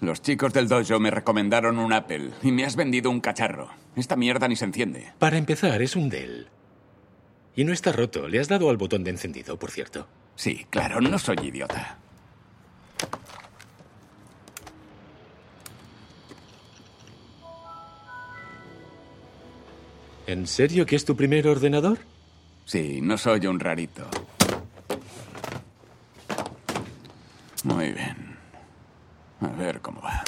Los chicos del dojo me recomendaron un Apple y me has vendido un cacharro. Esta mierda ni se enciende. Para empezar, es un Dell. Y no está roto. Le has dado al botón de encendido, por cierto. Sí, claro, no soy idiota. ¿En serio que es tu primer ordenador? Sí, no soy un rarito. Muy bien. A ver cómo va.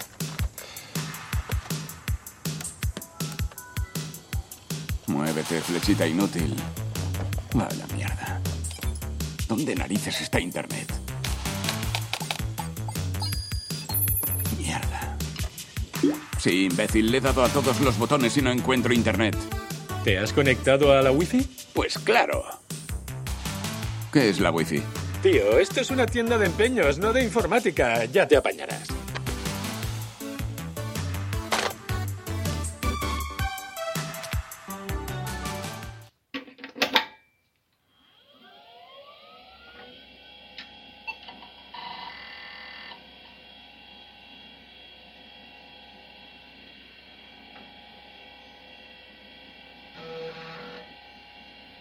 Muévete, flechita inútil. Va a la mierda. ¿Dónde narices está Internet? Mierda. Sí, imbécil, le he dado a todos los botones y no encuentro Internet. ¿Te has conectado a la Wi-Fi? Pues claro. ¿Qué es la Wi-Fi? Tío, esto es una tienda de empeños, no de informática. Ya te apañarás.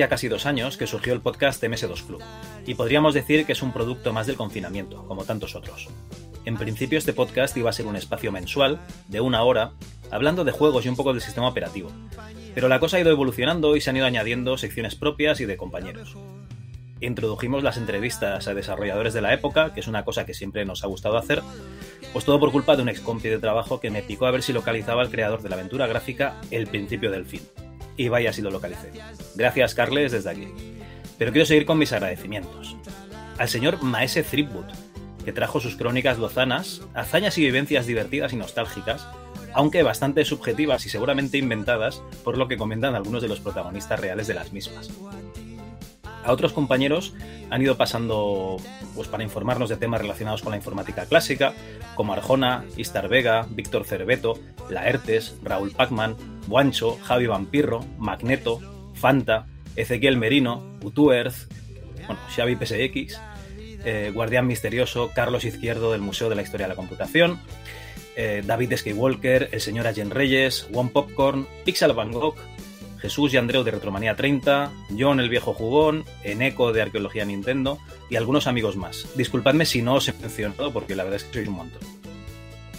Ya casi dos años que surgió el podcast MS2 Club, y podríamos decir que es un producto más del confinamiento, como tantos otros. En principio este podcast iba a ser un espacio mensual, de una hora, hablando de juegos y un poco del sistema operativo, pero la cosa ha ido evolucionando y se han ido añadiendo secciones propias y de compañeros. Introdujimos las entrevistas a desarrolladores de la época, que es una cosa que siempre nos ha gustado hacer, pues todo por culpa de un ex compi de trabajo que me picó a ver si localizaba al creador de la aventura gráfica El principio del fin. Y vaya si lo localicé. Gracias, Carles, desde aquí. Pero quiero seguir con mis agradecimientos. Al señor Maese Threepwood, que trajo sus crónicas lozanas, hazañas y vivencias divertidas y nostálgicas, aunque bastante subjetivas y seguramente inventadas por lo que comentan algunos de los protagonistas reales de las mismas. A otros compañeros han ido pasando pues, para informarnos de temas relacionados con la informática clásica, como Arjona, Istar Vega, Víctor Cerveto, Laertes, Raúl Pacman, Guancho, Javi Vampirro, Magneto, Fanta, Ezequiel Merino, Utuerz, bueno, Xavi PSX, eh, Guardián Misterioso, Carlos Izquierdo del Museo de la Historia de la Computación, eh, David Skywalker, el señor Allen Reyes, One Popcorn, Pixel Van Gogh, Jesús y Andreu de Retromanía 30, John el Viejo Jugón, Eneco de Arqueología Nintendo y algunos amigos más. Disculpadme si no os he mencionado porque la verdad es que sois un montón.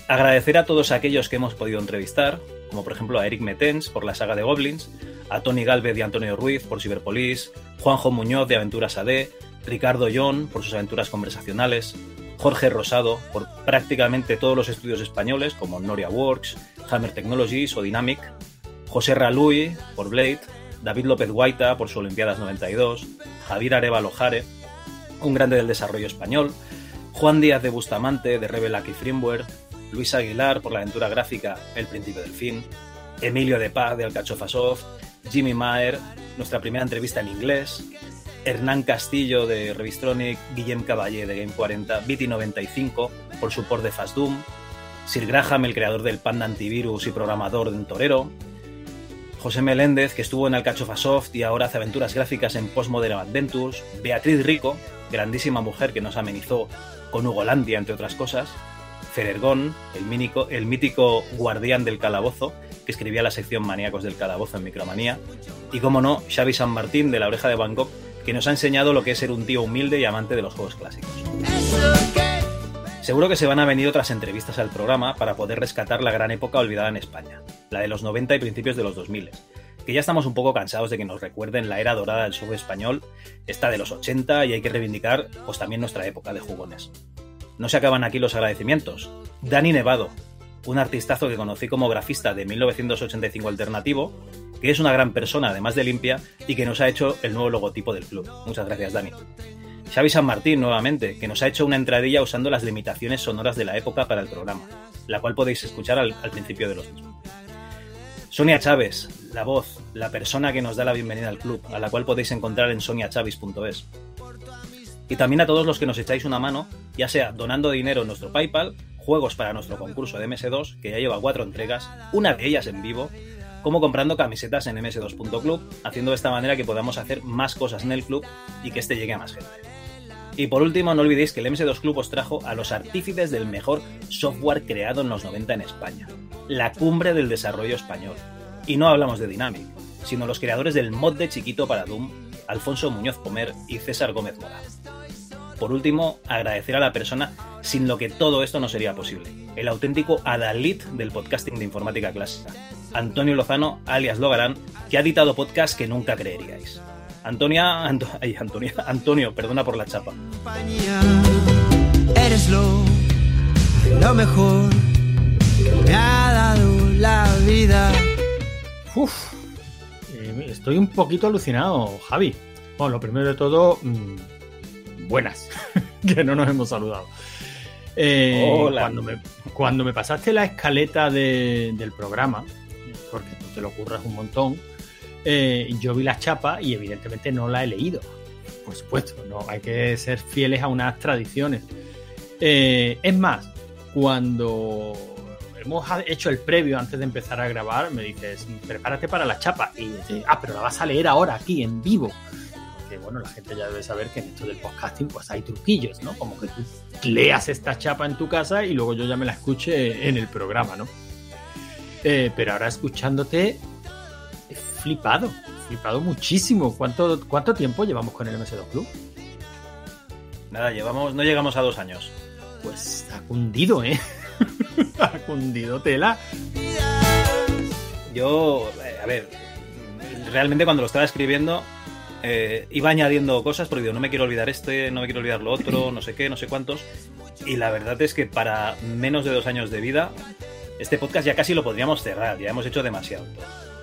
Agradecer a todos aquellos que hemos podido entrevistar, como por ejemplo a Eric Metens por la saga de Goblins, a Tony Galvez y Antonio Ruiz por Cyberpolice, Juanjo Muñoz de Aventuras AD, Ricardo John por sus aventuras conversacionales, Jorge Rosado por prácticamente todos los estudios españoles como Noria Works, Hammer Technologies o Dynamic, José Ralui por Blade, David López Guaita por su Olimpiadas 92, Javier Arevalo Jare, un grande del desarrollo español, Juan Díaz de Bustamante de Rebel Aki Framework, Luis Aguilar por la aventura gráfica El Principio del Fin, Emilio de Paz de Alcachofa Soft, Jimmy Maher, nuestra primera entrevista en inglés, Hernán Castillo de Revistronic, Guillem Caballé de Game 40, Viti95 por support de Fast Doom, Sir Graham, el creador del Panda Antivirus y programador de torero, José Meléndez, que estuvo en Alcachofa Soft y ahora hace aventuras gráficas en Postmodern Adventures, Beatriz Rico, grandísima mujer que nos amenizó con Hugolandia, entre otras cosas, Federgón, el, el mítico guardián del calabozo, que escribía la sección Maníacos del Calabozo en Micromanía, y como no, Xavi San Martín de La Oreja de Bangkok, que nos ha enseñado lo que es ser un tío humilde y amante de los juegos clásicos. Seguro que se van a venir otras entrevistas al programa para poder rescatar la gran época olvidada en España, la de los 90 y principios de los 2000, que ya estamos un poco cansados de que nos recuerden la era dorada del software español, esta de los 80 y hay que reivindicar pues también nuestra época de jugones. No se acaban aquí los agradecimientos. Dani Nevado, un artistazo que conocí como grafista de 1985 alternativo, que es una gran persona además de limpia y que nos ha hecho el nuevo logotipo del club. Muchas gracias Dani. Xavi San Martín, nuevamente, que nos ha hecho una entradilla usando las limitaciones sonoras de la época para el programa, la cual podéis escuchar al, principio de los mismos. Sonia Chávez, la voz, la persona que nos da la bienvenida al club, a la cual podéis encontrar en soniachavis.es. Y también a todos los que nos echáis una mano, ya sea donando dinero en nuestro PayPal, juegos para nuestro concurso de MS2, que ya lleva cuatro entregas, una de ellas en vivo, como comprando camisetas en ms2.club, haciendo de esta manera que podamos hacer más cosas en el club y que este llegue a más gente. Y por último, no olvidéis que el MS2 Club os trajo a los artífices del mejor software creado en los 90 en España, la cumbre del desarrollo español. Y no hablamos de Dynamic, sino los creadores del mod de chiquito para Doom, Alfonso Muñoz Comer y César Gómez Mora. Por último, agradecer a la persona sin lo que todo esto no sería posible, el auténtico adalid del podcasting de informática clásica, Antonio Lozano, alias Logarán, que ha editado podcast que nunca creeríais. Antonia, Antonia, Antonio, perdona por la chapa. Eres lo, lo mejor que me ha dado la vida. Uf, eh, estoy un poquito alucinado, Javi. Bueno, lo primero de todo, mm, buenas, que no nos hemos saludado. Eh, Hola. Cuando me, cuando me pasaste la escaleta del programa, porque tú te lo ocurras un montón, eh, yo vi la chapa y evidentemente no la he leído. Por supuesto, no hay que ser fieles a unas tradiciones. Eh, es más, cuando hemos hecho el previo antes de empezar a grabar, me dices, prepárate para la chapa. Y dices, ah, pero la vas a leer ahora, aquí, en vivo. Que bueno, la gente ya debe saber que en esto del podcasting pues hay truquillos, ¿no? Como que tú leas esta chapa en tu casa y luego yo ya me la escuche en el programa, ¿no? Eh, pero ahora escuchándote, flipado, flipado muchísimo. ¿Cuánto, ¿Cuánto tiempo llevamos con el MS2 Club? Nada, llevamos, no llegamos a dos años. Pues ha cundido, ¿eh? ha cundido tela. Yo, eh, a ver, realmente cuando lo estaba escribiendo eh, iba añadiendo cosas porque digo, no me quiero olvidar este, no me quiero olvidar lo otro, no sé qué, no sé cuántos. Y la verdad es que para menos de dos años de vida este podcast ya casi lo podríamos cerrar, ya hemos hecho demasiado.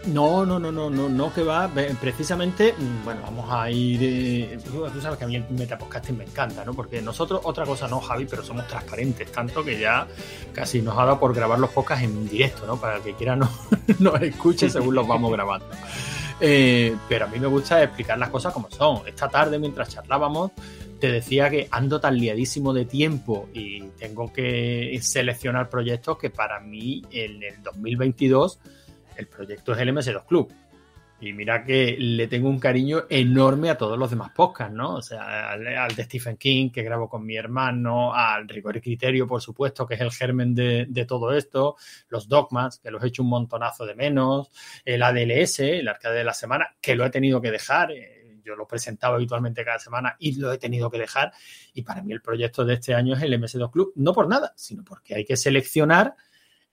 No, no, no, no, no, no, que va. Precisamente, mm, bueno, vamos a ir. Eh, tú sabes que a mí el metapodcasting me encanta, ¿no? Porque nosotros, otra cosa no, Javi, pero somos transparentes, tanto que ya casi nos ha dado por grabar los podcasts en directo, ¿no? Para el que quiera nos, nos escuche según los vamos grabando. Eh, pero a mí me gusta explicar las cosas como son. Esta tarde, mientras charlábamos, te decía que ando tan liadísimo de tiempo y tengo que seleccionar proyectos que para mí en el 2022 el proyecto es el MS2 Club. Y mira que le tengo un cariño enorme a todos los demás podcasts, ¿no? O sea, al, de Stephen King, que grabo con mi hermano, al Rigor y Criterio, por supuesto, que es el germen de, de, todo esto, los Dogmas, que los he hecho un montonazo de menos, el ADLS, el Arcade de la Semana, que lo he tenido que dejar, eh, yo lo presentaba habitualmente cada semana y lo he tenido que dejar. Y para mí el proyecto de este año es el MS2 Club, no por nada, sino porque hay que seleccionar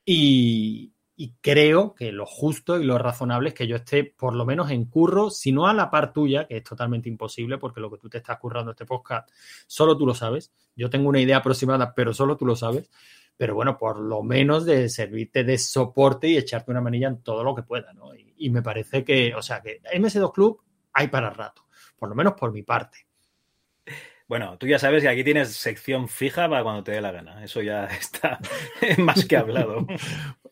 y, creo que lo justo y lo razonable es que yo esté por lo menos en curro, si no a la par tuya, que es totalmente imposible, porque lo que tú te estás currando este podcast, solo tú lo sabes. Yo tengo una idea aproximada, pero solo tú lo sabes. Pero bueno, por lo menos de servirte de soporte y echarte una manilla en todo lo que pueda, ¿no? Y, y me parece que, o sea, que MS2 Club hay para rato por lo menos por mi parte. Bueno, tú ya sabes que aquí tienes sección fija para cuando te dé la gana. Eso ya está más que hablado.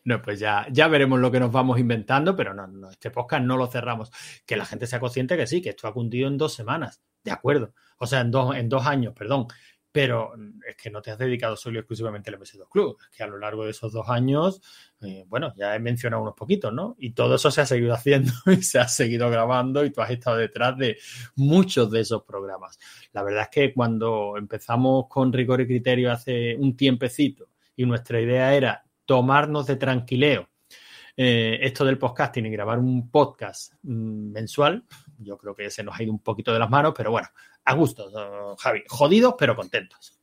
No, pues ya, ya veremos lo que nos vamos inventando, pero no, no, este podcast no lo cerramos. Que la gente sea consciente que sí, que esto ha cundido en dos semanas, de acuerdo. O sea, en dos, en dos años, perdón. Pero es que no te has dedicado solo y exclusivamente al MS2 Club. Es que a lo largo de esos dos años, eh, bueno, ya he mencionado unos poquitos, ¿no? Y todo eso se ha seguido haciendo y se ha seguido grabando y tú has estado detrás de muchos de esos programas. La verdad es que cuando empezamos con rigor y criterio hace un tiempecito y nuestra idea era tomarnos de tranquileo eh, esto del podcasting y grabar un podcast mm, mensual, yo creo que se nos ha ido un poquito de las manos, pero bueno, a gusto, Javi. Jodidos, pero contentos.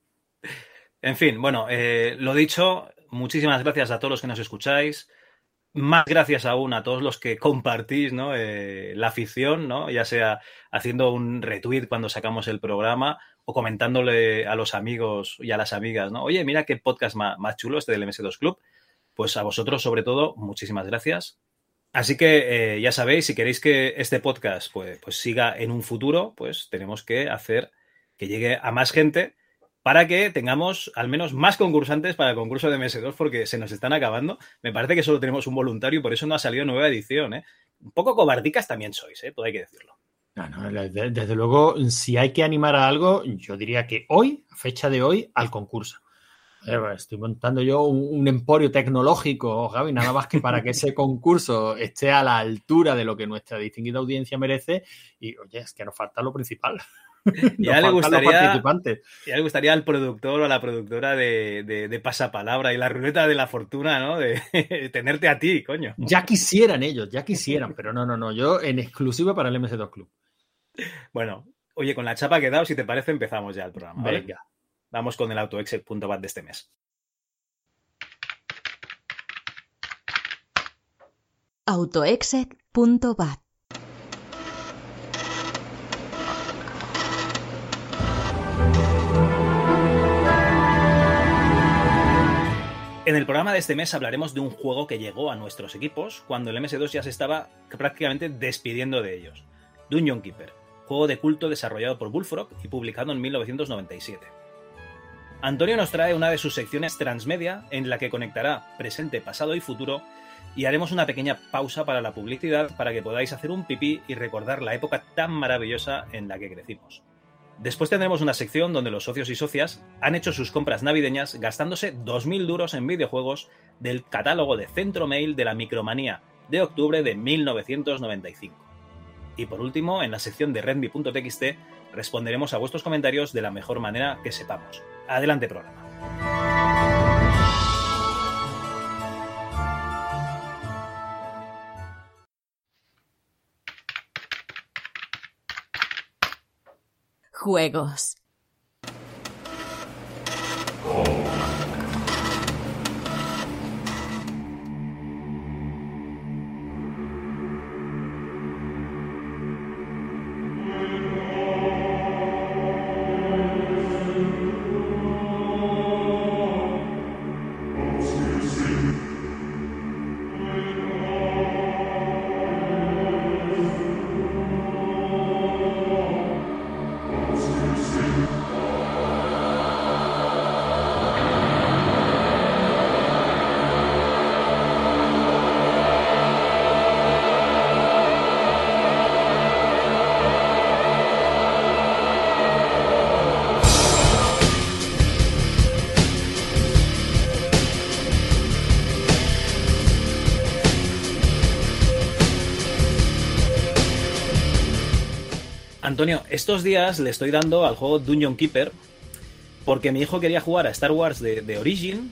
En fin, bueno, eh, lo dicho, muchísimas gracias a todos los que nos escucháis. Más gracias aún a todos los que compartís ¿no? Eh, la afición, ¿no? ya sea haciendo un retweet cuando sacamos el programa o comentándole a los amigos y a las amigas, ¿no? Oye, mira qué podcast más, más chulo este del MS2 Club. Pues a vosotros, sobre todo, muchísimas gracias. Así que eh, ya sabéis, si queréis que este podcast pues, pues siga en un futuro, pues tenemos que hacer que llegue a más gente para que tengamos al menos más concursantes para el concurso de MS2 porque se nos están acabando. Me parece que solo tenemos un voluntario y por eso no ha salido nueva edición. ¿eh? Un poco cobardicas también sois, ¿eh? hay que decirlo. No, no, desde luego, si hay que animar a algo, yo diría que hoy, fecha de hoy, al concurso. Eh, estoy montando yo un, emporio tecnológico, Javi, nada más que para que ese concurso esté a la altura de lo que nuestra distinguida audiencia merece. Y oye, es que nos falta lo principal. Ya le, gustaría, ya le gustaría al productor o a la productora de, Pasapalabra y la ruleta de la fortuna, ¿no? De tenerte a ti, coño. Ya quisieran ellos, ya quisieran, pero no, no, no. Yo en exclusiva para el MS2 Club. Bueno, oye, con la chapa que he dado, si te parece, empezamos ya el programa. Venga. Vamos con el autoexec.bat de este mes. autoexec.bat En el programa de este mes hablaremos de un juego que llegó a nuestros equipos cuando el MS2 ya se estaba prácticamente despidiendo de ellos. Dungeon Keeper, juego de culto desarrollado por Bullfrog y publicado en 1997. Antonio nos trae una de sus secciones transmedia en la que conectará presente, pasado y futuro y haremos una pequeña pausa para la publicidad para que podáis hacer un pipí y recordar la época tan maravillosa en la que crecimos. Después tendremos una sección donde los socios y socias han hecho sus compras navideñas gastándose 2.000 duros en videojuegos del catálogo de Centro Mail de la Micromanía de octubre de 1995. Y por último, en la sección de redmi.txt responderemos a vuestros comentarios de la mejor manera que sepamos. Adelante programa. Juegos. Antonio, estos días le estoy dando al juego Dungeon Keeper porque mi hijo quería jugar a Star Wars de, Origin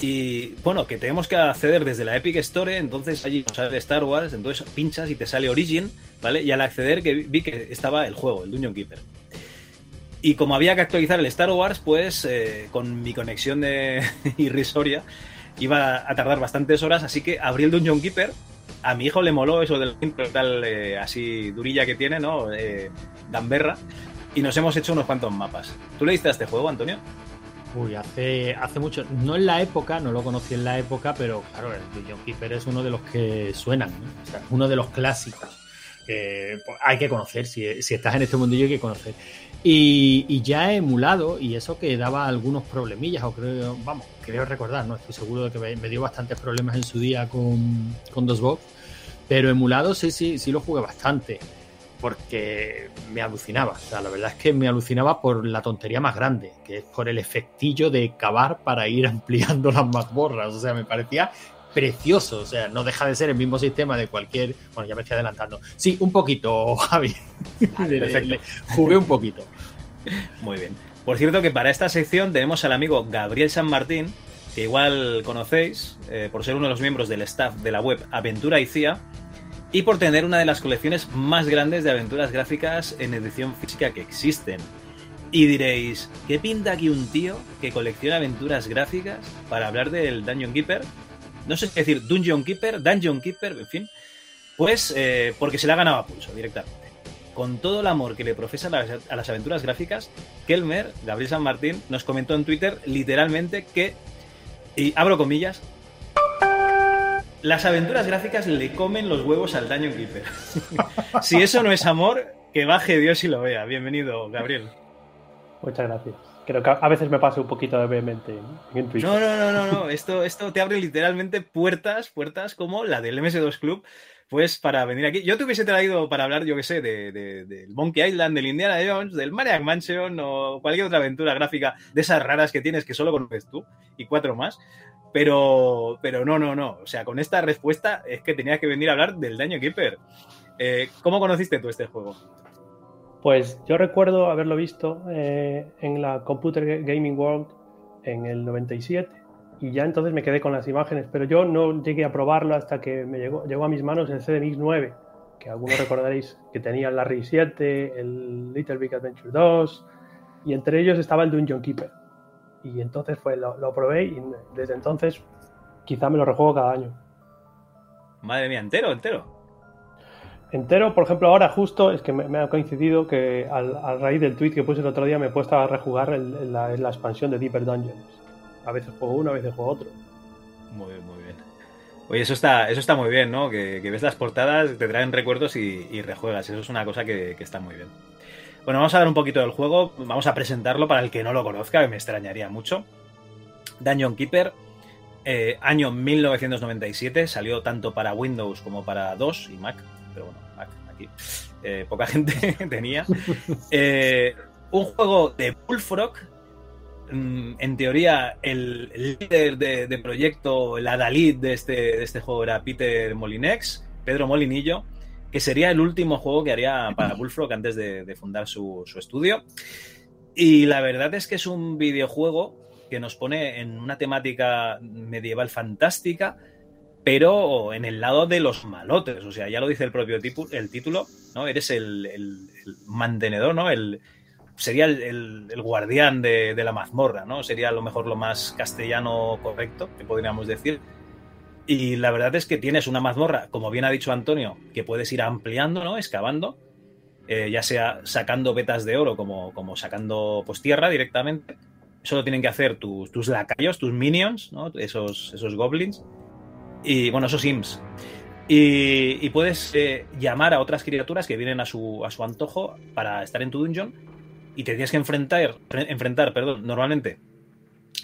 y bueno, que tenemos que acceder desde la Epic Store, entonces allí sale Star Wars, entonces pinchas y te sale Origin, ¿vale? Y al acceder que vi que estaba el juego, el Dungeon Keeper. Y como había que actualizar el Star Wars, pues eh, con mi conexión de irrisoria iba a tardar bastantes horas, así que abrí el Dungeon Keeper a mi hijo le moló eso del tal eh, así durilla que tiene, ¿no? Eh, gamberra. Y nos hemos hecho unos cuantos mapas. ¿Tú le diste a este juego, Antonio? Uy, hace, hace mucho. No en la época, no lo conocí en la época, pero claro, el Dungeon Keeper es uno de los que suenan, ¿no? o sea, uno de los clásicos. pues, hay que conocer, si, si, estás en este mundillo hay que conocer. Y, y, ya he emulado, y eso que daba algunos problemillas, o creo, vamos, creo recordar, no estoy seguro de que me, dio bastantes problemas en su día con, con DOSBox, pero emulado sí, sí, sí lo jugué bastante porque me alucinaba. O sea, la verdad es que me alucinaba por la tontería más grande, que es por el efectillo de cavar para ir ampliando las mazmorras. O sea, me parecía precioso. O sea, no deja de ser el mismo sistema de cualquier. Bueno, ya me estoy adelantando. Sí, un poquito, Javi. Jugué un poquito. Muy bien. Por cierto, que para esta sección tenemos al amigo Gabriel San Martín, que igual conocéis eh, por ser uno de los miembros del staff de la web Aventura y CIA y por tener una de las colecciones más grandes de aventuras gráficas en edición física que existen. Y diréis, ¿qué pinta aquí un tío que colecciona aventuras gráficas para hablar del Dungeon Keeper? No sé si decir Dungeon Keeper, Dungeon Keeper, en fin. Pues eh, porque se le ha ganado a pulso directamente. Con todo el amor que le profesa a las aventuras gráficas, Kelmer, Gabriel San Martín, nos comentó en Twitter literalmente que, y abro comillas, las aventuras gráficas le comen los huevos al Dungeon Keeper. si eso no es amor, que baje Dios y lo vea. Bienvenido, Gabriel. Muchas gracias. Creo que a veces me pasa un poquito de vehemente en Twitter. No, no, no, no, no. Esto, esto te abre literalmente puertas, puertas como la del MS2 Club, pues para venir aquí. Yo te hubiese traído para hablar, yo qué sé, de, del Monkey Island, del Indiana Jones, del Maniac Mansion o cualquier otra aventura gráfica de esas raras que tienes que solo conoces tú y cuatro más. Pero, pero no, no, no. O sea, con esta respuesta es que tenías que venir a hablar del Daño Keeper. Eh, ¿Cómo conociste tú este juego? Pues yo recuerdo haberlo visto eh, en la Computer Gaming World en el 97 y ya entonces me quedé con las imágenes, pero yo no llegué a probarlo hasta que me llegó, llegó a mis manos el CDMX 9, que algunos recordaréis que tenía el Larry 7, el Little Big Adventure 2 y entre ellos estaba el Dungeon Keeper. Y entonces fue, lo, probé y desde entonces quizá me lo rejuego cada año. Madre mía, entero, entero. Entero, por ejemplo, ahora justo es que me, ha coincidido que al, a raíz del tweet que puse el otro día me he puesto a rejugar la, expansión de Deeper Dungeons. A veces juego uno, a veces juego otro. Muy bien, muy bien. Oye, eso está, eso está muy bien, ¿no? Que, ves las portadas, te traen recuerdos y, rejuegas. Eso es una cosa que está muy bien. Bueno, vamos a dar un poquito del juego, vamos a presentarlo para el que no lo conozca, que me extrañaría mucho. Dungeon Keeper, eh, año 1997, salió tanto para Windows como para DOS y Mac, pero bueno, aquí eh, poca gente tenía. Eh, un juego de Bullfrog, mm, en teoría el, líder de, proyecto, el adalid de este, de este juego era Peter Molinex, Pedro Molinillo, que sería el último juego que haría para Bullfrog antes de, fundar su, estudio. Y la verdad es que es un videojuego que nos pone en una temática medieval fantástica, pero en el lado de los malotes. O sea, ya lo dice el propio el título, ¿no? Eres el, mantenedor, ¿no? El, sería el, guardián de, de, la mazmorra, ¿no? Sería a lo mejor lo más castellano correcto que podríamos decir. Y la verdad es que tienes una mazmorra, como bien ha dicho Antonio, que puedes ir ampliando, ¿no? Excavando, eh, ya sea sacando vetas de oro como, como sacando pues, tierra directamente. Eso lo tienen que hacer tus, tus lacayos, tus minions, ¿no? Esos, esos goblins. Y bueno, esos imps. Y, puedes eh, llamar a otras criaturas que vienen a su, a su antojo para estar en tu dungeon. Y te tienes que enfrentar, enfrentar perdón, normalmente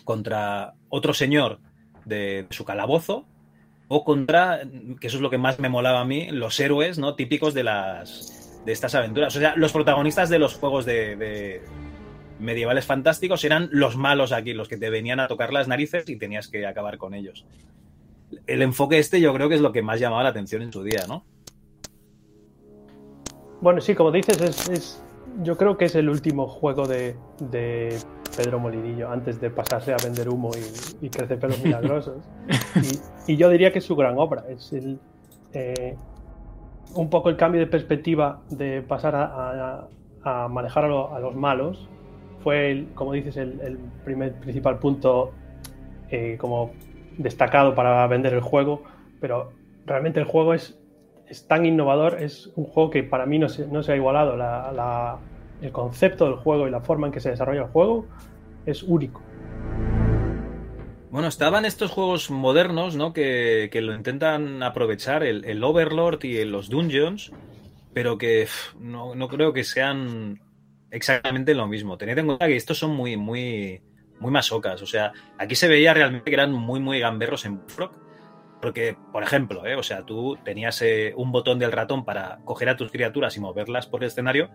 contra otro señor de su calabozo o contra, que eso es lo que más me molaba a mí, los héroes, ¿no? Típicos de las de estas aventuras. O sea, los protagonistas de los juegos de, medievales fantásticos eran los malos aquí, los que te venían a tocar las narices y tenías que acabar con ellos. El enfoque este yo creo que es lo que más llamaba la atención en su día, ¿no? Bueno, sí, como dices, es, yo creo que es el último juego de Pedro Molinillo antes de pasarse a vender humo y, crecer pelos milagrosos. y, yo diría que es su gran obra. Es el, eh, un poco el cambio de perspectiva de pasar a, manejar a, los malos. Fue, como dices, el, primer principal punto eh, como destacado para vender el juego. Pero realmente el juego es, es tan innovador. Es un juego que para mí no se, no se ha igualado. la, el concepto del juego y la forma en que se desarrolla el juego es único. Bueno, estaban estos juegos modernos, ¿no? Que, lo intentan aprovechar, el, Overlord y los Dungeons, pero que no, creo que sean exactamente lo mismo. Tened en cuenta que estos son muy, muy, muy masocas. O sea, aquí se veía realmente que eran muy, muy gamberros en Frog. Porque, por ejemplo, ¿eh? o sea, tú tenías eh, un botón del ratón para coger a tus criaturas y moverlas por el escenario,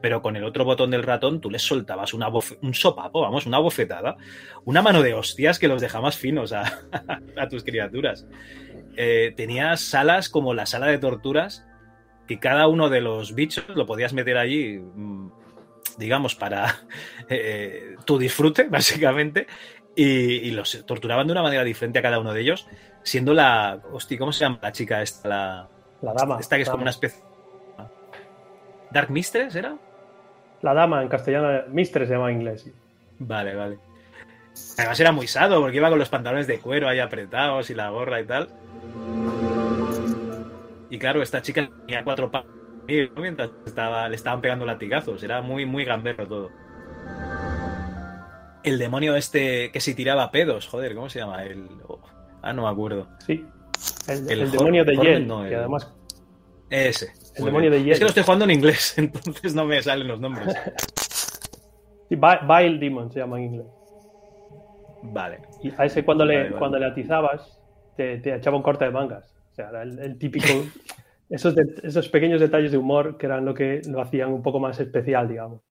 pero con el otro botón del ratón tú les soltabas una un sopapo, vamos, una bofetada, una mano de hostias que los dejabas finos a, tus criaturas. Eh, tenías salas como la sala de torturas, que cada uno de los bichos lo podías meter allí, mm, digamos, para eh, tu disfrute, básicamente, y, los torturaban de una manera diferente a cada uno de ellos, siendo la. Hostia, ¿cómo se llama la chica esta? La, la dama. Esta que es como una especie. ¿Dark Mistress era? La dama en castellano, Mistress se llama en inglés. Vale, vale. Además era muy sado porque iba con los pantalones de cuero ahí apretados y la gorra y tal. Y claro, esta chica tenía cuatro palos mientras estaba, le estaban pegando latigazos. Era muy, muy gamberro todo. El demonio este que se tiraba pedos, joder, ¿cómo se llama? El... Oh, ah, no me acuerdo. Sí. El, demonio de Yen, que además. Ese. El demonio de Yen. Es que lo estoy jugando en inglés, entonces no me salen los nombres. sí, Vile Demon se llama en inglés. Vale. Y a ese cuando, le, cuando le atizabas, te, te, echaba un corte de mangas. O sea, era el, típico. esos, esos pequeños detalles de humor que eran lo que lo hacían un poco más especial, digamos.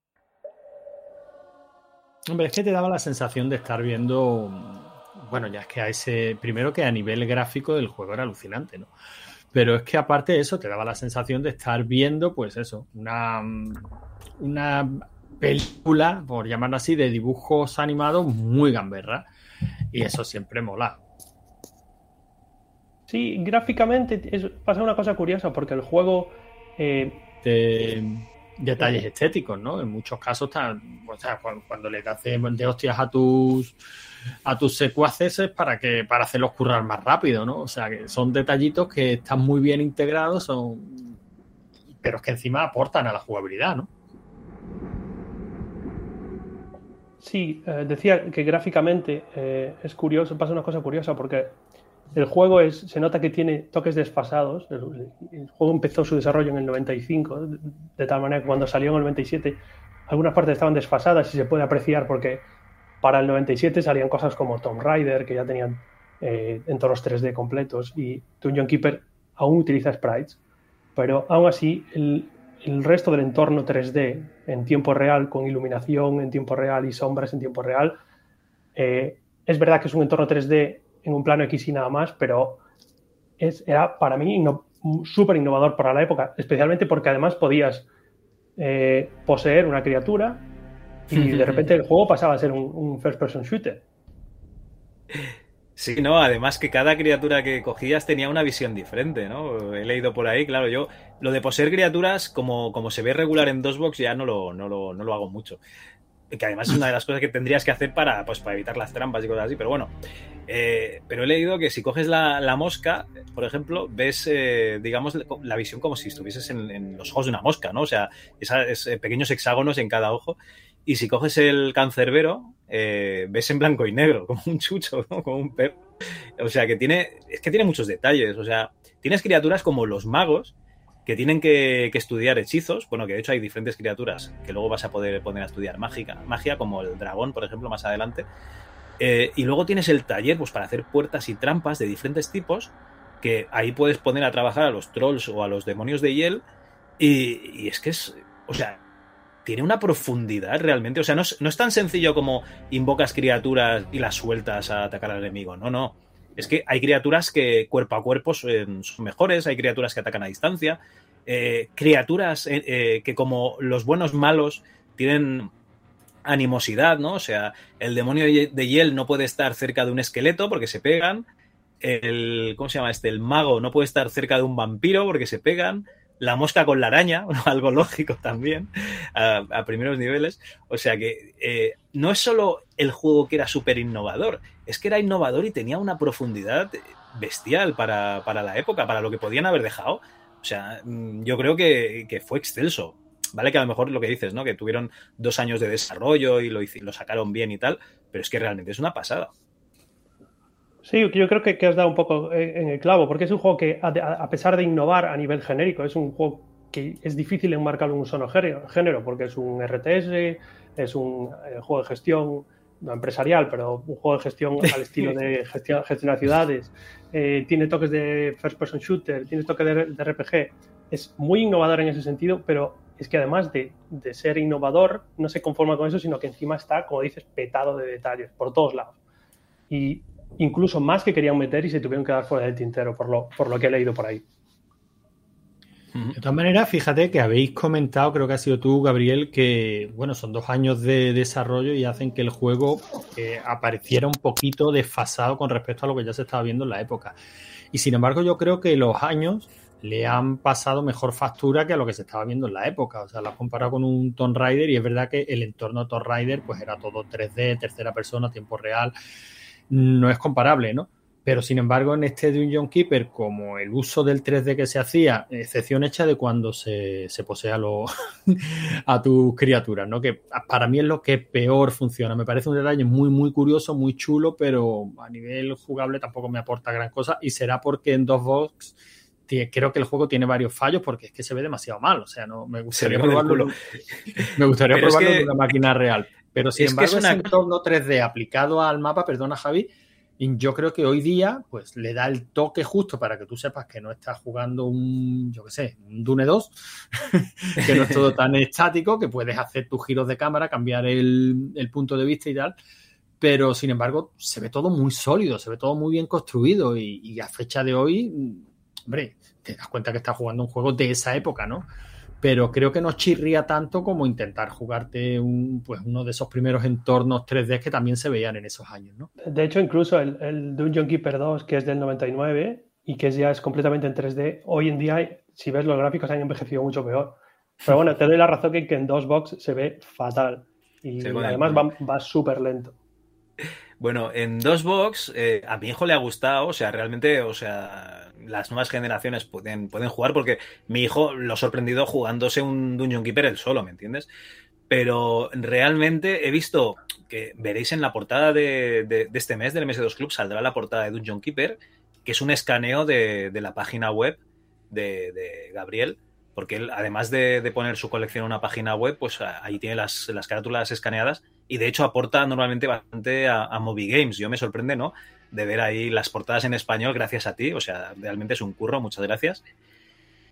Hombre, es que te daba la sensación de estar viendo. Bueno, ya es que a ese. Primero que a nivel gráfico del juego era alucinante, ¿no? Pero es que aparte de eso, te daba la sensación de estar viendo, pues eso, una, una película, por llamarlo así, de dibujos animados muy gamberra. Y eso siempre mola. Sí, gráficamente pasa una cosa curiosa porque el juego... Eh, detalles estéticos, ¿no? En muchos casos, o sea, cuando, le das de, hostias a tus a tus secuaces es para que para hacerlos currar más rápido, ¿no? O sea, que son detallitos que están muy bien integrados, son pero es que encima aportan a la jugabilidad, ¿no? Sí, eh, decía que gráficamente eh, es curioso, pasa una cosa curiosa porque el juego es, se nota que tiene toques desfasados. El, juego empezó su desarrollo en el 95, de tal manera que cuando salió en el 97, algunas partes estaban desfasadas y se puede apreciar porque para el 97 salían cosas como Tomb Raider, que ya tenían eh, entornos 3D completos, y Dungeon Keeper aún utiliza sprites, pero aún así el, resto del entorno 3D en tiempo real, con iluminación en tiempo real y sombras en tiempo real, eh, es verdad que es un entorno 3D en un plano X y nada más, pero es, era para mí súper innovador para la época, especialmente porque además podías eh, poseer una criatura y de repente el juego pasaba a ser un, first-person shooter. Sí, no, además que cada criatura que cogías tenía una visión diferente, ¿no? He leído por ahí, claro, yo lo de poseer criaturas, como, como se ve regular en DOSBox, ya no lo, no lo, no lo hago mucho que además es una de las cosas que tendrías que hacer para, pues, para evitar las trampas y cosas así, pero bueno. Eh, pero he leído que si coges la, mosca, por ejemplo, ves, eh, digamos, la visión como si estuvieses en, los ojos de una mosca, ¿no? O sea, es, eh, pequeños hexágonos en cada ojo. Y si coges el cancerbero, ves en blanco y negro, como un chucho. Como un perro. O sea, que tiene, es que tiene muchos detalles. O sea, tienes criaturas como los magos, que tienen que, estudiar hechizos, bueno, que de hecho hay diferentes criaturas que luego vas a poder poner a estudiar magia, como el dragón, por ejemplo, más adelante. Eh, y luego tienes el taller pues, para hacer puertas y trampas de diferentes tipos, que ahí puedes poner a trabajar a los trolls o a los demonios de hiel. Y, es que es, o sea, tiene una profundidad realmente. O sea, no es, no es tan sencillo como invocas criaturas y las sueltas a atacar al enemigo. No, no es que hay criaturas que cuerpo a cuerpo son, mejores, hay criaturas que atacan a distancia, eh, criaturas eh, que como los buenos malos tienen animosidad, ¿no? O sea, el demonio de Yel no puede estar cerca de un esqueleto porque se pegan, el, ¿cómo se llama este? El mago no puede estar cerca de un vampiro porque se pegan, la mosca con la araña, algo lógico también, a, primeros niveles. O sea que eh, no es solo el juego que era súper innovador, es que era innovador y tenía una profundidad bestial para, la época, para lo que podían haber dejado. O sea, mm, yo creo que, fue excelso. Vale que a lo mejor lo que dices, ¿no? Que tuvieron dos años de desarrollo y lo, lo sacaron bien y tal, pero es que realmente es una pasada. Sí, yo creo que, has dado un poco en el clavo, porque es un juego que, a, pesar de innovar a nivel genérico, es un juego que es difícil enmarcarlo en un solo género, género, porque es un RTS, es un eh, juego de gestión no empresarial, pero un juego de gestión al estilo de gestión, gestionar ciudades, eh, tiene toques de first person shooter, tiene toques de, de RPG, es muy innovador en ese sentido, pero es que además de, de, ser innovador, no se conforma con eso, sino que encima está, como dices, petado de detalles por todos lados. Y incluso más que querían meter y se tuvieron que dar fuera del tintero, por lo, por lo que he leído por ahí. De todas maneras, fíjate que habéis comentado, creo que ha sido tú, Gabriel, que bueno, son dos años de desarrollo y hacen que el juego eh, apareciera un poquito desfasado con respecto a lo que ya se estaba viendo en la época. Y sin embargo, yo creo que los años le han pasado mejor factura que a lo que se estaba viendo en la época. O sea, lo has comparado con un Tomb Raider y es verdad que el entorno Tomb Raider pues era todo 3D, tercera persona, tiempo real. No es comparable, ¿no? Pero sin embargo, en este Dungeon Keeper, como el uso del 3D que se hacía, excepción hecha de cuando se, se posea a tus criaturas, ¿no? Que para mí es lo que peor funciona. Me parece un detalle muy, muy curioso, muy chulo, pero a nivel jugable tampoco me aporta gran cosa. Y será porque en DOSBox creo que el juego tiene varios fallos porque es que se ve demasiado mal. O sea, no me gustaría probarlo. Me gustaría pero probarlo es que, en una máquina real. Pero sin es embargo, que es una... ese entorno 3D aplicado al mapa, perdona Javi, yo creo que hoy día, pues le da el toque justo para que tú sepas que no estás jugando un, yo qué sé, un Dune 2, que no es todo tan estático, que puedes hacer tus giros de cámara, cambiar el, el, punto de vista y tal. Pero sin embargo, se ve todo muy sólido, se ve todo muy bien construido y, y a fecha de hoy, hombre, te das cuenta que estás jugando un juego de esa época, ¿no? pero creo que no chirría tanto como intentar jugarte un, pues uno de esos primeros entornos 3D que también se veían en esos años, ¿no? De hecho, incluso el, el Dungeon Keeper 2, que es del 99 y que ya es completamente en 3D, hoy en día, si ves los gráficos, han envejecido mucho peor. Pero bueno, te doy la razón que, que en DOSBox se ve fatal y además va, va súper lento. Bueno, en DOSBox eh, a mi hijo le ha gustado, o sea, realmente, o sea, las nuevas generaciones pueden, pueden jugar porque mi hijo lo ha sorprendido jugándose un Dungeon Keeper él solo, ¿me entiendes? Pero realmente he visto que veréis en la portada de, de, este mes del MS2 Club saldrá la portada de Dungeon Keeper, que es un escaneo de, de la página web de, Gabriel, porque él, además de, poner su colección en una página web, pues ahí tiene las, las carátulas escaneadas y de hecho aporta normalmente bastante a, a Movie Games. Yo me sorprende, ¿no? De ver ahí las portadas en español gracias a ti. O sea, realmente es un curro, muchas gracias.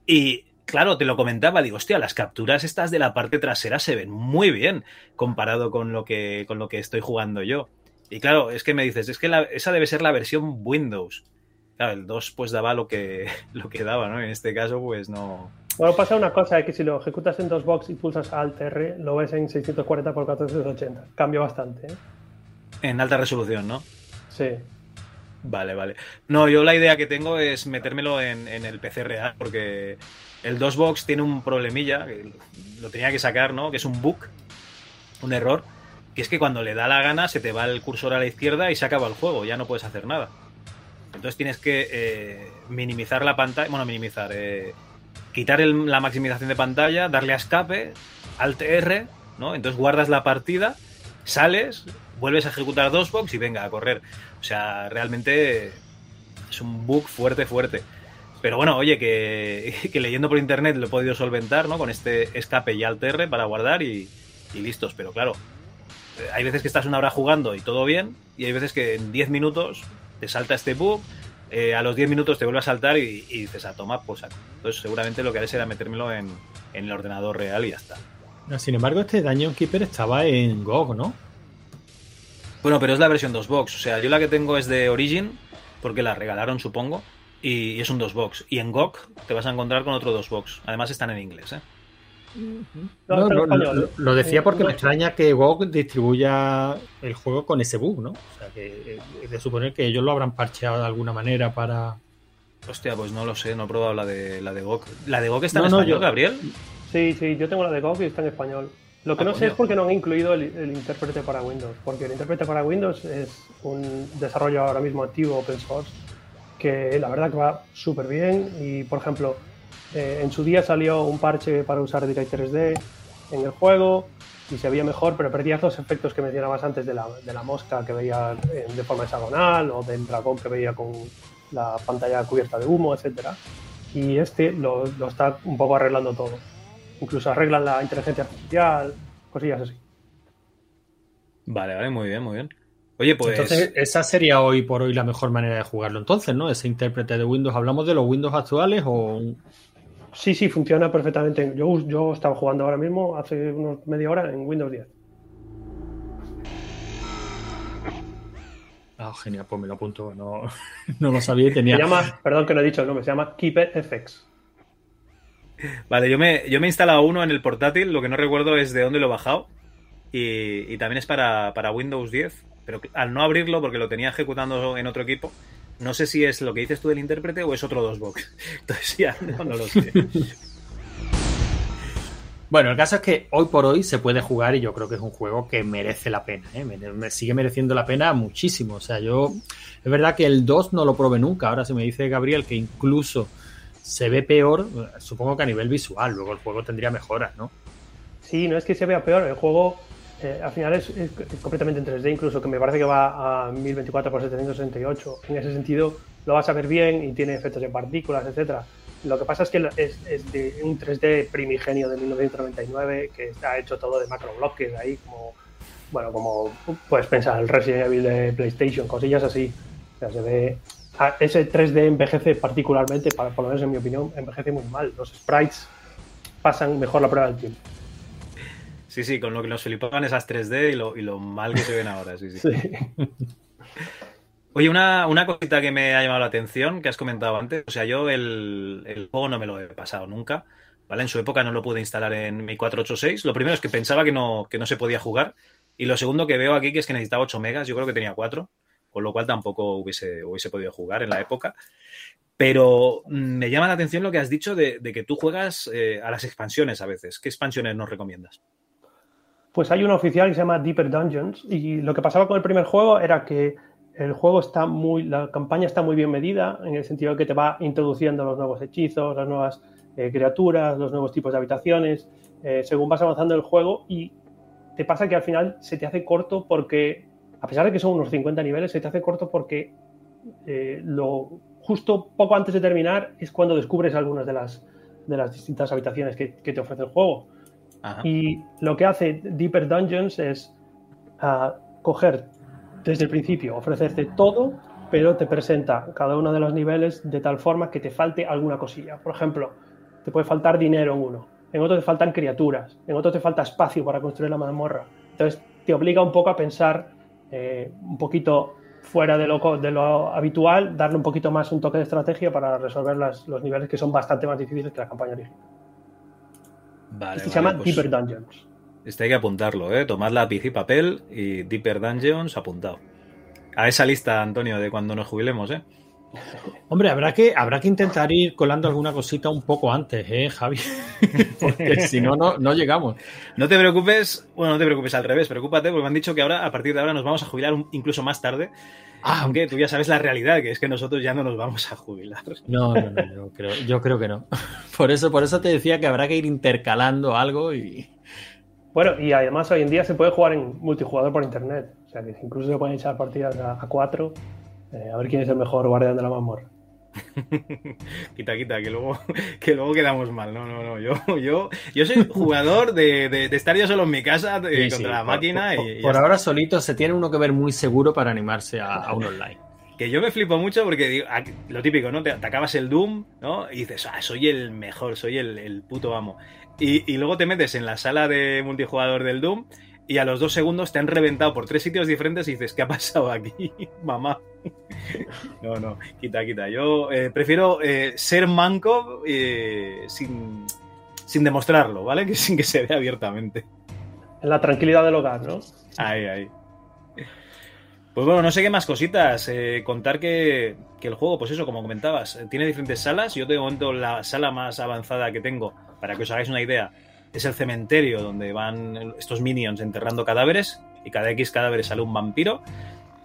Y claro, te lo comentaba, digo, hostia, las capturas estas de la parte trasera se ven muy bien comparado con lo que, con lo que estoy jugando yo. Y claro, es que me dices, es que la, esa debe ser la versión Windows. Claro, el 2 pues daba lo que, lo que daba, ¿no? En este caso, pues no. Bueno, pasa una cosa, que si lo ejecutas en DOSBox y pulsas Alt R, lo ves en 640 x 480. Cambia bastante, ¿eh? En alta resolución, ¿no? Sí. Vale, vale. No, yo la idea que tengo es metérmelo en, en el PC real, porque el DOSBox tiene un problemilla, lo tenía que sacar, ¿no? Que es un bug, un error, que es que cuando le da la gana se te va el cursor a la izquierda y se acaba el juego, ya no puedes hacer nada. Entonces tienes que eh, minimizar la pantalla, bueno, minimizar, eh, quitar el, la maximización de pantalla, darle a escape, Alt R, ¿no? Entonces guardas la partida, sales, vuelves a ejecutar DOSBox y venga a correr. O sea, realmente es un bug fuerte, fuerte. Pero bueno, oye, que, leyendo por internet lo he podido solventar, ¿no? Con este escape y alt R para guardar y, y, listos. Pero claro, hay veces que estás una hora jugando y todo bien, y hay veces que en 10 minutos te salta este bug, eh, a los 10 minutos te vuelve a saltar y, y dices a tomar pues saco. Entonces seguramente lo que haré será metérmelo en, en, el ordenador real y ya está. Sin embargo, este Dungeon Keeper estaba en GOG, ¿no? Bueno, pero es la versión 2 box. O sea, yo la que tengo es de Origin, porque la regalaron, supongo. Y es un 2 box. Y en GOG te vas a encontrar con otro 2 box. Además están en inglés, ¿eh? No, no, lo, lo, decía porque me extraña que GOG distribuya el juego con ese bug, ¿no? O sea, que es de suponer que ellos lo habrán parcheado de alguna manera para. Hostia, pues no lo sé, no he probado la de la de GOG. ¿La de GOG está en español, yo... Gabriel? Sí, sí, yo tengo la de GOG y está en español. Lo que ah, no coño. sé es por qué no han incluido el, el, intérprete para Windows, porque el intérprete para Windows es un desarrollo ahora mismo activo open source que la verdad que va súper bien y por ejemplo eh, en su día salió un parche para usar DirectX 3D en el juego y se veía mejor, pero perdías los efectos que mencionabas antes de la, de la mosca que veía de forma hexagonal o del dragón que veía con la pantalla cubierta de humo, etcétera. y este lo, lo está un poco arreglando todo. Incluso arreglan la inteligencia artificial, cosillas así. Vale, vale, muy bien, muy bien. Oye, pues. Entonces, esa sería hoy por hoy la mejor manera de jugarlo, entonces, ¿no? Ese intérprete de Windows. ¿Hablamos de los Windows actuales o.? Sí, sí, funciona perfectamente. Yo, yo estaba jugando ahora mismo, hace unos media hora, en Windows 10. Ah, genial, pues me lo apunto. No, no lo sabía y tenía. Se llama, perdón que no he dicho el nombre, se llama Keeper FX. Vale, yo me, yo me he instalado uno en el portátil, lo que no recuerdo es de dónde lo he bajado. Y, y también es para, para Windows 10, pero al no abrirlo, porque lo tenía ejecutando en otro equipo, no sé si es lo que dices tú del intérprete o es otro DOSBox. Entonces ya no, lo sé. Bueno, el caso es que hoy por hoy se puede jugar y yo creo que es un juego que merece la pena. ¿eh? Me, sigue mereciendo la pena muchísimo. O sea, yo. Es verdad que el 2 no lo probé nunca. Ahora, si me dice Gabriel que incluso se ve peor, supongo que a nivel visual. Luego el juego tendría mejoras, ¿no? Sí, no es que se vea peor. El juego eh, al final es, completamente en 3D, incluso que me parece que va a 1024 x 768. En ese sentido, lo vas a ver bien y tiene efectos de partículas, etcétera. Lo que pasa es que es, de un 3D primigenio de 1999 que está hecho todo de macrobloques ahí, como, bueno, como puedes pensar, el Resident Evil de PlayStation, cosillas así. O sea, se ve. Ese 3D envejece particularmente, por lo menos en mi opinión, envejece muy mal. Los sprites pasan mejor la prueba del tiempo. Sí, sí, con lo que nos flipaban esas 3D y lo, y lo mal que se ven ahora, sí, sí. sí. Oye, una, una, cosita que me ha llamado la atención, que has comentado antes, o sea, yo el, el, juego no me lo he pasado nunca, ¿vale? En su época no lo pude instalar en mi 486. Lo primero es que pensaba que no, que no se podía jugar, y lo segundo que veo aquí que es que necesitaba 8 megas, yo creo que tenía 4, con lo cual tampoco hubiese, hubiese podido jugar en la época. Pero me llama la atención lo que has dicho de, de que tú juegas eh, a las expansiones a veces. ¿Qué expansiones nos recomiendas? Pues hay una oficial que se llama Deeper Dungeons, y lo que pasaba con el primer juego era que el juego está muy, la campaña está muy bien medida en el sentido de que te va introduciendo los nuevos hechizos, las nuevas eh, criaturas, los nuevos tipos de habitaciones, eh, según vas avanzando el juego y te pasa que al final se te hace corto porque, a pesar de que son unos 50 niveles, se te hace corto porque eh, lo justo poco antes de terminar es cuando descubres algunas de las, de las distintas habitaciones que, que te ofrece el juego. Ajá. Y lo que hace Deeper Dungeons es uh, coger desde el principio, ofrecerte todo, pero te presenta cada uno de los niveles de tal forma que te falte alguna cosilla. Por ejemplo, te puede faltar dinero en uno, en otro te faltan criaturas, en otro te falta espacio para construir la mazmorra. Entonces te obliga un poco a pensar eh, un poquito fuera de lo, de lo, habitual, darle un poquito más un toque de estrategia para resolver las, los niveles que son bastante más difíciles que la campaña original. Vale, este vale, se llama pues... Deeper Dungeons. Este hay que apuntarlo, ¿eh? Tomad lápiz y papel y Deeper Dungeons apuntado. A esa lista, Antonio, de cuando nos jubilemos, ¿eh? Hombre, habrá que, habrá que intentar ir colando alguna cosita un poco antes, ¿eh, Javi? porque si no, no, no llegamos. No te preocupes, bueno, no te preocupes al revés, preocúpate porque me han dicho que ahora, a partir de ahora, nos vamos a jubilar un, incluso más tarde. Ah, aunque tú ya sabes la realidad, que es que nosotros ya no nos vamos a jubilar. No, no, no, yo creo, yo creo que no. Por eso, por eso te decía que habrá que ir intercalando algo y, bueno, y además hoy en día se puede jugar en multijugador por internet. O sea que incluso se pueden echar partidas a, a cuatro. Eh, a ver quién es el mejor guardián de la mazmorra. quita, quita, que luego, que luego quedamos mal. No, no, no. Yo, yo, yo soy jugador de, de, de estar yo solo en mi casa eh, sí, contra sí, la por, máquina. Por, y, por ahora solito se tiene uno que ver muy seguro para animarse a, a un online. Que yo me flipo mucho porque digo, lo típico, ¿no? Te, te, acabas el Doom, ¿no? Y dices, ah, soy el mejor, soy el, el puto amo. Y, y, luego te metes en la sala de multijugador del Doom y a los dos segundos te han reventado por tres sitios diferentes y dices, ¿qué ha pasado aquí, mamá? No, no, quita, quita. Yo eh, prefiero eh, ser manco eh, sin, sin demostrarlo, ¿vale? Que sin que se vea abiertamente. En la tranquilidad del hogar, ¿no? Ahí, ahí. Pues bueno, no sé qué más cositas. Eh, contar que, que, el juego, pues eso, como comentabas, tiene diferentes salas. Yo de momento la sala más avanzada que tengo, para que os hagáis una idea, es el cementerio donde van estos minions enterrando cadáveres y cada X cadáveres sale un vampiro.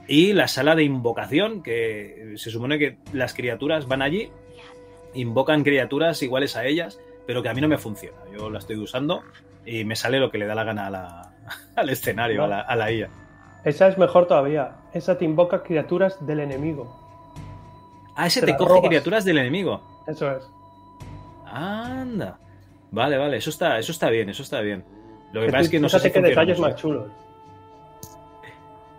Y la sala de invocación, que se supone que las criaturas van allí, invocan criaturas iguales a ellas, pero que a mí no me funciona. Yo la estoy usando y me sale lo que le da la gana a la, al escenario, no. a, la, a la IA. Esa es mejor todavía. Esa te invoca criaturas del enemigo. Ah, ese te, te coge robas. criaturas del enemigo. Eso es. Anda. Vale, vale, eso está, eso está bien, eso está bien. Lo que pasa es que no sé si qué detalles más chulos.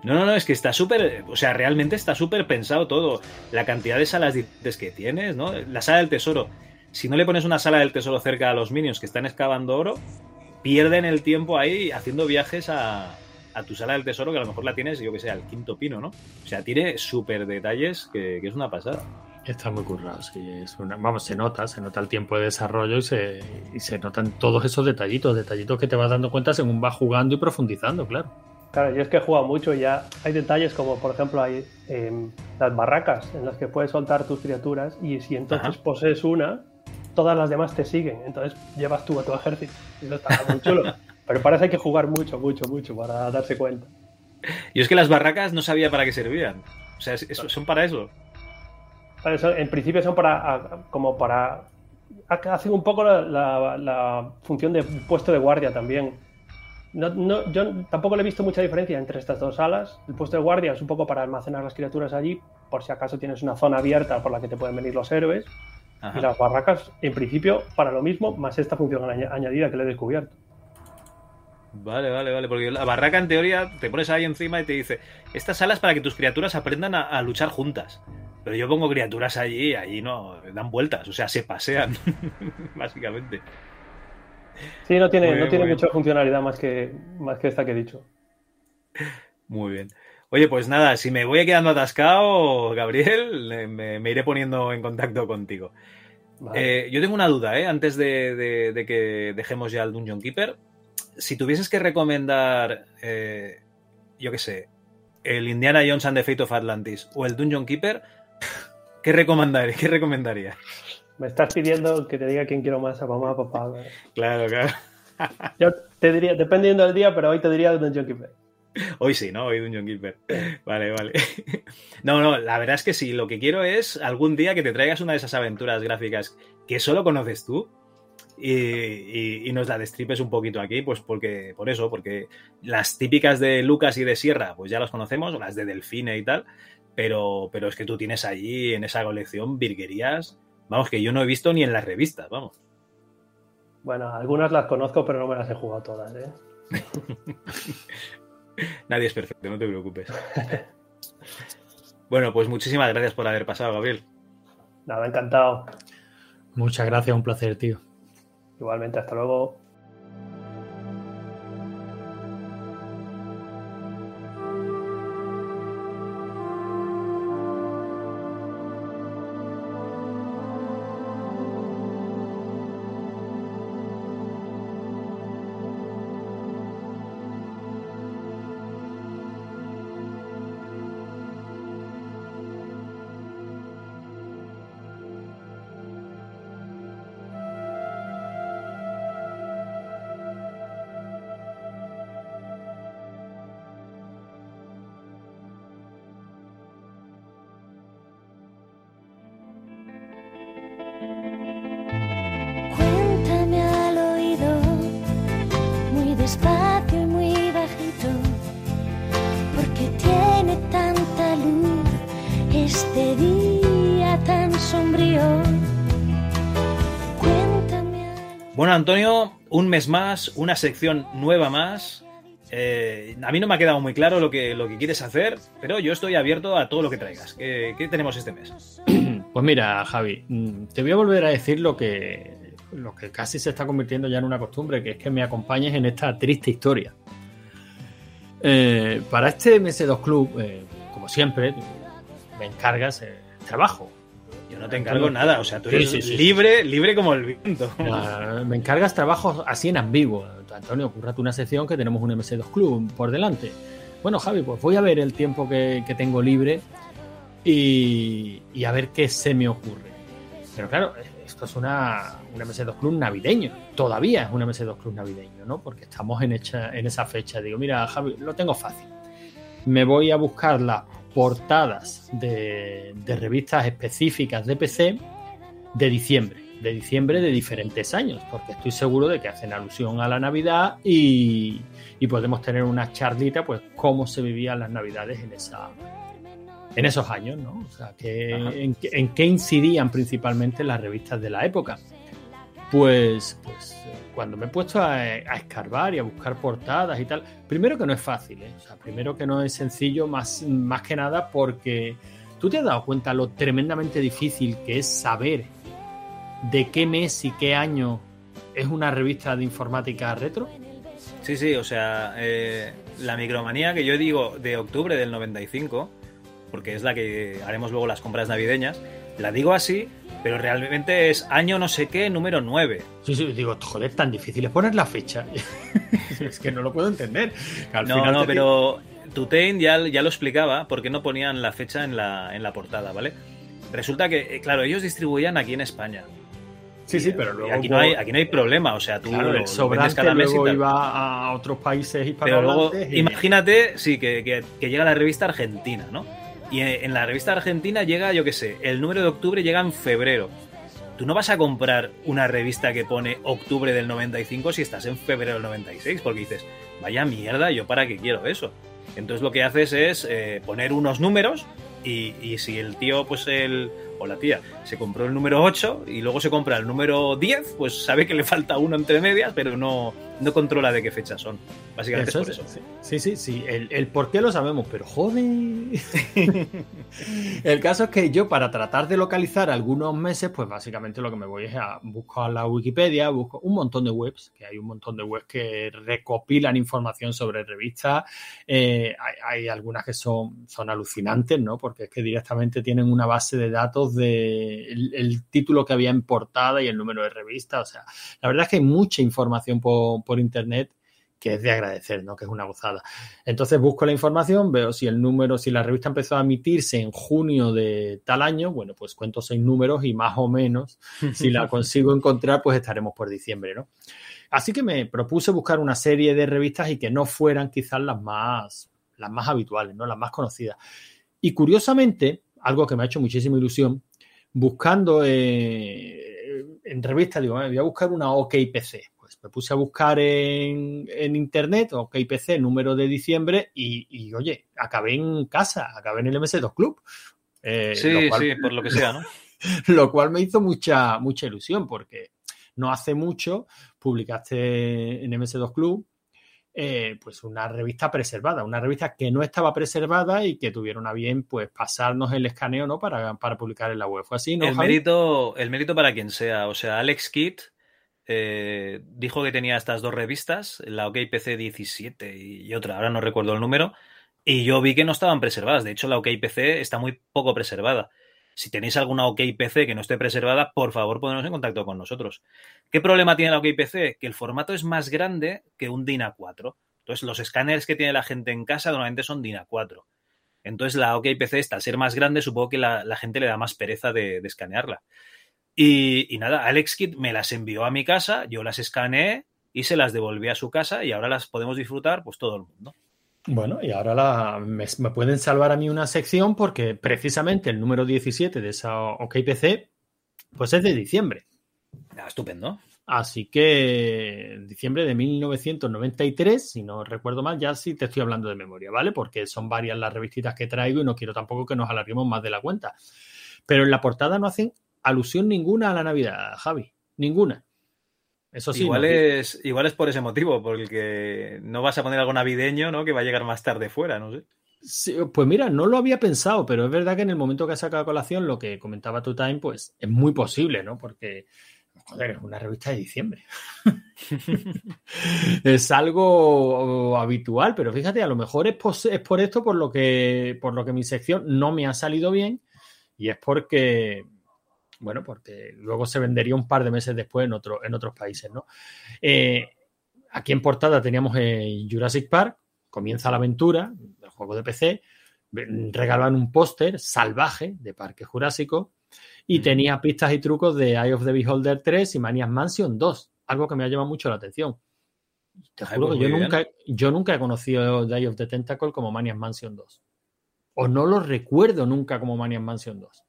No, no, no, es que está súper, o sea, realmente está súper pensado todo. La cantidad de salas diferentes que tienes, ¿no? La sala del tesoro. Si no le pones una sala del tesoro cerca a los minions que están excavando oro, pierden el tiempo ahí haciendo viajes a, a tu sala del tesoro, que a lo mejor la tienes, yo que sé, al quinto pino, ¿no? O sea, tiene súper detalles que, que es una pasada. Está muy currado, sí. Es una, vamos, se nota, se nota el tiempo de desarrollo y se, y se notan todos esos detallitos, detallitos que te vas dando cuenta según vas jugando y profundizando, claro. Claro, yo es que he jugado mucho y ya hay detalles como, por ejemplo, hay em, las barracas en las que puedes soltar tus criaturas y si entonces Ajá. posees una, todas las demás te siguen. Entonces llevas tú a tu ejército. Y eso está muy chulo. Pero para eso hay que jugar mucho, mucho, mucho para darse cuenta. Y es que las barracas no sabía para qué servían. O sea, es- es- son para eso. En principio son para, como para, ha- hacen un poco la, la- la función de puesto de guardia también. No, no- yo tampoco le he visto mucha diferencia entre estas dos salas. El puesto de guardia es un poco para almacenar las criaturas allí, por si acaso tienes una zona abierta por la que te pueden venir los héroes. Ajá. Y las barracas, en principio, para lo mismo, más esta función añ- añadida que le he descubierto. Vale, vale, vale. Porque la barraca, en teoría, te pones ahí encima y te dice: Esta sala es para que tus criaturas aprendan a, a luchar juntas. Pero yo pongo criaturas allí y allí no dan vueltas, o sea, se pasean, básicamente. Sí, no tiene, no tiene mucha funcionalidad más que, más que esta que he dicho. Muy bien. Oye, pues nada, si me voy quedando atascado, Gabriel, me, me iré poniendo en contacto contigo. Vale. Eh, yo tengo una duda, ¿eh? Antes de, de- de que dejemos ya el Dungeon Keeper. Si tuvieses que recomendar, eh, yo qué sé, el Indiana Jones and the Fate of Atlantis o el Dungeon Keeper, ¿qué, recomendar, qué recomendarías? Me estás pidiendo que te diga quién quiero más, a mamá o papá. Claro, claro. Yo te diría, dependiendo del día, pero hoy te diría Dungeon Keeper. Hoy sí, ¿no? Hoy Dungeon Keeper. Vale, vale. No, no, la verdad es que sí. Lo que quiero es algún día que te traigas una de esas aventuras gráficas que solo conoces tú y, y- y nos la destripes un poquito aquí, pues porque, por eso, porque las típicas de Lucas y de Sierra, pues ya las conocemos, o las de Delfine y tal, pero, pero es que tú tienes allí en esa colección virguerías, vamos, que yo no he visto ni en las revistas, vamos. Bueno, algunas las conozco, pero no me las he jugado todas. ¿eh? Nadie es perfecto, no te preocupes. Bueno, pues muchísimas gracias por haber pasado, Gabriel. Nada, encantado. Muchas gracias, un placer, tío. Igualmente, hasta luego. Antonio, un mes más, una sección nueva más. Eh, a mí no me ha quedado muy claro lo que, lo que quieres hacer, pero yo estoy abierto a todo lo que traigas. ¿Qué, qué tenemos este mes? Pues mira, Javi, mm, te voy a volver a decir lo que, lo que casi se está convirtiendo ya en una costumbre, que es que me acompañes en esta triste historia. Eh, para este MS2 Club, eh, como siempre, me encargas el trabajo. Yo no te encargo nada, o sea, tú eres sí, sí, libre, libre como el viento. Me encargas trabajos así en ambiguo. Antonio, currate una sección que tenemos un MS2 Club por delante. Bueno, Javi, pues voy a ver el tiempo que, que tengo libre y, y a ver qué se me ocurre. Pero claro, esto es una, un MS2 Club navideño. Todavía es un MS2 Club navideño, ¿no? Porque estamos en, hecha, en esa fecha. Digo, mira, Javi, lo tengo fácil. Me voy a buscar las portadas de, de revistas específicas de PC de diciembre, de diciembre de diferentes años, porque estoy seguro de que hacen alusión a la Navidad y, y podemos tener una charlita, pues cómo se vivían las Navidades en esa en esos años, ¿no? O sea, que, en, qué- en qué incidían principalmente las revistas de la época. Pues, pues eh, cuando me he puesto a, a escarbar y a buscar portadas y tal, primero que no es fácil, ¿eh? o sea, primero que no es sencillo, más, más que nada porque tú te has dado cuenta lo tremendamente difícil que es saber de qué mes y qué año es una revista de informática retro. Sí, sí, o sea, eh, la micromanía que yo digo de octubre del 95, porque es la que haremos luego las compras navideñas, la digo así, pero realmente es año no sé qué, número 9. Sí, sí, digo, joder, tan difícil es poner la fecha. es que no lo puedo entender. Al No, final no, pero Tutain ya, ya lo explicaba por qué no ponían la fecha en la, en la portada, ¿vale? Resulta que, eh, claro, ellos distribuían aquí en España. Sí, sí, pero Y luego. aquí, no hay, aquí no hay problema, o sea, tú Claro, el sobrante cada mes y luego tal. iba a otros países Pero luego, hispanohablantes. y- imagínate, sí, que, que- que llega la revista argentina, ¿no? Y en, la revista argentina llega, yo qué sé, el número de octubre llega en febrero. Tú no vas a comprar una revista que pone octubre del 95 si estás en febrero del 96, porque dices, vaya mierda, ¿yo para qué quiero eso? Entonces lo que haces es eh, poner unos números y, y si el tío, pues el, o la tía, se compró el número 8 y luego se compra el número 10, pues sabe que le falta uno entre medias, pero no, no controla de qué fecha son. Básicamente Eso es por es- eso. Sí, sí, sí. El, el por qué lo sabemos, pero joder. el caso es que yo, para tratar de localizar algunos meses, pues básicamente lo que me voy es a busco a la Wikipedia, busco un montón de webs, que hay un montón de webs que recopilan información sobre revistas. Eh, hay, hay algunas que son, son alucinantes, ¿no? Porque es que directamente tienen una base de datos de el, el título que había en portada y el número de revista. O sea, la verdad es que hay mucha información por, por internet que es de agradecer, ¿no? Que es una gozada. Entonces busco la información, veo si el número, si la revista empezó a emitirse en junio de tal año, bueno, pues cuento seis números y más o menos, si la consigo encontrar, pues estaremos por diciembre, ¿no? Así que me propuse buscar una serie de revistas y que no fueran quizás las más, las más habituales, ¿no? Las más conocidas. Y curiosamente, algo que me ha hecho muchísima ilusión, buscando eh, en revistas, digo, "Ah, voy a buscar una OKPC. Pues me puse a buscar en, en internet, OKPC, número de diciembre, y, y, oye, acabé en casa, acabé en el MS2 Club. Eh, Sí, cual- sí, por lo que sea, ¿no? lo cual me hizo mucha, mucha ilusión porque no hace mucho publicaste en MS2 Club eh, pues una revista preservada, una revista que no estaba preservada y que tuvieron a bien pues pasarnos el escaneo ¿no? para, para publicar en la web. ¿Fue así, no? el Javi? mérito, el mérito para quien sea. O sea, Alex Kidd eh, dijo que tenía estas dos revistas, la OKPC 17 y otra, ahora no recuerdo el número, y yo vi que no estaban preservadas. De hecho, la OKPC está muy poco preservada. Si tenéis alguna OKPC que no esté preservada, por favor, poneros en contacto con nosotros. ¿Qué problema tiene la OKPC? Que el formato es más grande que un DIN A4. Entonces, los escáneres que tiene la gente en casa normalmente son DIN A4. Entonces, la OKPC, al ser más grande, supongo que la, gente le da más pereza de, escanearla. Y, y nada, Alex Kidd me las envió a mi casa, yo las escaneé y se las devolví a su casa y ahora las podemos disfrutar pues todo el mundo. Bueno, y ahora la, me, me pueden salvar a mí una sección porque precisamente el número 17 de esa OKPC pues es de diciembre. Ah, estupendo. Así que en diciembre de 1993, si no recuerdo mal, ya sí te estoy hablando de memoria, ¿vale? Porque son varias las revistitas que traigo y no quiero tampoco que nos alarguemos más de la cuenta. Pero en la portada no hacen alusión ninguna a la Navidad, Javi. Ninguna. Eso sí. igual, es, igual es por ese motivo, porque no vas a poner algo navideño, ¿no? Que va a llegar más tarde fuera, no sé. Sí, pues mira, no lo había pensado, pero es verdad que en el momento que ha sacado a colación lo que comentaba tu time, pues es muy posible, ¿no? Porque, joder, es una revista de diciembre. es algo habitual, pero fíjate, a lo mejor es, es por esto por lo que por lo que mi sección no me ha salido bien y es porque bueno, porque luego se vendería un par de meses después en, otro, en otros países, ¿no? Eh, aquí en portada teníamos eh, Jurassic Park, comienza la aventura, el juego de PC, regalan un póster salvaje de Parque Jurásico y Mm. tenía pistas y trucos de Eye of the Beholder 3 y Maniac Mansion 2, algo que me ha llamado mucho la atención. Te Ay, juro pues que yo nunca, yo nunca he conocido The Eye of the Tentacle como Maniac Mansion 2. O no lo recuerdo nunca como Maniac Mansion 2.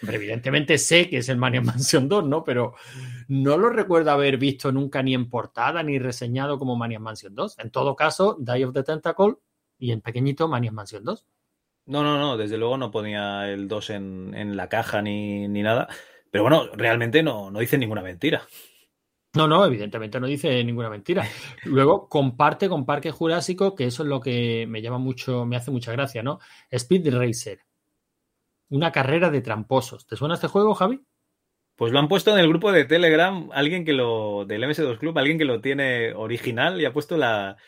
Hombre, evidentemente sé que es el Maniac Mansion 2, ¿no? Pero no lo recuerdo haber visto nunca ni en portada ni reseñado como Maniac Mansion 2. En todo caso, Die of the Tentacle y en pequeñito Maniac Mansion 2. No, no, no, desde luego no ponía el 2 en, en la caja ni, ni nada. Pero bueno, realmente no, no dice ninguna mentira. No, no, evidentemente no dice ninguna mentira. Luego comparte con Parque Jurásico, que eso es lo que me llama mucho, me hace mucha gracia, ¿no? Speed Racer. Una carrera de tramposos. ¿Te suena este juego, Javi? Pues lo han puesto en el grupo de Telegram, alguien que lo, del MS2 Club, alguien que lo tiene original y ha puesto la,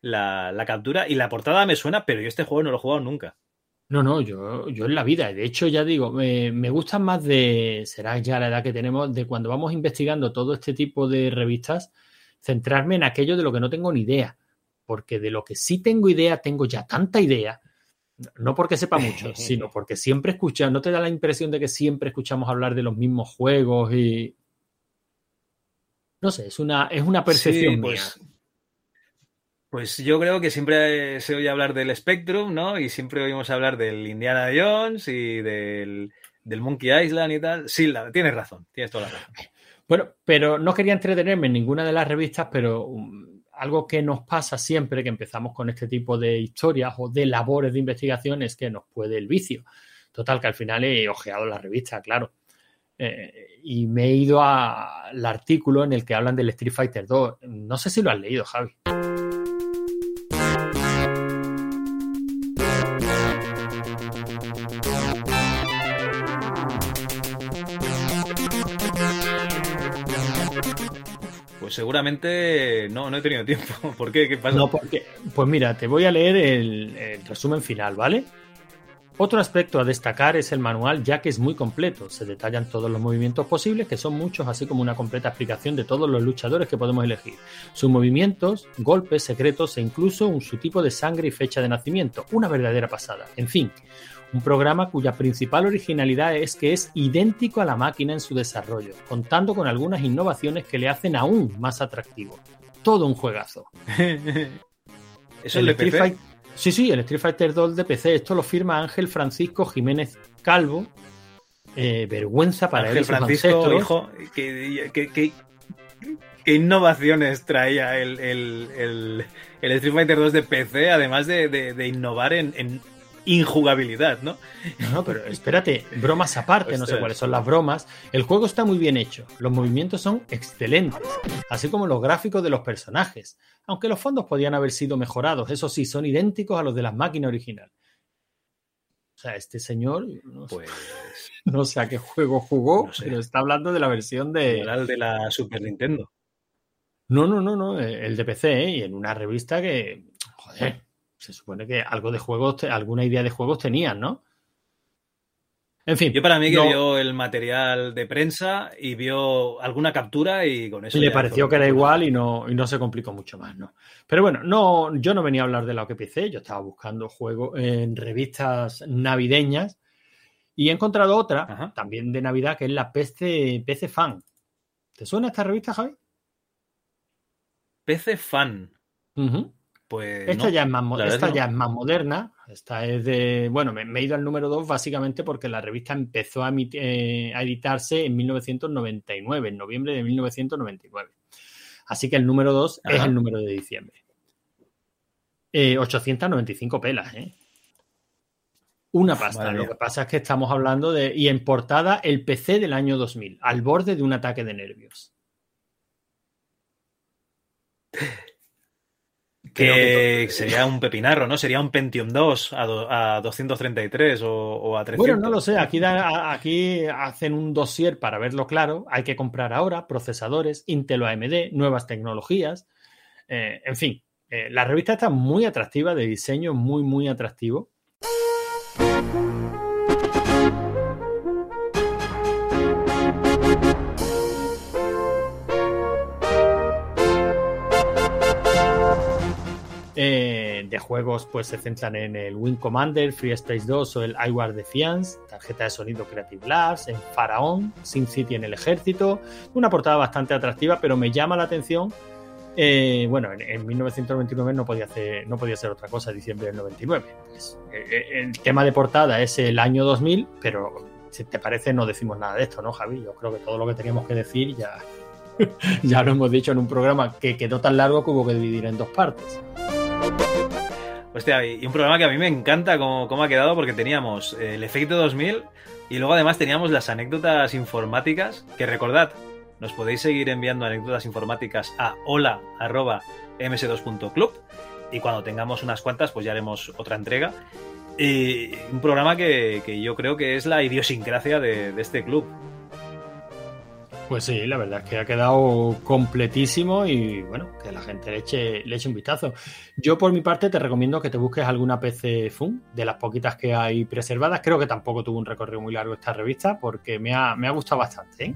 la, la captura y la portada me suena, pero yo este juego no lo he jugado nunca. No, no, yo, yo en la vida. De hecho, ya digo, me, me gustan más de, será ya la edad que tenemos, de cuando vamos investigando todo este tipo de revistas, centrarme en aquello de lo que no tengo ni idea. Porque de lo que sí tengo idea, tengo ya tanta idea, no porque sepa mucho, sino porque siempre escucha, ¿no te da la impresión de que siempre escuchamos hablar de los mismos juegos y... No sé, es una, es una percepción Sí, mía. pues, pues yo creo que siempre se oye hablar del Spectrum, ¿no? Y siempre oímos hablar del Indiana Jones y del, del Monkey Island y tal. Sí, la- tienes razón, tienes toda la razón. Bueno, pero no quería entretenerme en ninguna de las revistas, pero um, algo que nos pasa siempre que empezamos con este tipo de historias o de labores de investigación es que nos puede el vicio. Total, que al final he ojeado la revista, claro. Eh, y me he ido al artículo en el que hablan del Street Fighter 2. No sé si lo has leído, Javi. Seguramente no, no he tenido tiempo. ¿Por qué? ¿Qué pasa? No, porque, pues mira, te voy a leer el, resumen final, ¿vale? Otro aspecto a destacar es el manual, ya que es muy completo. Se detallan todos los movimientos posibles, que son muchos, así como una completa explicación de todos los luchadores que podemos elegir. Sus movimientos, golpes, secretos e incluso un, su tipo de sangre y fecha de nacimiento. Una verdadera pasada. En fin, un programa cuya principal originalidad es que es idéntico a la máquina en su desarrollo, contando con algunas innovaciones que le hacen aún más atractivo. Todo un juegazo. ¿Eso es de Street Sí, sí, el Street Fighter 2 de PC. Esto lo firma Ángel Francisco Jiménez Calvo. Eh, vergüenza para él Ángel sus Francisco, hijo, ¿qué, innovaciones traía el, el- el- el Street Fighter 2 de PC, además de, de- de innovar en, en injugabilidad, ¿no? No, no, pero espérate, bromas aparte, no sé cuáles son las bromas. El juego está muy bien hecho, los movimientos son excelentes, así como los gráficos de los personajes, aunque los fondos podían haber sido mejorados, eso sí, son idénticos a los de las máquinas original. O sea, este señor, no, sé- Pues no sé a qué juego jugó, No sé. pero está hablando de la versión de... al de la Super Nintendo. No, no, no, no, eh, el de PC, ¿eh? y en una revista que, joder, se supone que algo de juegos, alguna idea de juegos tenían, ¿no? En fin, Yo para mí que no- vio el material de prensa y vio alguna captura y con eso le pareció que era igual y no, y no se complicó mucho más, ¿no? Pero bueno, no, yo no venía a hablar de la PC, yo estaba buscando juegos en revistas navideñas y he encontrado otra, Ajá. también de Navidad, que es la PC, PC Fan. ¿Te suena esta revista, Javi? PC Fan. Pues Esta, no, ya, es más, esta ya es moderna. Esta es de. Bueno, me, me he ido al número 2 básicamente porque la revista empezó a, eh, a editarse en 1999, en noviembre de 1999. Así que el número 2 es el número de diciembre. Eh, 895 pelas, ¿eh? Una pasta. Madre Lo mía. que pasa es que estamos hablando de. Y en portada, el PC del año 2000, al borde de un ataque de nervios. Que sería un pepinarro, ¿no? Sería un Pentium 2 a, do- a 233 o, o a 300. Bueno, no lo sé. Aquí, da- aquí hacen un dossier para verlo claro. Hay que comprar ahora procesadores, Intel o AMD, nuevas tecnologías. Eh, en fin, eh, la revista está muy atractiva, de diseño muy, muy atractivo. Eh, de juegos, pues se centran en el Wing Commander, Free Space 2 o el iWar Defiance, tarjeta de sonido Creative Labs, en Faraón, Sin City en el ejército. Una portada bastante atractiva, pero me llama la atención. eh, bueno, en, en 1999 no podía, ser otra cosa, diciembre del 99. Pues, eh, eh, el tema de portada es el año 2000, pero si te parece no decimos nada de esto, ¿no, Javi? Yo creo que todo lo que teníamos que decir ya, ya lo hemos dicho en un programa que quedó tan largo que hubo que dividir en dos partes. Hostia, y un programa que a mí me encanta cómo, cómo ha quedado porque teníamos el efecto 2000 y luego además teníamos las anécdotas informáticas que recordad, Nos podéis seguir enviando anécdotas informáticas a hola.ms2.club y cuando tengamos unas cuantas, pues ya haremos otra entrega. Y un programa que, que yo creo que es la idiosincrasia de este club. Pues sí, la verdad es que ha quedado completísimo y bueno, que la gente le eche, le eche un vistazo. Yo por mi parte te recomiendo que te busques alguna PC Fun, de las poquitas que hay preservadas. Creo que tampoco tuvo un recorrido muy largo esta revista porque me ha, me ha gustado bastante. ¿eh?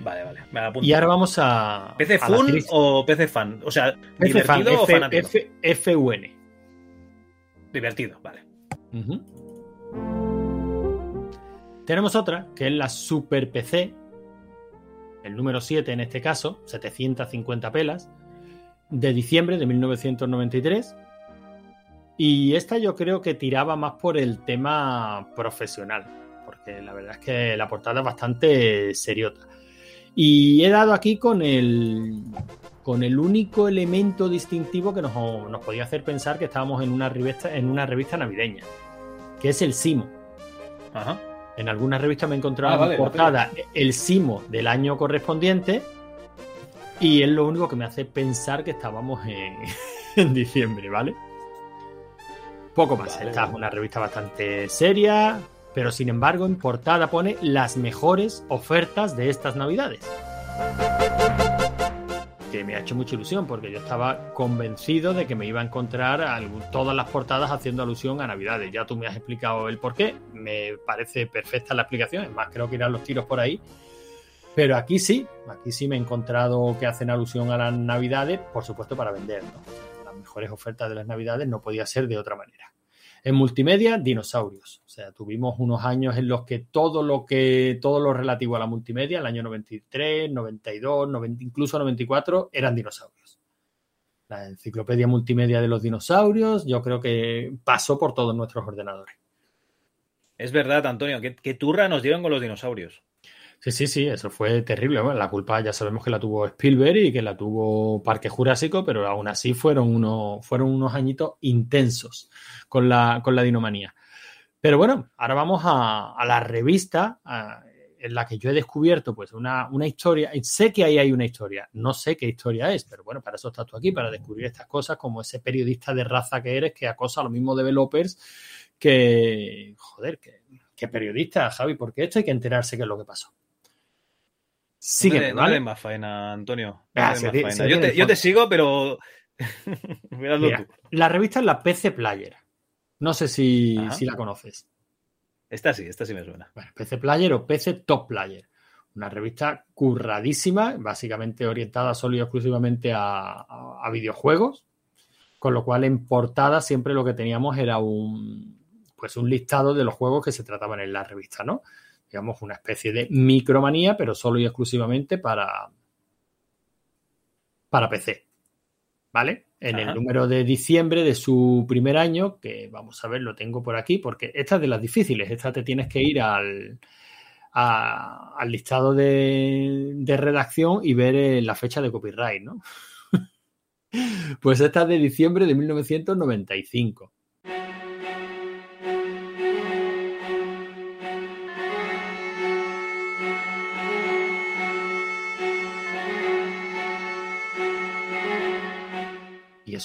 Vale, vale. Me. Y ahora vamos a... ¿PC Fun o PC Fan? O sea, PC Fan, ¿divertido o F- fanático? F- FUN. Divertido, vale. Tenemos otra, que es la Super PC, el número 7 en este caso, 750 pelas, de diciembre de 1993. Y esta yo creo que tiraba más por el tema profesional, porque la verdad es que la portada es bastante seriota. Y he dado aquí con el, con el único elemento distintivo que nos, nos podía hacer pensar que estábamos en una revista, en una revista navideña, que es el Simo. Ajá. En algunas revistas me he encontrado Ah, vale, en portada el Simo del año correspondiente y es lo único que me hace pensar que estábamos en, en diciembre, ¿vale? Poco más. Vale, Esta vale. es una revista bastante seria, pero sin embargo en portada pone las mejores ofertas de estas navidades. Que me ha hecho mucha ilusión porque yo estaba convencido de que me iba a encontrar todas las portadas haciendo alusión a navidades. Ya tú me has explicado el por qué. Me parece perfecta la explicación. Es más, creo que irán los tiros por ahí. Pero aquí sí, aquí sí me he encontrado que hacen alusión a las navidades, por supuesto para vender. Las mejores ofertas de las navidades no podía ser de otra manera. En multimedia, dinosaurios. O sea, tuvimos unos años en los que todo lo que todo lo relativo a la multimedia, el año 93, 92, 90, incluso 94, eran dinosaurios. La enciclopedia multimedia de los dinosaurios, yo creo que pasó por todos nuestros ordenadores. Es verdad, Antonio, ¿qué, qué turra nos dieron con los dinosaurios? Sí, sí, sí, eso fue terrible. Bueno, la culpa ya sabemos que la tuvo Spielberg y que la tuvo Parque Jurásico, pero aún así fueron unos, fueron unos añitos intensos con la, con la dinomanía. Pero bueno, ahora vamos a, a la revista en la que yo he descubierto pues una, una historia. Sé que ahí hay una historia, no sé qué historia es, pero bueno, para eso estás tú aquí, para descubrir estas cosas, como ese periodista de raza que eres que acosa a los mismos developers que, joder, que periodista, Javi, porque esto hay que enterarse qué es lo que pasó. Sí, Sígueme, no, ¿vale? más faena, Antonio. No Ah, se faena. se yo, te, yo te foto. sigo, pero. Mira, tú. la revista es la PC Player. No sé si, si la conoces. Esta sí, esta sí me suena. Bueno, PC Player o PC Top Player. Una revista curradísima, básicamente orientada solo y exclusivamente a, a- a videojuegos. Con lo cual, en portada siempre lo que teníamos era un, pues un listado de los juegos que se trataban en la revista, ¿no? Digamos, una especie de micromanía, pero solo y exclusivamente para, para PC. ¿Vale? En Ajá. el número de diciembre de su primer año, que vamos a ver, lo tengo por aquí, porque esta es de las difíciles. Esta te tienes que ir al, a- al listado de, de redacción y ver eh, la fecha de copyright, ¿no? pues esta es de diciembre de 1995.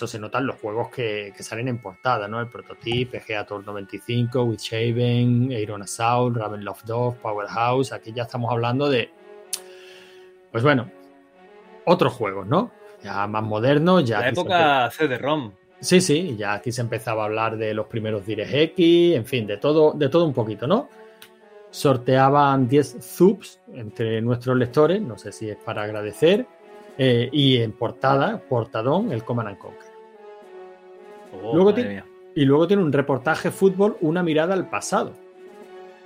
Eso se nota en los juegos que, que salen en portada, ¿no? El Prototype, PGA Tour 95, With Shaven, Iron Assault, Ravenloft 2, Powerhouse. Aquí ya estamos hablando de. Pues bueno, otros juegos, ¿no? Ya más modernos, ya. La se época CD-ROM. Sí, sí, ya aquí se empezaba a hablar de los primeros DirectX, en fin, de todo, de todo un poquito, ¿no? Sorteaban 10 subs entre nuestros lectores, no sé si es para agradecer, eh, y en portada, portadón, el Command and Conquer. Oh, Luego. Y luego tiene un reportaje fútbol, una mirada al pasado,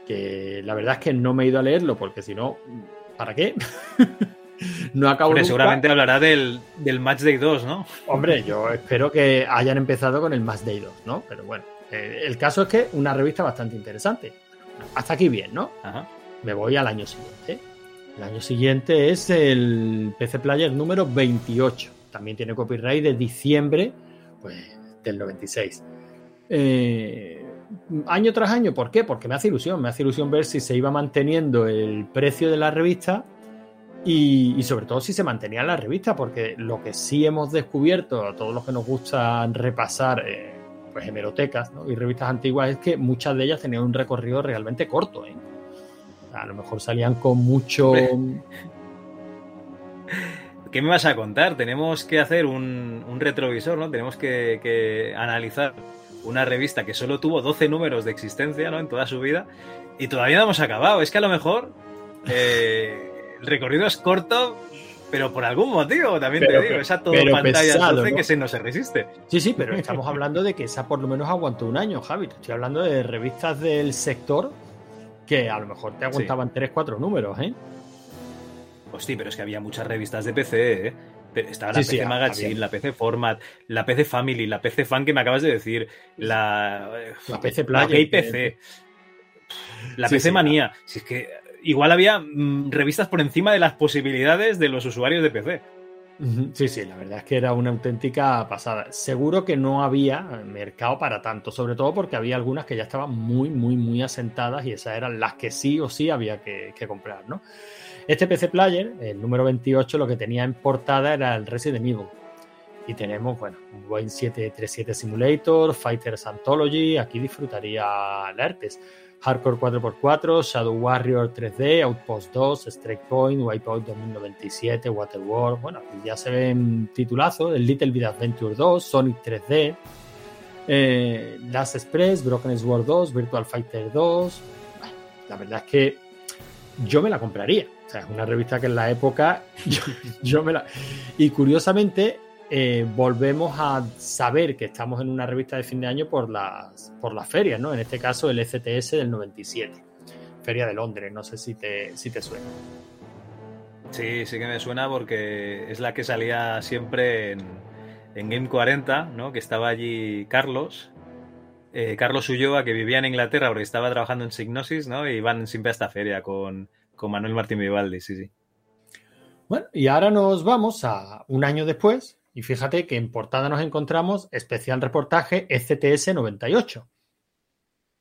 que la verdad es que no me he ido a leerlo porque si no, ¿para qué? no acabo Hombre, nunca. seguramente hablará del, del Match Day 2, ¿no? Hombre, yo espero que hayan empezado con el Más Day 2, ¿no? Pero bueno, eh, el caso es que una revista bastante interesante. Hasta aquí bien, ¿no? Ajá. Me voy al año siguiente. El año siguiente es el PC Player número 28. También tiene copyright de diciembre pues, del 96. Eh, año tras año, ¿por qué? Porque me hace ilusión. Me hace ilusión ver si se iba manteniendo el precio de la revista Y, y sobre todo si se mantenía en la revista, porque lo que sí hemos descubierto a todos los que nos gusta repasar eh, pues, hemerotecas ¿no? y revistas antiguas es que muchas de ellas tenían un recorrido realmente corto. ¿eh? A lo mejor salían con mucho... ¿Qué me vas a contar? Tenemos que hacer un, un retrovisor, ¿no? Tenemos que, que analizar una revista que solo tuvo 12 números de existencia, ¿no? En toda su vida. Y todavía no hemos acabado. Es que a lo mejor eh, el recorrido es corto, pero por algún motivo, también Pero te digo. Esa todo pantalla pesado, 12 ¿no? que se no se resiste. Sí, sí, pero estamos hablando de que esa por lo menos aguantó un año, Javi. Estoy hablando de revistas del sector que a lo mejor te aguantaban tres, cuatro números, ¿eh? Hostia, pero es que había muchas revistas de PC, ¿eh? Estaba la Sí, sí, PC Magazine, había. la PC Format, la PC Family, la PC Fan que me acabas de decir, la, La PC la Player, Gay que- PC, la Sí, PC Manía. Si es que igual había mm, revistas por encima de las posibilidades de los usuarios de PC. Sí, sí, la verdad es que era una auténtica pasada. Seguro que no había mercado para tanto, sobre todo porque había algunas que ya estaban muy, muy, muy asentadas y esas eran las que sí o sí había que, que comprar, ¿no? Este PC Player, el número 28, lo que tenía en portada era el Resident Evil. Y tenemos, bueno, un Boeing 737 Simulator, Fighters Anthology, aquí disfrutaría la Herpes. Hardcore 4x4, Shadow Warrior 3D, Outpost 2, Strike Point, Wipeout 2097, Waterworld. Bueno, ya se ven titulazos: el Little Bit Adventure 2, Sonic 3D, eh, Last Express, Broken Sword 2, Virtual Fighter 2. Bueno, La verdad es que yo me la compraría. O sea, es una revista que en la época yo, yo me la. Y curiosamente, eh, volvemos a saber que estamos en una revista de fin de año por las, por las ferias, ¿no? En este caso, el ECTS del 97. Feria de Londres, no sé si te, si te suena. Sí, sí que me suena porque es la que salía siempre en, en Game 40, ¿no? Que estaba allí Carlos, eh, Carlos Ulloa, que vivía en Inglaterra porque estaba trabajando en Signosis, ¿no? Y iban siempre a esta feria con, con Manuel Martín Vivaldi, sí, sí. Bueno, y ahora nos vamos a un año después, y fíjate que en portada nos encontramos especial reportaje ECTS 98.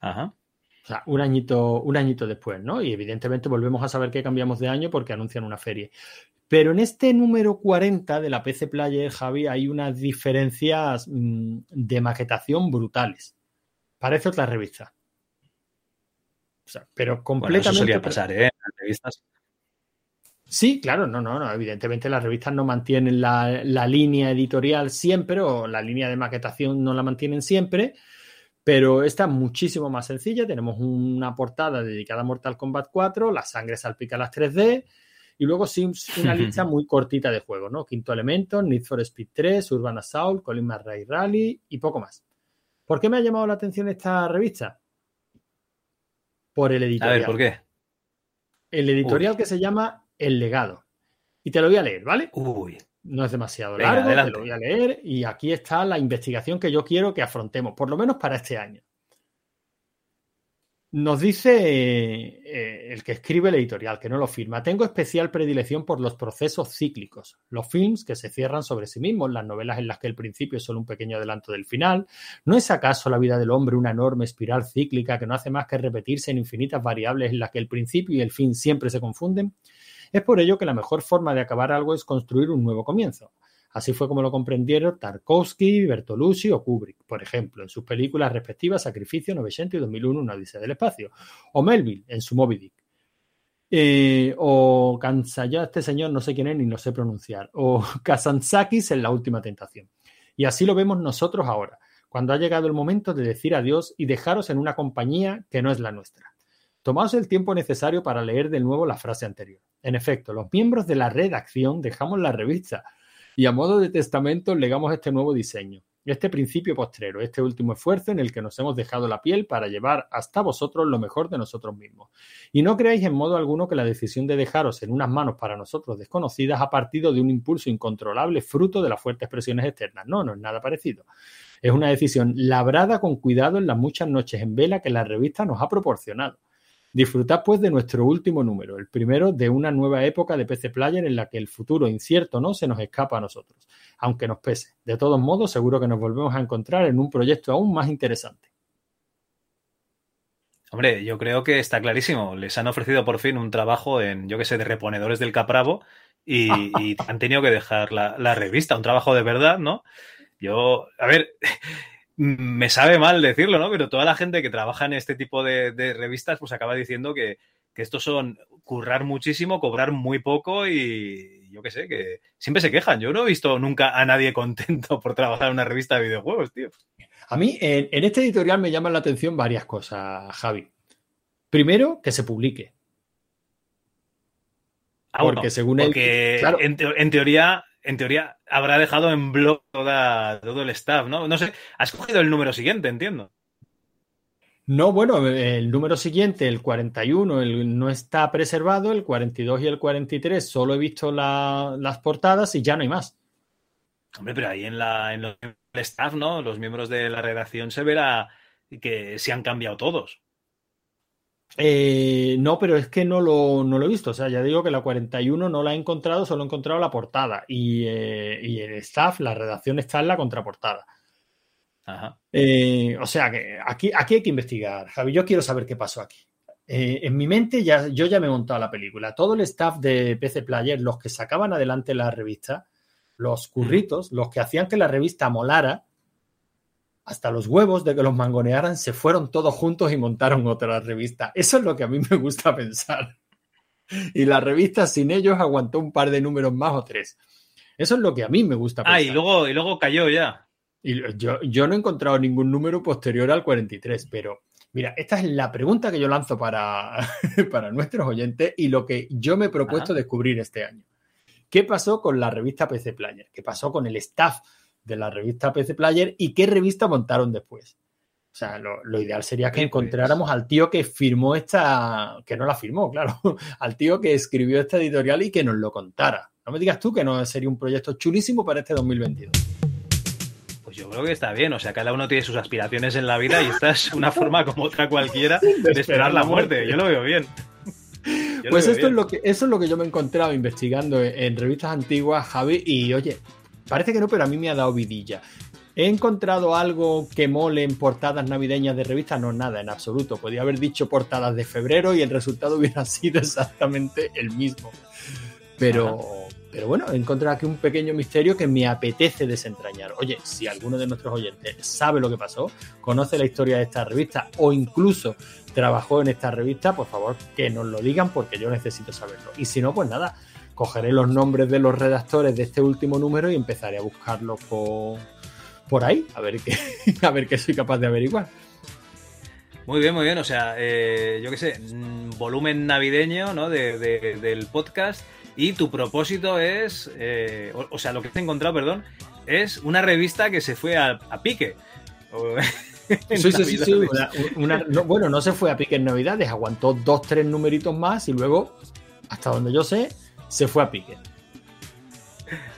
Ajá. O sea, un añito, un añito después, ¿no? Y evidentemente volvemos a saber que cambiamos de año porque anuncian una feria. Pero en este número 40 de la PC Player, Javi, hay unas diferencias mm, de maquetación brutales. Parece otra revista. O sea, pero Bueno, completamente. eso solía pasar, ¿eh? En las revistas. Sí, claro, no, no, no. Evidentemente las revistas no mantienen la, la línea editorial siempre o la línea de maquetación no la mantienen siempre, pero esta es muchísimo más sencilla. Tenemos una portada dedicada a Mortal Kombat 4, la sangre salpica las 3D y luego sí una lista muy cortita de juegos, ¿no? Quinto Elemento, Need for Speed 3, Urban Assault, Colin McRae Rally y poco más. ¿Por qué me ha llamado la atención esta revista? Por el A editorial. ver, ¿por qué? El editorial que se llama El Legado. Y te lo voy a leer, ¿vale? Uy. No es demasiado Venga, largo, adelante. te lo voy a leer y aquí está la investigación que yo quiero que afrontemos, por lo menos para este año. Nos dice eh, el que escribe el editorial, que no lo firma, tengo especial predilección por los procesos cíclicos, los films que se cierran sobre sí mismos, las novelas en las que el principio es solo un pequeño adelanto del final. ¿No es acaso la vida del hombre una enorme espiral cíclica que no hace más que repetirse en infinitas variables en las que el principio y el fin siempre se confunden? Es por ello que la mejor forma de acabar algo es construir un nuevo comienzo. Así fue como lo comprendieron Tarkovsky, Bertolucci o Kubrick, por ejemplo, en sus películas respectivas Sacrificio, 900 y 2001, Una Odisea del Espacio, o Melville en su Moby Dick. Eh, o Kansaya, este señor no sé quién es ni lo sé pronunciar, o Kazantzakis en La Última Tentación. Y así lo vemos nosotros ahora, cuando ha llegado el momento de decir adiós y dejaros en una compañía que no es la nuestra. Tomaos el tiempo necesario para leer de nuevo la frase anterior. En efecto, los miembros de la redacción dejamos la revista y a modo de testamento legamos este nuevo diseño, este principio postrero, este último esfuerzo en el que nos hemos dejado la piel para llevar hasta vosotros lo mejor de nosotros mismos. Y no creáis en modo alguno que la decisión de dejaros en unas manos para nosotros desconocidas ha partido de un impulso incontrolable fruto de las fuertes presiones externas. No, no es nada parecido. Es una decisión labrada con cuidado en las muchas noches en vela que la revista nos ha proporcionado. Disfrutad pues de nuestro último número, el primero de una nueva época de PC Player en la que el futuro incierto no se nos escapa a nosotros, aunque nos pese. De todos modos, seguro que nos volvemos a encontrar en un proyecto aún más interesante. Hombre, yo creo que está clarísimo. Les han ofrecido por fin un trabajo en, yo qué sé, de reponedores del Capravo y, y han tenido que dejar la, la revista, un trabajo de verdad, ¿no? Yo, a ver, me sabe mal decirlo, ¿no? Pero toda la gente que trabaja en este tipo de, de revistas, pues acaba diciendo que, que estos son currar muchísimo, cobrar muy poco y yo qué sé, que siempre se quejan. Yo no he visto nunca a nadie contento por trabajar en una revista de videojuegos, tío. A mí, en, en este editorial me llaman la atención varias cosas, Javi. Primero, que se publique. Ah, bueno, Porque según él- claro. en teoría, en teoría habrá dejado en blog toda, todo el staff, ¿no? No sé, has cogido el número siguiente, entiendo. No, bueno, el número siguiente, el 41, el, no está preservado, el 42 y el 43 solo he visto la- las portadas y ya no hay más. Hombre, pero ahí en, la, en los- el staff, ¿no? Los miembros de la redacción se verá que se han cambiado todos. Eh, no, pero es que no lo, no lo he visto. O sea, ya digo que la 41 no la he encontrado, solo he encontrado la portada. Y, eh, y el staff, la redacción está en la contraportada. Ajá. Eh, o sea que aquí, aquí hay que investigar, Javi. Yo quiero saber qué pasó aquí. En mi mente ya, yo ya me he montado la película. Todo el staff de PC Player, los que sacaban adelante la revista, los curritos, los que hacían que la revista molara, hasta los huevos de que los mangonearan, se fueron todos juntos y montaron otra revista. Eso es lo que a mí me gusta pensar. Y la revista sin ellos aguantó un par de números más o tres. Eso es lo que a mí me gusta pensar. Ah, y luego, y luego cayó ya. Y yo, yo no he encontrado ningún número posterior al 43, pero mira, esta es la pregunta que yo lanzo para, para nuestros oyentes y lo que yo me he propuesto Ajá. descubrir este año. ¿Qué pasó con la revista PC Player? ¿Qué pasó con el staff de la revista PC Player y qué revista montaron después? O sea, lo, lo ideal sería que pues- encontráramos al tío que firmó esta, que no la firmó, claro, al tío que escribió esta editorial y que nos lo contara. No me digas tú que no sería un proyecto chulísimo para este 2022. Pues yo creo que está bien. O sea, cada uno tiene sus aspiraciones en la vida y esta es una forma como otra cualquiera de esperar la muerte. Yo lo veo bien. Yo Pues esto es lo que, eso es lo que yo me he encontrado investigando en, en revistas antiguas, Javi, y oye, parece que no, pero a mí me ha dado vidilla. ¿He encontrado algo que mole en portadas navideñas de revistas? No, nada, en absoluto. Podía haber dicho portadas de febrero y el resultado hubiera sido exactamente el mismo. Pero, pero bueno, he encontrado aquí un pequeño misterio que me apetece desentrañar. Oye, si alguno de nuestros oyentes sabe lo que pasó, conoce la historia de esta revista o incluso trabajó en esta revista, por favor que nos lo digan porque yo necesito saberlo. Y si no, pues nada, cogeré los nombres de los redactores de este último número y empezaré a buscarlos por, por ahí, a ver qué, a ver qué soy capaz de averiguar. Muy bien, muy bien. O sea, eh, yo qué sé, mm, volumen navideño ¿no? de, de- del podcast. Y tu propósito es, eh, o, o sea, lo que has encontrado, perdón, es una revista que se fue a, a pique. Sí, sí, sí, sí, Navidades. una- una- no, bueno, no se fue a pique en Navidades, aguantó dos, tres numeritos más y luego, hasta donde yo sé, se fue a pique.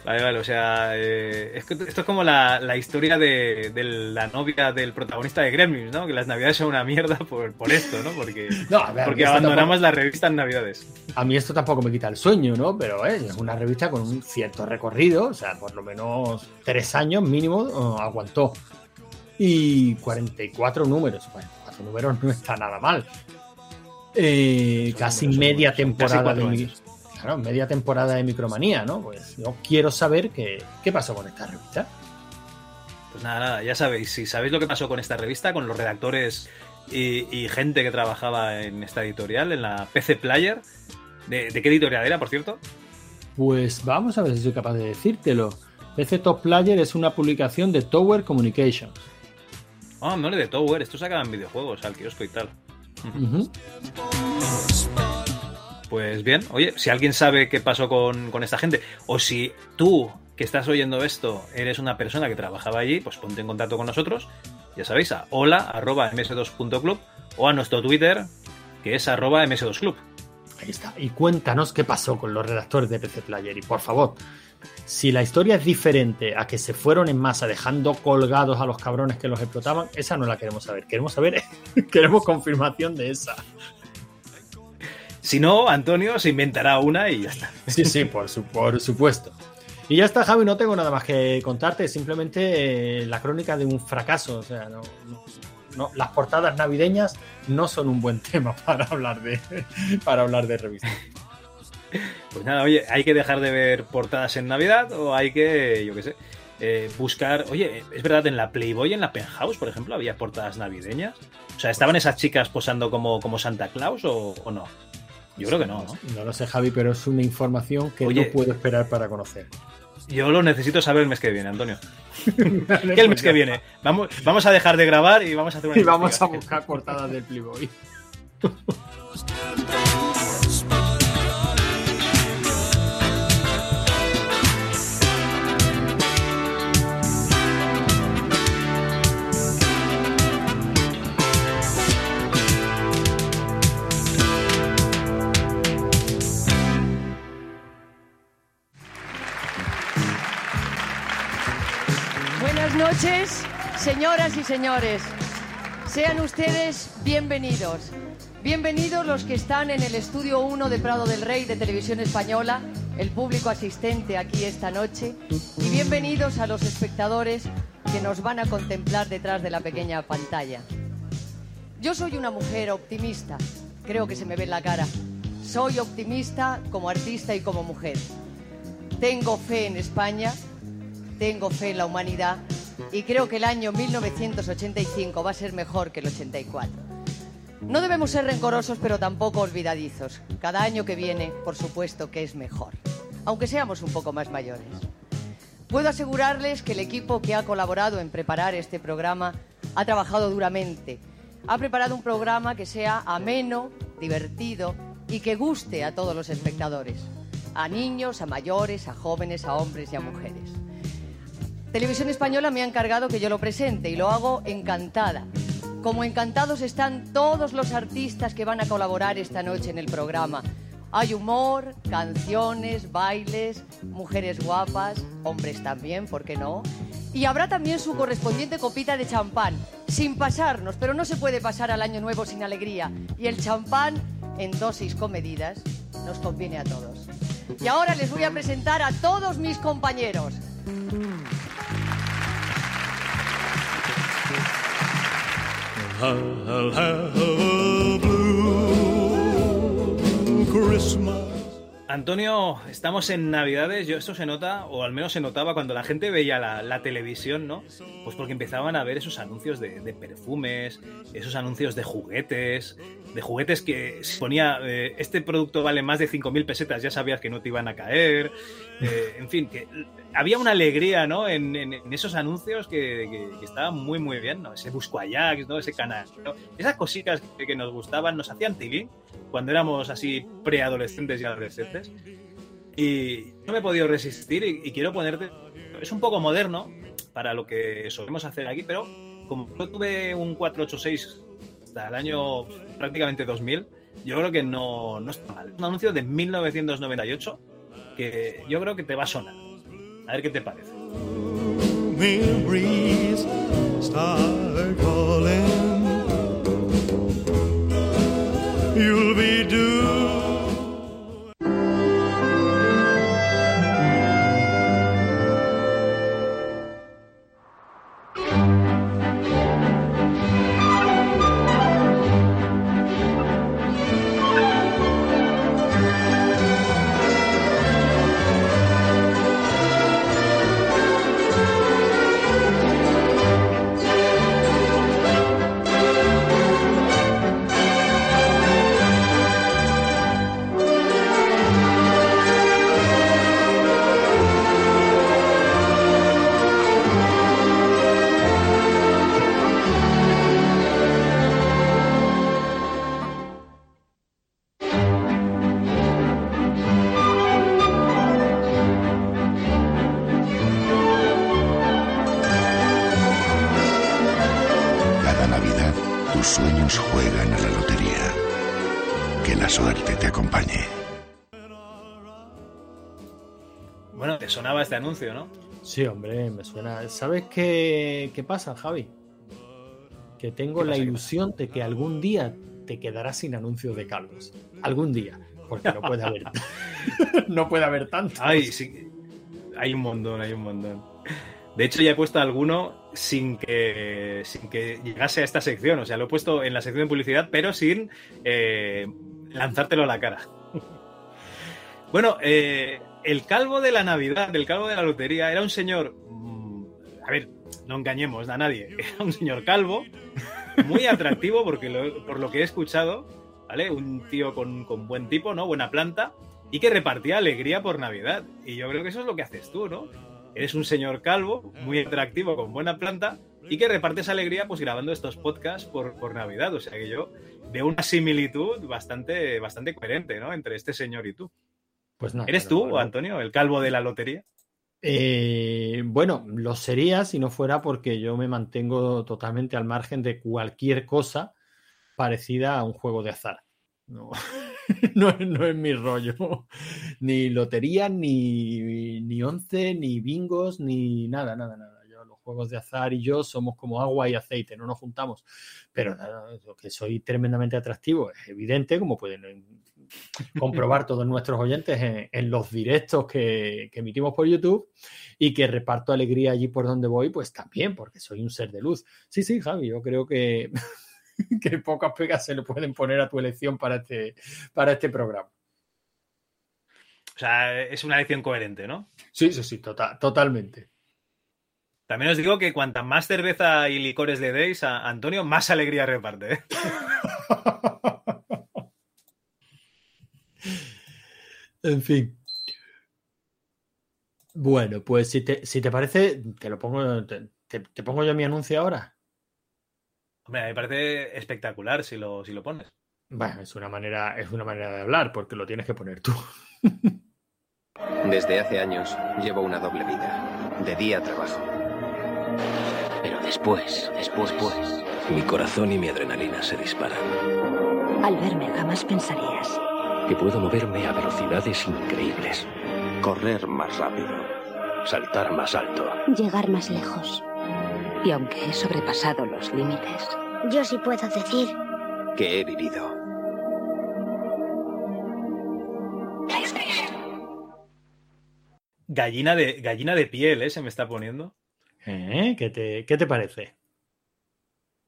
Vale, vale, o sea, eh, es que esto es como la, la historia de, de la novia del protagonista de Gremlins, ¿no? Que las navidades son una mierda por, por esto, ¿no? Porque, No, ver, porque abandonamos la revista en navidades. A mí esto tampoco me quita el sueño, ¿no? Pero eh, es una revista con un cierto recorrido, o sea, por lo menos tres años mínimo eh, aguantó. Y 44 números, 44 números no está nada mal. Eh, casi números, media temporada casi de cuatro mi- años. Claro, media temporada de Micromanía, ¿no? Pues yo quiero saber qué, qué pasó con esta revista. Pues nada, nada, ya sabéis, si sabéis lo que pasó con esta revista, con los redactores y, y gente que trabajaba en esta editorial, en la PC Player, ¿de, de qué editorial era, por cierto? Pues vamos a ver si soy capaz de decírtelo. PC Top Player es una publicación de Tower Communications. Ah, no le de Tower, esto sacaba en videojuegos, al kiosco y tal. Pues bien, oye, si alguien sabe qué pasó con, con esta gente, o si tú que estás oyendo esto eres una persona que trabajaba allí, pues ponte en contacto con nosotros, ya sabéis, a hola.ms2.club o a nuestro Twitter, que es arroba ms2club. Ahí está. Y cuéntanos qué pasó con los redactores de PC Player. Y por favor, si la historia es diferente a que se fueron en masa dejando colgados a los cabrones que los explotaban, esa no la queremos saber. Queremos saber, queremos confirmación de esa. Si no, Antonio se inventará una y ya está. Sí, sí, por, su- por supuesto. Y ya está, Javi, no tengo nada más que contarte, simplemente eh, la crónica de un fracaso. O sea, no, no- ¿no? Las portadas navideñas no son un buen tema para hablar de, para hablar de revistas. Pues nada, oye, hay que dejar de ver portadas en Navidad o hay que, yo qué sé, eh, buscar. Oye, es verdad, en la Playboy, en la Penthouse, por ejemplo, había portadas navideñas. O sea, ¿estaban esas chicas posando como, como Santa Claus o, o no? Yo creo que no, ¿no? No lo sé, Javi, pero es una información que Oye. no puedo esperar para conocer. Yo lo necesito saber el mes que viene, Antonio. ¿Qué el mes que viene? Vamos, vamos a dejar de grabar y vamos a hacer una Y vamos a buscar portadas del Playboy. y señores. Sean ustedes bienvenidos. Bienvenidos los que están en el estudio 1 de Prado del Rey de Televisión Española, el público asistente aquí esta noche, y bienvenidos a los espectadores que nos van a contemplar detrás de la pequeña pantalla. Yo soy una mujer optimista, creo que se me ve en la cara. Soy optimista como artista y como mujer. Tengo fe en España, tengo fe en la humanidad y creo que el año 1985 va a ser mejor que el 84. No debemos ser rencorosos, pero tampoco olvidadizos. Cada año que viene, por supuesto que es mejor, aunque seamos un poco más mayores. Puedo asegurarles que el equipo que ha colaborado en preparar este programa ha trabajado duramente. Ha preparado un programa que sea ameno, divertido y que guste a todos los espectadores, a niños, a mayores, a jóvenes, a hombres y a mujeres. Televisión Española me ha encargado que yo lo presente y lo hago encantada. Como encantados están todos los artistas que van a colaborar esta noche en el programa. Hay humor, canciones, bailes, mujeres guapas, hombres también, ¿por qué no? Y habrá también su correspondiente copita de champán, sin pasarnos, pero no se puede pasar al año nuevo sin alegría. Y el champán, en dosis comedidas, nos conviene a todos. Y ahora les voy a presentar a todos mis compañeros. I'll have a blue Christmas. Antonio, estamos en Navidades, yo esto se nota, o al menos se notaba cuando la gente veía la, televisión, ¿no? Pues porque empezaban a ver esos anuncios de, perfumes, esos anuncios de juguetes, de juguetes que ponía, eh, este producto vale más de 5.000 pesetas, ya sabías que no te iban a caer, eh, en fin, que había una alegría, ¿no? En, en- en esos anuncios que, que, que estaban muy, muy bien, ¿no? Ese Busquayax, ¿no? Ese canal, ¿no? Esas cositas que, nos gustaban, nos hacían tilín cuando éramos así preadolescentes y adolescentes. Y no me he podido resistir y, quiero ponerte... Es un poco moderno para lo que solemos hacer aquí, pero como yo tuve un 486 hasta el año prácticamente 2000, yo creo que no, no está mal. Un anuncio de 1998 que yo creo que te va a sonar. A ver qué te parece. You'll be due. Sí, hombre, me suena. ¿Sabes qué, qué pasa, Javi? Que tengo ¿Qué la ilusión de que algún día te quedarás sin anuncios de calvos. Algún día. Porque no puede haber. no puede haber tanto. Ay, sí. Hay un montón, hay un montón. De hecho, ya he puesto alguno sin que, sin que llegase a esta sección. O sea, lo he puesto en la sección de publicidad, pero sin eh, lanzártelo a la cara. bueno, eh, el calvo de la Navidad, el calvo de la lotería, era un señor. mm, A ver, no engañemos a nadie. Era un señor calvo, muy atractivo, porque lo- por lo que he escuchado, ¿vale? Un tío con, con buen tipo, ¿no? Buena planta, y que repartía alegría por Navidad. Y yo creo que eso es lo que haces tú, ¿no? Eres un señor calvo, muy atractivo, con buena planta, y que repartes alegría pues grabando estos podcasts por, por Navidad. O sea que yo veo una similitud bastante, bastante coherente, ¿no? Entre este señor y tú. Pues no. ¿Eres tú, bueno. Antonio, el calvo de la lotería? Eh, bueno, lo sería si no fuera porque yo me mantengo totalmente al margen de cualquier cosa parecida a un juego de azar. No, no, es- no es mi rollo. Ni lotería, ni, ni once, ni bingos, ni nada, nada, nada. Yo, los juegos de azar y yo somos como agua y aceite, no nos juntamos. Pero nada, lo que soy tremendamente atractivo es evidente, como pueden comprobar todos nuestros oyentes en, en los directos que, que emitimos por YouTube y que reparto alegría allí por donde voy, pues también, porque soy un ser de luz. Sí, sí, Javi, yo creo que, que pocas pegas se le pueden poner a tu elección para este, para este programa. O sea, es una elección coherente, ¿no? Sí, sí, sí, total, totalmente. También os digo que cuanta más cerveza y licores le deis a Antonio, más alegría reparte. ¿eh? En fin. Bueno, pues si te, si te parece, te lo pongo, te, te- te pongo yo mi anuncio ahora. Hombre, me parece espectacular si lo, si lo pones. Bueno, es una manera, es una manera de hablar, porque lo tienes que poner tú. Desde hace años llevo una doble vida. De día trabajo. Pero después, después, después, mi corazón y mi adrenalina se disparan. Al verme jamás pensarías. Que puedo moverme a velocidades increíbles. Correr más rápido. Saltar más alto. Llegar más lejos. Y aunque he sobrepasado los límites, Yo sí puedo decir. Que he vivido. Gallina de, gallina de piel, ¿eh? Se me está poniendo. ¿Eh? ¿Qué, te, ¿Qué te parece?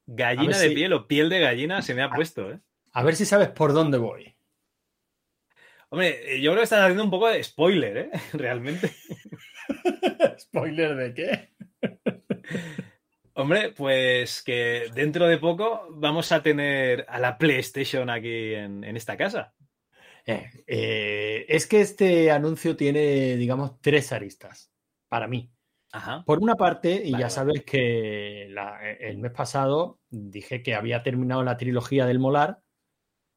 Gallina de si- piel o piel de gallina se me ha puesto, ¿eh? A ver si sabes por dónde voy. Hombre, eh, yo creo que estás haciendo un poco de spoiler, ¿eh? Realmente. ¿Spoiler de qué? Hombre, pues que dentro de poco vamos a tener a la PlayStation aquí en, en esta casa. Eh, eh, es que este anuncio tiene, digamos, tres aristas para mí. Ajá. Por una parte, y Vale, ya vale. sabes que la- el mes pasado dije que había terminado la trilogía del Molar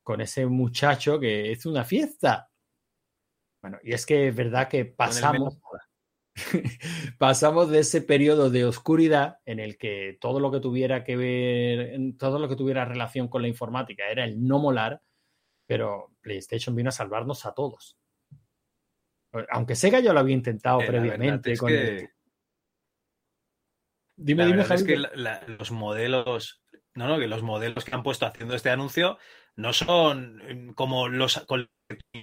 con ese muchacho que hizo una fiesta. Bueno, y es que es verdad que pasamos, pasamos de ese periodo de oscuridad en el que todo lo que tuviera que ver, todo lo que tuviera relación con la informática era el no molar, pero PlayStation vino a salvarnos a todos. Aunque Sega ya lo había intentado Eh, previamente es con que- el- Dime, la dime, es que la- la- los modelos, no, no, que los modelos que han puesto haciendo este anuncio no son mm, como los con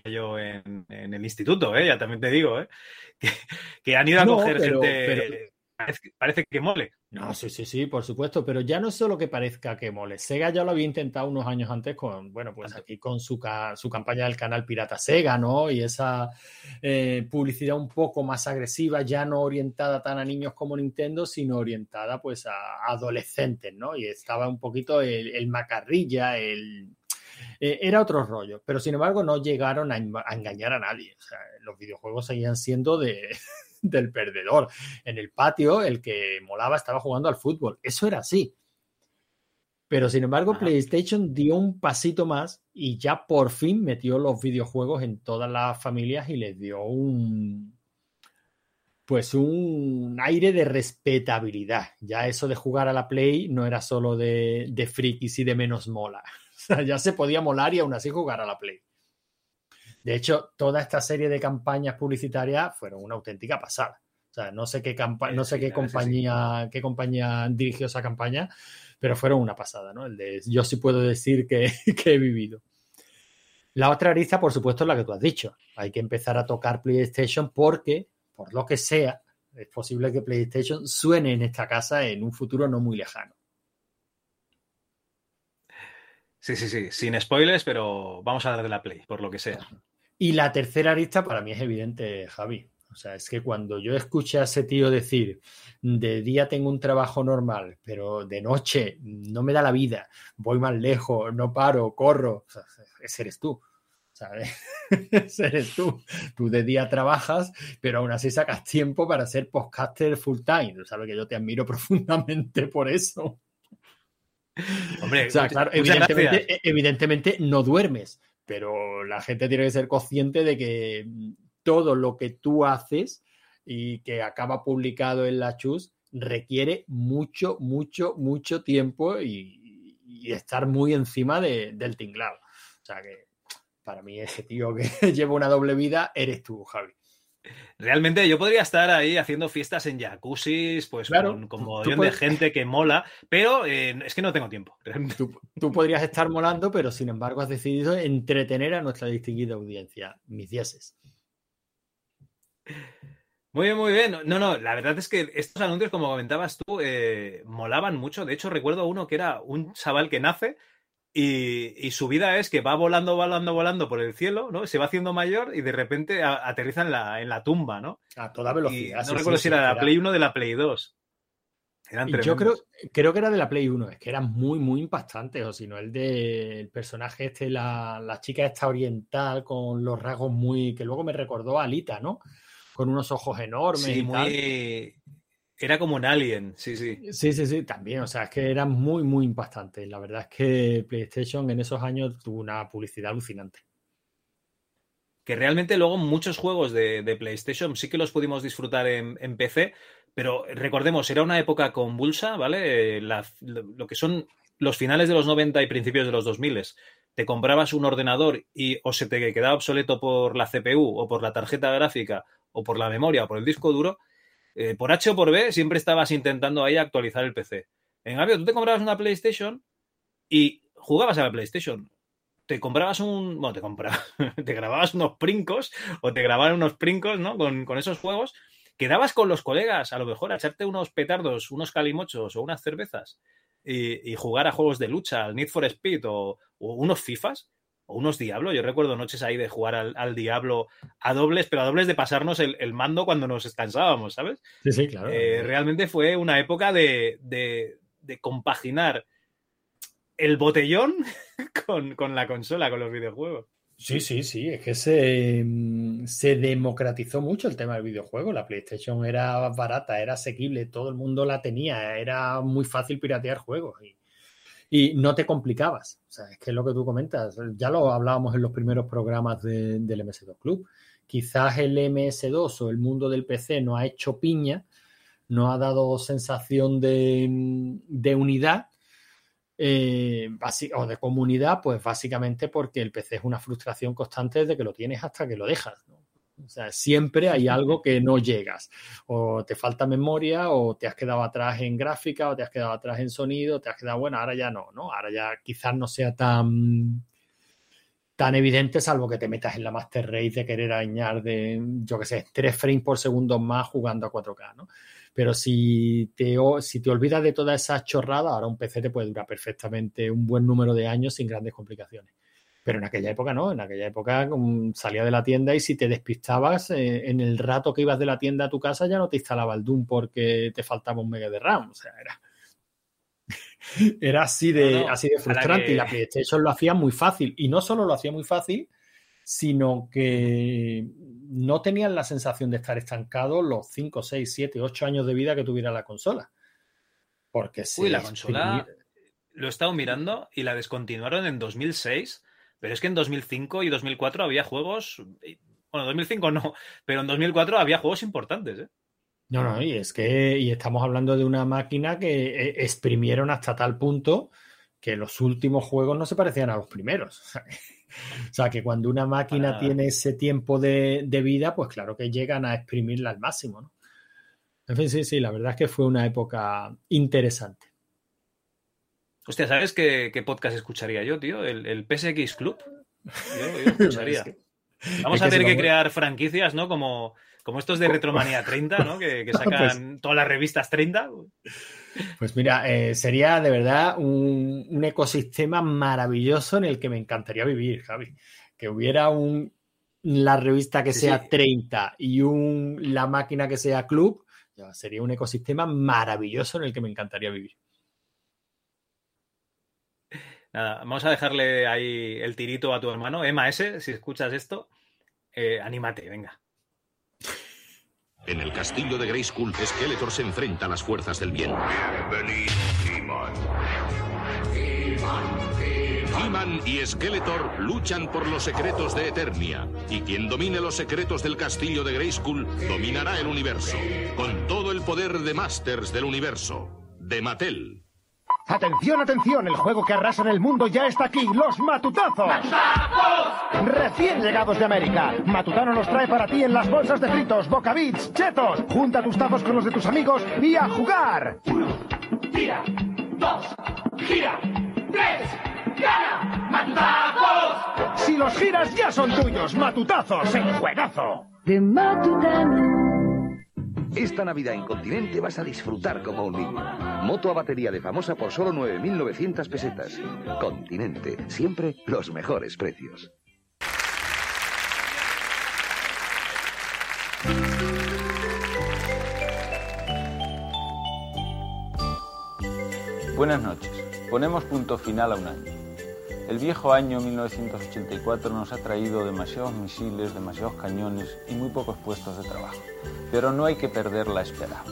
yo en, en el instituto, ¿eh? Ya también te digo, ¿eh? Que, que han ido a No, coger pero- gente. pero- Parece, parece que mole. No, sí, sí, sí, por supuesto, pero ya no es solo que parezca que mole. Sega ya lo había intentado unos años antes con, bueno, pues aquí con su, ca- su campaña del canal Pirata Sega, ¿no? Y esa eh, publicidad un poco más agresiva, ya no orientada tan a niños como Nintendo, sino orientada pues a adolescentes, ¿no? Y estaba un poquito el, el macarrilla, el... eh, era otro rollo, pero sin embargo no llegaron a, enga- a engañar a nadie. O sea, los videojuegos seguían siendo de, del perdedor. En el patio, el que molaba estaba jugando al fútbol. Eso era así. Pero sin embargo, PlayStation dio un pasito más y ya por fin metió los videojuegos en todas las familias y les dio un. Pues un aire de respetabilidad. Ya eso de jugar a la Play no era solo de, de frikis y de menos mola. Sea, ya se podía molar y aún así jugar a la Play. De hecho, toda esta serie de campañas publicitarias fueron una auténtica pasada. O sea, no sé qué, campa- no sé qué compañía, qué compañía dirigió esa campaña, pero fueron una pasada, ¿no? El de yo sí puedo decir que, que he vivido. La otra arista, por supuesto, es la que tú has dicho. Hay que empezar a tocar PlayStation porque, por lo que sea, Es posible que PlayStation suene en esta casa en un futuro no muy lejano. Sí, sí, sí, sin spoilers, pero vamos a dar de la Play, por lo que sea. Y la tercera arista para mí es evidente, Javi. O sea, es que cuando yo escuché a ese tío decir, de día tengo un trabajo normal, pero de noche no me da la vida, voy más lejos, no paro, corro, o sea, ese eres tú. ¿sabes? ese eres tú. Tú de día trabajas, pero aún así sacas tiempo para ser podcaster full time. Sabes que yo te admiro profundamente por eso. Hombre, O sea, claro, evidentemente, e, evidentemente no duermes, pero la gente tiene que ser consciente de que mm, todo lo que tú haces y que acaba publicado en la Chus requiere mucho, mucho, mucho tiempo y, y estar muy encima de- del tinglado. O sea que para mí ese tío que lleva una doble vida eres tú, Javi. Realmente yo podría estar ahí haciendo fiestas en jacuzzis, pues Claro, con, con mogollón de gente que mola, pero eh, es que no tengo tiempo. Tú, tú podrías estar molando, pero sin embargo has decidido entretener a nuestra distinguida audiencia. Mis dieces. Muy bien, muy bien. No, no, la verdad es que estos anuncios, como comentabas tú, eh, molaban mucho. De hecho, recuerdo uno que era un chaval que nace y, y su vida es que va volando, volando, volando por el cielo, ¿no? Se va haciendo mayor y de repente a- aterriza en la, en la tumba, ¿no? A toda Y velocidad. no sí, recuerdo sí, si sí, era de la Play 1 o de la Play 2. Eran Y Yo creo, creo que era de la Play 1, es que eran muy, muy impactantes, o si no, el del personaje este, la, la chica esta oriental con los rasgos muy, que luego me recordó a Alita, ¿no? Con unos ojos enormes y tal. Era como un alien, sí, sí. Sí, sí, sí, también, o sea, es que eran muy, muy impactantes. La verdad es que PlayStation en esos años tuvo una publicidad alucinante. que realmente luego muchos juegos de, de PlayStation sí que los pudimos disfrutar en, en PC, pero recordemos, era una época convulsa, ¿vale? Eh, la- lo que son los finales de los 90 y principios de los 2000. Te comprabas un ordenador y o se te quedaba obsoleto por la CPU o por la tarjeta gráfica o por la memoria o por el disco duro, eh, por H o por B siempre estabas intentando ahí actualizar el PC. En cambio, tú te comprabas una PlayStation y jugabas a la PlayStation te comprabas un. Bueno, te comprabas. te grababas unos princos o te grababan unos princos, ¿no? Con, con esos juegos. Quedabas con los colegas, a lo mejor, a echarte unos petardos, unos calimochos o unas cervezas y, jugar a juegos de lucha, al Need for Speed o, o unos FIFAs o unos Diablo. Yo recuerdo noches ahí de jugar al, al Diablo a dobles, pero a dobles de pasarnos el, el mando cuando nos cansábamos, ¿sabes? Sí, sí, claro. Eh, realmente fue una época de, de- de compaginar el botellón con, con la consola, con los videojuegos. Sí, sí, sí, es que se, mm, se democratizó mucho el tema del videojuego. La PlayStation era barata, era asequible, todo el mundo la tenía, era muy fácil piratear juegos y, y no te complicabas. O sea, es que es lo que tú comentas, ya lo hablábamos en los primeros programas de- del MS2 Club. Quizás el MS2 o el mundo del PC no ha hecho piña, no ha dado sensación de, de unidad, eh, o de comunidad, pues básicamente porque el PC es una frustración constante desde que lo tienes hasta que lo dejas. ¿no? O sea, siempre hay algo que no llegas. O te falta memoria, o te has quedado atrás en gráfica, o te has quedado atrás en sonido, te has quedado, bueno, ahora ya no, ¿no? Ahora ya quizás no sea tan tan evidente, salvo que te metas en la Master Race de querer añadir de, yo qué sé, 3 frames por segundo más jugando a 4K, ¿no? Pero si te, si te olvidas de toda esa chorrada, ahora un PC te puede durar perfectamente un buen número de años sin grandes complicaciones. Pero en aquella época no, en aquella época mm, salía de la tienda y si te despistabas, eh, en el rato que ibas de la tienda a tu casa ya no te instalaba el Doom porque te faltaba un mega de RAM. O sea, era, era así de, No, no, así de frustrante. que- Y la PlayStation lo hacía muy fácil. Y no solo lo hacía muy fácil, sino que no tenían la sensación de estar estancados los 5, 6, 7, 8 años de vida que tuviera la consola. Porque Uy, la consola lo he estado mirando y la descontinuaron en 2006, pero es que en 2005 y 2004 había juegos. Bueno, 2005 no, pero en 2004 había juegos importantes, ¿eh? No, no, y es que y estamos hablando de una máquina que eh, exprimieron hasta tal punto que los últimos juegos no se parecían a los primeros. O sea, que cuando una máquina Para tiene ese tiempo de, de vida, pues claro que llegan a exprimirla al máximo, ¿no? En fin, sí, sí, la verdad es que fue una época interesante. Hostia, ¿sabes qué, qué podcast escucharía yo, tío? El, el PSX Club. Yo, yo escucharía. Vamos a tener que crear franquicias, ¿no? Como, Como estos de Retromanía 30, ¿no? Que, que sacan todas las revistas 30. Pues mira, eh, sería de verdad un, un ecosistema maravilloso en el que me encantaría vivir, Javi. Que hubiera un, la revista que Sí, sea sí. 30 y un, la máquina que sea club, ya sería un ecosistema maravilloso en el que me encantaría vivir. Nada, vamos a dejarle ahí el tirito a tu hermano, Emma S, si escuchas esto, eh, anímate, venga. En el castillo de Grayskull, Skeletor se enfrenta a las fuerzas del bien. He-Man y Skeletor luchan por los secretos de Eternia, y quien domine los secretos del castillo de Grayskull dominará el universo, con todo el poder de Masters del universo, de Mattel. Atención, atención, el juego que arrasa en el mundo ya está aquí, los matutazos. Recién llegados de América, Matutano los trae para ti en las bolsas de fritos, bocabits, chetos. Junta tus tazos con los de tus amigos y a jugar. Gira, dos, gira, tres, gana, matutazos. Si los giras ya son tuyos, matutazos, el juegazo. De Matutano. Esta Navidad en Continente vas a disfrutar como un niño. Moto a batería de famosa por solo 9.900 pesetas. Continente, siempre los mejores precios. Buenas noches. Ponemos punto final a un año. El viejo año 1984 nos ha traído demasiados misiles, demasiados cañones y muy pocos puestos de trabajo. Pero no hay que perder la esperanza.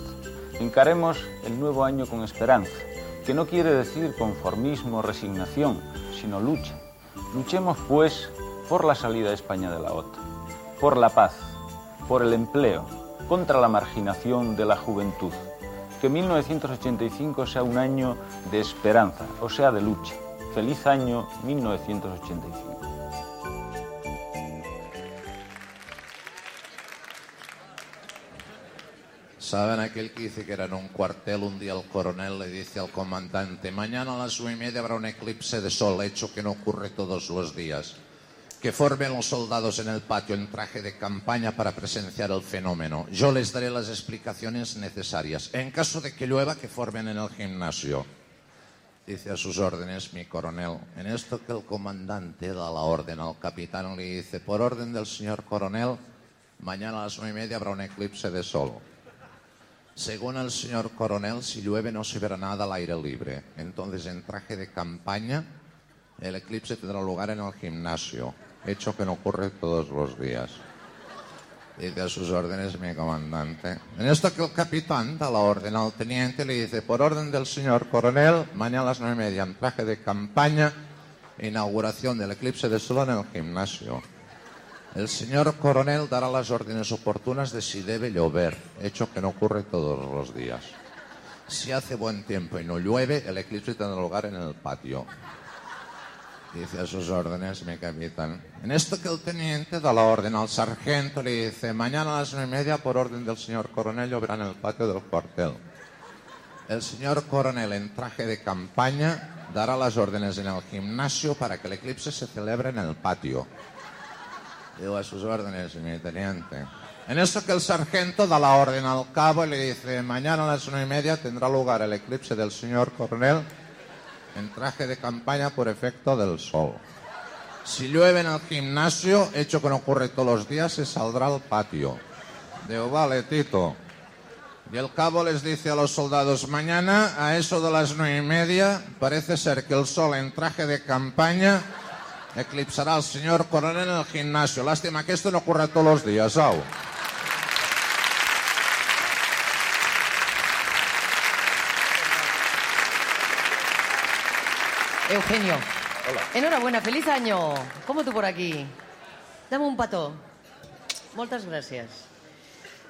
Encaremos el nuevo año con esperanza, que no quiere decir conformismo, resignación, sino lucha. Luchemos, pues, por la salida de España de la OTAN, por la paz, por el empleo, contra la marginación de la juventud. Que 1985 sea un año de esperanza, o sea, de lucha. Feliz año 1985. ¿Saben aquel que dice que era en un cuartel? Un día el coronel le dice al comandante, mañana a las nueve y media habrá un eclipse de sol, hecho que no ocurre todos los días. Que formen los soldados en el patio en traje de campaña para presenciar el fenómeno. Yo les daré las explicaciones necesarias. En caso de que llueva, que formen en el gimnasio. Dice a sus órdenes mi coronel. En esto que el comandante da la orden al capitán le dice, por orden del señor coronel, mañana a las nueve y media habrá un eclipse de sol. Según el señor coronel, si llueve no se verá nada al aire libre. Entonces, en traje de campaña, el eclipse tendrá lugar en el gimnasio, hecho que no ocurre todos los días. Dice a sus órdenes mi comandante. En esto que el capitán da la orden al teniente, le dice, por orden del señor coronel, mañana a las nueve y media, en traje de campaña, inauguración del eclipse de sol en el gimnasio. El señor coronel dará las órdenes oportunas de si debe llover, hecho que no ocurre todos los días. Si hace buen tiempo y no llueve, el eclipse tendrá lugar en el patio. Dice a sus órdenes mi capitán. En esto que el teniente da la orden al sargento, le dice, mañana a las nueve y media, por orden del señor coronel, lloverá en el patio del cuartel. El señor coronel, en traje de campaña, dará las órdenes en el gimnasio para que el eclipse se celebre en el patio. Digo a sus órdenes, mi teniente. En esto que el sargento da la orden al cabo y le dice, mañana a las nueve y media tendrá lugar el eclipse del señor coronel en traje de campaña por efecto del sol. Si llueve en el gimnasio, hecho que no ocurre todos los días, se saldrá al patio. Digo, vale, Tito. Y el cabo les dice a los soldados, mañana a eso de las nueve y media, parece ser que el sol en traje de campaña eclipsará al señor coronel en el gimnasio. Lástima que esto no ocurra todos los días, au. Eugenio. Enhorabuena, feliz año. ¿Cómo tú por aquí? Dame un pato. Muchas gracias.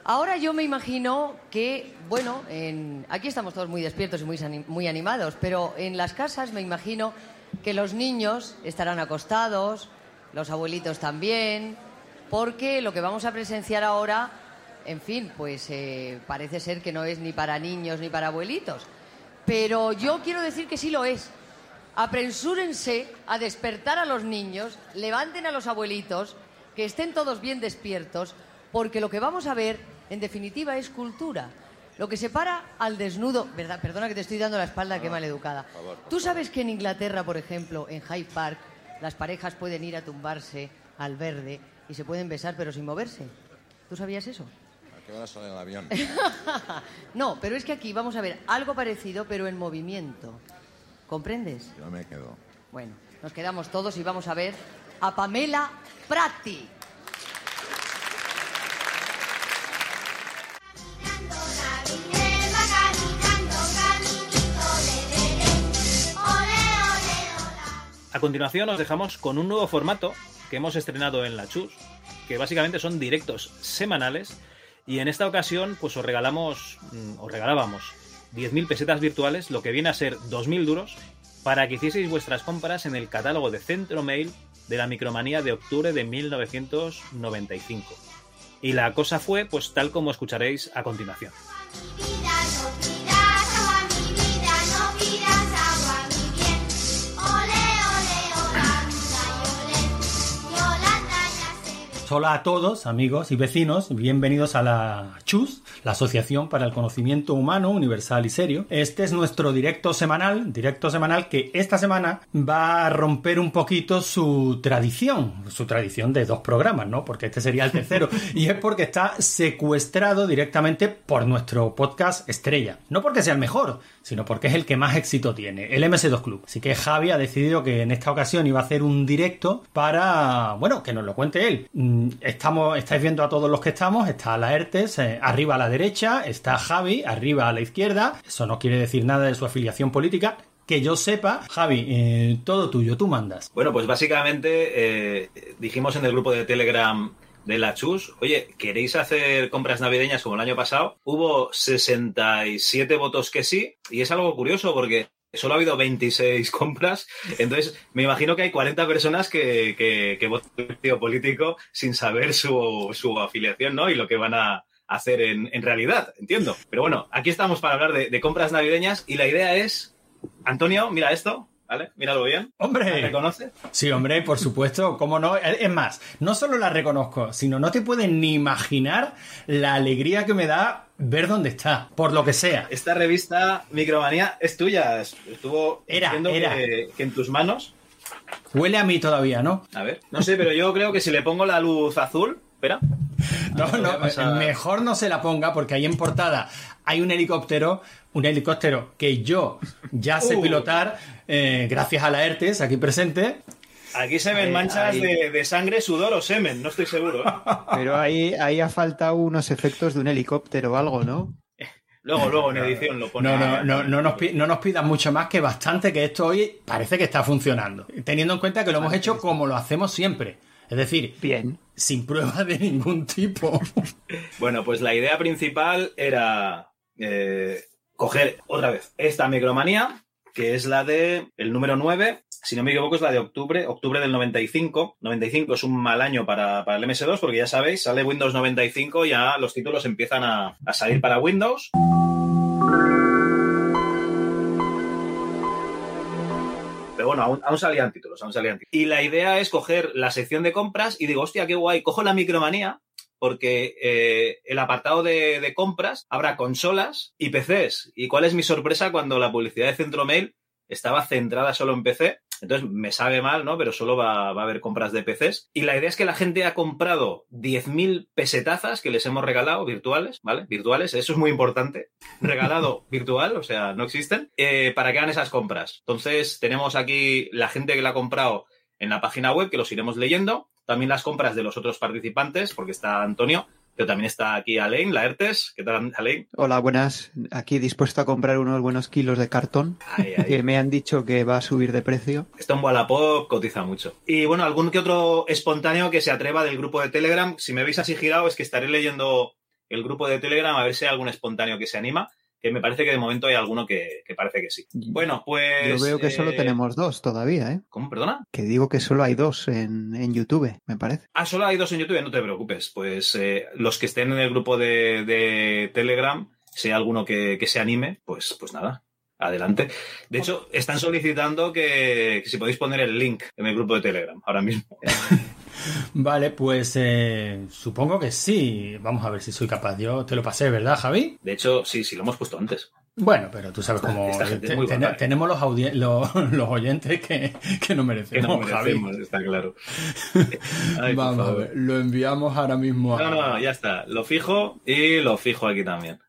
Ahora yo me imagino que, bueno, en- aquí estamos todos muy despiertos y muy, muy animados, pero en las casas me imagino que los niños estarán acostados, los abuelitos también, porque lo que vamos a presenciar ahora, en fin, pues eh, parece ser que no es ni para niños ni para abuelitos. Pero yo quiero decir que sí lo es. Apresúrense a despertar a los niños, levanten a los abuelitos, que estén todos bien despiertos, porque lo que vamos a ver, en definitiva, es cultura. Lo que separa al desnudo, ¿verdad? Perdona que te estoy dando la espalda, qué maleducada. Tú sabes que en Inglaterra, por ejemplo, en Hyde Park, las parejas pueden ir a tumbarse al verde y se pueden besar pero sin moverse. ¿Tú sabías eso? ¿A qué hora sale el avión? no, pero es que aquí vamos a ver algo parecido pero en movimiento. ¿Comprendes? Yo me quedo. Bueno, nos quedamos todos y vamos a ver a Pamela Prati. A continuación os dejamos con un nuevo formato que hemos estrenado en la Chus, que básicamente son directos semanales y en esta ocasión pues os regalamos, mm, os regalábamos 10.000 pesetas virtuales, lo que viene a ser 2.000 duros, para que hicieseis vuestras compras en el catálogo de Centro Mail de la Micromanía de octubre de 1995. Y la cosa fue pues tal como escucharéis a continuación. Hola a todos, amigos y vecinos, bienvenidos a la CHUS, la Asociación para el Conocimiento Humano Universal y Serio. Este es nuestro directo semanal, directo semanal que esta semana va a romper un poquito su tradición, su tradición de dos programas, ¿no? Porque este sería el tercero. y es porque está secuestrado directamente por nuestro podcast estrella. No porque sea el mejor, sino porque es el que más éxito tiene, el MS2 Club. Así que Javi ha decidido que en esta ocasión iba a hacer un directo para, bueno, que nos lo cuente él. Mm, Estamos, estáis viendo a todos los que estamos, está la ERTES eh, arriba a la derecha, está Javi arriba a la izquierda, eso no quiere decir nada de su afiliación política, que yo sepa, Javi, eh, todo tuyo, tú mandas. Bueno, pues básicamente eh, dijimos en el grupo de Telegram de la Chus, oye, ¿queréis hacer compras navideñas como el año pasado? Hubo 67 votos que sí, y es algo curioso porque solo ha habido 26 compras, entonces me imagino que hay 40 personas que, que, que votan partido político sin saber su, su afiliación, ¿no? Y lo que van a hacer en, en realidad, entiendo. Pero bueno, aquí estamos para hablar de compras navideñas y la idea es, Antonio, mira esto, ¿Vale? Míralo bien. ¡Hombre! ¿La reconoce? Sí, hombre, por supuesto, cómo no. Es más, no solo la reconozco, sino no te puedes ni imaginar la alegría que me da ver dónde está, por lo que sea. Esta revista Micromanía es tuya. Estuvo era. Que, que en tus manos. Huele a mí todavía, ¿no? A ver. No sé, pero yo creo que si le pongo la luz azul. Espera. No, no, mejor no se la ponga porque ahí en portada hay un helicóptero, un helicóptero que yo ya sé Uh. pilotar eh, gracias a la ERTES aquí presente. Aquí se ven Ahí- manchas ahí. De, de sangre, sudor o semen, no estoy seguro. ¿eh? Pero ahí, ahí ha faltado unos efectos de un helicóptero o algo, ¿no? Luego, luego en edición lo pone. No, no, no, no, nos, no nos pidas mucho más que bastante que esto hoy parece que está funcionando. Teniendo en cuenta que lo hemos hecho como lo hacemos siempre. Es decir, bien. sin prueba de ningún tipo. Bueno, pues la idea principal era eh, coger otra vez esta micromanía, que es la de el número 9, si no me equivoco es la de octubre, octubre del 95. 95 es un mal año para, para el MS2 porque ya sabéis, sale Windows 95, ya los títulos empiezan a, a salir para Windows. Pero bueno, aún, salían títulos, aún salían títulos. Y la idea es coger la sección de compras y digo, hostia, qué guay, cojo la micromanía porque eh, el apartado de, de compras habrá consolas y PCs. ¿Y cuál es mi sorpresa cuando la publicidad de Centromail estaba centrada solo en PC? Entonces me sabe mal, ¿no? Pero solo va, va a haber compras de PCs. Y la idea es que la gente ha comprado 10.000 pesetazas que les hemos regalado, virtuales, ¿vale? Virtuales, eso es muy importante. Regalado virtual, o sea, no existen, eh, para que hagan esas compras. Entonces tenemos aquí la gente que la ha comprado en la página web, que los iremos leyendo. También las compras de los otros participantes, porque está Antonio, pero también está aquí Alain, la ERTES. ¿Qué tal, Alain? Hola, buenas. Aquí dispuesto a comprar unos buenos kilos de cartón que me han dicho que va a subir de precio. Esto en Wallapop cotiza mucho. Y bueno, algún que otro espontáneo que se atreva del grupo de Telegram. Si me veis así girado, es que estaré leyendo el grupo de Telegram a ver si hay algún espontáneo que se anima. Que me parece que de momento hay alguno que, que parece que sí. Bueno, pues. Yo veo que solo eh, tenemos dos todavía, ¿eh? ¿Cómo? ¿Perdona? Que digo que solo hay dos en, en YouTube, me parece. Ah, solo hay dos en YouTube, no te preocupes. Pues eh, los que estén en el grupo de, de Telegram, si hay alguno que, que se anime, pues, pues nada, adelante. De hecho, están solicitando que, que si podéis poner el link en el grupo de Telegram ahora mismo. Vale, pues eh, supongo que sí. Vamos a ver si soy capaz. Yo te lo pasé, ¿verdad, Javi? De hecho, sí, sí, lo hemos puesto antes. Bueno, pero tú sabes cómo te- ten- ¿eh? tenemos los, los, los oyentes que, que no Que merecemos, no Javi. está claro. Ay, Vamos a ver, lo enviamos ahora mismo. a- No, no, ya está. Lo fijo y lo fijo aquí también.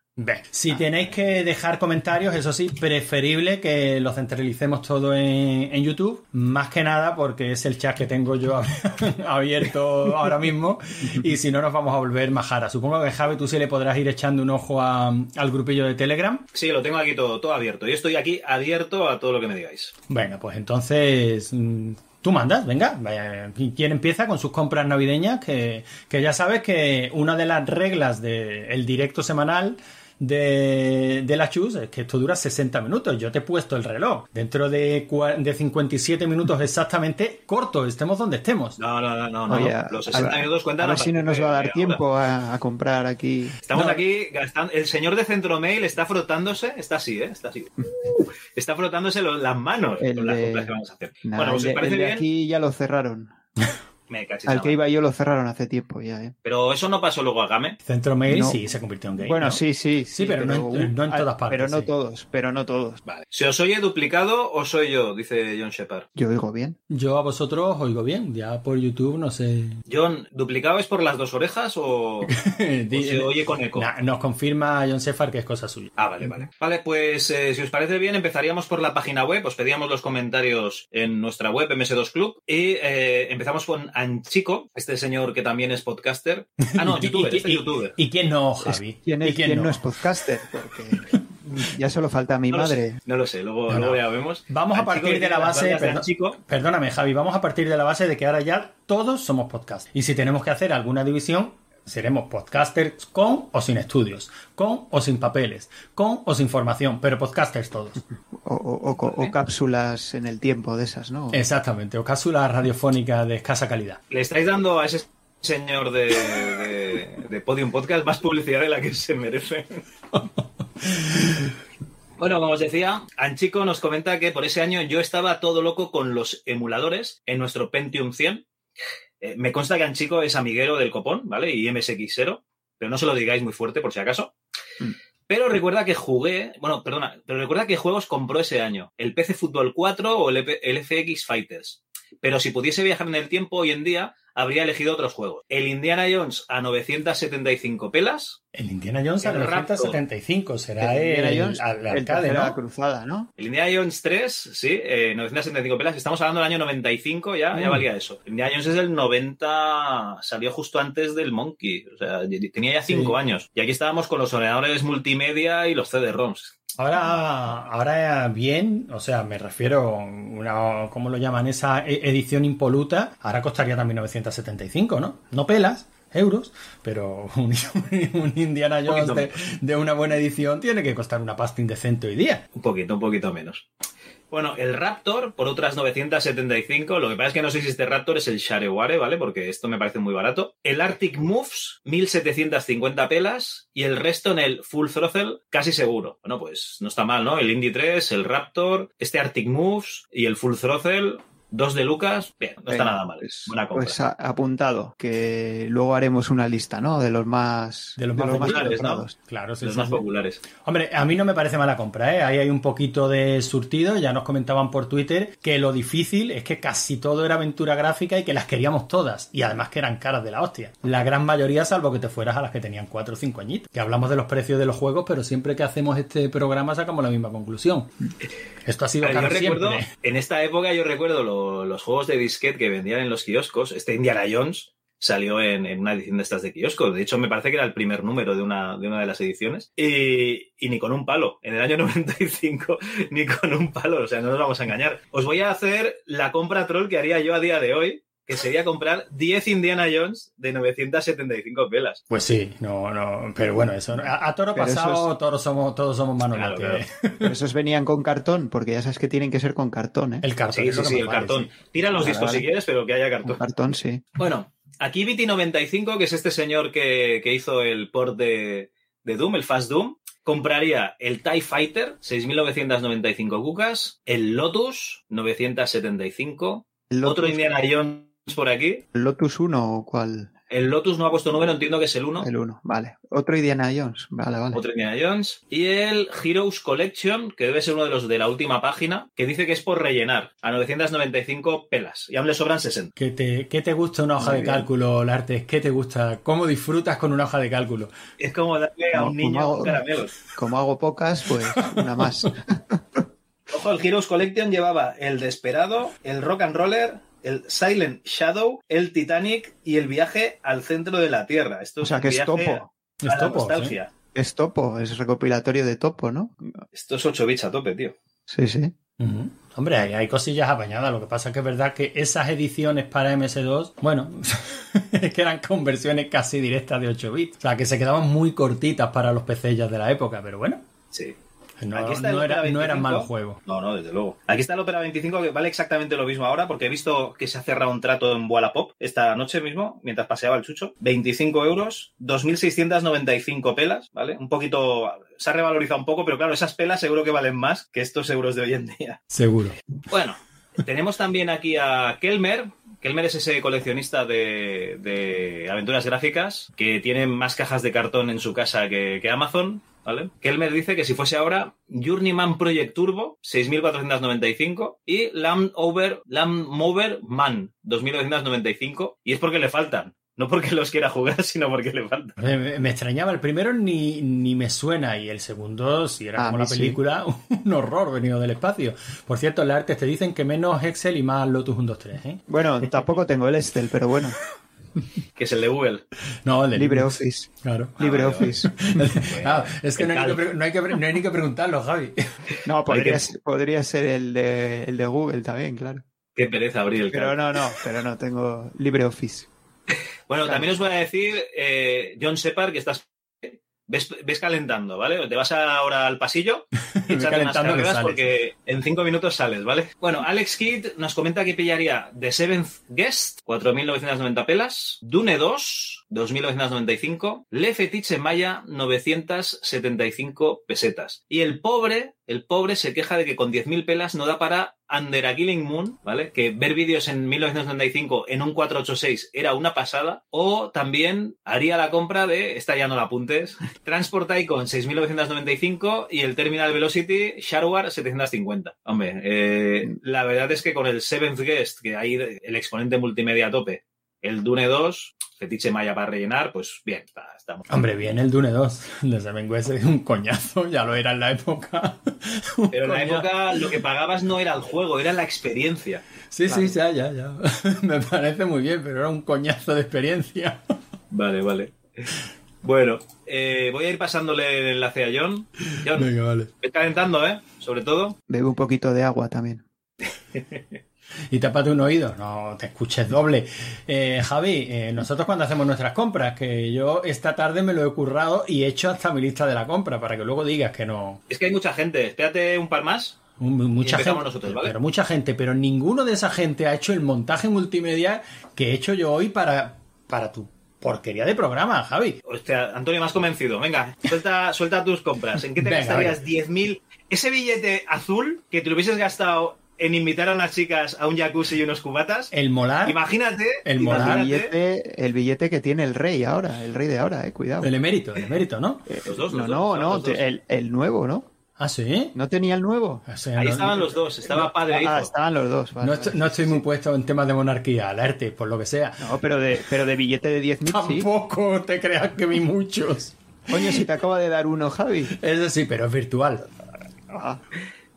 Si tenéis que dejar comentarios, eso sí, preferible que lo centralicemos todo en, en YouTube, más que nada porque es el chat que tengo yo ab- abierto ahora mismo y si no nos vamos a volver majara. Supongo que Javi tú sí le podrás ir echando un ojo a- al grupillo de Telegram. Sí, lo tengo aquí todo, todo abierto. Y estoy aquí abierto a todo lo que me digáis. Bueno, pues entonces mm, tú mandas, venga. Vaya, ¿Quién empieza con sus compras navideñas? Que, que ya sabes que una de las reglas del directo semanal de, de la Chus es que esto dura 60 minutos. Yo te he puesto el reloj. Dentro de, de 57 minutos exactamente, corto, estemos donde estemos. No, no, no, no. no. Los a 60 ver- minutos cuentan A ver si no nos va a dar tiempo a, a comprar aquí. Estamos No, aquí gastando. El señor de Centromail está frotándose. Está así, ¿eh? Está así. Está frotándose lo- las manos El con las de- compras que vamos a hacer. Nah, bueno, pues el os parece el de bien. aquí ya lo cerraron. Me cachis Al que iba yo lo cerraron hace tiempo ya, ¿eh? Pero eso no pasó luego a Game. Centromail No. sí se convirtió en gay. Bueno, ¿no? sí, sí, sí. pero no en- no en todas partes, Pero no sí. todos, pero no todos. Vale. ¿Se os oye duplicado o soy yo? Dice John Shepard. Yo oigo bien. Yo a vosotros os oigo bien, ya por YouTube no sé. John, ¿duplicado es por las dos orejas o, o se oye con eco? Nah, nos confirma John Sefar que es cosa suya. Ah, vale, vale. Vale, pues eh, si os parece bien, empezaríamos por la página web. Os pedíamos los comentarios en nuestra web, MS2 Club. Y eh, empezamos con Anchico, este señor que también es podcaster. Ah, no, Y- youtuber, y- este y- youtuber. ¿Y quién no, Javi? ¿Quién, es, ¿Y quién quién no? no? es podcaster? Porque ya solo falta mi No lo madre. sé, no lo sé, luego, No, no. luego ya vemos. Vamos a partir de la base. perdón- Anchico. perdóname, Javi, vamos a partir de la base de que ahora ya todos somos podcast. Y si tenemos que hacer alguna división, seremos podcasters con o sin estudios, con o sin papeles, con o sin formación, pero podcasters todos. O, o- o co- o cápsulas en el tiempo de esas, ¿no? Exactamente, o cápsulas radiofónicas de escasa calidad. Le estáis dando a ese señor de, de- de Podium Podcast más publicidad de la que se merece. Bueno, como os decía, Anchico nos comenta que por ese año yo estaba todo loco con los emuladores en nuestro Pentium 100. Eh, me consta que Anchico es amiguero del copón, ¿vale? Y MSX0, pero no se lo digáis muy fuerte por si acaso. Pero recuerda que jugué, bueno, perdona, pero recuerda que juegos compró ese año. El PC Fútbol 4 o el FX Fighters. Pero si pudiese viajar en el tiempo hoy en día, habría elegido otros juegos. El Indiana Jones a 975 pelas. El Indiana Jones a El Raptor. 975 será El el, Indiana Jones, al- el el arcade, ¿no? cruzada, ¿no? El Indiana Jones 3, sí, eh, 975 pelas. Estamos hablando del año 95, ya, ya Mm. valía eso. El Indiana Jones es del 90, salió justo antes del Monkey. O sea, tenía ya 5 Sí. años. Y aquí estábamos con los ordenadores multimedia y los CD-ROMs. Ahora, ahora bien, o sea, me refiero una, ¿cómo lo llaman? Esa e- edición impoluta, ahora costaría también 975, ¿no? No pelas, euros, pero un, un Indiana Jones de, de una buena edición tiene que costar una pasta indecente hoy día. Un poquito, un poquito menos. Bueno, el Raptor por otras 975. Lo que pasa es que no sé si este Raptor es el Shareware, ¿vale? Porque esto me parece muy barato. El Arctic Moves, 1750 pelas. Y el resto en el Full Throttle, casi seguro. Bueno, pues no está mal, ¿no? El Indy 3, el Raptor, este Arctic Moves y el Full Throttle. Dos de Lucas, bien, no está nada mal. Buena compra. Pues a- apuntado, que luego haremos una lista, ¿no? De los más, De los más populares, ¿no? Claro, sí, Los sí, más sí. populares. Hombre, a mí no me parece mala compra, ¿eh? Ahí hay un poquito de surtido, ya nos comentaban por Twitter que lo difícil es que casi todo era aventura gráfica y que las queríamos todas, y además que eran caras de la hostia. La gran mayoría, salvo que te fueras a las que tenían 4 o 5 añitos. Que hablamos de los precios de los juegos, pero siempre que hacemos este programa sacamos la misma conclusión. Esto ha sido Claro, caro yo recuerdo, siempre. en esta época yo recuerdo lo- los juegos de disquete que vendían en los kioscos. Este Indiana Jones salió en, una edición de estas de kioscos. De hecho, me parece que era el primer número de una de, una de las ediciones. Y ni con un palo. En el año 95, ni con un palo. O sea, no nos vamos a engañar. Os voy a hacer la compra troll que haría yo a día de hoy, que sería comprar 10 Indiana Jones de 975 pelas. Pues sí, no, no, pero bueno, eso a, a toro Pero pasado es- todos somos todos somos Claro, Pero esos venían con cartón, porque ya sabes que tienen que ser con cartón, ¿eh? El cartón, Sí, sí, el vale, cartón. sí. Tira los Vale, discos vale. si quieres, pero que haya cartón. Con cartón, sí. Bueno, aquí Viti95, que es este señor que, que hizo el port de, de Doom, el Fast Doom, compraría el TIE Fighter, 6.995 cucas, el Lotus, 975, El otro Indiana Jones por aquí. ¿El Lotus 1 o cuál? El Lotus no ha puesto número, entiendo que es el 1. El 1, vale. Otro Indiana Jones, vale, vale. Otro Indiana Jones. Y el Heroes Collection, que debe ser uno de los de la última página, que dice que es por rellenar a 995 pelas. Y aún le sobran 60. ¿Qué te, qué te gusta una hoja Muy de bien. cálculo, Larte? ¿Qué te gusta? ¿Cómo disfrutas con una hoja de cálculo? Es como darle a un niño hago- caramelos. Como hago pocas, pues una más. Ojo, el Heroes Collection llevaba el Desperado, el Rock and Roller, el Silent Shadow, el Titanic y el viaje al centro de la Tierra. Esto O sea, que es topo. la nostalgia. Es topo, es recopilatorio de topo, ¿no? Esto es 8 bits a tope, tío. Sí, sí. Ujú. Hombre, hay, hay cosillas apañadas. Lo que pasa es que es verdad que esas ediciones para MS2, bueno, es que eran conversiones casi directas de 8 bits. O sea, que se quedaban muy cortitas para los PCs de la época, pero bueno. Sí. No, Aquí está el no, era- no eran 25. malos juegos. No, no, desde luego. Aquí está el Opera 25 que vale exactamente lo mismo ahora porque he visto que se ha cerrado un trato en Wallapop esta noche mismo, mientras paseaba el chucho. 25 euros, 2.695 pelas, ¿vale? Un poquito... Se ha revalorizado un poco, pero claro, esas pelas seguro que valen más que estos euros de hoy en día. Seguro. Bueno, tenemos también aquí a Kelmer. Kelmer es ese coleccionista de, de aventuras gráficas que tiene más cajas de cartón en su casa que, que Amazon. ¿Vale? Kelmer dice que si fuese ahora, Journeyman Project Turbo, 6.495, y Land Over, Land Mover Man, 2.995, y es porque le faltan. No porque los quiera jugar, sino porque le faltan. Me, me extrañaba, el primero ni, ni me suena y el segundo, si era A como la sí. película, un horror venido del espacio. Por cierto, en la arte te dicen que menos Excel y más Lotus 123, ¿eh? Bueno, tampoco tengo el Estel, pero bueno. Que es el de Google. No, el de LibreOffice. Claro. LibreOffice. Ah, es que no hay, ni que no, hay que, pre- no hay ni que preguntarlo, Javi. No, podría, que- ser, podría ser el de, el de Google también, claro. Qué pereza abrir el Pero cal. no, no, pero no, tengo LibreOffice. Bueno, Claro. también os voy a decir, eh, John Shepard, que estás. Ves, ves calentando, ¿vale? Te vas ahora al pasillo y Ve echate unas carreras porque en cinco minutos sales, ¿vale? Bueno, Alex Kidd nos comenta que pillaría The Seventh Guest, 4.990 pelas, Dune 2, 2.995, Le Fetiche Maya, 975 pesetas. Y el pobre, el pobre se queja de que con 10.000 pelas no da para Under a Killing Moon, ¿vale? Que ver vídeos en 1995 en un 486 era una pasada. O también haría la compra de, esta ya no la apuntes, Transport Icon 6.995 y el Terminal Velocity Shareware 750. Hombre, eh, la verdad es que con el Seventh Guest, que hay el exponente multimedia a tope, el Dune 2, fetiche maya para rellenar, pues bien, está, está muy Hombre, bien el Dune 2. De Seven West es un coñazo, ya lo era en la época. Pero en la época lo que pagabas no era el juego, era la experiencia. Sí, sí, ya, ya, ya. Me parece muy bien, pero era un coñazo de experiencia. Vale, vale. Bueno, eh, voy a ir pasándole el enlace a John. John, Venga, vale. ve calentando, ¿eh? Sobre todo. Bebe un poquito de agua también. Y tápate un oído, no te escuches doble. Eh, Javi, eh, nosotros cuando hacemos nuestras compras, que yo esta tarde me lo he currado y he hecho hasta mi lista de la compra para que luego digas que no. Es que hay mucha gente. Espérate un par más. Mucha gente, nosotros, ¿vale? pero mucha gente, pero ninguno de esa gente ha hecho el montaje multimedia que he hecho yo hoy para, para tu porquería de programa, Javi. Hostia, Antonio, has convencido. Venga, suelta, suelta tus compras. ¿En qué te Venga, gastarías 10.000? Ese billete azul que te lo hubieses gastado en invitar a unas chicas a un jacuzzi y unos cubatas. El molar, Imagínate. El El imagínate. billete, el billete que tiene el rey ahora, el rey de ahora, eh, cuidado. el emérito, el emérito, ¿no? Los dos, no, los no, dos, no, dos. el, el nuevo, ¿no? Ah, sí. ¿No tenía el nuevo? O sea, Ahí no- estaban los dos. Estaba padre e hijo. Ah, estaban los dos. vale, No, vale. no estoy muy puesto en temas de monarquía, alerte, por lo que sea. No, pero de, pero de billete de 10.000 sí. Tampoco te creas que vi muchos. Coño, si te acaba de dar uno, Javi. Eso sí, pero es virtual. Ah,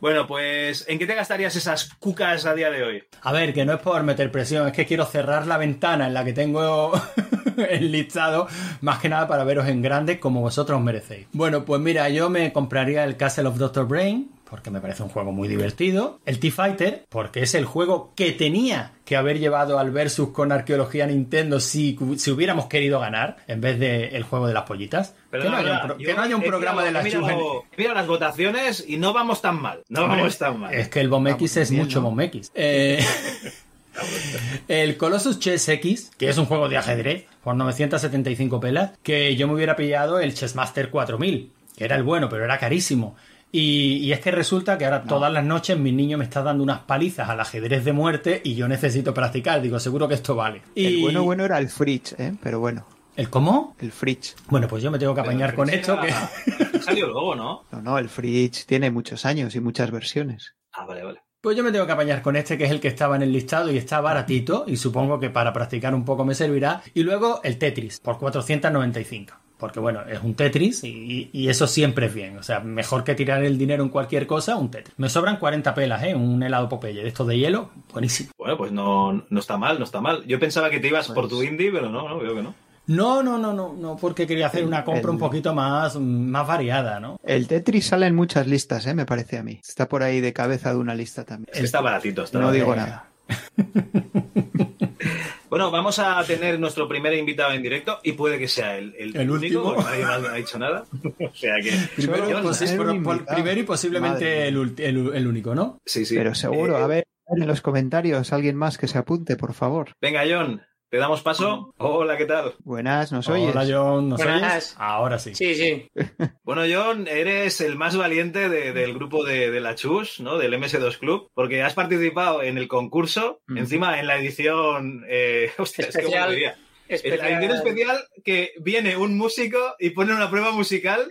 Bueno, pues, ¿en qué te gastarías esas cucas a día de hoy? A ver, que no es por meter presión, es que quiero cerrar la ventana en la que tengo el listado, más que nada para veros en grande como vosotros merecéis. Bueno, pues mira, yo me compraría el Castle of Dr. Brain, porque me parece un juego muy divertido. El T-Fighter, porque es el juego que tenía que haber llevado al Versus con arqueología Nintendo si, si hubiéramos querido ganar, en vez del juego de las pollitas. Pero que, no haya un, pro- que no haya un programa de las chujas. Mira las votaciones y no vamos tan mal. No vamos tan mal. Es que el Bomx es mucho. Bomx. Eh, el Colossus Chess X, que es un juego de ajedrez por 975 pelas, que yo me hubiera pillado el Chessmaster 4000, que era el bueno, pero era carísimo. Y, y es que resulta que ahora todas las noches mi niño me está dando unas palizas al ajedrez de muerte y yo necesito practicar. Digo, seguro que esto vale. Y... El bueno bueno era el Fridge, ¿eh? Pero bueno. ¿El cómo? El Fridge. Bueno, pues yo me tengo que apañar con esto. Que... Salió luego, ¿no? No, no, el Fridge tiene muchos años y muchas versiones. Ah, vale, vale. Pues yo me tengo que apañar con este, que es el que estaba en el listado y está baratito, y supongo que para practicar un poco me servirá. Y luego el Tetris, por 495. Porque bueno, es un Tetris y, y eso siempre es bien. O sea, mejor que tirar el dinero en cualquier cosa, un Tetris. Me sobran 40 pelas, ¿eh? Un helado Popeye de estos de hielo, buenísimo. Bueno, pues no, no está mal, no está mal. Yo pensaba que te ibas por tu indie, pero no, no, veo que no. No, no, no, no, no, porque quería hacer una compra un poquito más, más variada, ¿no? El Tetris sale en muchas listas, ¿eh? Me parece a mí. Está por ahí de cabeza de una lista también. Está baratito, está No digo nada. Bueno, vamos a tener nuestro primer invitado en directo y puede que sea el, el, El único, último. porque nadie más ha dicho nada. o sea que. Primero, posi- ¿eh? por- por- primero y posiblemente el- el único, ¿no? Sí, sí. Pero seguro, Eh, a ver en los comentarios alguien más que se apunte, por favor. Venga, John, ¿te damos paso? Hola, ¿qué tal? Buenas, ¿nos oyes? Hola, John, ¿nos Buenas. oyes? Ahora sí. Sí, sí. Bueno, John, eres el más valiente de- del grupo de, de la Chus, ¿no? Del MS2 Club, porque has participado en el concurso, encima en la edición. Eh, hostia, es que. Especial. edición especial que viene un músico y pone una prueba musical.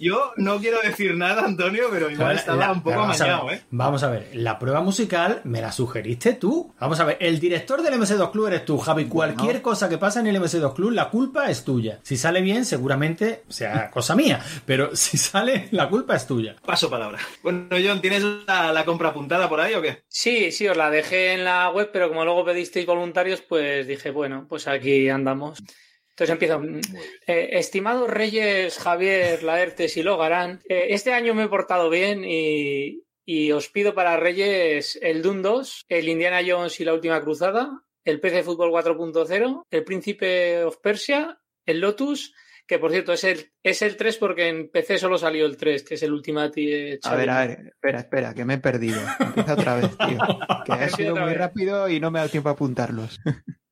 Yo no quiero decir nada, Antonio, pero igual La- estaba la- un poco amañado, ¿eh? Vamos a ver, la prueba musical me la sugeriste tú. Vamos a ver, el director del MS2 Club eres tú, Javi. Cualquier cosa que pasa en el MS2 Club, la culpa es tuya. Si sale bien, seguramente sea cosa mía. Pero si sale, la culpa es tuya. Paso palabra. Bueno, John, ¿tienes la, la compra apuntada por ahí o qué? Sí, sí, os la dejé en la web, pero como luego pedisteis voluntarios, pues dije, bueno, pues aquí andamos. Entonces empiezo. Eh, estimados Reyes, Javier, Laertes y Logarán, eh, este año me he portado bien y, y os pido para Reyes el Doom 2, el Indiana Jones y la Última Cruzada, el PC Fútbol 4.0, el Príncipe of Persia, el Lotus, que por cierto es el, es el 3 porque en PC solo salió el 3, que es el Ultimate. eh, A ver, a ver, espera, espera, que me he perdido. Empieza otra vez, tío. Que ha sido muy vez. rápido y no me ha dado tiempo a apuntarlos.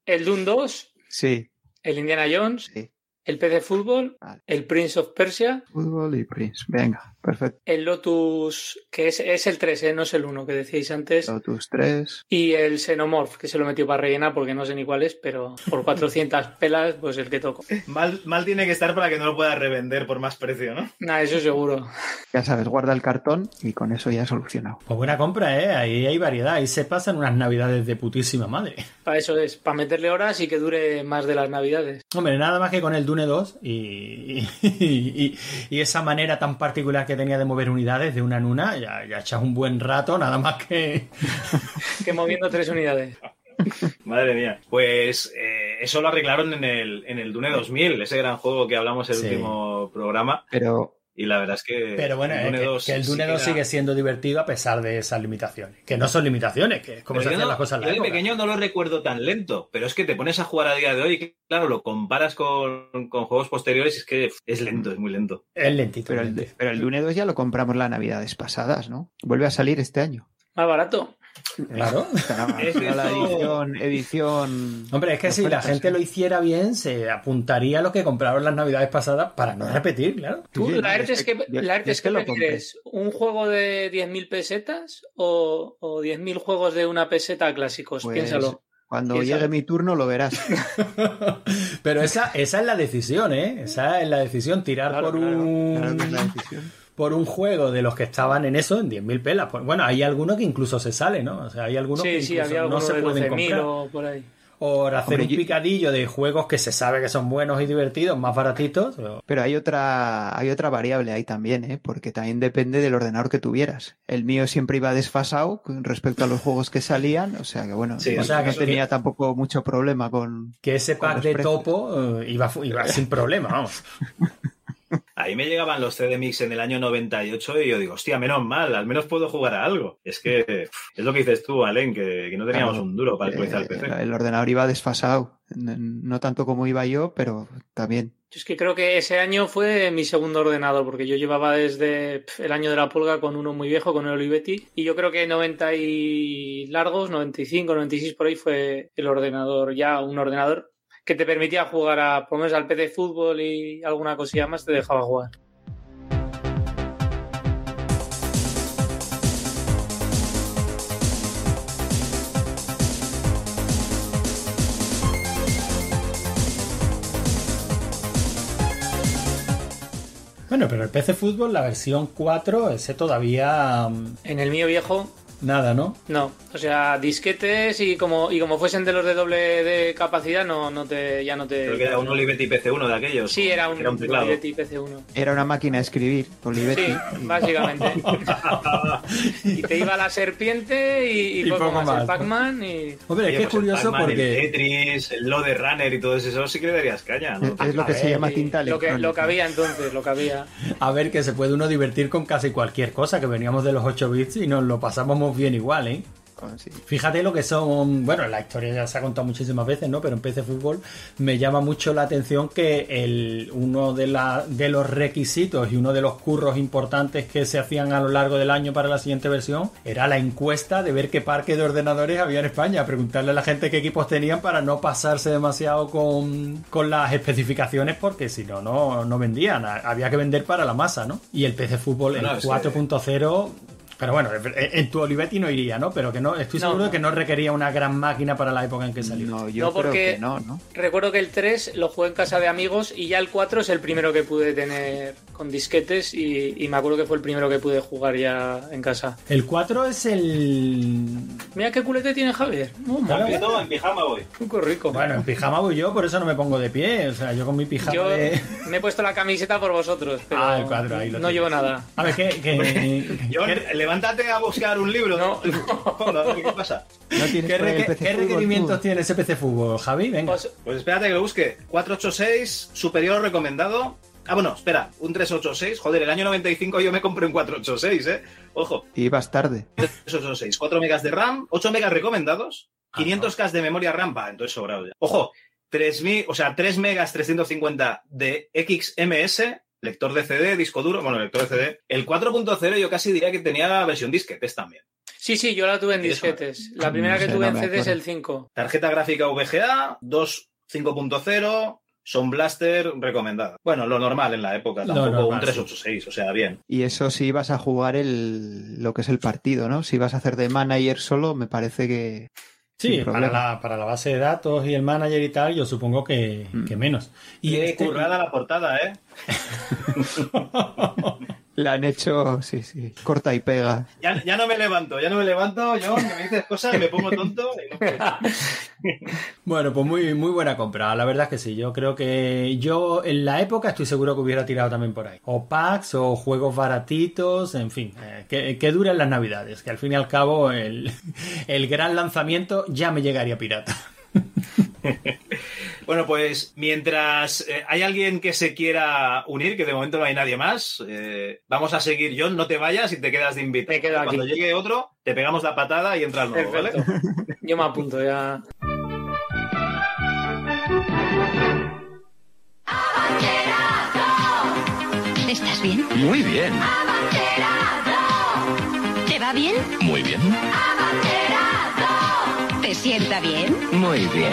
El Doom 2, Sí, el Indiana Jones, el PC Fútbol, el Prince of Persia, fútbol y Prince. Venga, perfecto. el Lotus, que es, es el 3, ¿eh? no es el 1 que decíais antes, Lotus 3. y el Xenomorph, que se lo metió para rellenar porque no sé ni cuál es, pero por 400 pelas, pues el que toco. Mal, mal tiene que estar para que no lo puedas revender por más precio, ¿no? Nada, eso seguro. Ya sabes, guarda el cartón y con eso ya solucionado. Pues buena compra, ¿eh? Ahí hay variedad. Ahí se pasan unas navidades de putísima madre. Para eso es, para meterle horas y que dure más de las navidades. Hombre, nada más que con el Dune 2 y, y, y- y esa manera tan particular que tenía de mover unidades de una en una, ya, ya echas un buen rato, nada más que... Que moviendo tres unidades. Madre mía. Pues eh, eso lo arreglaron en el, en el Dune 2000, ese gran juego que hablamos el Sí. último programa. Pero Y la verdad es que. Pero bueno, el eh, Dune que, 2 que el Dune que 2 era- sigue siendo divertido a pesar de esas limitaciones. Que no son limitaciones, que es como Pero se hacían no- las cosas en la yo de pequeño no lo recuerdo tan lento, pero es que te pones a jugar a día de hoy y claro, lo comparas con, con juegos posteriores y es que es lento, es muy lento. Es lentito. Pero el, pero el Dune 2 ya lo compramos las navidades pasadas, ¿no? Vuelve a salir este año. Más barato. Claro. Es la edición, edición. Hombre, es que si la gente lo hiciera bien, se apuntaría a lo que compraron las navidades pasadas para no repetir, claro. ¿Tú, Sí, la no, ERTE es que, yo- la es que que lo prefieres? ¿Un juego de 10.000 pesetas o, o 10.000 juegos de una peseta clásicos? Pues, Piénsalo. Cuando Piénsalo. llegue mi turno lo verás. Pero esa, esa es la decisión, ¿eh? Esa es la decisión, tirar Claro, por claro, un... Claro que es la decisión. Por un juego de los que estaban en eso, en 10.000 pelas. Pues, bueno, hay alguno que incluso se sale, ¿no? O sea, hay algunos que Sí, había no algunos se de pueden 12.000 comprar. o por ahí. O hacer Hombre, un yo- picadillo de juegos que se sabe que son buenos y divertidos, más baratitos. o- Pero hay otra, hay otra variable ahí también, ¿eh? Porque también depende del ordenador que tuvieras. El mío siempre iba desfasado con respecto a los juegos que salían, o sea que bueno, Sí, no, o sea, no que- tenía tampoco mucho problema con. Que ese pack de precios. topo eh, iba, iba sin problema, vamos. Ahí me llegaban los CD Mix en el año 98 y yo digo, hostia, menos mal, al menos puedo jugar a algo. Es que es lo que dices tú, Alen, que, que no teníamos Claro, un duro para eh, actualizar el PC. el ordenador iba desfasado. No tanto como iba yo, pero también. Yo es que creo que ese año fue mi segundo ordenador, porque yo llevaba desde el año de la pulga con uno muy viejo, con el Olivetti, y yo creo que 90 y largos, 95, 96 por ahí fue el ordenador, ya un ordenador que te permitía jugar a, por lo menos al PC Fútbol y alguna cosilla más te dejaba jugar. Bueno, pero el PC Fútbol, la versión 4, ese todavía... Mm, en el mío viejo Nada, ¿no? no. O sea, disquetes y como, y como fuesen de los de doble de capacidad, no, no te, ya no te. Creo que era un Olivetti PC1 de aquellos. Sí, era un, Era un. Olivetti PC1. Era una máquina de escribir, Olivetti. Sí, básicamente. y te iba la serpiente y, y Y poco, poco más, más, el Pac-Man y... Hombre, es que es pues el curioso porque... El Tetris, el Loader Runner y todo eso sí que le darías caña, ¿no? Es lo que se llama tinta Lo que, lo que había entonces, lo que había. A ver, que se puede uno divertir con casi cualquier cosa, que veníamos de los 8 bits y nos lo bien igual, ¿eh? Fíjate lo que son, bueno, la historia ya se ha contado muchísimas veces, ¿no? Pero en PC Fútbol me llama mucho la atención que el, uno de, la, de los requisitos y uno de los curros importantes que se hacían a lo largo del año para la siguiente versión era la encuesta de ver qué parque de ordenadores había en España, preguntarle a la gente qué equipos tenían para no pasarse demasiado con, con las especificaciones porque si no, no, no vendían, había que vender para la masa, ¿no? Y el PC Fútbol, el Bueno, que- 4.0 pero bueno, en tu Olivetti no iría, ¿no? Pero que no, estoy No. seguro de que no requería una gran máquina para la época en que salió. No, no, porque recuerdo que el 3 lo jugué en casa de amigos y ya el 4 es el primero que pude tener con disquetes y, y me acuerdo que fue el primero que pude jugar ya en casa. El 4 es el. Mira qué culete tiene Javier. Oh, Claro. madre. en pijama voy. Qué rico. Bueno, en pijama voy yo, por eso no me pongo de pie. O sea, yo con mi pijama Yo de. me he puesto la camiseta por vosotros, pero Ah, el cuadro, ahí lo no tienes. llevo nada. A ver, ¿qué, qué, John, levántate a buscar un libro. No. ¿Qué pasa? No qué qué requerimientos tú. tiene ese PC Fútbol, Javi? Venga. Pues espérate que lo busque. 486, superior recomendado. Ah, bueno, espera, un 386. Joder, el año 95 yo me compré un 486, ¿eh? Ojo, Ibas tarde. 386. 4 megas de RAM, 8 megas recomendados, 500K de memoria RAM, va, entonces sobrado ya. Ojo, 3000, o sea, 3 megas 350 de XMS, lector de CD, disco duro, bueno, lector de CD. El 4.0 yo casi diría que tenía versión disquetes también. Sí, sí, yo la tuve en disquetes. La primera que sé, tuve en CD es el 5. Tarjeta gráfica VGA, 2 5.0 Sound Blaster recomendada. Bueno, lo normal en la época, tampoco un 386, o sea, bien. Y eso si ibas a jugar el, lo que es el partido, ¿no? Si ibas a hacer de manager solo, me parece que... Sí, para la, para la base de datos y el manager y tal, yo supongo que, que menos. Y Qué este- currada la portada, ¿eh? La han hecho, sí, sí, corta y pega. Ya, ya no me levanto, ya no me levanto, yo que me dices cosas y me pongo tonto. y no puedo. Bueno, pues muy, muy buena compra. La verdad es que sí. Yo creo que yo en la época estoy seguro que hubiera tirado también por ahí. O packs o juegos baratitos, en fin, eh, que, que duren las navidades. Que al fin y al cabo el, el gran lanzamiento ya me llegaría pirata. Bueno, pues mientras eh, hay alguien que se quiera unir, que de momento no hay nadie más, eh, vamos a seguir. John, no te vayas y te quedas de invitado. quedo aquí. Cuando llegue otro, te pegamos la patada y entra el nuevo, ¿vale? Yo me apunto ya. ¿Estás bien? Muy bien, ¿Te va bien? muy bien, ¿Te sienta bien? muy bien.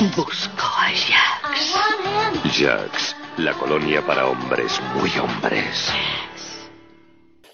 Busco a him. Jax, la colonia para hombres muy hombres.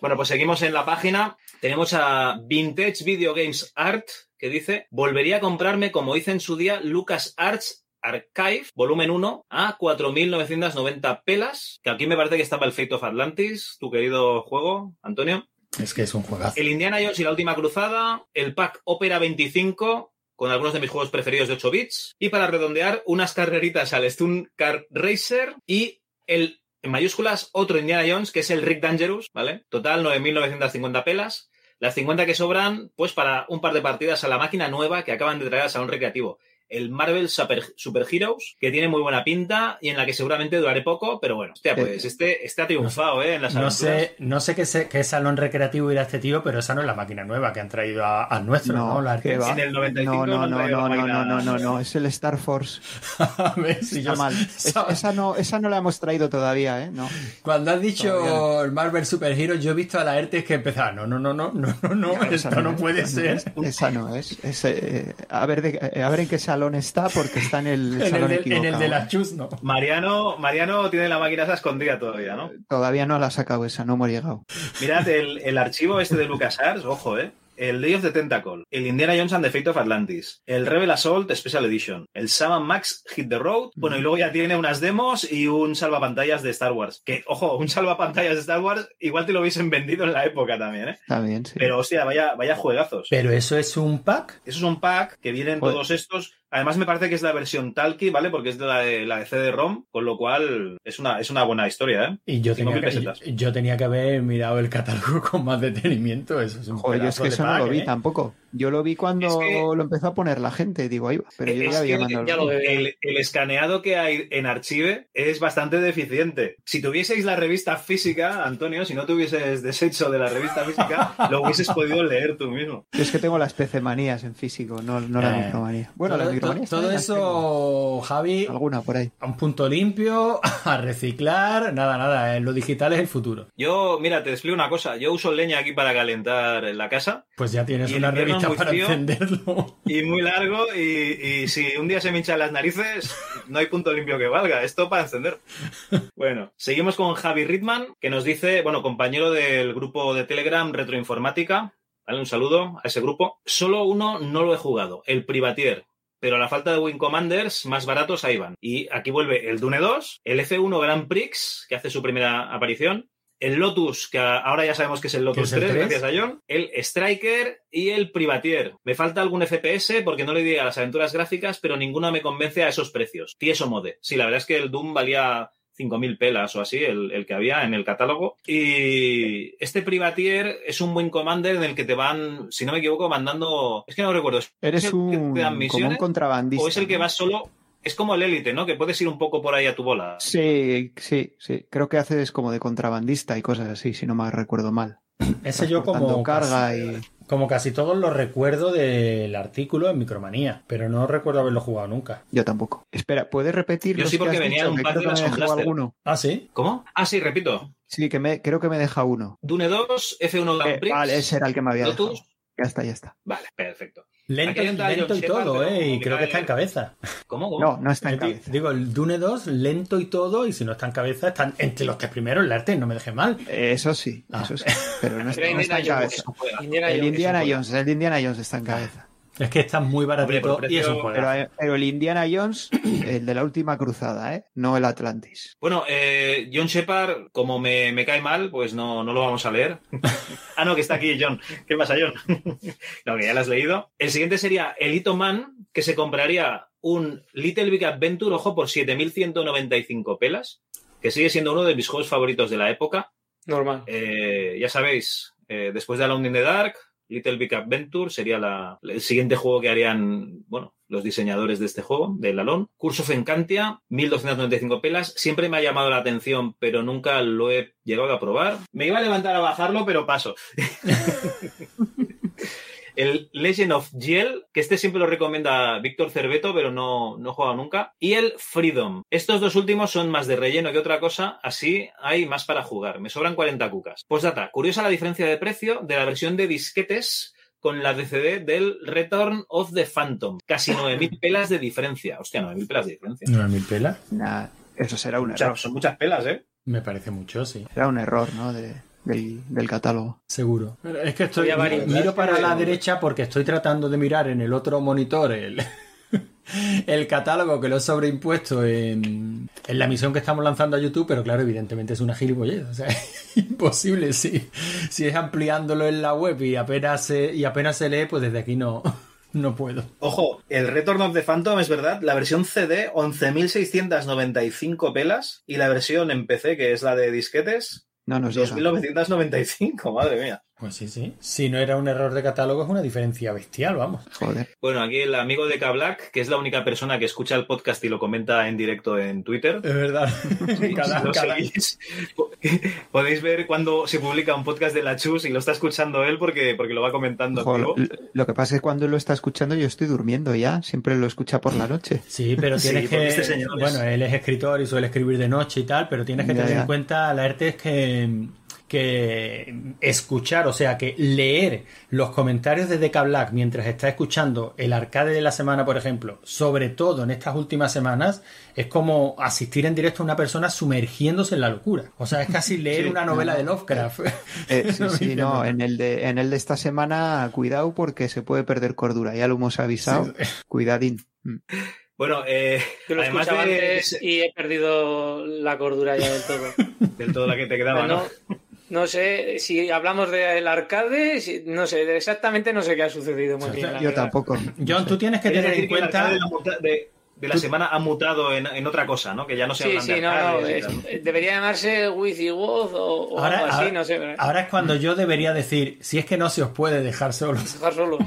Bueno, pues seguimos en la página. Tenemos a Vintage Video Games Art, que dice, volvería a comprarme, como hice en su día, Lucas Arts Archive, volumen 1, a 4.990 pelas, que aquí me parece que estaba el Fate of Atlantis, tu querido juego, Antonio. Es que es un juegazo. El Indiana Jones y la última cruzada, el pack Opera 25, con algunos de mis juegos preferidos de 8 bits, y para redondear, unas carreritas al Stunt Car Racer y el, en mayúsculas, otro Indiana Jones, que es el Rick Dangerous, ¿vale? Total, 9.950 pelas. Las 50 que sobran, pues para un par de partidas a la máquina nueva que acaban de traer al salón recreativo. El Marvel Super, Super Heroes, que tiene muy buena pinta y en la que seguramente duraré poco, pero bueno, hostia, pues este, este ha triunfado, ¿eh? En las No aventuras. sé, no sé qué, se- qué salón recreativo irá este tío, pero esa no es la máquina nueva que han traído a- al nuestro, ¿no? No, La ¿qué va? En el 95 no, no, no no, no, no, no, no, no, no, es el Star Force. A ver si yo- mal. Es- esa, no, esa no la hemos traído todavía, ¿eh? No. Cuando has dicho Todavía el Marvel Super Hero, yo he visto a la ERTES que empezaba, no, no, no, no, no, no, no, Esa esto no puede esa ser. es, Esa no es. es, eh, a, ver de- eh, a ver en qué salón está, porque está en el En el, de, en equivocado. el de las chus, no. Mariano, Mariano tiene la máquina esa escondida todavía, ¿no? Todavía no la ha sacado esa, no hemos llegado. Mirad el, el archivo este de LucasArts, ojo, ¿eh? El Day of the Tentacle, el Indiana Jones and the Fate of Atlantis, el Rebel Assault Special Edition, el Sam Max Hit the Road, bueno, y luego ya tiene unas demos y un salvapantallas de Star Wars. Que, ojo, un salvapantallas de Star Wars, igual te lo hubiesen vendido en la época también, ¿eh? Bien, sí. Pero, hostia, vaya, vaya juegazos. Pero eso es un pack. Eso es un pack que vienen Joder. todos estos. Además, me parece que es la versión Talkie, ¿vale? Porque es de la de, la de CD-ROM, con lo cual es una, es una buena historia, ¿eh? Y yo tenía, que, yo, yo tenía que haber mirado el catálogo con más detenimiento. Eso es un Joder, yo es que eso no lo vi ¿eh? tampoco. Yo lo vi cuando Es que- lo empezó a poner la gente, digo, ahí va. Pero yo Es ya había mandado el- el, el escaneado que hay en Archive es bastante deficiente. Si tuvieseis la revista física, Antonio, si no te hubieses deshecho de la revista física, lo hubieses podido leer tú mismo. Yo es que tengo las PC manías en físico, no, no la Eh, micromanía. Bueno, todo, la micromanía. todo- todo eso, Javi, Alguna por ahí. a un punto limpio, a reciclar, nada, nada, eh, lo digital es el futuro. Yo, mira, te explico una cosa. Yo uso leña aquí para calentar en la casa Pues ya tienes una invierno es muy para frío. encenderlo. y muy largo y, y si un día se me hinchan las narices, no hay punto limpio que valga. Esto para encender. Bueno, seguimos con Javi Ritman, que nos dice, bueno, compañero del grupo de Telegram Retroinformática. ¿vale? Un saludo a ese grupo. Solo uno no lo he jugado, el Privatier. Pero a la falta de Wing Commanders, más baratos ahí van. Y aquí vuelve el Dune 2, el F1 Grand Prix, que hace su primera aparición, el Lotus, que ahora ya sabemos que es el Lotus es el 3, 3? gracias a John, el Striker y el Privatier. Me falta algún FPS porque no le di a las aventuras gráficas, pero ninguno me convence a esos precios. Tieso mode. Sí, la verdad es que el Doom valía 5.000 pelas o así, el, el que había en el catálogo. Y este Privatier es un buen commander en el que te van, si no me equivoco, mandando... Es que no recuerdo. ¿es Eres que un, te dan como un misiones? contrabandista. ¿O es el que vas solo? Es como el élite, ¿no? Que puedes ir un poco por ahí a tu bola. Sí, sí, sí. Creo que haces como de contrabandista y cosas así, si no me recuerdo mal. Ese yo como carga casi, y... como casi todos lo recuerdo del artículo en Micromanía, pero no recuerdo haberlo jugado nunca. Yo tampoco. Espera, ¿puedes repetir Yo los sí, que porque venía dicho? un Que pack de las alguno. ¿Ah, sí? ¿Cómo? Ah, sí, repito. Sí, que me, creo que me deja uno. Dune 2, F1 Grand Eh, Prix. vale, ese era el que me había Lotus. dejado. Ya está, ya está. Vale, perfecto. Lento, y todo, ¿eh? Y creo que está en cabeza. ¿Cómo? No, no está en Eh, cabeza. Digo, el Dune 2, lento y todo, y si no está en cabeza, están entre los tres primeros, el arte, no me deje mal. Eso sí, Ah. eso sí. Pero no está, Era no está en Indiana cabeza. El Indiana Jones, el Indiana Jones está en cabeza. Es que está muy baratito Hombre, y es un. Pero, eh, pero el Indiana Jones, el de la última cruzada, ¿eh? No el Atlantis. Bueno, eh, John Shepard, como me, me cae mal, pues no, no lo vamos a leer. ah, no, que está aquí John. ¿Qué pasa, John? no, que ya lo has leído. El siguiente sería Elito Man, que se compraría un Little Big Adventure, ojo, por 7.195 pelas, que sigue siendo uno de mis juegos favoritos de la época. Normal. Eh, ya sabéis, eh, después de Alone in the Dark, Little Big Adventure sería la- el siguiente juego que harían, bueno, los diseñadores de este juego, del Alone. Curse of Encantia, 1295 pelas. Siempre me ha llamado la atención, pero nunca lo he llegado a probar. Me iba a levantar a bajarlo, pero paso. El Legend of Yell, que este siempre lo recomienda Víctor Cerveto, pero no, no he jugado nunca. Y el Freedom. Estos dos últimos son más de relleno que otra cosa, así hay más para jugar. Me sobran 40 cucas. Postdata, curiosa la diferencia de precio de la versión de disquetes con la DCD del Return of the Phantom. Casi 9.000 pelas de diferencia. Hostia, 9.000 pelas de diferencia. ¿9.000 pelas? Nah, eso será un Muchas- error. son muchas pelas, ¿eh? Me parece mucho, sí. Será un error, ¿no? De- del, del catálogo. Seguro. Es que estoy. Miro para la derecha porque estoy tratando de mirar en el otro monitor el, el catálogo que lo he sobreimpuesto en, en la misión que estamos lanzando a YouTube, pero claro, evidentemente es una gilipollez. O sea, es imposible. Si, si es ampliándolo en la web y apenas se, y apenas se lee, pues desde aquí no, no puedo. Ojo, el Return of the Phantom es verdad, la versión CD 11.695 pelas y la versión en PC, que es la de disquetes, No nos llega. 2.995, madre mía. Pues sí, sí. Si no era un error de catálogo, es una diferencia bestial, vamos. Joder. Bueno, aquí el amigo de K-Black, que es la única persona que escucha el podcast y lo comenta en directo en Twitter. Es verdad. cada, Si lo cada- seguís, podéis ver cuando se publica un podcast de la Chus y lo está escuchando él porque, porque lo va comentando. Lo, lo que pasa es que cuando lo está escuchando yo estoy durmiendo ya, siempre lo escucha por la noche. Sí, pero tienes que. este señor es- Bueno, él es escritor y suele escribir de noche y tal, pero tienes que Ya, tener ya. en cuenta, la es que que escuchar, o sea, que leer los comentarios de Deca Black mientras está escuchando el arcade de la semana, por ejemplo, sobre todo en estas últimas semanas, es como asistir en directo a una persona sumergiéndose en la locura. O sea, es casi leer Sí, una novela no, de. Lovecraft. Eh, sí, sí, no, en el, de, en el de esta semana, cuidado porque se puede perder cordura, ya lo hemos avisado. Cuidadín. Mm. Bueno, eh, lo además escuchaba de, antes y he perdido la cordura ya del todo. del todo la que te quedaba, ¿no? No sé, si hablamos del arcade, si- no sé, exactamente no sé qué ha sucedido muy bien. Yo verdad. tampoco. John, tú tienes que tener en decir que el cuenta... arcade de de- la semana ha mutado en, en otra cosa, ¿no? Que ya no se Sí, sí, de no, no, y es- debería llamarse Wizzy Woz o, o Ahora, algo así, ahora- no sé. ahora es cuando yo debería decir, si es que no se os puede dejar solos. Dejar solo.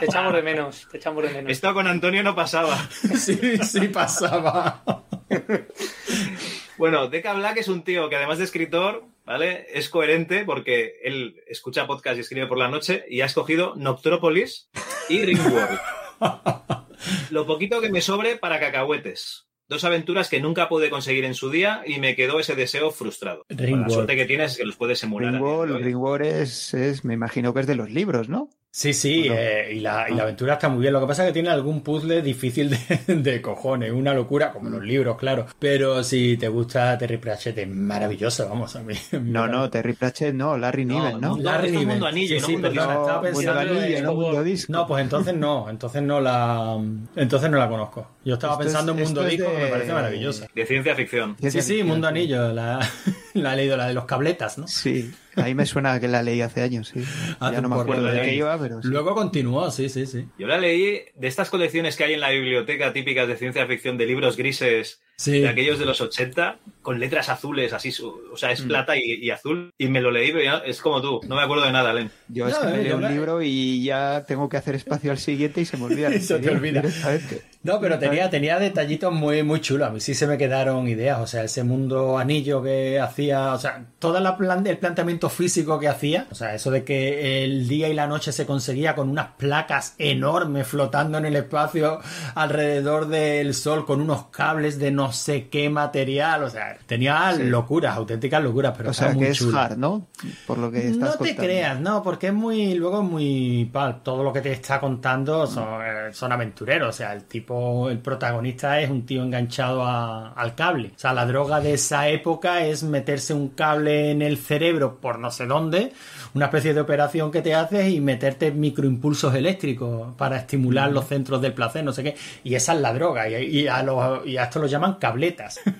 te echamos de menos, te echamos de menos. Esto con Antonio no pasaba. Sí, sí pasaba. Bueno, Deca Black es un tío que además de escritor, ¿vale? Es coherente porque él escucha podcast y escribe por la noche y ha escogido Noctrópolis y Ringworld. Lo poquito que me sobre para cacahuetes. Dos aventuras que nunca pude conseguir en su día y me quedó ese deseo frustrado. Ringworld. la suerte que tienes es que los puedes emular. Ringworld. Ringworld es, es, me imagino que es de los libros, ¿no? Sí, sí, eh, y, la, y la aventura está muy bien. Lo que pasa es que tiene algún puzzle difícil de, de cojones, una locura, como los libros, claro. Pero si te gusta Terry Pratchett, es maravilloso, vamos a mí. No, no, Terry Pratchett no, Larry Niven, ¿no? Larry es Niven. Mundo Anillo, sí, no sí, Mundo perdona, Disco. estaba Mundo pensando Anillo, en- no Mundo Disco. No, pues entonces no, entonces no la entonces no la conozco. Yo estaba Esto es- pensando en Mundo Disco, que me parece maravillosa. De ciencia ficción. Sí, sí, Mundo Anillo, la, la he leído, la de los cabletas, ¿no? Sí, a mí me suena que la leí hace años, sí. Hace ya no me acuerdo de de qué iba, pero sí. Luego continuó, sí, sí, sí. Yo la leí de estas colecciones que hay en la biblioteca típicas de ciencia ficción de libros grises Sí. de aquellos de los 80 con letras azules, así, su- o sea, es Mm. plata y, y azul. Y me lo leí, pero ya es como tú, no me acuerdo de nada, Len. Yo es No, que eh, me leo un la- libro y ya tengo que hacer espacio al siguiente y se me olvida. Y se te olvida. directamente. No, pero tenía, tenía detallitos muy, muy chulos. A mí sí se me quedaron ideas. O sea, ese mundo anillo que hacía, o sea, todo la plan- el planteamiento físico que hacía. O sea, eso de que el día y la noche se conseguía con unas placas enormes flotando en el espacio alrededor del sol con unos cables de no sé qué material. O sea, tenía Sí. locuras, auténticas locuras, pero O sea, muy que es hard, ¿no? Por lo que estás No te contando. creas, no, porque es muy, luego es muy, pal, todo lo que te está contando son, eh, son aventureros, o sea, el tipo, el protagonista es un tío enganchado a- al cable, o sea, la droga de esa época es meterse un cable en el cerebro por no sé dónde, una especie de operación que te haces y meterte microimpulsos eléctricos para estimular los centros del placer, no sé qué, y esa es la droga, y, y a, los, y a esto lo llaman cabletas.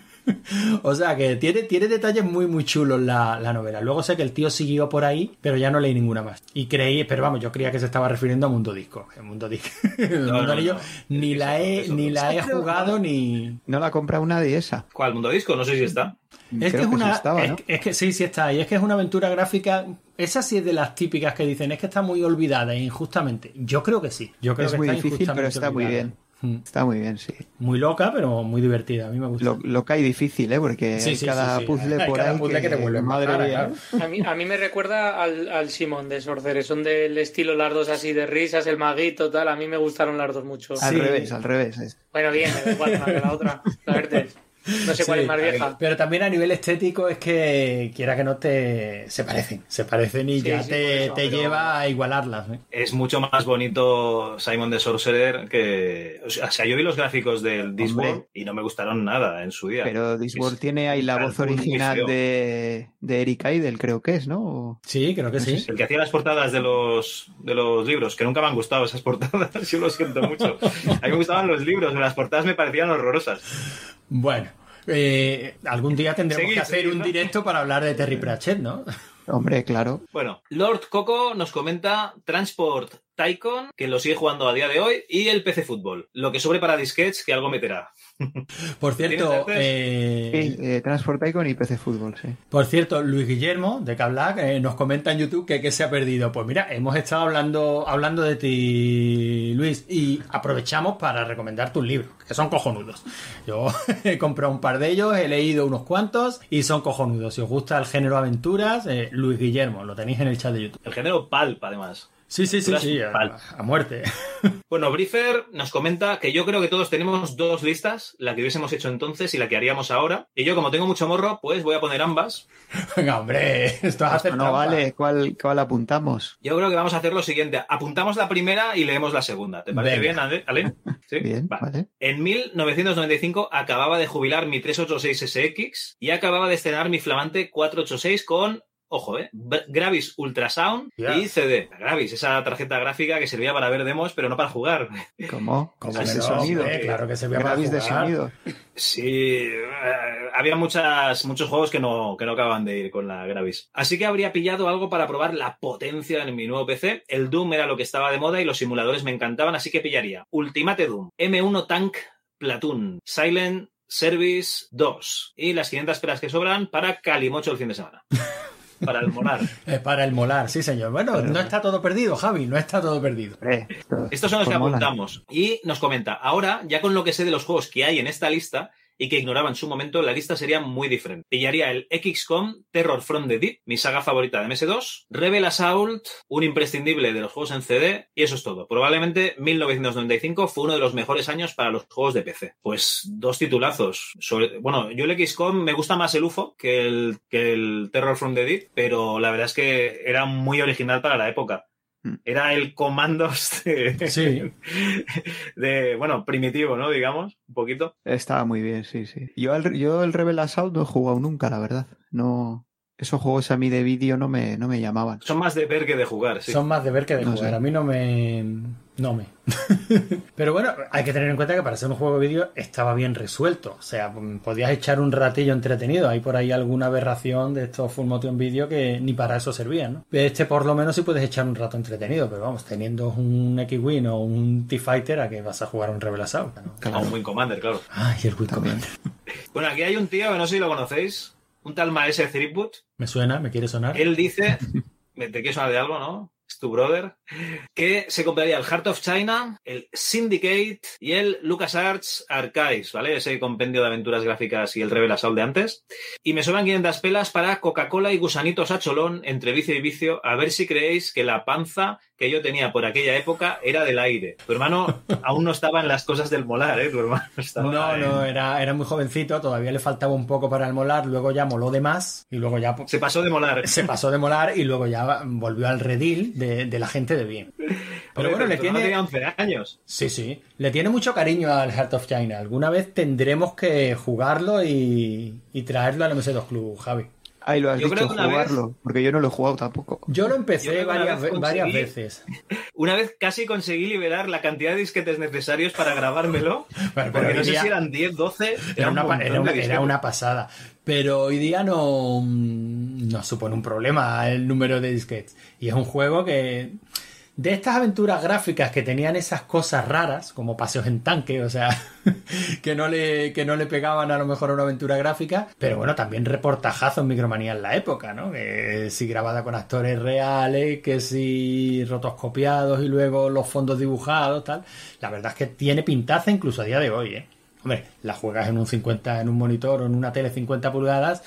O sea que tiene, tiene detalles muy muy chulos la, la novela. Luego sé que el tío siguió por ahí, pero ya no leí ninguna más. Y creí, pero vamos, yo creía que se estaba refiriendo a Mundo Disco. El Mundo Disco. El No, Mundo no, Anillo no. ni la he, ni la he jugado ni. No la ha comprado nadie esa. ¿Cuál mundo disco? No sé si está. Es que Creo es que una. sí estaba, es, ¿no? es que sí, sí está. Y es que es una aventura gráfica. Esa sí es de las típicas que dicen, es que está muy olvidada e injustamente. Yo creo que sí. Yo creo Es que muy está difícil, pero injustamente está muy bien. Mm. Está muy bien, sí. Muy loca, pero muy divertida. A mí me gusta. Lo, loca y difícil, ¿eh? Porque Sí, hay sí, cada sí, sí. puzzle Hay por cada ahí puzzle que te vuelve madre cara, mía. claro. A mí, a mí me recuerda al, al Simón de Sorcerer. Son del estilo las dos así de risas, el maguito, tal. A mí me gustaron las dos mucho. Al revés, al revés. es- Bueno, bien, me da igual una que la otra. La verte. No sé cuál Sí, es más vieja. Pero también a nivel estético es que quiera que no te se parecen, se parecen y Sí, ya sí, te, eso, te lleva a igualarlas. ¿eh? Es mucho más bonito Simon de Sorcerer que... O sea, yo vi los gráficos del Discworld y no me gustaron nada en su día. Pero Discworld tiene ahí la voz original de, de Eric Idle, creo que es, ¿no? O- Sí, creo que No sé sí. El que hacía las portadas de los, de los libros, que nunca me han gustado esas portadas, yo lo siento mucho. A mí me gustaban los libros, pero las portadas me parecían horrorosas. Bueno, eh, algún día tendremos Seguid, que hacer seguid, un ¿no? directo para hablar de Terry Pratchett, ¿no? Hombre, claro. Bueno, Lord Coco nos comenta Transport Tycoon, que lo sigue jugando a día de hoy, y el PC Fútbol. Lo que sobre para disquets, que algo meterá. Por cierto, Sí, eh, eh, Transport Icon y PC Fútbol, sí. Por cierto, Luis Guillermo de Cablac eh, nos comenta en YouTube que, que se ha perdido. Pues mira, hemos estado hablando, hablando de ti, Luis, y aprovechamos para recomendar tus libros, que son cojonudos. Yo he comprado un par de ellos, he leído unos cuantos y son cojonudos. Si os gusta el género aventuras, eh, Luis Guillermo, lo tenéis en el chat de YouTube. El género Palp, además. Sí, sí, sí, sí, a, a muerte. Bueno, Briefer nos comenta que yo creo que todos tenemos dos listas, la que hubiésemos hecho entonces y la que haríamos ahora. Y yo, como tengo mucho morro, pues voy a poner ambas. Venga, hombre, esto es hacer No trampa. vale, ¿cuál, cuál apuntamos? Yo creo que vamos a hacer lo siguiente. Apuntamos la primera y leemos la segunda. ¿Te parece Venga. bien, Ale? Ale? ¿Sí? Bien, Va. vale. En 1995 acababa de jubilar mi 386SX y acababa de estrenar mi flamante 486 con, ojo, eh, Gravis Ultrasound Ya. y CD. La Gravis, esa tarjeta gráfica que servía para ver demos, pero no para jugar. ¿Cómo? ¿Cómo Ese que no, sonido. Claro que servía para Gravis de jugar. sonido. Sí, eh, había muchas, muchos juegos que no, que no acababan de ir con la Gravis. Así que habría pillado algo para probar la potencia en mi nuevo PC. El Doom era lo que estaba de moda y los simuladores me encantaban, así que pillaría Ultimate Doom, M1 Tank Platoon, Silent Service 2 y las 500 pelas que sobran para Calimocho el fin de semana. Para el molar. Eh, para el molar, sí, señor. Bueno, no está todo perdido, Javi, no está todo perdido. Estos son los que mola. apuntamos. Y nos comenta, ahora, ya con lo que sé de los juegos que hay en esta lista y que ignoraba en su momento, la lista sería muy diferente. Pillaría el XCOM Terror from the Deep, mi saga favorita de MS2, Rebel Assault, un imprescindible de los juegos en CD, y eso es todo. Probablemente 1995 fue uno de los mejores años para los juegos de PC. Pues dos titulazos. Bueno, yo el XCOM me gusta más el UFO que el, que el Terror from the Deep, pero la verdad es que era muy original para la época. Era el comandos de, Sí. de, bueno, primitivo, ¿no? Digamos, un poquito. Estaba muy bien, sí, sí. Yo, al- yo el Rebel Assault no he jugado nunca, la verdad. No, esos juegos a mí de vídeo no me, no me llamaban. Son más de ver que de jugar, sí. Son más de ver que de No jugar. sé. A mí no me. No me. Pero bueno, hay que tener en cuenta que para ser un juego de vídeo estaba bien resuelto. O sea, mm, podías echar un ratillo entretenido. Hay por ahí alguna aberración de estos full motion video que ni para eso servían, ¿no? Este por lo menos sí puedes echar un rato entretenido. Pero vamos, teniendo un X-Wing o un T-Fighter, ¿a qué vas a jugar un Rebel Assault? ¿no? A un Wing Commander, claro. Ay, el Wing Commander. Bueno, aquí hay un tío que no sé si lo conocéis, un tal Maese Threepwood. Me suena, me quiere sonar. Él dice, ¿te quieres sonar de algo, no? Es tu brother. Que se compraría el Heart of China, el Syndicate y el LucasArts Archives, ¿vale? Ese compendio de aventuras gráficas y el Rebel Assault de antes. Y me sobran 500 pelas para Coca-Cola y gusanitos a cholón entre vicio y vicio, a ver si creéis que la panza que yo tenía por aquella época era del aire. Tu hermano aún no estaba en las cosas del molar, ¿eh? Tu hermano estaba No, en- no, era, era muy jovencito, todavía le faltaba un poco para el molar, luego ya moló de más y luego ya Se pasó de molar. se pasó de molar y luego ya volvió al redil de, de la gente de bien. Pero Oye, bueno, le tu hermano tiene... tenía 11 años. Sí, sí, le tiene mucho cariño al Heart of China. Alguna vez tendremos que jugarlo y, y traerlo al MS2 Club, Javi. Ahí lo has Yo creo dicho, que una vez- jugarlo, porque yo no lo he jugado tampoco. Yo lo empecé varias, vez varias veces. Una vez casi conseguí liberar la cantidad de disquetes necesarios para grabármelo. pero porque no sé si eran 10, 12. Era un una, montón era una- era una pasada. Pero hoy día no, no supone un problema el número de disquetes. Y es un juego que. De estas aventuras gráficas que tenían esas cosas raras, como paseos en tanque, o sea, que no le, que no le pegaban a lo mejor a una aventura gráfica, pero bueno, también reportajazos micromanía en la época, ¿no? Que si grabada con actores reales, que si rotoscopiados y luego los fondos dibujados, tal. La verdad es que tiene pintaza incluso a día de hoy, ¿eh? Hombre, la juegas en un 50, en un monitor o en una tele 50 pulgadas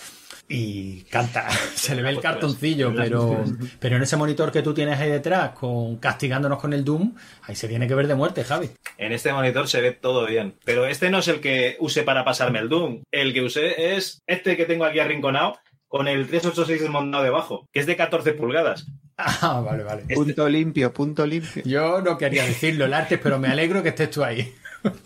y canta, se le ve el cartoncillo, pero, pero en ese monitor que tú tienes ahí detrás, con castigándonos con el Doom, ahí se tiene que ver de muerte, Javi. En este monitor se ve todo bien. Pero este no es el que use para pasarme el Doom. El que usé es este que tengo aquí arrinconado con el 386 desmontado debajo, que es de 14 pulgadas. Ah, vale, vale. Punto limpio, punto limpio. Yo no quería decirlo, el arte, pero me alegro que estés tú ahí.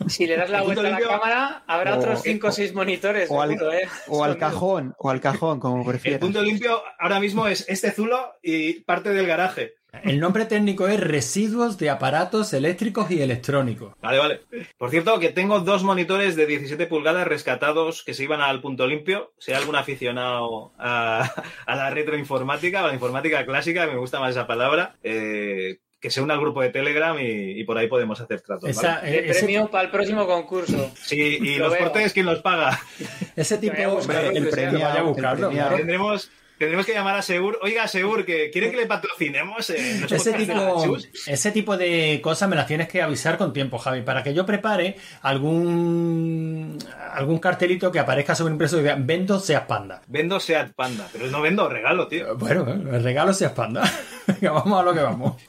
Si le das la El vuelta a la cámara, habrá O- otros 5 o 6 monitores. O al, seguro, ¿eh? o al cajón, o al cajón, como El prefieras. punto limpio ahora mismo es este zulo y parte del garaje. El nombre técnico es residuos de aparatos eléctricos y electrónicos. Vale, vale. Por cierto, que tengo dos monitores de 17 pulgadas rescatados que se iban al punto limpio. Si hay algún aficionado a, a la retroinformática o a la informática clásica, me gusta más esa palabra, eh, que se una al grupo de Telegram y, y por ahí podemos hacer tratos. Esa- ¿vale? eh, De ese- premio para el próximo concurso. Sí, y Lo los veo. portes, ¿quién los paga? Ese tipo, buscarlo, el premio, vaya a buscarlo. Tendremos, tendremos que llamar a Segur. Oiga, Segur, que quiere que le patrocinemos. eh, Ese tipo, Chus? ese tipo de cosas me las tienes que avisar con tiempo, Javi, para que yo prepare algún algún cartelito que aparezca sobre impreso y diga vendo seas panda. Vendo Seat Panda, pero no vendo regalo, tío. Bueno, el regalo seas panda. Venga, vamos a lo que vamos.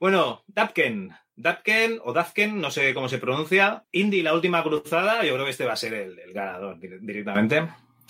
Bueno, Dapken. Dapken o Dafken, no sé cómo se pronuncia. Indie, la última cruzada. Yo creo que este va a ser el, el ganador dir- directamente.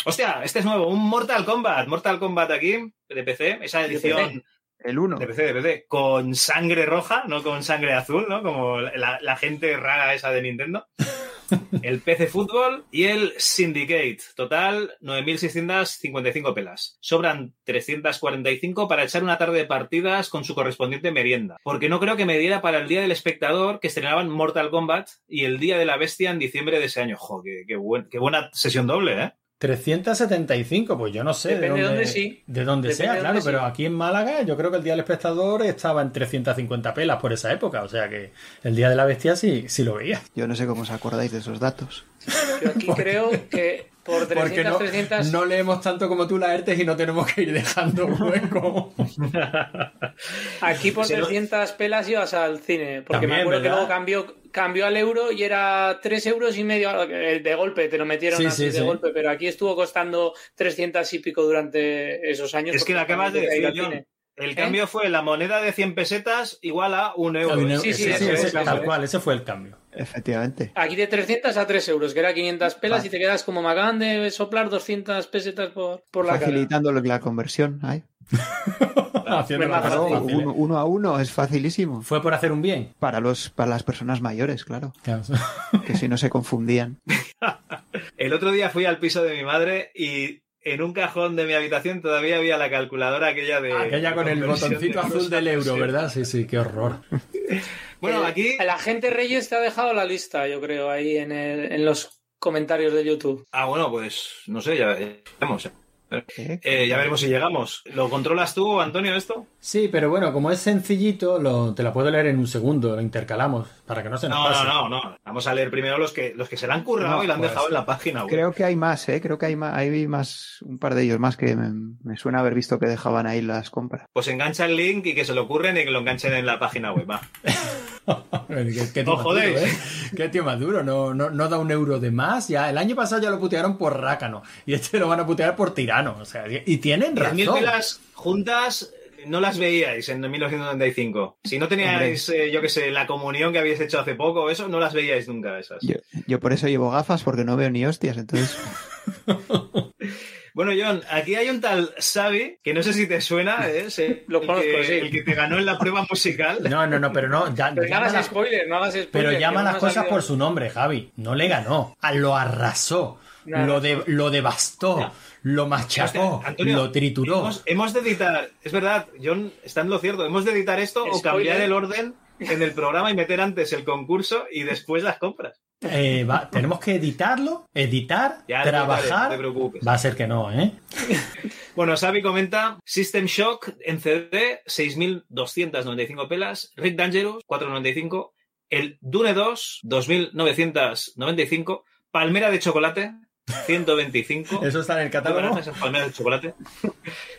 Hostia, este es nuevo, un Mortal Kombat. Mortal Kombat aquí, de PC, esa edición El 1. de PC, de PC, con sangre roja, no con sangre azul, ¿no? Como la, la gente rara esa de Nintendo. El PC Fútbol y el Syndicate. Total, 9.655 pelas. Sobran 345 para echar una tarde de partidas con su correspondiente merienda. Porque no creo que me diera para el Día del Espectador que estrenaban Mortal Kombat y el Día de la Bestia en diciembre de ese año. Jo, qué, qué buen- qué buena sesión doble, ¿eh? 375, pues yo no sé Depende de de dónde, dónde sí. de dónde sea, de claro, dónde pero sí. aquí en Málaga yo creo que el Día del Espectador estaba en 350 pelas por esa época, o sea que el Día de la Bestia sí, sí lo veía. Yo no sé cómo os acordáis de esos datos. Yo aquí creo que por 300, Porque no, 300... no leemos tanto como tú la ERTES y no tenemos que ir dejando hueco. Aquí por Si no- 300 pelas ibas al cine, porque me acuerdo que luego cambió, cambió al euro y era 3 euros y medio de golpe, te lo metieron Sí, así sí, de sí. golpe, pero aquí estuvo costando 300 y pico durante esos años. Es que porque acabas de decir, John. cine. El ¿Eh? cambio fue la moneda de 100 pesetas igual a un euro. Sí, sí, sí, ese- tal sí. cual, ese fue el cambio. Efectivamente. Aquí de 300 a 3 euros, que era 500 pelas y te quedas como me acaban de soplar 200 pesetas por, por la cara. Facilitando lo- la conversión. ay. Haciendo más la cosa fácil. fácil, uno, ¿eh? uno a uno es facilísimo. Fue por hacer un bien. Para, los, para las personas mayores, claro. Claro. Que si no se confundían. El otro día fui al piso de mi madre y en un cajón de mi habitación todavía había la calculadora aquella de. Aquella con el botoncito de azul del euro. ¿verdad? Sí, sí, qué horror. Bueno, Eh, aquí. La gente Reyes te ha dejado la lista, yo creo, ahí en, el- en los comentarios de YouTube. Ah, bueno, pues no sé, ya veremos. ¿Eh? Ya veremos si llegamos. ¿Lo controlas tú, Antonio, esto? Sí, pero bueno, como es sencillito, lo- te la puedo leer en un segundo, lo intercalamos, para que no se nos No, pase. no, no, no. Vamos a leer primero los que, los que se la han currado No, y la han pues, dejado en la página web. Creo que hay más, ¿eh? Creo que hay más, hay más, un par de ellos más que me, me suena haber visto que dejaban ahí las compras. Pues engancha el link y que se lo ocurren y que lo enganchen en la página web. Va. ¿Qué, qué tío No más jodéis. duro, ¿eh? Qué tío más duro, no, no, no da un euro de más. Ya, el año pasado ya lo putearon por rácano y este lo van a putear por tirano. O sea, y tienen 10.000 razón. pelas juntas no las veíais en 1995. Si no teníais, eh, yo qué sé, la comunión que habéis hecho hace poco o eso, no las veíais nunca esas. Yo, yo por eso llevo gafas porque no veo ni hostias, entonces. Bueno, John, aquí hay un tal Xavi, que no sé si te suena, ¿eh? Es el, Lo el conozco, que, sí. el que te ganó en la prueba musical. No, no, no, pero no. ya- Pero no hagas las- spoiler, no hagas spoiler. pero llama las cosas salido- por su nombre, Javi. No le ganó. Lo arrasó. Nada. Lo, de, lo devastó. Lo machacó. Antonio, lo trituró. Hemos, hemos de editar, es verdad, John, está en lo cierto, hemos de editar esto o cambiar el orden en el programa y meter antes el concurso y después las compras. Eh, va- tenemos que editarlo, editar, Ya trabajar. no te preocupes. Va a ser que no, ¿eh? Bueno, Xavi comenta System Shock en CD, 6.295 pelas, Rick Dangerous, 4.95, el Dune 2, 2.995, Palmera de Chocolate, 125. Eso está en el catálogo. esas palmeras de chocolate.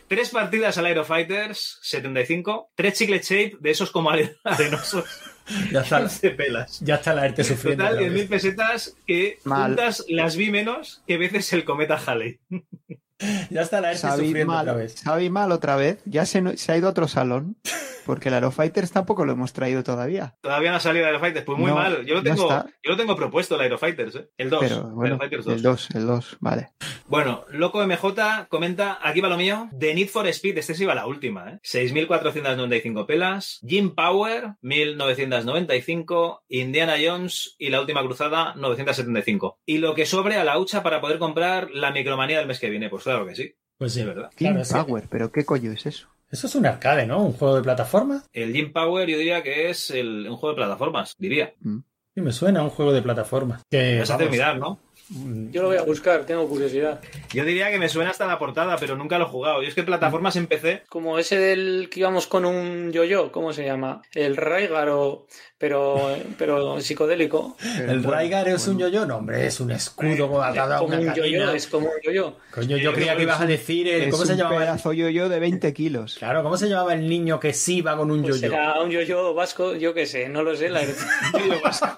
Tres partidas al Aero Fighters, 75. Tres chicle shape de esos como are- arenosos, Ya está, 15 pelas. ya está la ERTE sufriendo. Total, otra vez. 10.000 pesetas que Mal. juntas las vi menos que veces el cometa Halley. Ya está la ERTE sufriendo otra mal, vez. Xavi mal otra vez. Ya se, ha ido a otro salón. Porque el Aerofighters tampoco lo hemos traído todavía. Todavía no ha salido el Aero Fighters, pues muy No, mal. Yo lo tengo, yo lo tengo propuesto el Aero Fighters, ¿eh? el 2. Pero bueno, Aero Fighters 2. el 2, el 2, vale. Bueno, Loco MJ comenta, aquí va lo mío, The Need for Speed, este sí va la última, ¿eh? 6.495 pelas, Jim Power, 1.995, Indiana Jones y La Última Cruzada, 975. Y lo que sobre a la hucha para poder comprar la micromanía del mes que viene, pues claro que sí, Pues sí, es verdad. King Claro, sí. Power, pero ¿qué coño es eso? Eso es un arcade, ¿no? Un juego de plataforma. El Jim Power yo diría que es el- un juego de plataformas, diría. Sí, me suena a un juego de plataforma. Que, Vas a mirar, ¿no? Yo lo voy a buscar, tengo curiosidad. Yo diría que me suena hasta la portada, pero nunca lo he jugado. Yo es que plataformas empecé. Como ese del que íbamos con un yo-yo, ¿cómo se llama? El Raigar o... Pero, pero psicodélico. ¿El Raigar es un yo-yo? No, hombre, es un escudo atado a Como una un yo-yo, es como un yo-yo. Coño, yo creía que ibas a decir el, Es ¿cómo se un llamaba? pedazo yo-yo de 20 kilos. Claro, ¿cómo se llamaba el niño que sí va con un Pues yo-yo? será un yo-yo vasco, yo qué sé, no lo sé. La...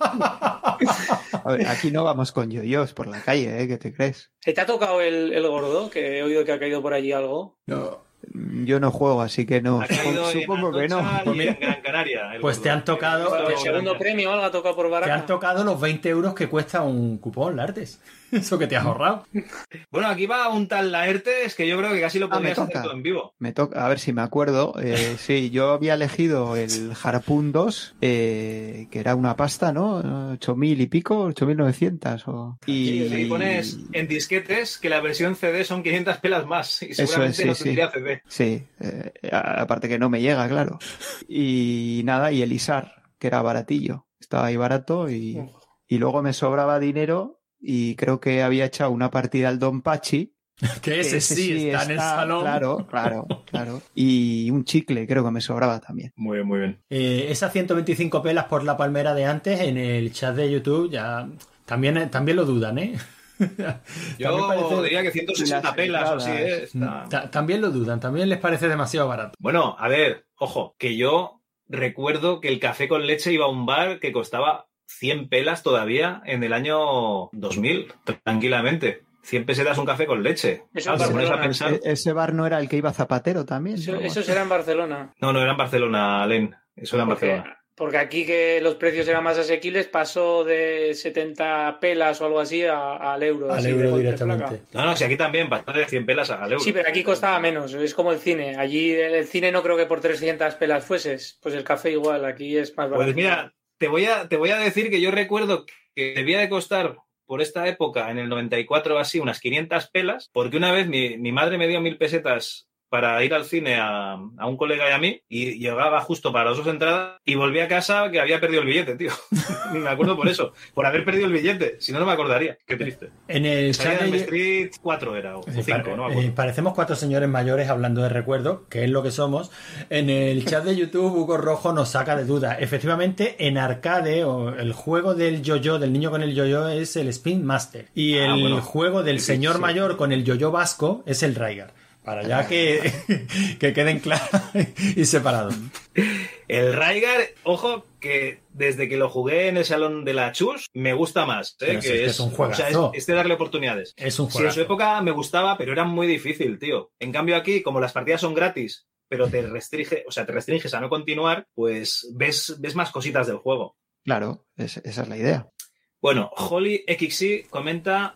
A ver, aquí no vamos con yoyos por la calle, ¿eh? ¿Qué te crees? ¿Te ha tocado el, el gordo? Que he oído que ha caído por allí algo. No. Yo no juego, así que no. Ha caído en Supongo que no. En Gran Canaria. el Pues te han tocado, El segundo premio algo ha tocado por te baraja. han tocado los 20 euros que cuesta un cupón, Lartes. Eso que te has ahorrado. Bueno, aquí va un tal Laertes que yo creo que casi lo Ah, podrías hacer todo en vivo. Me toca, a ver si me acuerdo. Eh, sí, yo había elegido el Harpoon 2, eh, que era una pasta, ¿no? 8000 y pico, 8900. O... Y, Y pones en disquetes que la versión CD son 500 pelas más. Y Eso seguramente es, sí, no sí. tendría CD. Sí, eh, a- aparte que no me llega, claro. Y nada, y el Isar, que era baratillo. Estaba ahí barato y, y luego me sobraba dinero y creo que había echado una partida al Don Pachi. Que ese sí está en el salón. Claro, claro, claro. Y un chicle creo que me sobraba también. Muy bien, muy bien. Eh, esas 125 pelas por la palmera de antes en el chat de YouTube ya también, también lo dudan, ¿eh? Yo diría que 160 Las pelas o así, entradas. ¿eh? Está- Ta- También lo dudan, también les parece demasiado barato. Bueno, a ver, ojo, que yo recuerdo que el café con leche iba a un bar que costaba 100 pelas todavía en el año 2000, tranquilamente. 100 pesetas un café con leche. Eso Claro, Barcelona. pensar- E- ese bar no era el que iba Zapatero también. Eso, eso será en Barcelona. No, no, era en Barcelona, Len. Eso era en Porque, Barcelona. porque aquí que los precios eran más asequibles pasó de 70 pelas o algo así a- al euro. Al así, euro directamente. No, no, si aquí también, bastante de 100 pelas al euro. Sí, pero aquí costaba menos, es como el cine. Allí el cine no creo que por 300 pelas fueses. Pues el café igual, aquí es más barato. Pues mira, te voy, a, te voy a decir que yo recuerdo que debía de costar por esta época, en el 94 o así, unas 500 pelas, porque una vez mi, mi madre me dio mil pesetas para ir al cine a, a un colega y a mí, y llegaba justo para las dos entradas, y volví a casa que había perdido el billete, tío. Me acuerdo por eso, por haber perdido el billete, si no, no me acordaría. Qué triste. En el chat de... Street 4 era, o Sí, 5, pare- no me acuerdo. eh, parecemos cuatro señores mayores hablando de recuerdos, que es lo que somos. En el chat de YouTube, Hugo Rojo nos saca de duda. Efectivamente, en arcade, o el juego del yo-yo, del niño con el yo-yo, es el Spin Master. Y Ah, el bueno. juego del Sí, señor sí. mayor con el yo-yo vasco es el Raigar. Para ya que, que queden claros y separados. El Raigar, ojo, que desde que lo jugué en el salón de la Chus, me gusta más. ¿eh? Pero si es que es un o sea, es, de darle oportunidades. Es un Si en su juego. época me gustaba, pero era muy difícil, tío. En cambio aquí, como las partidas son gratis, pero te restringe, o sea, te restringes a no continuar, pues ves, ves más cositas del juego. Claro, es- esa es la idea. Bueno, Holly XC comenta,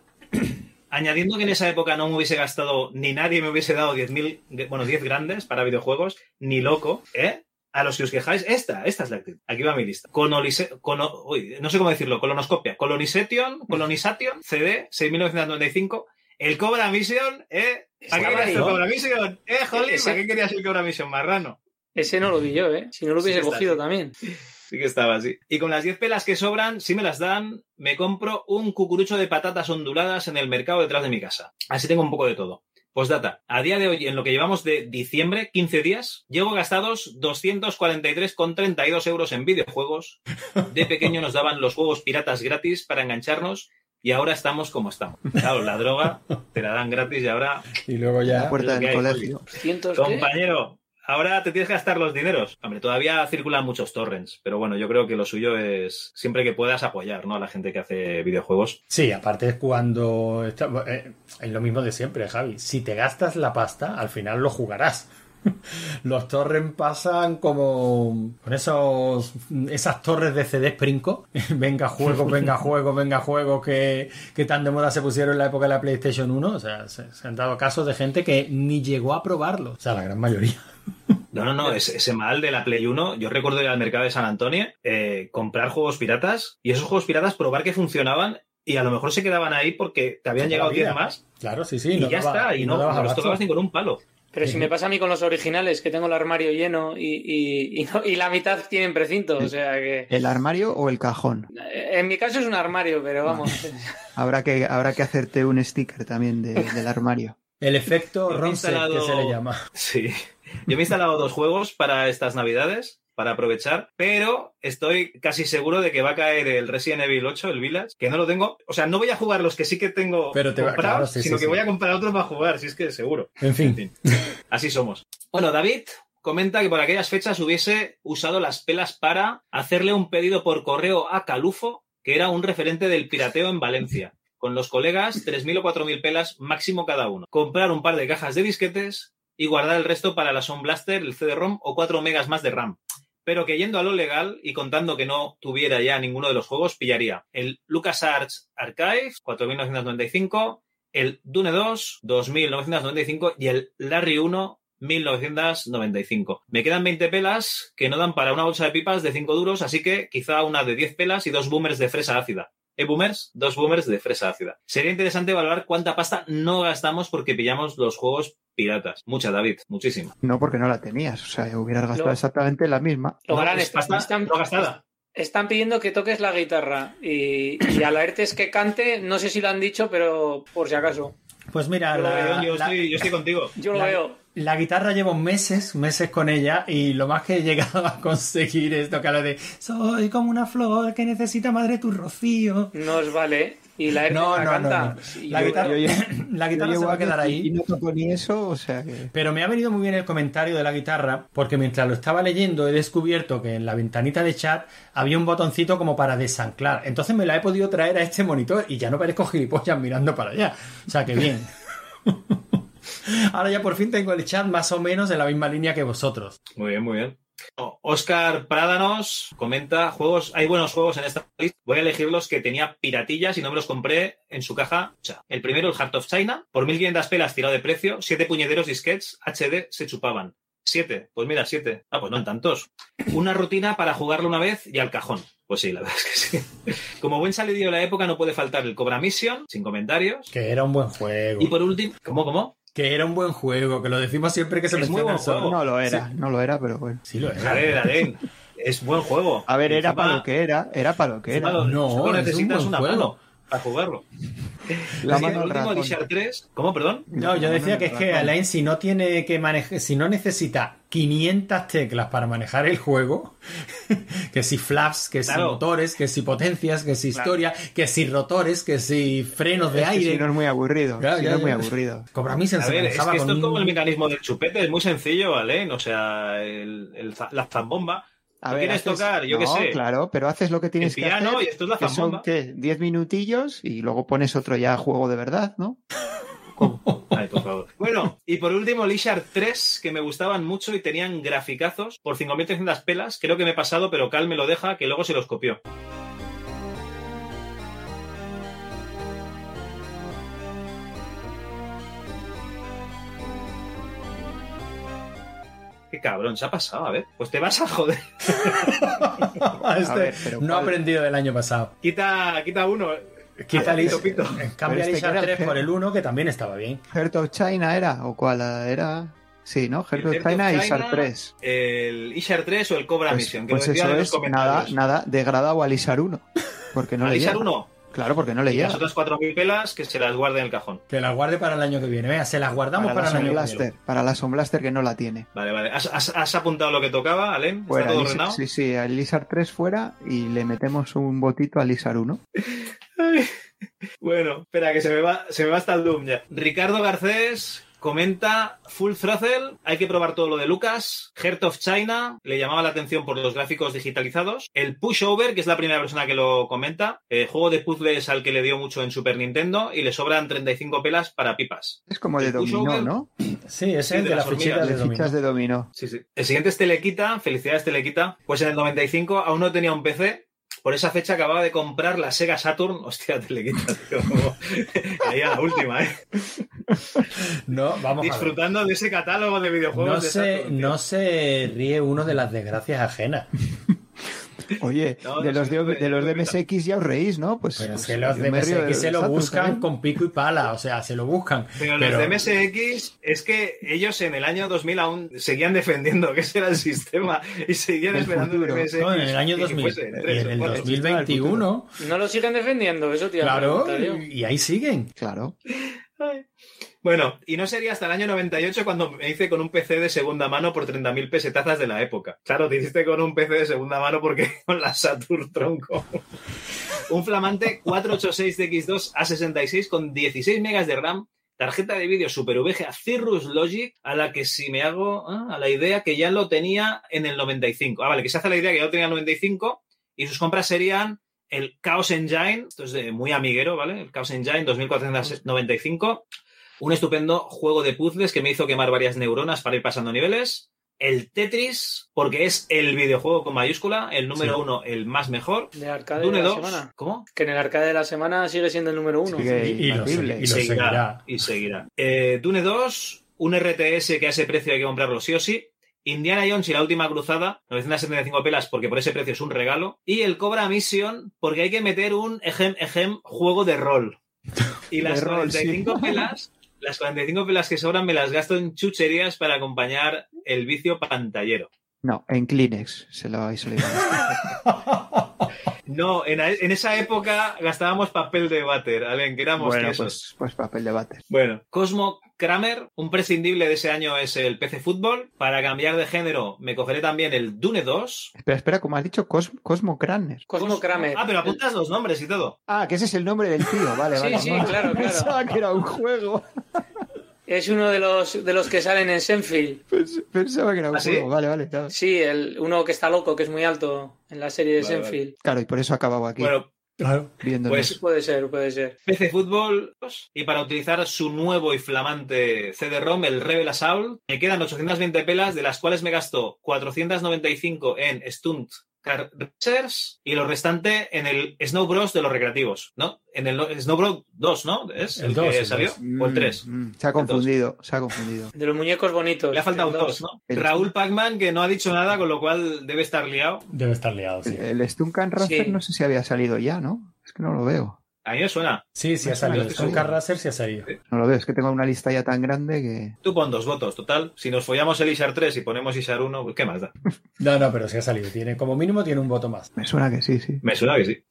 añadiendo que en esa época no me hubiese gastado, ni nadie me hubiese dado 10.000, bueno, 10 grandes para videojuegos, ni loco, ¿eh? A los que os quejáis, esta, esta es la actitud. Aquí va mi lista. Colonise- cono- uy, no sé cómo decirlo, colonoscopia. Colonisation, Colonisation, CD, 6.995. El Cobra Mission, ¿eh? ¿Para qué querías el ¿no? Cobra Mission? ¿Eh? Ese- ¿Para qué querías el Cobra Mission, marrano? Ese no lo vi yo, ¿eh? Si no lo hubiese cogido también. Sí que estaba así. Y con las 10 pelas que sobran, si me las dan, me compro un cucurucho de patatas onduladas en el mercado detrás de mi casa. Así tengo un poco de todo. Postdata. A día de hoy, en lo que llevamos de diciembre, 15 días, llevo gastados 243,32 euros en videojuegos. De pequeño nos daban los juegos piratas gratis para engancharnos y ahora estamos como estamos. Claro, la droga te la dan gratis y ahora... Y luego ya. La puerta del colegio. Compañero, ahora te tienes que gastar los dineros. Hombre, todavía circulan muchos torrents, pero bueno, yo creo que lo suyo es siempre que puedas apoyar ¿no? a la gente que hace videojuegos. Sí, aparte es cuando... está- eh, es lo mismo de siempre, Javi. Si te gastas la pasta, al final lo jugarás. Los torrents pasan como con esos esas torres de CD Sprinco. venga juego, venga juego, venga juego que, que tan de moda se pusieron en la época de la PlayStation 1. O sea, se, se han dado casos de gente que ni llegó a probarlo. O sea, la gran mayoría. No, no, no, ese, ese mal de la Play 1, yo recuerdo ir al mercado de San Antonio, eh, comprar juegos piratas y esos juegos piratas probar que funcionaban y a lo mejor se quedaban ahí porque te habían llegado la 10 vida. más Claro, sí, sí. y no ya daba- está, y no, dabas no los tocabas ni con un palo. Pero si me pasa a mí con los originales, que tengo el armario lleno y, y- y no- y la mitad tienen precinto, o sea que... ¿El armario o el cajón? En mi caso es un armario, pero vamos. Habrá que, habrá que hacerte un sticker también de- del armario. El efecto Ronset, instalado- que se le llama. Sí. Yo me he instalado dos juegos para estas navidades, para aprovechar, pero estoy casi seguro de que va a caer el Resident Evil 8, el Village, que no lo tengo. O sea, no voy a jugar los que sí que tengo Pero te va- comprados, claro, sí, sino sí, que sí. voy a comprar otros para jugar, si es que seguro. En fin. Así somos. Bueno, David comenta que por aquellas fechas hubiese usado las pelas para hacerle un pedido por correo a Calufo, que era un referente del pirateo en Valencia. Con los colegas, 3.000 o 4.000 pelas máximo cada uno. Comprar un par de cajas de disquetes y guardar el resto para la Sound Blaster, el CD-ROM o 4 megas más de RAM. Pero que yendo a lo legal y contando que no tuviera ya ninguno de los juegos, pillaría el LucasArts Archive, 4.995, el Dune 2, 2.995 y el Larry 1, 1995. Me quedan 20 pelas que no dan para una bolsa de pipas de 5 duros, así que quizá una de 10 pelas y dos boomers de fresa ácida. ¿Eh, boomers? Dos boomers de fresa ácida. Sería interesante valorar cuánta pasta no gastamos porque pillamos los juegos piratas. Mucha, David, muchísima. No porque no la tenías, o sea, hubieras gastado exactamente la misma. Lo harán, es están, pasta están- no gastada. están pidiendo que toques la guitarra y, y a la ERTES que cante, no sé si lo han dicho, pero por si acaso. Pues mira, Yo lo la- veo, yo la- estoy- yo estoy contigo. Yo lo la- veo. La guitarra llevo meses, meses con ella y lo más que he llegado a conseguir es tocar lo de Soy como una flor que necesita madre tu rocío. No os vale. Y la No, la no, canta. no, La yo- guitarra, yo- yo- la guitarra se va a quedar ahí. Y no toco ni eso, o sea que. Pero me ha venido muy bien el comentario de la guitarra, porque mientras lo estaba leyendo he descubierto que en la ventanita de chat había un botoncito como para desanclar. Entonces me la he podido traer a este monitor y ya no parezco gilipollas mirando para allá. O sea que bien. Ahora ya por fin tengo el chat más o menos en la misma línea que vosotros. Muy bien, muy bien. Oscar Prádanos comenta juegos, hay buenos juegos en esta lista. Voy a elegir los que tenía piratillas y no me los compré en su caja. El primero, el Heart of China, por 1500 pelas tirado de precio, siete puñederos disquets HD se chupaban. Siete, pues mira, siete. Ah, pues no en tantos. Una rutina para jugarlo una vez y al cajón. Pues sí, la verdad es que sí. Como buen salidillo de la época no puede faltar el Cobra Mission, sin comentarios. Que era un buen juego. Y por último, ¿cómo, cómo? Que era un buen juego, que lo decimos siempre que se Es muy menciona buen el juego. No lo era, Sí. no lo era, pero bueno. Sí lo era. A ver, Aren, es buen juego. A ver, era Encima- para lo que era, era para lo que era. Lo- No, solo es un necesitas buen una juego. mano para jugarlo. La mano el último ratón. Lishar 3, ¿cómo, perdón? No, yo decía que es que Alain, si no tiene que manejar, si no necesita 500 teclas para manejar el juego, que si flaps, que si Claro. motores, que si potencias, que si historia, que si rotores, que si frenos de Es que aire. si no es muy aburrido. Claro, si ya, no es muy aburrido. Cobra Mission A se ver, es que esto con es como el mecanismo del chupete, es muy sencillo, ¿vale? O sea, el, la zambomba. A ¿Tú ver, quieres haces- tocar? Yo qué no, sé. claro, pero haces lo que tienes El que piano hacer. y esto es la que son, zambomba. ¿qué? 10 minutillos y luego pones otro ya juego de verdad, ¿no? Ay, por favor. Bueno, y por último, Lishar 3, que me gustaban mucho y tenían graficazos por 5.300 pelas. Creo que me he pasado, pero Cal me lo deja, que luego se los copió. Qué cabrón, se ha pasado, a ver. Pues te vas a joder. Este ver, no ha aprendido del año pasado. Quita, quita uno. Quita Ah, pito, pito. Cambia Lisa que era el 3 G- por el 1, que también estaba bien. Heart of China era, o cuál era. Sí, ¿no? Heart of China y China, SAR 3. El Ishar 3 o el Cobra Pues, Mission, que pues eso en los es nada, nada degradado al ISAR 1. Porque no ¿Al llega. 1? Claro, porque no le Y llega. las otras 4.000 pelas que se las guarde en el cajón. Que la guarde para el año que viene. Venga, se las guardamos Para para, la el año que viene. Blaster. Para la Sound Blaster que no la tiene. Vale, vale. ¿Has, has- has apuntado lo que tocaba, Alem? ¿Está Fuera, todo ordenado? sí, sí, al ISAR 3 fuera y le metemos un botito al ISAR 1. Ay. Bueno, espera, que se me va, se me va hasta el Doom ya. Ricardo Garcés comenta Full Throttle, hay que probar todo lo de Lucas. Heart of China, le llamaba la atención por los gráficos digitalizados. El Pushover, que es la primera persona que lo comenta. eh, juego de puzzles al que le dio mucho en Super Nintendo y le sobran 35 pelas para pipas. Es como de El dominó, pushover, ¿no? Sí, es de de, las las fichitas hormigas. de De dominó. fichas de dominó. Sí, sí. El siguiente es Telequita, felicidades Telequita. Pues en el 95 aún no tenía un PC. Por esa fecha acababa de comprar la Sega Saturn. Hostia, Telequita, tío, como- Ahí a la última, ¿eh? No, vamos a ver. Disfrutando de ese catálogo de videojuegos No de se, Saturn, no se ríe uno de las desgracias ajenas. Oye, No, de los de, los de. MSX ya os reís, ¿no? Pues, Pero es pues que los de MSX se lo Saturn buscan también. con pico y pala, o sea, se lo buscan. Pero, los de MSX es que ellos en el año 2000 aún seguían defendiendo que ese era el sistema y seguían El esperando futuro. el MSX. No, en el año y que 2000. fuese en tres Y en el cuatro. 2021. No lo siguen defendiendo, eso a Claro, y ahí siguen. Claro. Bueno, y no sería hasta el año 98 cuando me hice con un PC de segunda mano por 30.000 pesetazas de la época. Claro, te hiciste con un PC de segunda mano porque con la Saturn tronco. un flamante 486 de X2 a 66 con 16 megas de RAM, tarjeta de vídeo Super VGA Cirrus Logic, a la que si me hago ah, a la idea que ya lo tenía en el 95. Ah, vale, que se hace la idea que ya lo tenía en el 95 y sus compras serían el Chaos Engine, esto es de muy amiguero, ¿vale? El Chaos Engine 2495, un estupendo juego de puzzles que me hizo quemar varias neuronas para ir pasando niveles. El Tetris, porque es el videojuego con mayúscula, el número Sí. uno, el más mejor. De arcade Dune de la 2. semana. ¿Cómo? Que en el arcade de la semana sigue siendo el número uno. Sigue Y lo, imbatible. y lo seguirá. Y seguirá. Eh, Dune 2, un RTS que a ese precio hay que comprarlo sí o sí. Indiana Jones y la última cruzada, 975 pelas porque por ese precio es un regalo. Y el Cobra Mission porque hay que meter un ejem ejem juego de rol. Y las De rol, 45 sí. pelas, las 45 pelas que sobran me las gasto en chucherías para acompañar el vicio pantallero. No, en Kleenex se lo, a gastar. No, en, en esa época gastábamos papel de váter, Alen, que éramos Bueno, pues, pues papel de váter. Bueno, Cosmo Kramer, un prescindible de ese año es el PC Fútbol. Para cambiar de género, me cogeré también el Dune 2. Espera, espera, como has dicho, Cos- Cosmo Kramer. Cosmo Kramer. Ah, pero apuntas los nombres y todo. Ah, que ese es el nombre del tío, vale, Sí, vale. sí, claro, claro. Pensaba que era un juego. Es uno de los, de los que salen en Senfield. Pens- Pensaba que era un ¿Ah, sí? juego, vale, vale. Claro. Sí, el, uno que está loco, que es muy alto en la serie de Vale, vale. Senfield. Claro, y por eso acababa aquí. Bueno, viéndonos. pues Puede ser, puede ser. PC Fútbol y para utilizar su nuevo y flamante CD-ROM, el Rebel Assault, me quedan 820 pelas, de las cuales me gasto 495 en Stunt Car Racers y lo restante en el Snow Bros de los recreativos, ¿no? En el Snow Bros 2, ¿no? ¿Es el, El 2, que el salió? 2. ¿O el 3? Mm, se ha confundido, se ha confundido. De los muñecos bonitos. Le ha faltado El dos, ¿no? El- Raúl Pacman, que no ha dicho nada, con lo cual debe estar liado. Debe estar liado, sí. El, el Stunkan Racer Sí. no sé si había salido ya, ¿no? Es que no lo veo. A mí me suena. Sí, sí ha Me salido. Es un sí. Ha salido. No lo veo, es que tengo una lista ya tan grande que... Tú pon dos votos, total. Si nos follamos el Ishar 3 y ponemos Ishar 1, pues ¿qué más da? No, no, pero sí ha salido. Tiene, como mínimo tiene un voto más. Me suena que sí, sí. Me suena que sí.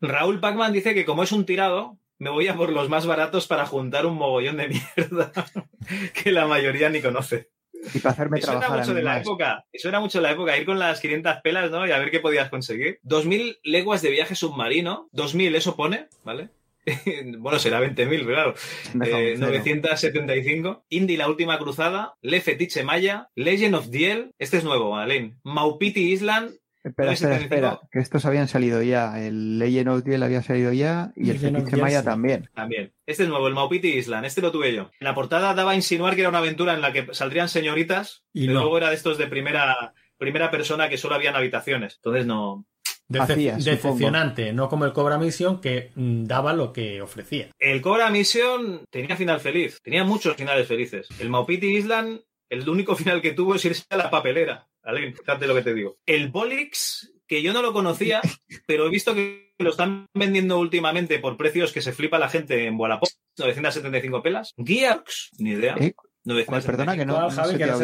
Raúl Pacman dice que como es un tirado, me voy a por los más baratos para juntar un mogollón de mierda que la mayoría ni conoce. Y para hacerme suena trabajar a mucho mí de la más. época. y Suena mucho de la época. Ir con las 500 pelas, ¿no? Y a ver qué podías conseguir. 2.000 leguas de viaje submarino. 2.000, eso pone, ¿vale? bueno, será 20.000, claro. Eh, cero. 975. Indy, la última cruzada. Le Fetiche Maya. Legend of Diel. Este es nuevo, Alain. Maupiti Island. Espera, espera, 975. espera, que estos habían salido ya. El Legend of Diel había salido ya y el Legend Fetiche Maya sí. también. También. Este es nuevo, el Maupiti Island. Este lo tuve yo. En la portada daba a insinuar que era una aventura en la que saldrían señoritas. Y pero no. luego era de estos de primera, primera persona que solo habían habitaciones. Entonces no. Decep- Hacía, supongo. decepcionante, no como el Cobra Mission que mm, daba lo que ofrecía. El Cobra Mission tenía final feliz. Tenía muchos finales felices. El Maupiti Island, el único final que tuvo es irse a la papelera. Alain, fíjate lo que te digo. El Bolix, que yo no lo conocía, pero he visto que lo están vendiendo últimamente por precios que se flipa la gente en Wallapop. 975 pelas. Gearx, ni idea. Eh, 975. perdona que no, ¿Cuál, no Javi? se te ha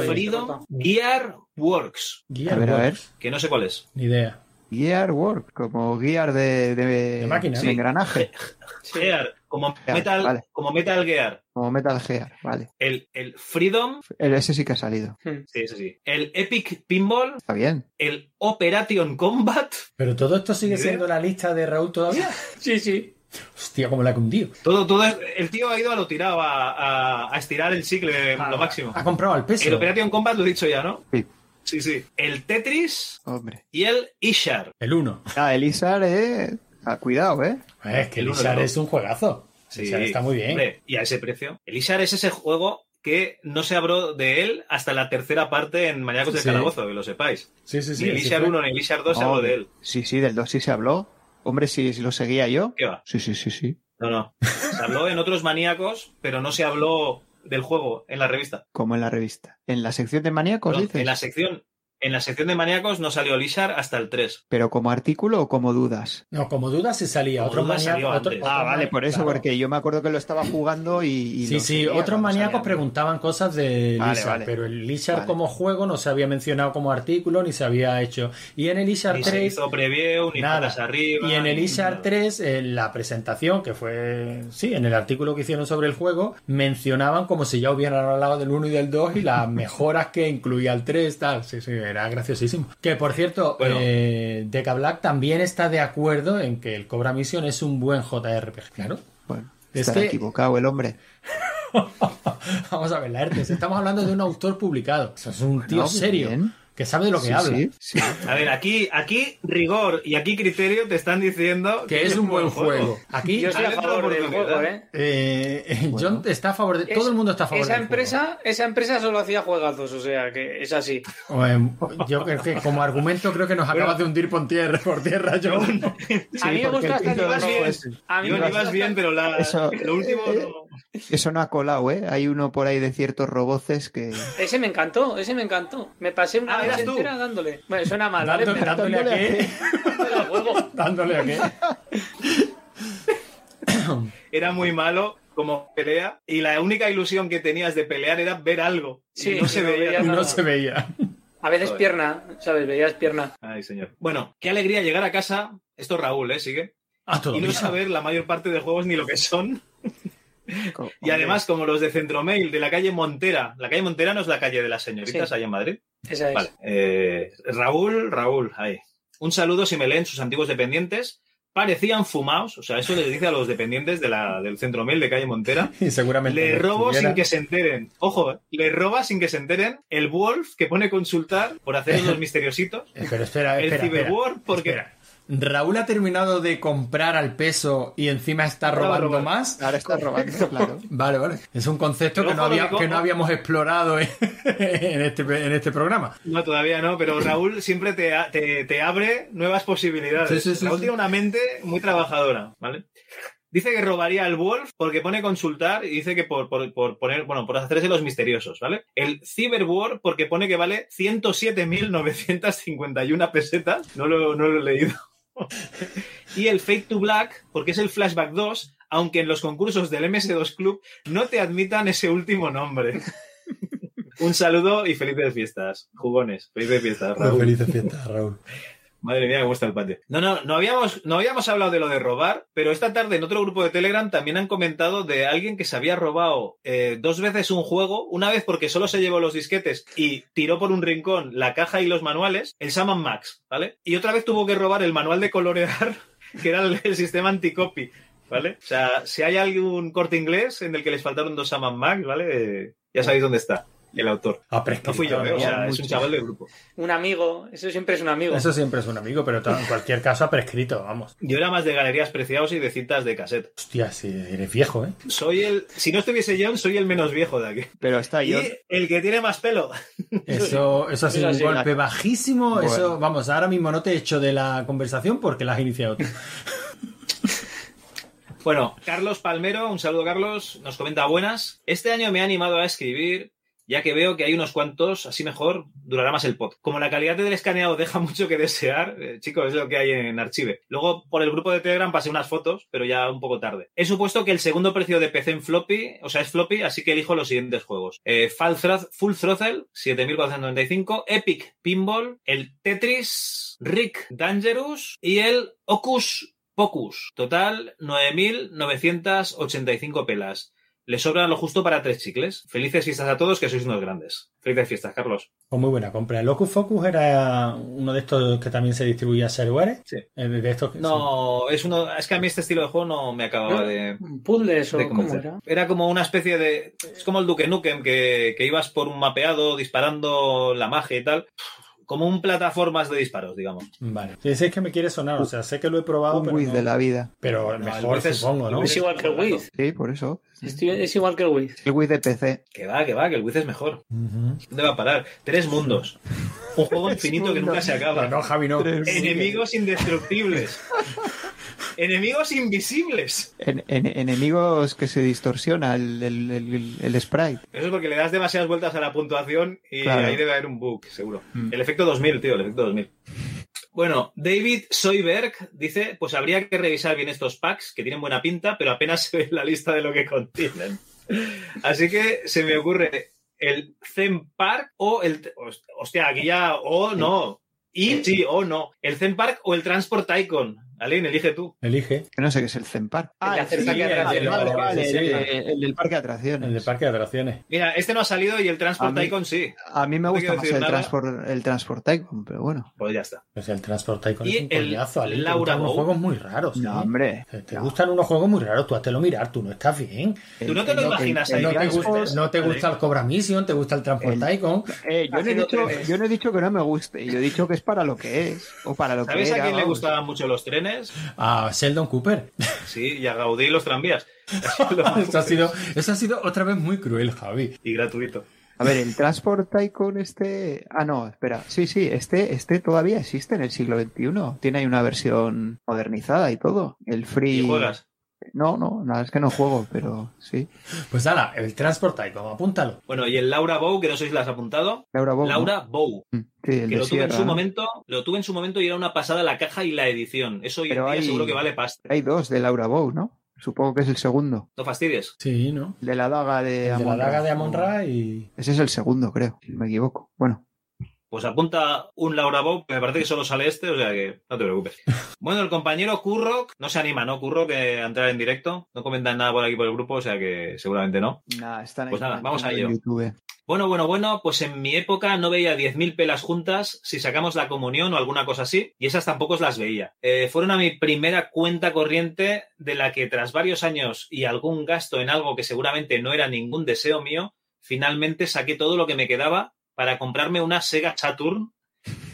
oído Gear Works, Gear A ver, a ver. Que no sé cuál es. Ni idea. Gear Work, como Gear de, de, De máquina, de sí. engranaje, Gear, como Gear, Metal, vale. como Metal Gear. como Metal Gear, vale. El, el Freedom, El, ese sí que ha salido. Hmm. sí, ese sí. El Epic Pinball, Está bien. el Operation Combat. Pero todo esto sigue siendo la lista de Raúl todavía. Sí, sí. Hostia, como la que hundió. Todo, todo es- el tío ha ido a lo tirado, a, a- a estirar el chicle lo máximo. Ha comprado al peso. El Operation Combat lo he dicho ya, ¿no? Sí. Sí, sí. El Tetris Hombre. y el Ishar. El 1. Ah, Elizar, eh. Ah, cuidado, eh. Es que El es un juegazo. Sí, está muy bien. Hombre, y a ese precio. El es ese juego que no se habló de él hasta la tercera parte en Maníacos del Sí. Calabozo, que lo sepáis. Sí, sí, sí. Ni el así Ishar fue. 1 ni el Ishar 2 se habló de él. Sí, sí, del 2 sí se habló. Hombre, si, si lo seguía yo. ¿Qué va? Sí, sí, sí, sí. No, no. Se habló en otros maníacos, pero no se habló del juego en la revista. Como en la revista. En la sección de maníacos, No, dices. en la sección en la sección de maníacos no salió Lishar hasta el 3. ¿Pero como artículo o como dudas? No, como duda se salía. Como maníacos. salió otro- antes. otros Ah, vale, por eso, claro. porque yo me acuerdo que lo estaba jugando y. y Sí, sí, otros maníacos preguntaban cosas de Vale, Lizard, vale. pero el Lizard Vale. como juego no se había mencionado como artículo ni se había hecho. Y en el Lizard Ni se 3 hizo preview, ni nada. arriba. Y en el nada. 3, en la presentación, que fue, sí, en el artículo que hicieron sobre el juego, mencionaban como si ya hubieran hablado del 1 y del 2 y las mejoras que incluía el 3, tal. Sí, sí, era graciosísimo. Que por cierto, Bueno. eh, Deca Black también está de acuerdo en que el Cobra Mission es un buen JRPG. Claro. Bueno, Es estará que- equivocado el hombre. Vamos a ver, la ERTES. Estamos hablando de un autor publicado. Eso es un tío serio. bien. Que sabe de lo que Sí, habla. sí, sí. A ver, aquí, aquí rigor y aquí criterio te están diciendo Que es un buen juego. Aquí Yo estoy a favor del juego, ¿eh? eh, John está a favor de. Es- todo el mundo está a favor esa del empresa, esa empresa solo hacía juegazos, o sea que es así. Eh, yo creo que como argumento creo que nos acabas de hundir por tierra, por tierra John. a mí me gusta no bien. A mí me ibas bien, pero la, Eso- lo último eh, no. Eso no ha colado, ¿eh? Hay uno por ahí de ciertos roboces que. Ese me encantó, ese me encantó. Me pasé una Ah, eras tú. entera dándole. Bueno, suena mal, ¿vale? Dándole, Pero- dándole a qué. Dándole a qué. Era muy malo como pelea y la única ilusión que tenías de pelear era ver algo. Sí, y no se no veía. no se veía. A veces Joder. pierna, ¿sabes? Veías pierna. Ay, señor. Bueno, qué alegría llegar a casa. Esto es Raúl, ¿eh? Sigue. Ah, Y no saber la mayor parte de juegos ni lo que son. Y además, como los de Centromail, de la calle Montera. La calle Montera no es la calle de las señoritas Sí. allá en Madrid. Esa es. Vale. Eh, Raúl, Raúl, ahí. Un saludo si me leen sus antiguos dependientes. Parecían fumados, o sea, eso les dice a los dependientes de la, del Centromail de calle Montera. Y seguramente. Le robo sin que se enteren. Ojo, eh, le roba sin que se enteren el Wolf que pone consultar por hacer los misteriositos. Eh, Pero espera, El espera. espera. Cyberwar porque Espera. Raúl ha terminado de comprar al peso y encima está robando más. Ahora está robando, claro. Vale, vale. Es un concepto que no, había- que habíamos explorado en, este, en este programa. No, todavía no, pero Raúl siempre te, a- te, te abre nuevas posibilidades. Sí, sí, sí, Raúl sí. tiene una mente muy trabajadora, ¿vale? Dice que robaría al Wolf porque pone consultar y dice que por, por, por poner, bueno, por hacerse los misteriosos, ¿vale? El Cyberwar porque pone que vale 107.951 pesetas. No lo, no lo he leído. Y el Fake to Black porque es el Flashback 2, aunque en los concursos del MS2 Club no te admitan ese último nombre. Un saludo y felices fiestas, jugones. Felices fiestas, Raúl. Felices fiestas, Raúl. Madre mía, cómo está el patio. No, no, no habíamos, no habíamos hablado de lo de robar, pero esta tarde en otro grupo de Telegram también han comentado de alguien que se había robado eh, dos veces un juego, una vez porque solo se llevó los disquetes y tiró por un rincón la caja y los manuales, el Saman Max, ¿vale? Y otra vez tuvo que robar el manual de colorear, que era el, sistema anticopy. ¿Vale? O sea, si hay algún corte inglés en el que les faltaron dos Saman Max, ¿vale? Eh, ya sabéis dónde está el autor. Ah, prescrito, No fui yo, ¿eh? o sea, es un chaval del grupo. Un amigo, eso siempre es un amigo. Eso siempre es un amigo, pero en cualquier caso ha prescrito, vamos. Yo era más de galerías preciados y de cintas de cassette. Hostia, si eres viejo, ¿eh? Soy el. Si no estuviese John, soy el menos viejo de aquí. Pero está Y yo. el que tiene más pelo. Eso, eso ha sido Eso un golpe bajísimo. Bueno. Eso, vamos, ahora mismo no te he hecho de la conversación porque la has iniciado tú. Bueno, Carlos Palmero, un saludo Carlos, nos comenta buenas. Este año me he animado a escribir, ya que veo que hay unos cuantos, así mejor durará más el pod. Como la calidad del escaneado deja mucho que desear, eh, chicos, es lo que hay en Archive. Luego, por el grupo de Telegram pasé unas fotos, pero ya un poco tarde. He supuesto que el segundo precio de PC en floppy, o sea, es floppy, así que elijo los siguientes juegos. Eh, Full, Throttle, 7495, Epic Pinball, el Tetris, Rick Dangerous y el Ocus Pocus. Total, 9.985 pelas. Le sobran lo justo para tres chicles. Felices fiestas a todos, que sois unos grandes. Felices fiestas, Carlos. Pues muy buena compra. El Locus Focus era uno de estos que también se distribuía a shareware. Sí. Eh, De estos que- No, es uno. Es que a mí este estilo de juego no me acababa de. Puzzles o de cómo era. Era como una especie de. Es como el Duke Nukem, que, que ibas por un mapeado disparando la magia y tal. Como un plataformas de disparos, digamos. Vale. Sí, es que me quiere sonar. O sea, sé que lo he probado, Un pero. Wiz no- de la vida. Pero mejor, supongo, ¿no? Es igual que el Wiz. Sí, por eso. Estoy- Es igual que el Wiz. El Wiz de PC. Que va, que va, que el Wiz es mejor. ¿Dónde va a parar? Tres mundos. Un juego infinito que nunca se acaba. No, no, Javi, no. Enemigos indestructibles. Enemigos invisibles. En- en- enemigos que se distorsiona el, el- el- el sprite. Eso es porque le das demasiadas vueltas a la puntuación y Claro. ahí debe haber un bug, seguro. Mm. El efecto 2000, tío, el efecto 2000. Bueno, David Soyberg dice, pues habría que revisar bien estos packs, que tienen buena pinta, pero apenas se ve la lista de lo que contienen. Así que se me ocurre el Zen Park o el... Hostia, aquí ya... O no. Y sí, o no. El Zen Park o el Transport Icon. Aline, elige tú. Elige. Que no sé qué es el Zen Park. El de hacer parque de vale, atracciones. el, del parque de atracciones. El de parque de atracciones. Mira, este no ha salido y el Transport A mí- Icon sí. A mí me gusta más el transport, el transport Icon, pero bueno. Pues ya está. Pues el Transport Tycoon Y es un el collazo, Ale, te Laura gustan unos juegos muy raros. No, ¿eh? hombre. Te, te gustan unos juegos muy raros, tú háztelo mirar, tú no estás bien. Tú no te lo imaginas ahí. no, te gusta, no te ¿vale? gusta el Cobra Mission, te gusta el Transport El- Tycoon. Eh, yo, no he dicho, yo no he dicho que no me guste, yo he dicho que es para lo que es. O para lo ¿Sabes que a era, quién le gustaban mucho los trenes? A Sheldon Cooper. Sí, y a Gaudí y los tranvías. Eso ha sido, eso ha sido otra vez muy cruel, Javi. Y gratuito. A ver, el Transport Tycoon este... Ah, no, espera. Sí, sí, este, este todavía existe en el siglo XXI. Tiene ahí una versión modernizada y todo. El Free... ¿Y juegas? No, no, nada, es que no juego, pero sí. Pues ala, el Transport Tycoon, apúntalo. Bueno, y el Laura Bow, que no sé si las has apuntado. Laura Bow. Laura Bow. ¿no? Sí, el Que de lo tuve en su ¿no? momento, lo tuve en su momento y era una pasada la caja y la edición. Eso hoy en día hay- seguro que vale pasta. Hay dos de Laura Bow, ¿no? Supongo que es el segundo. No fastidies. Sí, ¿no? De la daga de El de la Amon-Ra. daga de Amon Ra y. Ese es el segundo, creo, si no me equivoco. Bueno, Pues apunta un Laura Bow, que me parece que solo sale este, o sea que no te preocupes. Bueno, el compañero Curro, no se anima, ¿no? Curro, que a entrar en directo. No comentan nada por aquí por el grupo, o sea que seguramente no. nada, están Pues nada, vamos a ello. YouTube. Bueno, bueno, bueno, pues en mi época no veía 10.000 pelas juntas si sacamos la comunión o alguna cosa así, y esas tampoco las veía. Eh, fueron a mi primera cuenta corriente de la que tras varios años y algún gasto en algo que seguramente no era ningún deseo mío, finalmente saqué todo lo que me quedaba para comprarme una Sega Saturn.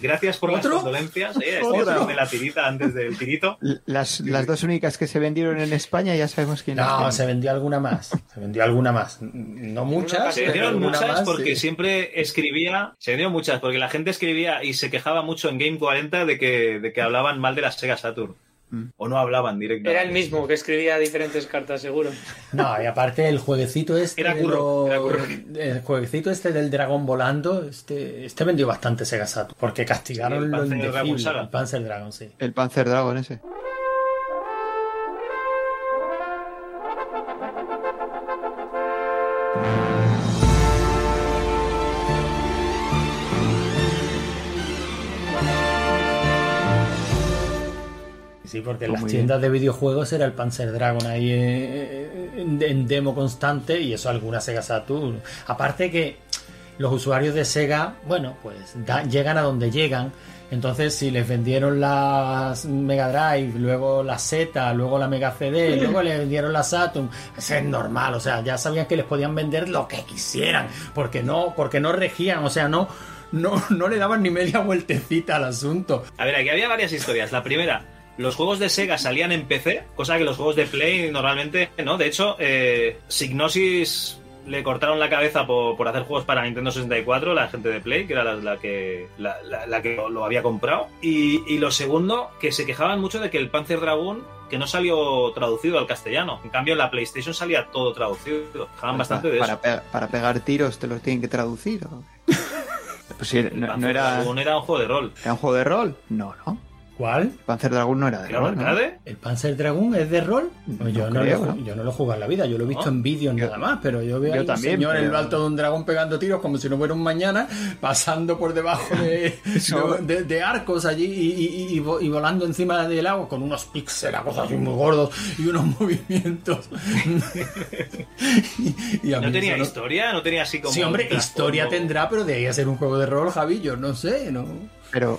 Gracias por las condolencias. eh, este de la tirita antes del tirito. Las, las dos únicas que se vendieron en España ya sabemos quiénes No, se vendió alguna más. Se vendió alguna más. No muchas, Se vendieron muchas más, porque sí. siempre escribía, se vendieron muchas porque la gente escribía y se quejaba mucho en Game 40 de que, de que hablaban mal de la Sega Saturn. Mm. O no hablaban directamente. Era el mismo que escribía diferentes cartas, seguro. No, y aparte el jueguecito este. Era curro, lo- era curro. El jueguecito este del dragón volando, este, este vendió bastante Sega Saturn. Porque castigaron Sí, el lo Panzer indecible. El Panzer Dragon, sí. El Panzer Dragon ese. Sí, porque en Pues las tiendas de videojuegos era el Panzer Dragon ahí eh, en, en demo constante y eso alguna Sega Saturn. Aparte que los usuarios de Sega, bueno, pues da- llegan a donde llegan. Entonces, si les vendieron las Mega Drive, luego la Z, luego la Mega CD, luego les vendieron la Saturn, eso es normal, o sea, ya sabían que les podían vender lo que quisieran, porque no, porque no regían, o sea, no, no, no le daban ni media vueltecita al asunto. A ver, aquí había varias historias. La primera, los juegos de Sega salían en PC, cosa que los juegos de Play normalmente no. De hecho, eh, Signosis le cortaron la cabeza por, por hacer juegos para Nintendo 64, la gente de Play, que era la, la que, la, la- la que lo, había comprado. Y, y lo segundo, que se quejaban mucho de que el Panzer Dragoon que no salió traducido al castellano. En cambio, en la PlayStation salía todo traducido. Quejaban bastante de para, eso. pe- para pegar tiros te los tienen que traducir. Pues sí, no, no era, era un juego de rol. ¿era un juego de rol. No, no. ¿Cuál? Panzer Dragoon no era de ¿Era un rol. ¿no? ¿El Panzer Dragoon es de rol? Pues yo, no creo, lo, ¿no? yo no lo he jugado en la vida, yo lo he visto ¿No? en vídeos nada más, pero yo veo yo a un también, señor en pero- lo alto de un dragón pegando tiros como si no fuera un mañana, pasando por debajo de, arcos allí y, y- y vo- y volando encima del agua con unos píxeles, cosas así muy gordos y unos movimientos. y, y a ¿No tenía historia? ¿No tenía así como.? Sí, hombre, historia tendrá, pero de ahí a ser un juego de rol, Javi, yo no sé, ¿no? Pero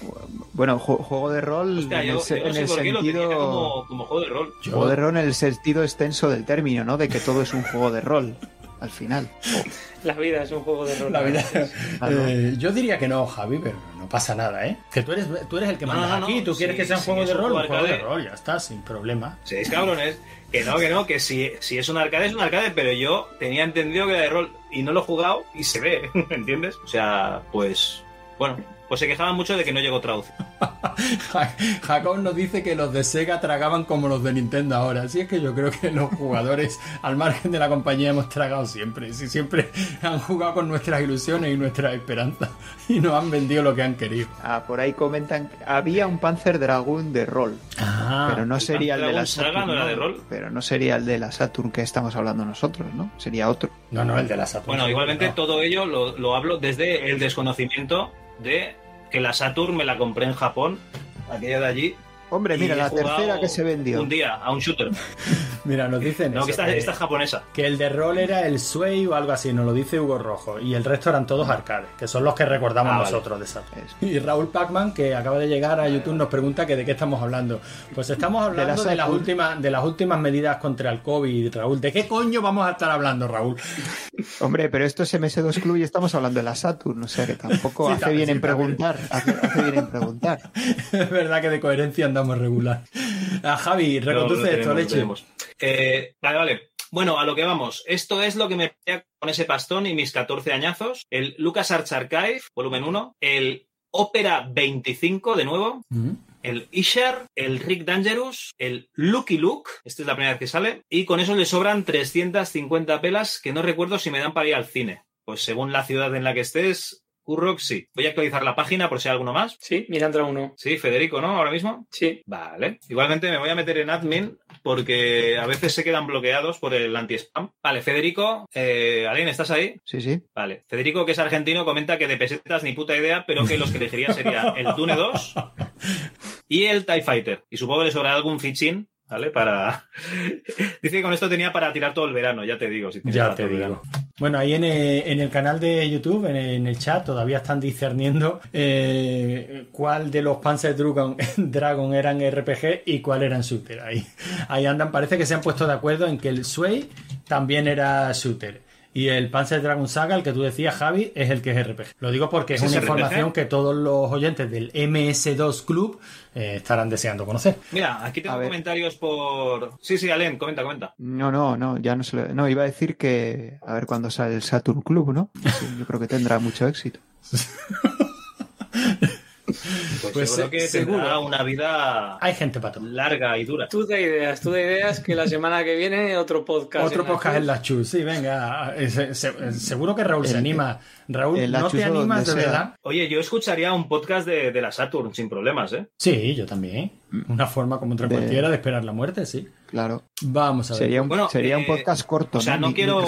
bueno, ju- juego de rol Hostia, en yo, el, yo no en el sentido. como, como juego de rol. Juego de rol en el sentido extenso del término, ¿no? De que todo es un juego de rol. Al final. La vida es un juego de rol. La vida. Claro. Eh, yo diría que no, Javi, pero no pasa nada, ¿eh? Que tú eres, tú eres el que No, mandas no, no, aquí, tú quieres que sea un sí, juego de un rol, un juego de rol, ya está, sin problema. Seis cabrones. Que no, que no, que si, si es un arcade es un arcade, pero yo tenía entendido que era de rol y no lo he jugado y se ve, ¿entiendes? O sea, pues, bueno, pues se quejaban mucho de que no llegó traducido. Ja- Jacob nos dice que los de Sega tragaban como los de Nintendo ahora. Así es que yo creo que los jugadores, al margen de la compañía, hemos tragado siempre. Si siempre han jugado con nuestras ilusiones y nuestras esperanzas y nos han vendido lo que han querido. Ah, por ahí comentan que había un Panzer Dragoon de rol. Ah, pero no ¿el sería el de la Saturn. no era de rol? Pero no sería el de la Saturn que estamos hablando nosotros, ¿no? Sería otro. No, no, el de la Saturn. Bueno, igualmente No. todo ello lo, lo hablo desde el desconocimiento de que la Saturn me la compré en Japón, aquella de allí. Hombre, mira, la tercera que se vendió. Un día a un shooter. Mira, nos dicen No, eso, que esta, que- esta es japonesa. que el de rol era el Sway o algo así, nos lo dice Hugo Rojo. Y el resto eran todos arcades, que son los que recordamos Ah, vale. nosotros de Saturn. Y Raúl Pacman, que acaba de llegar a YouTube, nos pregunta que de qué estamos hablando. Pues estamos De la hablando de, las últimas, de las últimas medidas contra el COVID, Raúl. ¿De qué coño vamos a estar hablando, Raúl? Hombre, pero esto es MS2 Club y estamos hablando de la Saturn, o sea que tampoco Sí, hace también, bien sí, en preguntar. Hace, hace bien en preguntar. es verdad que de coherencia andamos regular. A Javi, Lo- lo reconduce tenemos, esto, leche. Eh, vale, vale. Bueno, a lo que vamos. Esto es lo que me con ese pastón y mis 14 añazos. El Lucas Arts Archive, volumen 1. El Opera 25, de nuevo. El Ishar, el Rick Dangerous, el Lucky Luke, esta es la primera vez que sale, y con eso le sobran 350 pelas que no recuerdo si me dan para ir al cine. Pues según la ciudad en la que estés, Currock, sí. Voy a actualizar la página por si hay alguno más. Sí, Mirandra 1. Sí, Federico, ¿no? Ahora mismo. Sí. Vale. Igualmente me voy a meter en admin porque a veces se quedan bloqueados por el anti-spam. Vale, Federico, eh, ¿estás ahí? Sí, sí. Vale. Federico, que es argentino, comenta que de pesetas ni puta idea, pero que los que elegiría sería el Dune 2 y el TIE Fighter. Y supongo que le sobrará algún fichín, ¿vale? Para. Dice que con esto tenía para tirar todo el verano, ya te digo. Si Ya te digo. verano. Bueno, ahí en el, en el canal de YouTube, en el, en el chat, todavía están discerniendo eh, cuál de los Panzer Dragon, Dragon eran RPG y cuál eran shooter. Ahí, ahí andan, parece que se han puesto de acuerdo en que el Sway también era shooter. Y el Panzer Dragon Saga, el que tú decías, Javi, es el que es RPG. Lo digo porque es ¿Ese una RPG? información que todos los oyentes del MS2 Club eh, estarán deseando conocer. Mira, aquí tengo A ver. comentarios por. Sí, sí, Alen, comenta, comenta. No, no, no, ya no se lo... No, iba a decir que a ver cuándo sale el Saturn Club, ¿no? Sí, yo creo que tendrá mucho éxito. Pues, Pues seguro se- que seguro. tendrá una vida Hay gente para todo. larga y dura. Tú de ideas, tú de ideas que la semana que viene otro podcast. Otro en la podcast Cruz. en la Chus, sí, venga. eh, se- se- seguro que Raúl se El- anima. Raúl, el ¿no te animas de verdad? Oye, yo escucharía un podcast de, de la Saturn sin problemas, ¿eh? Sí, yo también. Una forma como otra De- cualquiera de esperar la muerte, sí. Claro. Vamos a ver. Sería un, Bueno, sería un eh, podcast corto, o sea, ¿no? quiero-.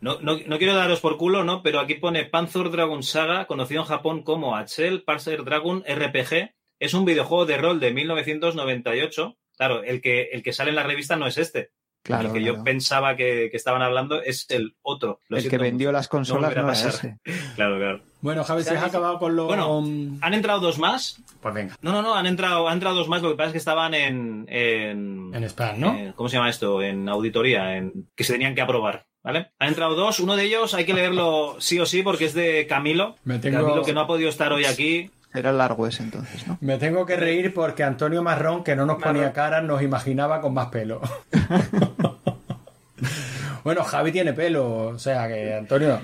No, no, no quiero daros por culo, ¿no? Pero aquí pone Panzer Dragon Saga, conocido en Japón como Axel Panzer Dragon RPG. Es un videojuego de rol de 1998. Claro, el que, el que sale en la revista no es este. Claro, el que claro. yo pensaba que, que estaban hablando es el otro. Lo El que vendió las consolas no, era ese. Claro, claro. Bueno, Javi, has dice- acabado con los... Bueno, han entrado dos más. Pues venga, No, no, no, han entrado, han entrado dos más. Lo que pasa es que estaban en. en, en spam, ¿no? en- ¿Cómo se llama esto? En auditoría, en, que se tenían que aprobar. ¿Vale? Han entrado dos. Uno de ellos hay que leerlo sí o sí porque es de Camilo. Me tengo- Camilo que no ha podido estar hoy aquí. Era largo ese entonces, ¿no? Me tengo que reír porque Antonio Marrón, que no nos ponía cara, nos imaginaba con más pelo. bueno, Javi tiene pelo, o sea que Antonio...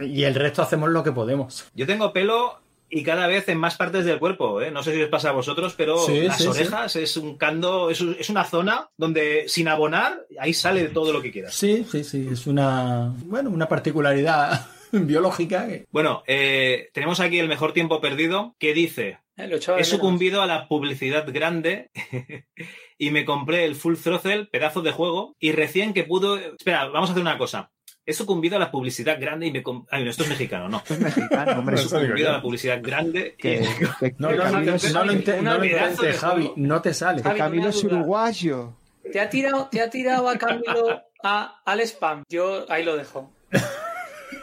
Y el resto hacemos lo que podemos. Yo tengo pelo y cada vez en más partes del cuerpo. ¿eh? No sé si os pasa a vosotros, pero Sí, las sí, orejas es un cando, es, un- es una zona donde sin abonar, ahí sale todo lo que quieras. Sí, sí, sí, es una... Bueno, una particularidad biológica que... Bueno, eh, tenemos aquí el mejor tiempo perdido que dice: Eh, He sucumbido a la publicidad grande y me compré el Full Throttle, pedazo de juego, y recién que pudo... Espera, vamos a hacer una cosa. He sucumbido a la publicidad grande y me... com- Ay, no, esto es mexicano, no. Esto es mexicano, hombre. He sucumbido a la publicidad grande y... No, no, no, no, lo, intentes, Javi, no te sale. Camilo es uruguayo. ¿Te ha tirado, te ha tirado a Camilo a- al spam? Yo ahí lo dejo.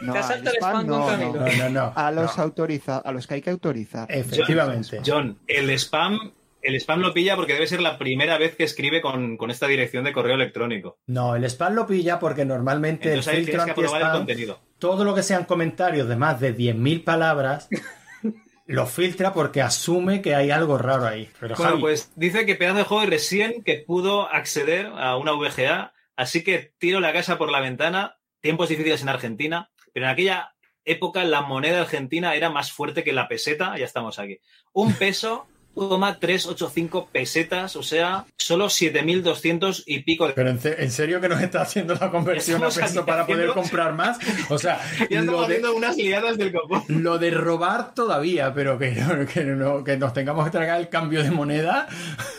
No, Te has al spam spam no, no. No, no, no. A los no. autoriza, a los que hay que autorizar. Efectivamente. John, el spam... El spam lo pilla porque debe ser la primera vez que escribe con, con esta dirección de correo electrónico. No, el spam lo pilla porque normalmente Entonces el filtro que aprobar el contenido. todo lo que sean comentarios de más de 10.000 palabras, lo filtra porque asume que hay algo raro ahí. Pero Bueno, Javi, pues dice que pedazo de juego recién que pudo acceder a una VGA, así que tiro la casa por la ventana, tiempos difíciles en Argentina, pero en aquella época la moneda argentina era más fuerte que la peseta, ya estamos aquí. Un peso, toma 385 pesetas, o sea, solo 7.200 y pico de... Pero en, ce- ¿en serio que nos está haciendo la conversión a peso para poder comprar más? O sea, Ya estamos lo de, haciendo unas liadas del copón. lo de robar todavía, pero que, no- que, no- que nos tengamos que tragar el cambio de moneda.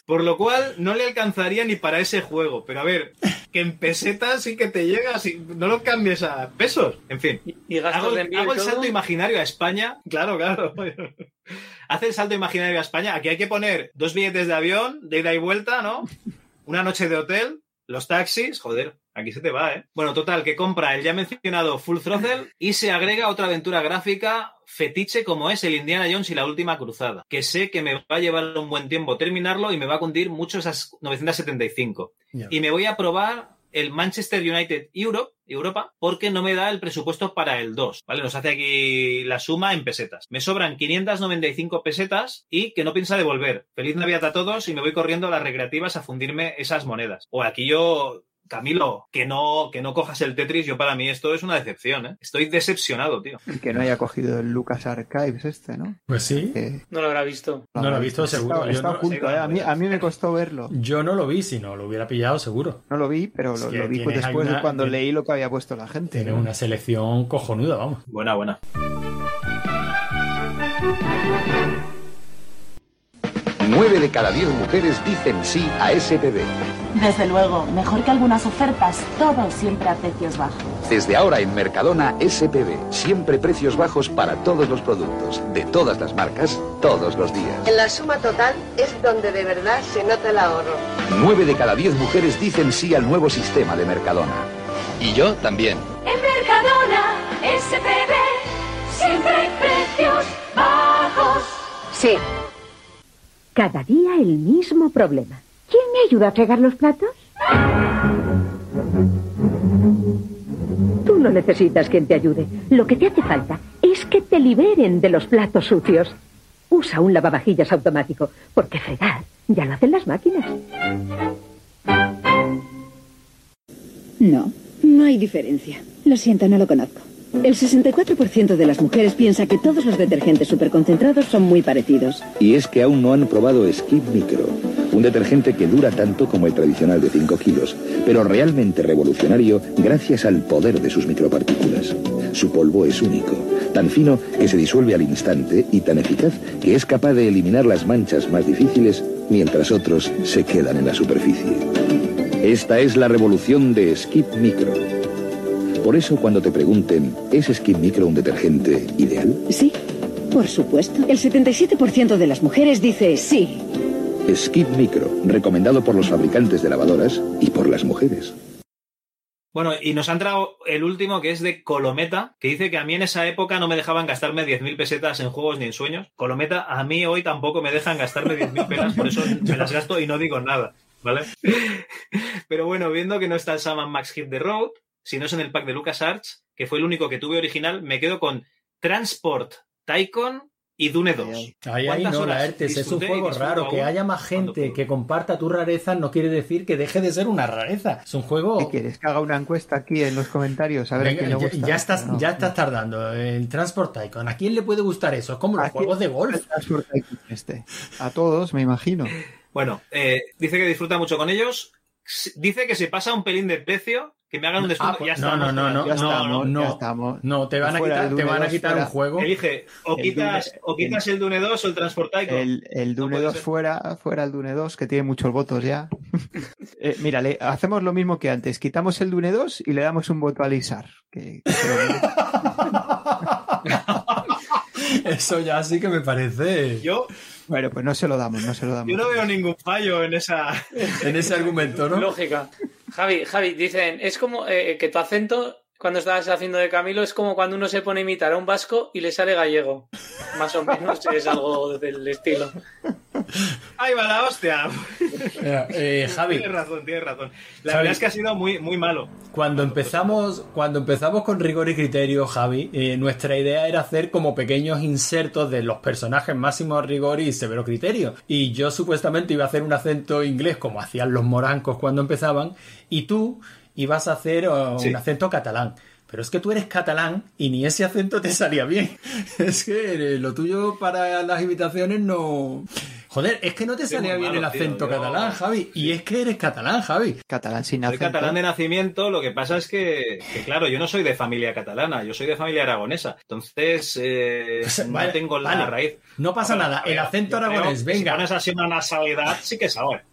Por lo cual no le alcanzaría ni para ese juego. Pero a ver, que en pesetas sí que te llega, si no lo cambies a pesos. En fin. Y gastos hago, de envío y hago el salto imaginario a España. Claro, claro. Hace el salto imaginario a España. Aquí hay que poner dos billetes de avión, de ida y vuelta, ¿no? Una noche de hotel, los taxis, joder. Aquí se te va, ¿eh? Bueno, total, que compra el ya mencionado Full Throttle y se agrega otra aventura gráfica fetiche como es el Indiana Jones y la última cruzada, que sé que me va a llevar un buen tiempo terminarlo y me va a cundir mucho esas 975. Ya. Y me voy a probar el Manchester United Europe, Europa porque no me da el presupuesto para el 2, ¿vale? Nos hace aquí la suma en pesetas. Me sobran 595 pesetas y que no piensa devolver. Feliz Navidad a todos y me voy corriendo a las recreativas a fundirme esas monedas. O aquí yo... Camilo, que no, que no cojas el Tetris, yo para mí esto es una decepción, ¿eh? Estoy decepcionado, tío. Y que no haya cogido el Lucas Archives este, ¿no? Pues sí. Que- No lo habrá visto. No lo he visto seguro. Está, Yo está no- oculto, ¿eh? A mí, a mí me costó verlo. Yo no lo vi, si no lo hubiera pillado seguro. No lo vi, pero lo, vi después una- de cuando tiene- leí lo que había puesto la gente. Tiene ¿no? una selección cojonuda, vamos. Buena, buena. Nueve de cada diez mujeres dicen sí a SPB. Desde luego, mejor que algunas ofertas, todo siempre a precios bajos. Desde ahora en Mercadona SPB, siempre precios bajos para todos los productos, de todas las marcas, todos los días. En la suma total es donde de verdad se nota el ahorro. Nueve de cada diez mujeres dicen sí al nuevo sistema de Mercadona. Y yo también. En Mercadona, SPB, siempre hay precios bajos. Sí. Cada día el mismo problema. ¿Quién me ayuda a fregar los platos? Tú no necesitas quien te ayude. Lo que te hace falta es que te liberen de los platos sucios. Usa un lavavajillas automático, porque fregar ya lo hacen las máquinas. No, no hay diferencia. Lo siento, no lo conozco. El 64% de las mujeres piensa que todos los detergentes superconcentrados son muy parecidos. Y es que aún no han probado Skip Micro, un detergente que dura tanto como el tradicional de 5 kilos, pero realmente revolucionario gracias al poder de sus micropartículas. Su polvo es único, tan fino que se disuelve al instante y tan eficaz que es capaz de eliminar las manchas más difíciles mientras otros se quedan en la superficie. Esta es la revolución de Skip Micro. Por eso cuando te pregunten, ¿es Skip Micro un detergente ideal? Sí, por supuesto. El 77% de las mujeres dice sí. Skip Micro, recomendado por los fabricantes de lavadoras y por las mujeres. Bueno, y nos ha entrado el último que es de Colometa, que dice que a mí en esa época no me dejaban gastarme 10.000 pesetas en juegos ni en sueños. Colometa, a mí hoy tampoco me dejan gastarme 10.000 pelas, por eso me las gasto y no digo nada, ¿vale? Pero bueno, viendo que no está el Saman Max Hit the Road, si no es en el pack de LucasArts, que fue el único que tuve original, me quedo con Transport Tycoon y Dune 2. Ahí, ahí ¿Cuántas no, Laertes, es un juego raro. Que haya más gente que comparta tu rareza no quiere decir que deje de ser una rareza. Es un juego. ¿Qué quieres? Que haga una encuesta aquí en los comentarios. A ver Venga, quién le ya, gusta. ya estás, No, ya no. estás tardando. El Transport Tycoon. ¿A quién le puede gustar eso? Es como los ¿A quién juegos de golf. el Transport Tycoon este? A todos, me imagino. Bueno, eh, dice que disfruta mucho con ellos. Dice que se pasa un pelín de precio, que me hagan un descuento. Ah, pues, ya no, estamos, no, no, no, ya no, estamos. no, ya estamos. No, te van a quitar, el te van a 2 quitar fuera. un juego. Elige, o El quitas, Dune- o quitas el Dune 2 o el Transport Tycoon. El, el Dune puede 2 ser. fuera, fuera el Dune 2, que tiene muchos votos ya. Eh, mira, le- hacemos lo mismo que antes. Quitamos el Dune 2 y le damos un voto a Lizar. Que, que. Eso ya sí que me parece. Yo, bueno, pues no se lo damos, no se lo damos. yo no veo ningún fallo en esa. En ese argumento, ¿no? Lógica. Javi, Javi, dicen, es como eh, que tu acento, cuando estabas haciendo de Camilo, es como cuando uno se pone a imitar a un vasco y le sale gallego. Más o menos es algo del estilo. ¡Ahí va la hostia! Mira, eh, Javi, Tienes razón, tienes razón. La Javi. verdad es que ha sido muy, muy malo. Cuando empezamos, cuando empezamos con rigor y criterio, Javi, eh, nuestra idea era hacer como pequeños insertos de los personajes máximo rigor y severo criterio. Y yo supuestamente iba a hacer un acento inglés como hacían los morancos cuando empezaban, y tú ibas a hacer Sí. un acento catalán. pero es que tú eres catalán y ni ese acento te salía bien. Es que eh, lo tuyo para las imitaciones no... Joder, es que no te salía bien el tío, acento yo- catalán, Javi. Y es que eres catalán, Javi. Catalán sin Soy catalán de nacimiento, lo que pasa es que, que, claro, yo no soy de familia catalana, yo soy de familia aragonesa. Entonces, eh, no Vale, tengo la vale. raíz. No pasa nada, ver, el acento aragonés, venga. Si pones así una nasalidad, sí que sabe.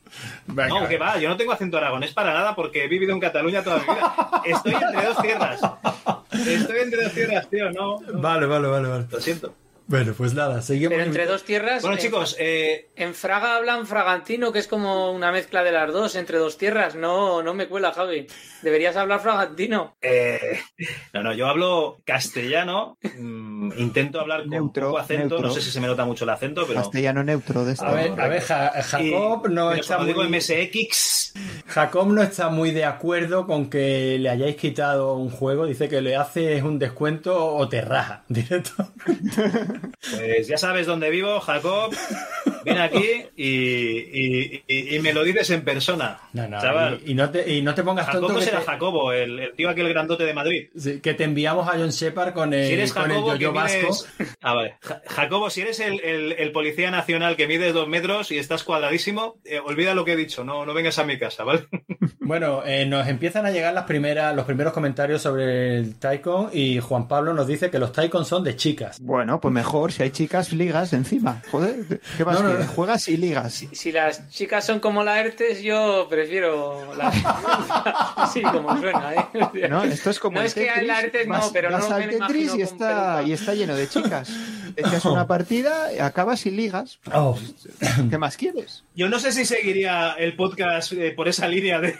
no, que va, yo no tengo acento aragonés para nada porque he vivido en Cataluña toda mi vida. Estoy entre dos tierras. Estoy entre dos tierras, tío, no. Vale, vale, vale, vale. Lo siento. Bueno, pues nada, seguimos. Pero entre dos tierras. Bueno, en- chicos, eh, En Fraga hablan fragantino, que es como una mezcla de las dos, entre dos tierras. No, no me cuela, Javi. Deberías hablar fragantino. Eh, no, no, yo hablo castellano, mm, intento hablar con Neutro, poco acento, neutro. no sé si se me nota mucho el acento, pero... Castellano neutro de esta. A ver, a ver, Ja- Jacob Y- no pero está muy... digo MSX, Jacob no está muy de acuerdo con que le hayáis quitado un juego. Dice que le haces un descuento o te raja directo. pues ya sabes dónde vivo, Jacob, ven aquí y, y- y- y me lo dices en persona, No, no, chaval. y, y no te, y no te pongas tonto Jacobo será te, Jacobo, el, el tío aquel grandote de Madrid. sí, que te enviamos a John Shepard con el, Si eres con el Jacobo, vasco. mides... Ah, vale. Ja- Jacobo, si eres el, el- el policía nacional que mides dos metros y estás cuadradísimo, eh, olvida lo que he dicho, no, no vengas a mi casa, ¿vale? Bueno, eh, nos empiezan a llegar las primeras, los primeros comentarios sobre el Taikon y Juan Pablo nos dice que los Taikon son de chicas. Bueno, pues mejor, si hay chicas, ligas encima. Joder, ¿qué más No, no, quieres? no. Juegas y ligas. Si las chicas son como la ERTES, yo prefiero la... sí, como suena, ¿eh? No, esto es como No el es que la ERTES no, pero vas no al me Tetris imagino y está, y está lleno de chicas. Echas una partida, acabas y ligas. Oh. ¿Qué más quieres? Yo no sé si seguiría el podcast eh, por esa línea de,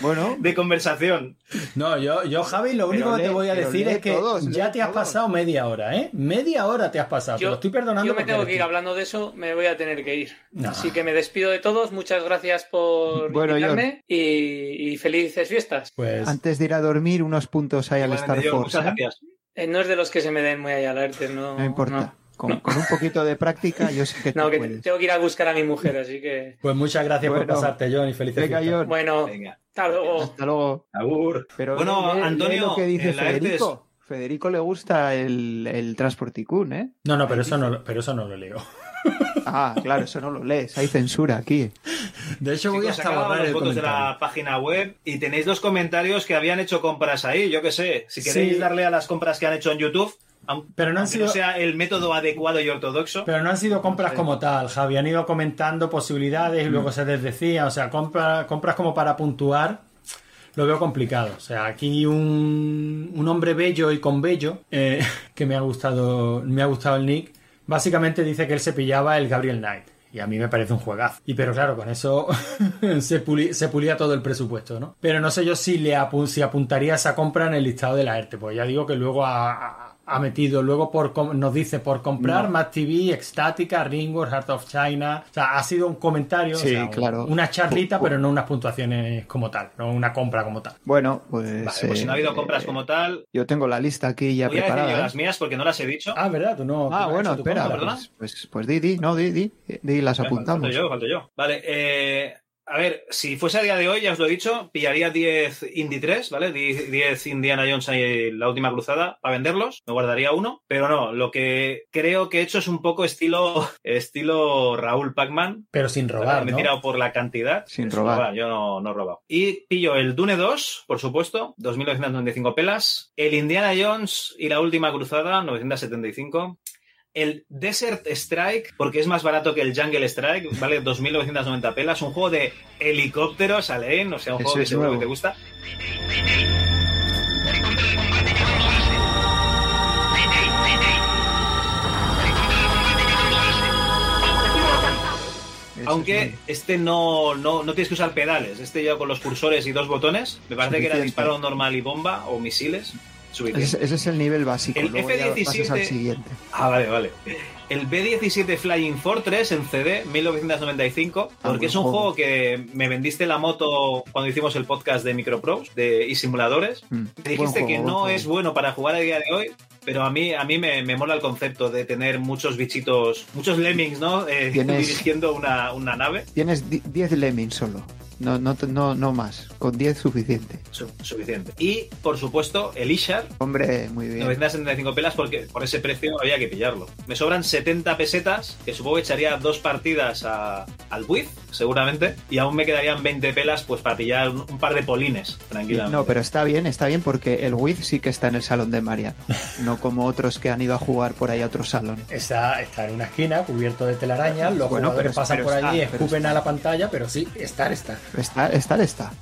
Bueno, de conversación. No, yo, yo Javi, lo único que te voy a decir es que todos, ya te has todos. pasado media hora, ¿eh? Media hora te has pasado. te lo estoy perdonando. Yo me tengo que ir hablando de eso, me voy a tener que ir. No. Así que me despido de todos, muchas gracias por Bueno, invitarme y, y felices fiestas. Pues antes de ir a dormir, unos puntos hay al Star yo, Force. muchas ¿eh? gracias. Eh, no es de los que se me den muy allá la ERTES, no. No importa. Con, con un poquito de práctica, yo sé que tú No, que puedes. tengo que ir a buscar a mi mujer, así que. Pues muchas gracias Bueno. por pasarte, John, y felices Venga. John. Bueno, Venga. hasta luego. Hasta luego. Agur. Pero Bueno, lee- lee Antonio, lo que dice Federico. Federico le gusta el, el Transporticún, ¿eh? No, no, pero eso no, lo- pero eso no lo leo. Ah, claro, eso no lo lees. Hay censura aquí. De hecho, voy Chicos, hasta borrar las el fotos de la página web y tenéis los comentarios que habían hecho compras ahí, yo qué sé. Si queréis Sí. darle a las compras que han hecho en YouTube, Pero no han sido- no sea el método adecuado y ortodoxo. Pero no han sido compras como tal, Javi. Han ido comentando posibilidades y luego se desdecía. O sea, compra- compras como para puntuar. Lo veo complicado. O sea, aquí un, un hombre bello y con bello, eh, que me ha gustado, me ha gustado el nick, básicamente dice que él se pillaba el Gabriel Knight. Y a mí me parece un juegazo. Y pero claro, con eso se, puli- se pulía todo el presupuesto, ¿no? Pero no sé yo si le apu- si apuntaría esa compra en el listado de la ERTE. Pues ya digo que luego ha- ha metido, luego por com- nos dice por comprar No. TV, Extática, Ringworld, Heart of China. O sea, ha sido un comentario, o Sí, un- claro. una charlita, pero no unas puntuaciones como tal, no una compra como tal. Bueno, pues. Vale, pues si no ha eh, habido compras como tal, Yo tengo la lista aquí ya voy a decir yo preparada. ¿eh? las mías porque no las he dicho. Ah, ¿verdad? Tú no. tú no Ah, bueno, espera. compra. Pues, pues, pues di, di, no, di, di, di las apuntamos. Falto yo, falto yo. Vale, eh, a ver, si fuese a día de hoy, ya os lo he dicho, pillaría 10 Indie 3, ¿vale? 10 10 Indiana Jones y la última cruzada para venderlos. Me guardaría uno. Pero no, lo que creo que he hecho es un poco estilo, estilo Raúl Pacman. Pero sin robar, Me he ¿no? tirado por la cantidad. Sin robar. Yo no, no he robado. Y pillo el Dune 2, por supuesto, 2.995 pelas. El Indiana Jones y la última cruzada, 975. El Desert Strike, porque es más barato que el Jungle Strike, vale 2.990 pelas. Un juego de helicópteros, Alain, o sea, un Eso juego que seguro que te gusta. Aunque este no, no, no tienes que usar pedales, este ya con los cursores y dos botones. Me parece que era disparo normal y bomba o misiles. Ese, ese es el nivel básico. El luego ya F-17 pasas al siguiente. Ah, vale, vale. El B-17 Flying Fortress en CD, 1995, Ah, porque es un juego que me vendiste la moto cuando hicimos el podcast de Micropros de, y simuladores. Mm, Me dijiste juego, que no es bueno para jugar a día de hoy, pero a mí, a mí me, me mola el concepto de tener muchos bichitos, muchos lemmings, ¿no? Eh, dirigiendo una, una nave. Tienes di- 10 lemmings solo. No, no, no, no más. Con 10 suficiente. Su- suficiente. Y, por supuesto, el Ishar, Hombre, muy bien. 975 pelas, porque por ese precio había que pillarlo. Me sobran 70 pesetas, que supongo que echaría dos partidas a- al Buiz, seguramente, y aún me quedarían 20 pelas pues para pillar un, un par de polines, tranquilamente. No, pero está bien, está bien porque el Wiz sí que está en el salón de Mariano. No como otros que han ido a jugar por ahí a otro salón. Está, está en una esquina cubierto de telaraña, los Bueno, jugadores pero- pasan pero por está, allí, escupen está. a la pantalla, pero sí, estar está. Está, está, está.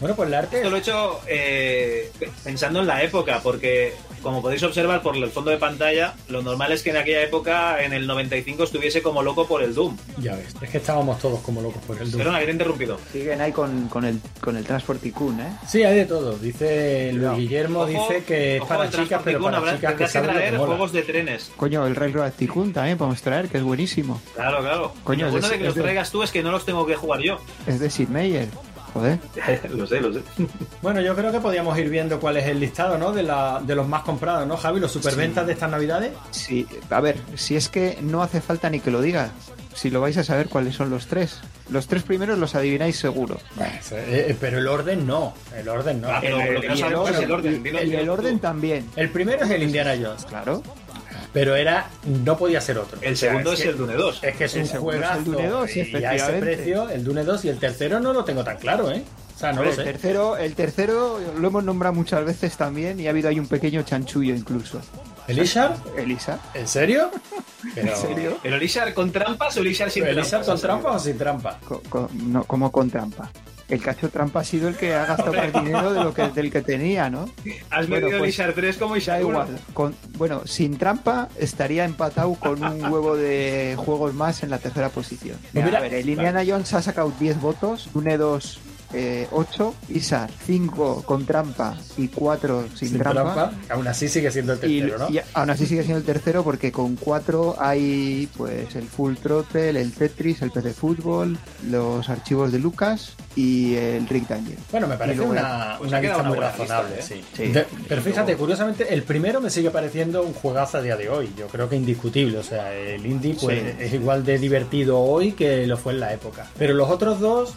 Bueno, pues la arte Esto lo he hecho eh, pensando en la época, porque como podéis observar por el fondo de pantalla, lo normal es que en aquella época, en el 95, estuviese como loco por el Doom. Ya ves, es que estábamos todos como locos por el Doom. Te he interrumpido. Siguen ahí con, con el, con el Transport Tycoon, ¿eh? Sí, hay de todo. Dice Luis Guillermo, Ojo, dice que es ojo, para chicas, pero para habrá- chicas que que saben lo que traer juegos de trenes. Coño, el Railroad Tycoon también podemos traer, que es buenísimo. Claro, claro. Coño, lo es bueno de- de que los de- traigas tú es que no los tengo que jugar yo. Es de Sid Meier. Joder. lo sé, lo sé. Bueno, yo creo que podíamos ir viendo cuál es el listado, ¿no? De, la, de los más comprados, ¿no, Javi? Los superventas Sí. de estas navidades. Sí, a ver, si es que no hace falta ni que lo diga. Si lo vais a saber cuáles son los tres. Los tres primeros los adivináis seguro. Eh, pero el orden no. El orden no. Ah, pero el, lo que no y el sabemos es el orden. El, orden también. el primero es el Indiana Jones. Claro. Pero era. No podía ser otro. El O sea, segundo es, que- el Dune 2. Es que es El un segundo es el juegazo. Dune 2, y a ese precio, el Dune 2 y el tercero no lo tengo tan claro, ¿eh? O sea, no lo el sé. tercero, el tercero lo hemos nombrado muchas veces también y ha habido ahí un pequeño chanchullo incluso. ¿El Ishar? Elisa. ¿En serio? Pero, ¿En serio? ¿Pero el Ishar con trampas o el Ishar sin ¿El trampas? Ishar con trampa o sin trampa? Co- co- no, como con trampa. El cacho trampa ha sido el que ha gastado más dinero de lo que, del que tenía, ¿no? Has Bueno, medido el pues, Ishar 3 como Da Ishar 1. igual. Con, bueno, sin trampa estaría empatado con un huevo de juegos más en la tercera posición. Pues mira, a ver, el Indiana Jones ha sacado 10 votos, Dune 2 eh, 8, Isar 5 con trampa y 4 sin, Sin trampa. trampa. Aún así sigue siendo el Y, tercero, ¿no? y aún así sigue siendo el tercero porque con 4 hay pues el Full Throttle, el Tetris, el PC Fútbol, los archivos de Lucas y el Rick Daniel. Bueno, me parece una, pues una lista una muy razonable, lista, sí. Sí. De- pero fíjate, curiosamente, el primero me sigue pareciendo un juegazo a día de hoy. Yo creo que indiscutible. O sea, el indie pues, Sí. es igual de divertido hoy que lo fue en la época. Pero los otros dos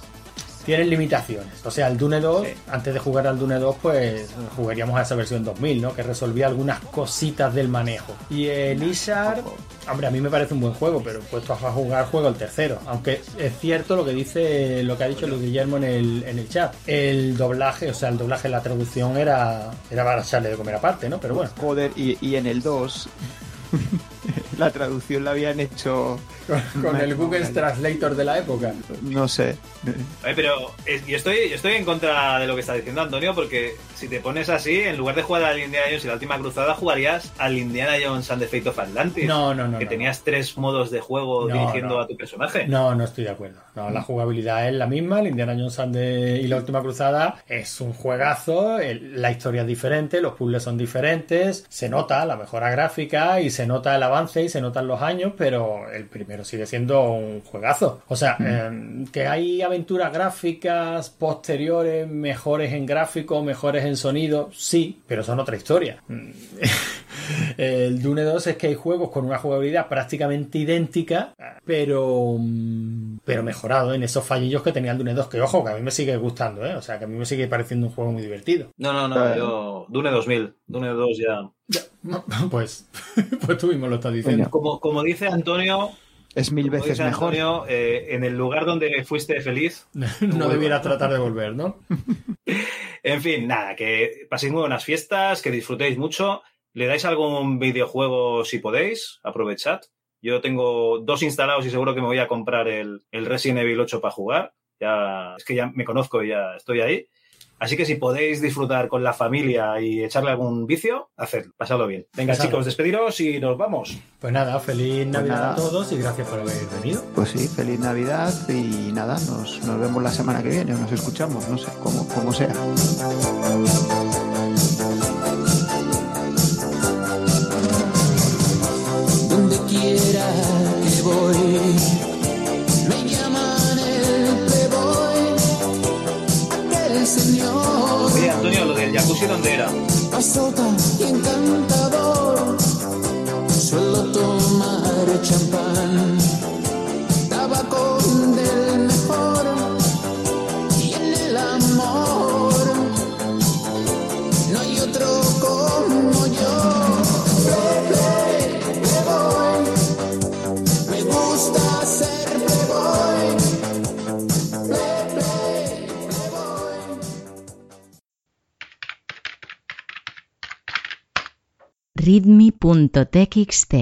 tienen limitaciones. O sea, el Dune 2, antes de jugar al Dune 2, pues jugaríamos a esa versión 2000, ¿no? Que resolvía algunas cositas del manejo. Y el Ishar, hombre, a mí me parece un buen juego, pero puesto a jugar, juego el tercero. Aunque es cierto lo que dice, lo que ha dicho Luis Guillermo en el, en el chat. El doblaje, o sea, el doblaje, la traducción era, era para echarle de comer aparte, ¿no? Pero bueno. Joder, y, y en el 2 la traducción la habían hecho Con el Google Translator de la época. no sé. Ay, pero es- yo estoy, yo estoy en contra de lo que está diciendo Antonio, porque si te pones así, en lugar de jugar al Indiana Jones y la última cruzada, jugarías al Indiana Jones and the Fate of Atlantis. No, no, no, Que no. tenías tres modos de juego No, dirigiendo no. a tu personaje. No, no estoy de acuerdo. No, la jugabilidad es la misma. El Indiana Jones and the- y la última cruzada es un juegazo. el- la historia es diferente, los puzzles son diferentes. Se nota la mejora gráfica y se nota el avance y se notan los años, pero el sigue siendo un juegazo. O sea, eh, que hay aventuras gráficas posteriores, mejores en gráfico, mejores en sonido, sí, pero son otra historia. El Dune 2 es que hay juegos con una jugabilidad prácticamente idéntica, pero, mm, pero mejorado en esos fallillos que tenía el Dune 2, que ojo, que a mí me sigue gustando, ¿eh? O sea, que a mí me sigue pareciendo un juego muy divertido. No, no, no, yo. Dune 2000, Dune 2 ya. Pues, pues tú mismo lo estás diciendo. Como, como dice Antonio. Es mil como veces dice mejor. Antonio, eh, en el lugar donde fuiste feliz. No debieras tratar de volver, ¿no? En fin, nada, que paséis muy buenas fiestas, que disfrutéis mucho. ¿Le dais algún videojuego si podéis? Aprovechad. Yo tengo dos instalados y seguro que me voy a comprar el, el Resident Evil 8 para jugar. Ya, es que ya me conozco y ya estoy ahí. Así que si podéis disfrutar con la familia y echarle algún vicio, hacedlo, pasadlo bien. Venga, chicos, despediros y nos vamos. Pues nada, feliz Navidad nada. a todos y gracias por haber venido. Pues sí, feliz Navidad y nada, nos, nos vemos la semana que viene, nos escuchamos, no sé, como, como sea. donde quiera que voy. Jacuzzi, ¿dónde era? pasota y encantador. Suelo tomar champán, readme.txt.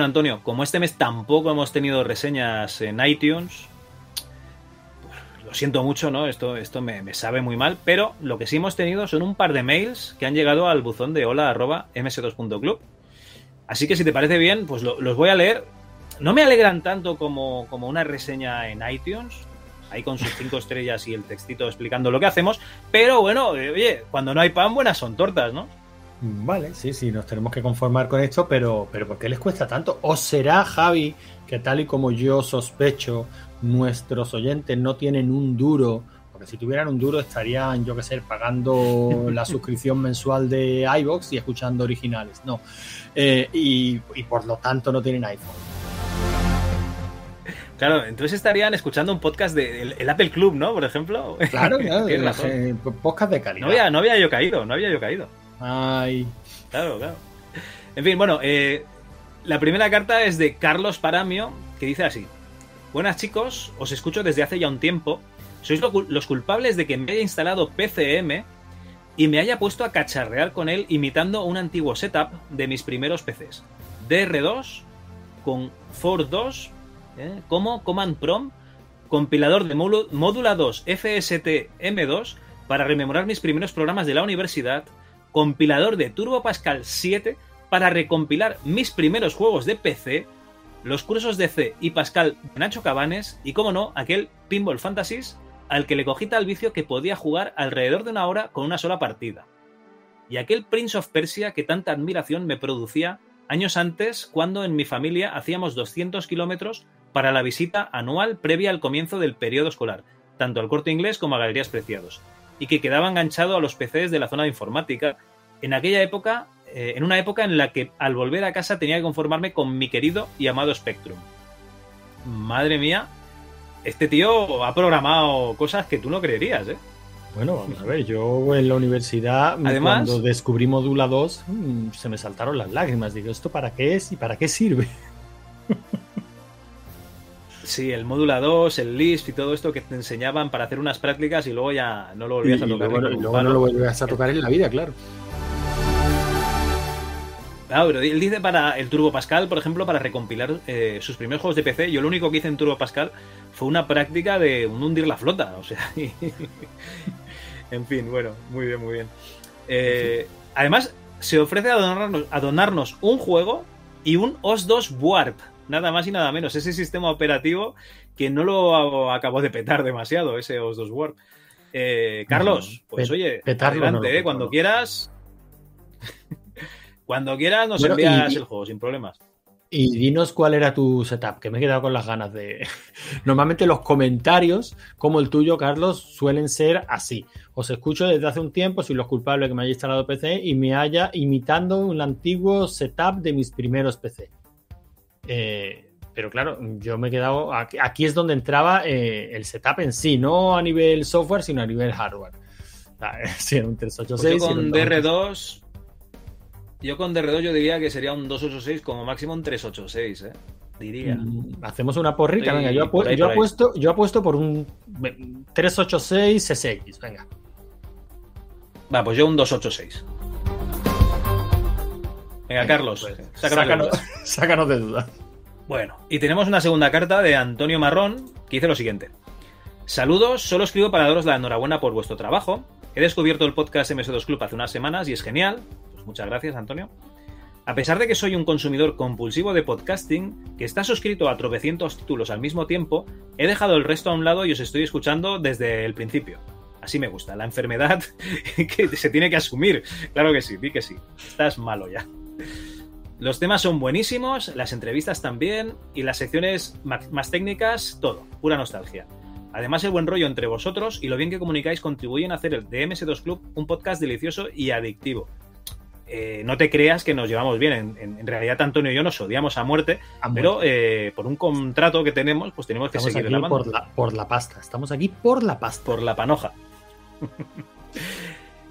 Antonio, como este mes tampoco hemos tenido reseñas en iTunes, pues, lo siento mucho, ¿no? Esto, esto me, sabe muy mal, pero lo que sí hemos tenido son un par de mails que han llegado al buzón de hola.ms2.club. Así que si te parece bien, pues lo- los voy a leer. No me alegran tanto como, como una reseña en iTunes, ahí con sus cinco estrellas y el textito explicando lo que hacemos, pero bueno, oye, cuando no hay pan, buenas son tortas, ¿no? Vale, sí, sí, nos tenemos que conformar con esto, pero, pero ¿por qué les cuesta tanto? ¿O será, Javi, que tal y como yo sospecho, nuestros oyentes no tienen un duro? Porque si tuvieran un duro estarían, yo qué sé, pagando la suscripción mensual de iVoox y escuchando originales. No. Eh, y, y por lo tanto no tienen iPhone. Claro, entonces estarían escuchando un podcast del el Apple Club, ¿no? Por ejemplo. Claro, claro, gen- podcast de calidad. No había, no había yo caído, no había yo caído. Ay. Claro, claro. En fin, bueno, eh, la primera carta es de Carlos Paramio, que dice así. Buenas chicos, os escucho desde hace ya un tiempo. Sois los culpables de que me haya instalado PCM y me haya puesto a cacharrear con él imitando un antiguo setup de mis primeros PCs. DR2 con For 2 ¿eh? como Command Prom, compilador de Módula 2 FST M2 para rememorar mis primeros programas de la universidad, compilador de Turbo Pascal 7 para recompilar mis primeros juegos de PC, los cursos de C y Pascal de Nacho Cabanes y, como no, aquel Pinball Fantasies al que le cogí tal vicio que podía jugar alrededor de una hora con una sola partida. Y aquel Prince of Persia que tanta admiración me producía años antes cuando en mi familia hacíamos 200 kilómetros para la visita anual previa al comienzo del periodo escolar, tanto al corte inglés como a Galerías Preciados, y que quedaba enganchado a los PCs de la zona de informática, en aquella época, eh, en una época en la que al volver a casa tenía que conformarme con mi querido y amado Spectrum. Madre mía, este tío ha programado cosas que tú no creerías, ¿eh? Bueno, vamos a ver, yo en la universidad, Además- cuando descubrí Modula 2, mm, se me saltaron las lágrimas. Digo, ¿esto para qué es y para qué sirve? Sí, el Módula 2, el Lisp y todo esto que te enseñaban para hacer unas prácticas y luego ya no lo volvías Y- a y tocar. luego, y un luego no lo vuelves a tocar en la vida, claro. Claro, pero él dice para el Turbo Pascal, por ejemplo, para recompilar eh, sus primeros juegos de PC. Yo lo único que hice en Turbo Pascal fue una práctica de un hundir la flota. O sea, y- en fin, bueno, muy bien, muy bien. Eh, además, se ofrece a donarnos, a donarnos un juego y un OS2 Warp. Nada más y nada menos. Ese sistema operativo que no lo acabó de petar demasiado, ese OS2 Warp. Eh, Carlos, pues oye, petarlo adelante, eh, cuando quieras. cuando quieras nos Bueno, envías y- el juego, sin problemas. Y dinos cuál era tu setup, que me he quedado con las ganas de... Normalmente los comentarios, como el tuyo, Carlos, suelen ser así. Os escucho desde hace un tiempo, soy los culpables que me haya instalado PC y me haya imitando un antiguo setup de mis primeros PC. Eh, pero claro, yo me he quedado... Aquí, aquí es donde entraba eh, el setup en sí, no a nivel software, sino a nivel hardware. Si era un Pues 386. yo con un DR2. Yo con DR2 yo diría que sería un 286 como máximo un 386, ¿eh? Diría. Mm, Hacemos una porrita, Sí, venga, yo, apu- ahí, yo apuesto, yo apuesto por un 386 SX, venga. Va, pues yo un 286. Venga, Carlos, sácanos de sácanos, de dudas. Bueno, y tenemos una segunda carta de Antonio Marrón que dice lo siguiente. Saludos, solo escribo para daros la enhorabuena por vuestro trabajo. He descubierto el podcast MS2 Club hace unas semanas y es genial. Pues muchas gracias, Antonio. A pesar de que soy un consumidor compulsivo de podcasting, que está suscrito a tropecientos títulos al mismo tiempo, he dejado el resto a un lado y os estoy escuchando desde el principio. Así me gusta, la enfermedad que se tiene que asumir. Claro que sí, di que sí. Estás malo ya. Los temas son buenísimos, las entrevistas también y las secciones más técnicas, todo, pura nostalgia. Además, el buen rollo entre vosotros y lo bien que comunicáis contribuyen a hacer el DMS2 Club un podcast delicioso y adictivo. eh, no te creas que nos llevamos bien. En, en- en realidad, Antonio y yo nos odiamos a muerte, A pero eh, por un contrato que tenemos, pues tenemos que Estamos seguir aquí grabando. por la, por la pasta. Estamos aquí por la pasta. Por la panoja.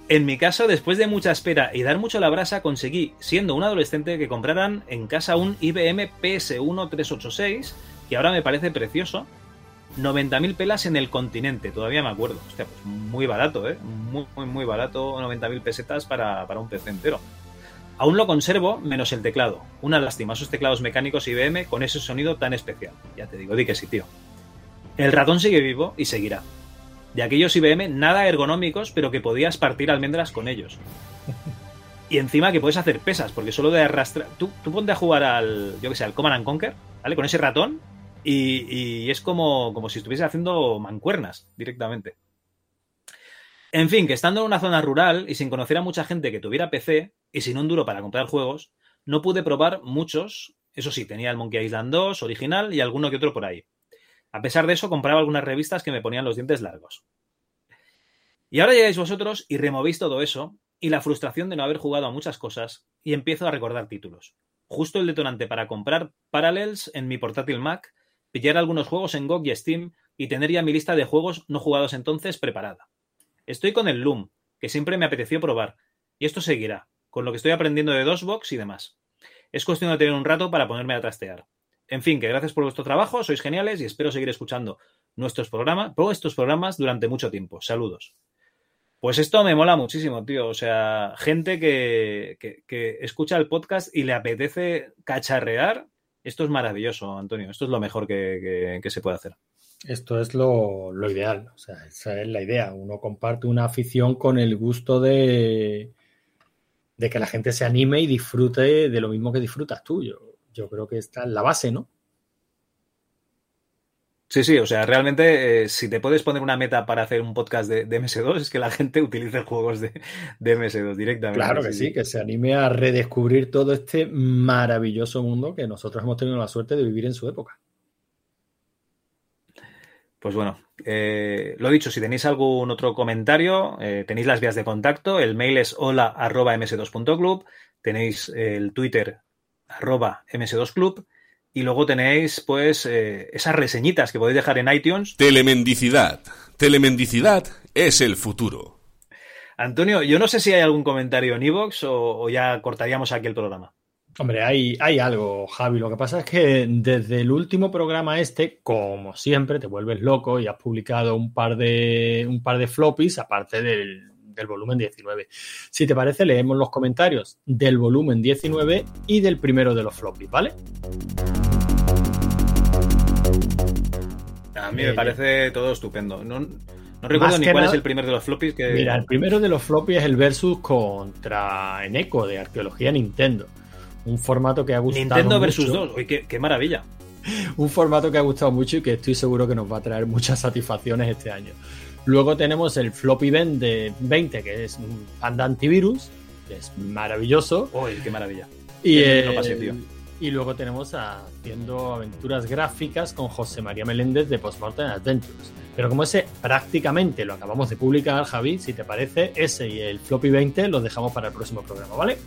En mi caso, después de mucha espera y dar mucho la brasa, conseguí, siendo un adolescente, que compraran en casa un IBM PS1 386, que ahora me parece precioso. 90.000 pelas en el continente, todavía me acuerdo. Hostia, pues muy barato, ¿eh? Muy, muy, muy barato, 90.000 pesetas para, para un PC entero. Aún lo conservo, menos el teclado. Una lástima, esos teclados mecánicos IBM con ese sonido tan especial. Ya te digo, di que sí, tío. El ratón sigue vivo y seguirá. De aquellos IBM nada ergonómicos, pero que podías partir almendras con ellos. Y encima que puedes hacer pesas, porque solo de arrastrar. Tú, tú ponte a jugar al, yo que sé, al Command and Conquer, ¿vale? Con ese ratón, y, y es como, como si estuviese haciendo mancuernas directamente. En fin, que estando en una zona rural y sin conocer a mucha gente que tuviera PC y sin un duro para comprar juegos, no pude probar muchos. Eso sí, tenía el Monkey Island 2 original y alguno que otro por ahí. A pesar de eso, compraba algunas revistas que me ponían los dientes largos. Y ahora llegáis vosotros y removís todo eso y la frustración de no haber jugado a muchas cosas y empiezo a recordar títulos. Justo el detonante para comprar Parallels en mi portátil Mac, pillar algunos juegos en GOG y Steam y tener ya mi lista de juegos no jugados entonces preparada. Estoy con el Loom, que siempre me apeteció probar, y esto seguirá, con lo que estoy aprendiendo de DOSBox y demás. Es cuestión de tener un rato para ponerme a trastear. En fin, que gracias por vuestro trabajo, sois geniales y espero seguir escuchando nuestros programas, vuestros programas durante mucho tiempo. Saludos. Pues esto me mola muchísimo, tío. O sea, gente que, que- escucha el podcast y le apetece cacharrear. Esto es maravilloso, Antonio. Esto es lo mejor que, que- se puede hacer. Esto es lo, lo ideal, o sea, esa es la idea. Uno comparte una afición con el gusto de, de que la gente se anime y disfrute de lo mismo que disfrutas tú. Yo creo que esta es la base, ¿no? Sí, sí, o sea, realmente eh, si te puedes poner una meta para hacer un podcast de, de MS2 es que la gente utilice juegos de, de MS2 directamente. Claro que sí, que se anime a redescubrir todo este maravilloso mundo que nosotros hemos tenido la suerte de vivir en su época. Pues bueno, eh, lo dicho, si tenéis algún otro comentario, eh, tenéis las vías de contacto. El mail es hola arroba ms2.club, tenéis el Twitter arroba ms2club y luego tenéis pues eh, esas reseñitas que podéis dejar en iTunes. Telemendicidad. Telemendicidad es el futuro. Antonio, yo no sé si hay algún comentario en iVoox o, o ya cortaríamos aquí el programa. Hombre, hay, hay algo, Javi. Lo que pasa es que desde el último programa este, como siempre, te vuelves loco y has publicado un par de, un par de floppies, aparte del, del volumen 19. Si te parece, leemos los comentarios del volumen 19 y del primero de los floppies, ¿vale? A mí Eh, me parece todo estupendo. No, no recuerdo Más ni cuál nada- es el primer de los floppies que... Mira, el primero de los floppies es el versus contra Eneco de Arqueología Nintendo. Un formato que ha gustado Nintendo versus mucho. 2. Uy, qué, qué maravilla. un formato que ha gustado mucho y que estoy seguro que nos va a traer muchas satisfacciones este año. Luego tenemos el Floppy Event de 20, que es un Panda Antivirus, que es maravilloso. Uy, qué maravilla. Y, tío. y luego tenemos a- haciendo aventuras gráficas con José María Meléndez de Postmortem Adventures. Pero como ese prácticamente lo acabamos de publicar, Javi, si te parece, ese y el Floppy 20 los dejamos para el próximo programa, ¿vale?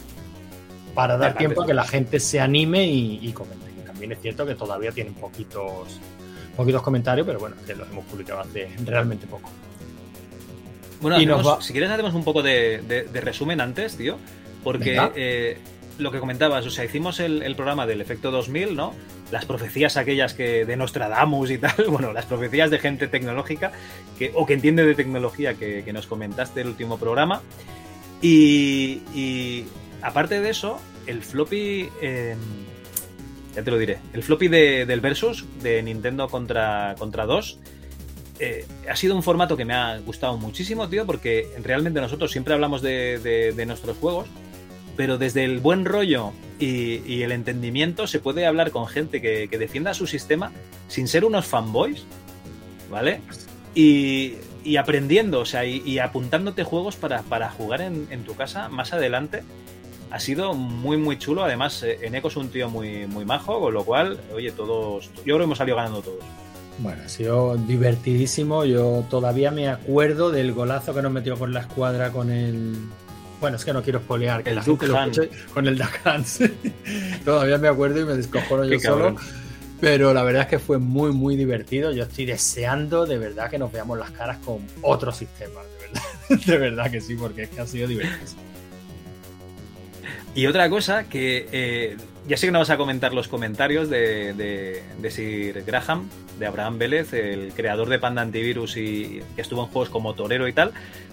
Para dar tiempo a que la gente se anime y, y comente. También es cierto que todavía tienen poquitos, poquitos comentarios, pero bueno, que los hemos publicado hace realmente poco. Bueno, Y nos hacemos- va- si quieres hacemos un poco de, de- de resumen antes, tío, porque eh, lo que comentabas, o sea, hicimos el, el programa del efecto 2000, ¿no? Las profecías aquellas que de Nostradamus y tal, bueno, las profecías de gente tecnológica que, o que entiende de tecnología que, que nos comentaste el último programa. Y, y aparte de eso, el floppy, eh, ya te lo diré, el floppy de- del Versus de Nintendo contra, contra 2 eh, ha sido un formato que me ha gustado muchísimo, tío, porque realmente nosotros siempre hablamos de, de- nuestros juegos, pero desde el buen rollo y, y el entendimiento se puede hablar con gente que, defienda su sistema sin ser unos fanboys, ¿vale? Y, aprendiendo, o sea, y, apuntándote juegos para, jugar en, en tu casa más adelante. Ha sido muy, muy chulo. Además, eh, Eneco es un tío muy, muy majo, con lo cual, oye, todos. Yo creo que hemos salido ganando todos. Bueno, ha sido divertidísimo. Yo todavía me acuerdo del golazo que nos metió con la escuadra con el Bueno, es que no quiero spoilear que El la gente Duck lo Hunt. escuche con el Duck Hunt. sí. Todavía me acuerdo y me descojono yo solo. Pero la verdad es que fue muy, muy divertido. Yo estoy deseando de verdad que nos veamos las caras con otro sistema. De verdad, de verdad que sí, porque es que ha sido divertido. Y otra cosa que eh, ya sé que no vas a comentar los comentarios de, de- Sir Graham, de Abraham Vélez, el creador de Panda Antivirus y que estuvo en juegos como Torero y tal,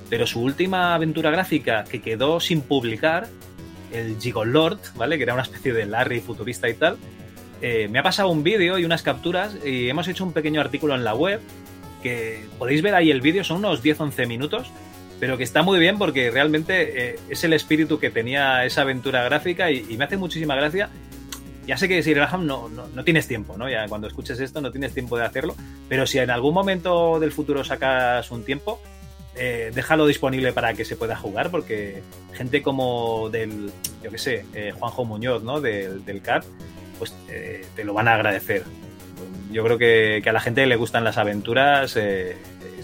pero su última aventura gráfica que quedó sin publicar, el Gigolord, ¿vale? Que era una especie de Larry futurista y tal, eh, me ha pasado un vídeo y unas capturas y hemos hecho un pequeño artículo en la web que podéis ver ahí el vídeo, son unos 10-11 minutos, pero que está muy bien porque realmente eh, es el espíritu que tenía esa aventura gráfica y, y me hace muchísima gracia. Ya sé que Sir Graham no, no, no tienes tiempo, ¿no? Ya cuando escuches esto no tienes tiempo de hacerlo, pero si en algún momento del futuro sacas un tiempo, eh, déjalo disponible para que se pueda jugar porque gente como del, yo qué sé, eh, Juanjo Muñoz, ¿no? Del, del CAT, pues eh, te lo van a agradecer. Yo creo que, que a la gente le gustan las aventuras. eh,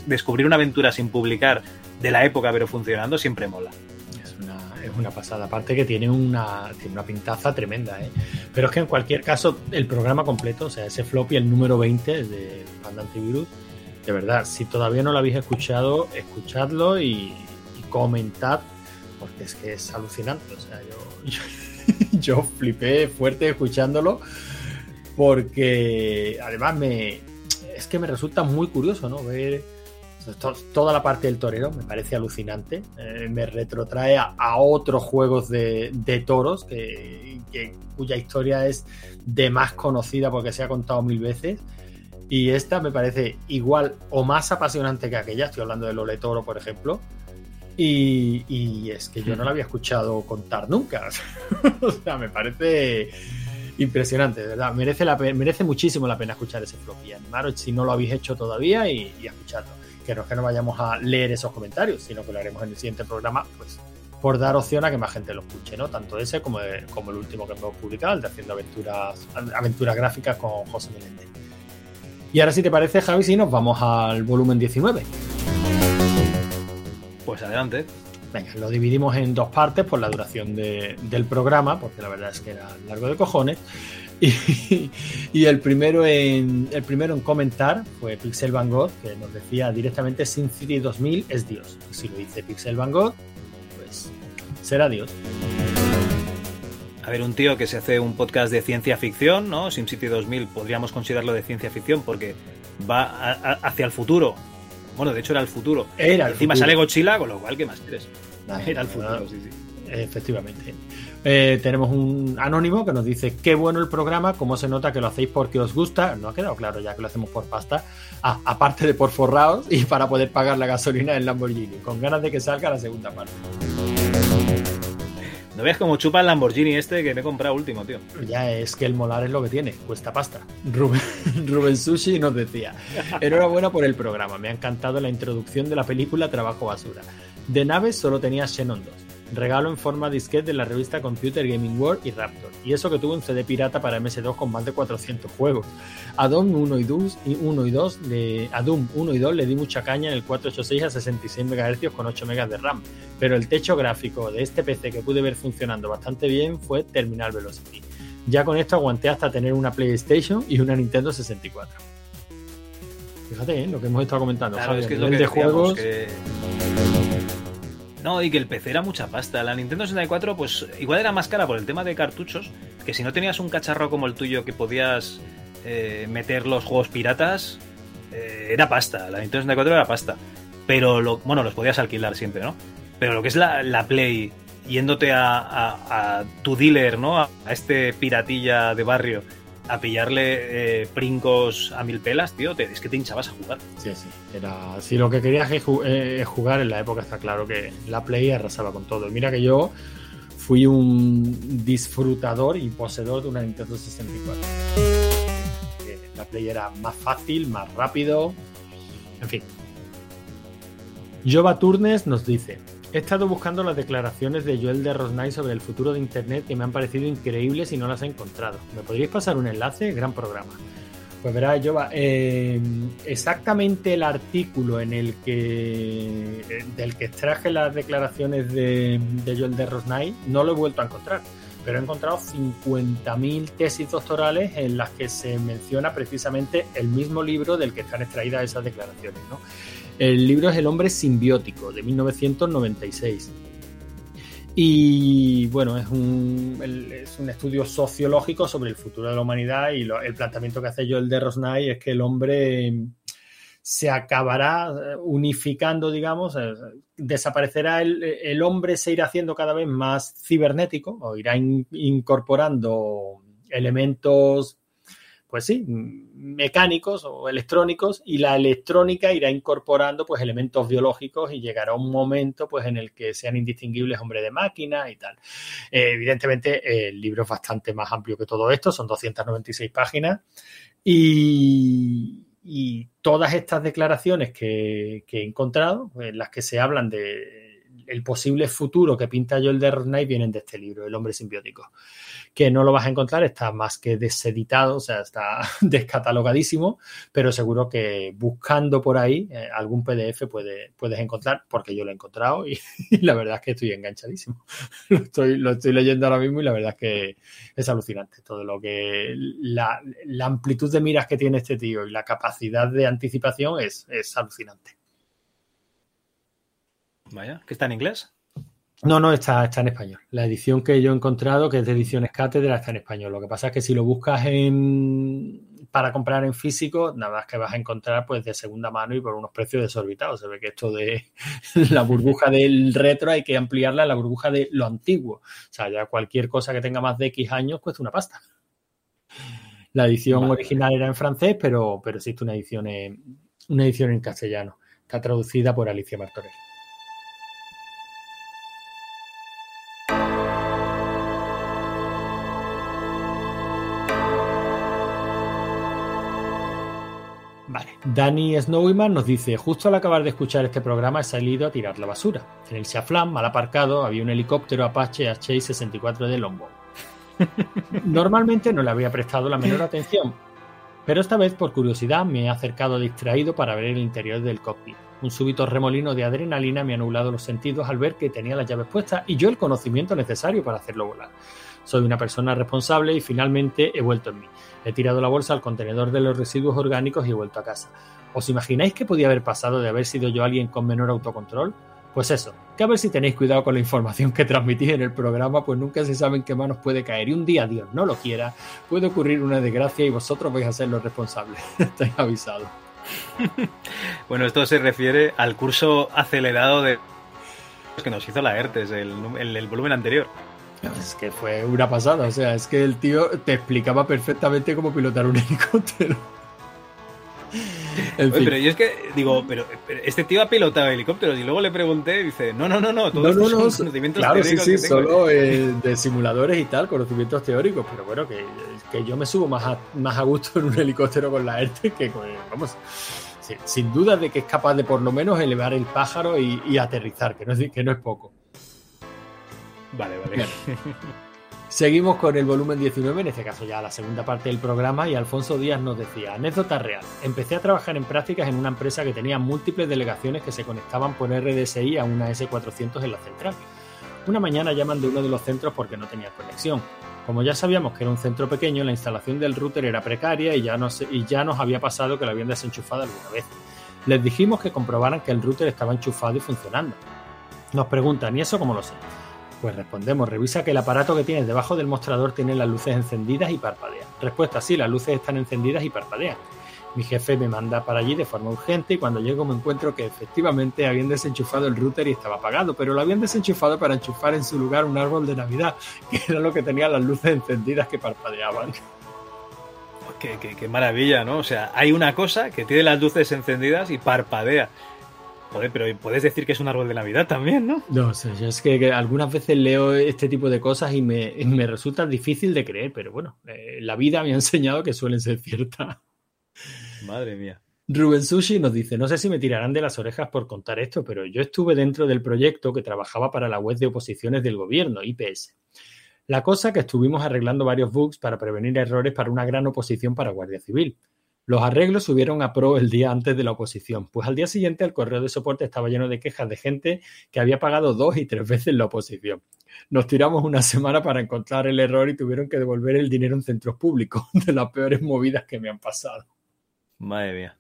descubrir una aventura sin publicar de la época pero funcionando siempre mola. Es una, es una pasada. Aparte que tiene una, tiene una pintaza tremenda, ¿eh? Pero es que en cualquier caso, el programa completo, o sea, ese floppy, el número 20 de Panda Antivirus, de verdad, si todavía no lo habéis escuchado, escuchadlo y, comentad, porque es que es alucinante. O sea, yo, yo, yo flipé fuerte escuchándolo, porque además me es que me resulta muy curioso, ¿no? Ver toda la parte del torero me parece alucinante. Eh, me retrotrae a, otros juegos de, toros que, cuya historia es de más conocida porque se ha contado mil veces. Y esta me parece igual o más apasionante que aquella. Estoy hablando de Lole Toro, por ejemplo. Y, es que yo no la había escuchado contar nunca. o sea, me parece impresionante, verdad. Merece, la, merece muchísimo la pena escuchar ese floppy. Animaros si no lo habéis hecho todavía y, y escucharlo. Que no es que no vayamos a leer esos comentarios, sino que lo haremos en el siguiente programa, pues por dar opción a que más gente lo escuche, ¿no? Tanto ese como, el- como el último que hemos publicado, el de Haciendo Aventuras, aventuras Gráficas con José Meléndez. Y ahora, si te parece, Javi, si nos vamos al volumen 19. Pues adelante. Venga, lo dividimos en dos partes por la duración de- del programa, porque la verdad es que era largo de cojones. Y, y el, primero en, el primero en comentar fue Pixel Van Gogh, que nos decía directamente SimCity 2000 es Dios. Y si lo dice Pixel Van Gogh, pues será Dios. A ver, un tío que se hace un podcast de ciencia ficción, ¿no? SimCity 2000 podríamos considerarlo de ciencia ficción porque va a- a- hacia el futuro. Bueno, de hecho era el futuro. Era el Encima futuro. sale Godzilla, con lo cual, ¿qué más quieres? Era el futuro, sí, sí. Efectivamente. Eh, tenemos un anónimo que nos dice qué bueno el programa, cómo se nota que lo hacéis porque os gusta. No ha quedado claro ya que lo hacemos por pasta. Ah, aparte de por forraos y para poder pagar la gasolina del Lamborghini. Con ganas de que salga la segunda parte. No veas cómo chupa el Lamborghini este que me he comprado último, tío. Ya es que el molar es lo que tiene, cuesta pasta. Rubén, Rubén Sushi nos decía, enhorabuena por el programa, me ha encantado la introducción de la película Trabajo Basura. De naves solo tenía Xenon 2, regalo en forma disquete de la revista Computer Gaming World y Raptor, y eso que tuvo un CD pirata para MS2 con más de 400 juegos. A Doom 1 y 2, y 1 y 2 le, a Doom 1 y 2 le di mucha caña en el 486 a 66 MHz con 8 MB de RAM, pero el techo gráfico de este PC que pude ver funcionando bastante bien fue Terminal Velocity. Ya con esto aguanté hasta tener una PlayStation y una Nintendo 64. Fíjate, ¿eh? lo que hemos estado comentando. Claro, Javi, es que es lo que de decíamos, juegos. que- No, y que el PC era mucha pasta. La Nintendo 64, pues igual era más cara por el tema de cartuchos, que si no tenías un cacharro como el tuyo que podías eh, meter los juegos piratas, eh, era pasta. La Nintendo 64 era pasta. Pero, lo, bueno, los podías alquilar siempre, ¿no? Pero lo que es la, la Play, yéndote a, a- tu dealer, ¿no? A este piratilla de barrio, a pillarle eh, princos a mil pelas, tío, te, es que te hinchabas a jugar. Sí, sí. Era, si lo que querías es eh, jugar en la época, está claro que la Play arrasaba con todo. Mira que yo fui un disfrutador y poseedor de una Nintendo 64. Eh, La Play era más fácil, más rápido. En fin. Jova Turnes nos dice: He estado buscando las declaraciones de Joel de Rosnay sobre el futuro de Internet que me han parecido increíbles y no las he encontrado. ¿Me podríais pasar un enlace? Gran programa. Pues verás, Jova, eh, exactamente el artículo en el que del que extraje las declaraciones de, de Joel de Rosnay no lo he vuelto a encontrar, pero he encontrado 50.000 tesis doctorales en las que se menciona precisamente el mismo libro del que están extraídas esas declaraciones. ¿no? El libro es El hombre simbiótico, de 1996. Y bueno, es un, el- es un estudio sociológico sobre el futuro de la humanidad y el planteamiento que hace Joel de Rosnay es que el hombre eh, se acabará eh, unificando, digamos, eh, desaparecerá el, el hombre, se irá haciendo cada vez más cibernético o irá in- incorporando elementos pues sí, mecánicos o electrónicos y la electrónica irá incorporando pues elementos biológicos y llegará un momento pues en el que sean indistinguibles hombre de máquina y tal. Eh, evidentemente el libro es bastante más amplio que todo esto, son 296 páginas y, y todas estas declaraciones que he encontrado, en las que se hablan de el posible futuro que pinta Joel de Rosnay vienen de este libro, El hombre simbiótico que no lo vas a encontrar, está más que deseditado, o sea, está descatalogadísimo, pero seguro que buscando por ahí eh, algún PDF puede, puedes encontrar, porque yo lo he encontrado y, y la verdad es que estoy enganchadísimo. Lo estoy, lo estoy leyendo ahora mismo y la verdad es que es alucinante todo lo que la, la amplitud de miras que tiene este tío y la capacidad de anticipación es, es alucinante. Vaya, que está en inglés. No, no, está, está en español. La edición que yo he encontrado, que es de ediciones cátedra, está en español. Lo que pasa es que si lo buscas en para comprar en físico, nada más que vas a encontrar pues de segunda mano y por unos precios desorbitados. Se ve que esto de la burbuja del retro hay que ampliarla a la burbuja de lo antiguo. O sea, ya cualquier cosa que tenga más de X años cuesta una pasta. La edición Vale. original era en francés, pero, pero existe una edición en, una edición en castellano. Está traducida por Alicia Martorell. Vale. Dani Snowman nos dice, justo al acabar de escuchar este programa he salido a tirar la basura. En el Shaflam, mal aparcado, había un helicóptero Apache H-64 de Longbow. Normalmente no le habría prestado la menor atención, pero esta vez por curiosidad me he acercado distraído para ver el interior del cockpit. Un súbito remolino de adrenalina me ha nublado los sentidos al ver que tenía las llaves puestas y yo el conocimiento necesario para hacerlo volar. Soy una persona responsable y finalmente he vuelto en mí. He tirado la bolsa al contenedor de los residuos orgánicos y he vuelto a casa. ¿Os imagináis qué podía haber pasado de haber sido yo alguien con menor autocontrol? Pues eso, que a ver si tenéis cuidado con la información que transmitís en el programa, pues nunca se sabe en qué manos puede caer. Y un día, Dios no lo quiera, puede ocurrir una desgracia y vosotros vais a ser los responsables. Estáis avisados. Bueno, esto se refiere al curso acelerado de que nos hizo la ERTES, el, volumen anterior. Es que fue una pasada, o sea, es que el tío te explicaba perfectamente cómo pilotar un helicóptero. En Oye, fin. pero yo es que digo, pero, pero este tío ha pilotado helicópteros y luego le pregunté y dice, no, no, no, no, todo No, no, conocimientos claro, sí, teóricos sí, tengo". solo eh, de simuladores y tal, conocimientos teóricos, pero bueno, que, que yo me subo más a, más a gusto en un helicóptero con la ERTE que con, vamos, sin, sin duda de que es capaz de por lo menos elevar el pájaro y, y aterrizar, que no, es, que no es poco. Vale, vale. Bien. Seguimos con el volumen 19, en este caso ya la segunda parte del programa, y Alfonso Díaz nos decía, anécdota real, empecé a trabajar en prácticas en una empresa que tenía múltiples delegaciones que se conectaban por RDSI a una S400 en la central. Una mañana llaman de uno de los centros porque no tenía conexión. Como ya sabíamos que era un centro pequeño, la instalación del router era precaria y ya, nos, y ya nos había pasado que lo habían desenchufado alguna vez. Les dijimos que comprobaran que el router estaba enchufado y funcionando. Nos preguntan, ¿y eso cómo lo sé? Pues respondemos, revisa que el aparato que tienes debajo del mostrador tiene las luces encendidas y parpadea. Respuesta, sí, las luces están encendidas y parpadean. Mi jefe me manda para allí de forma urgente y cuando llego me encuentro que efectivamente habían desenchufado el router y estaba apagado, pero lo habían desenchufado para enchufar en su lugar un árbol de Navidad, que era lo que tenía las luces encendidas que parpadeaban. Qué- qué maravilla, ¿no? O sea, hay una cosa que tiene las luces encendidas y parpadea. Joder, pero puedes decir que es un árbol de Navidad también, ¿no? No sé, yo es que, que algunas veces leo este tipo de cosas y me, y me resulta difícil de creer, pero bueno, eh, la vida me ha enseñado que suelen ser ciertas. Madre mía. Rubén Sushi nos dice, no sé si me tirarán de las orejas por contar esto, pero yo estuve dentro del proyecto que trabajaba para la web de oposiciones del gobierno, IPS. La cosa que estuvimos arreglando varios bugs para prevenir errores para una gran oposición para Guardia Civil. Los arreglos subieron a Pro el día antes de la oposición, pues al día siguiente el correo de soporte estaba lleno de quejas de gente que había pagado dos y tres veces la oposición. Nos tiramos una semana para encontrar el error y tuvieron que devolver el dinero en centros públicos, de las peores movidas que me han pasado. Madre mía.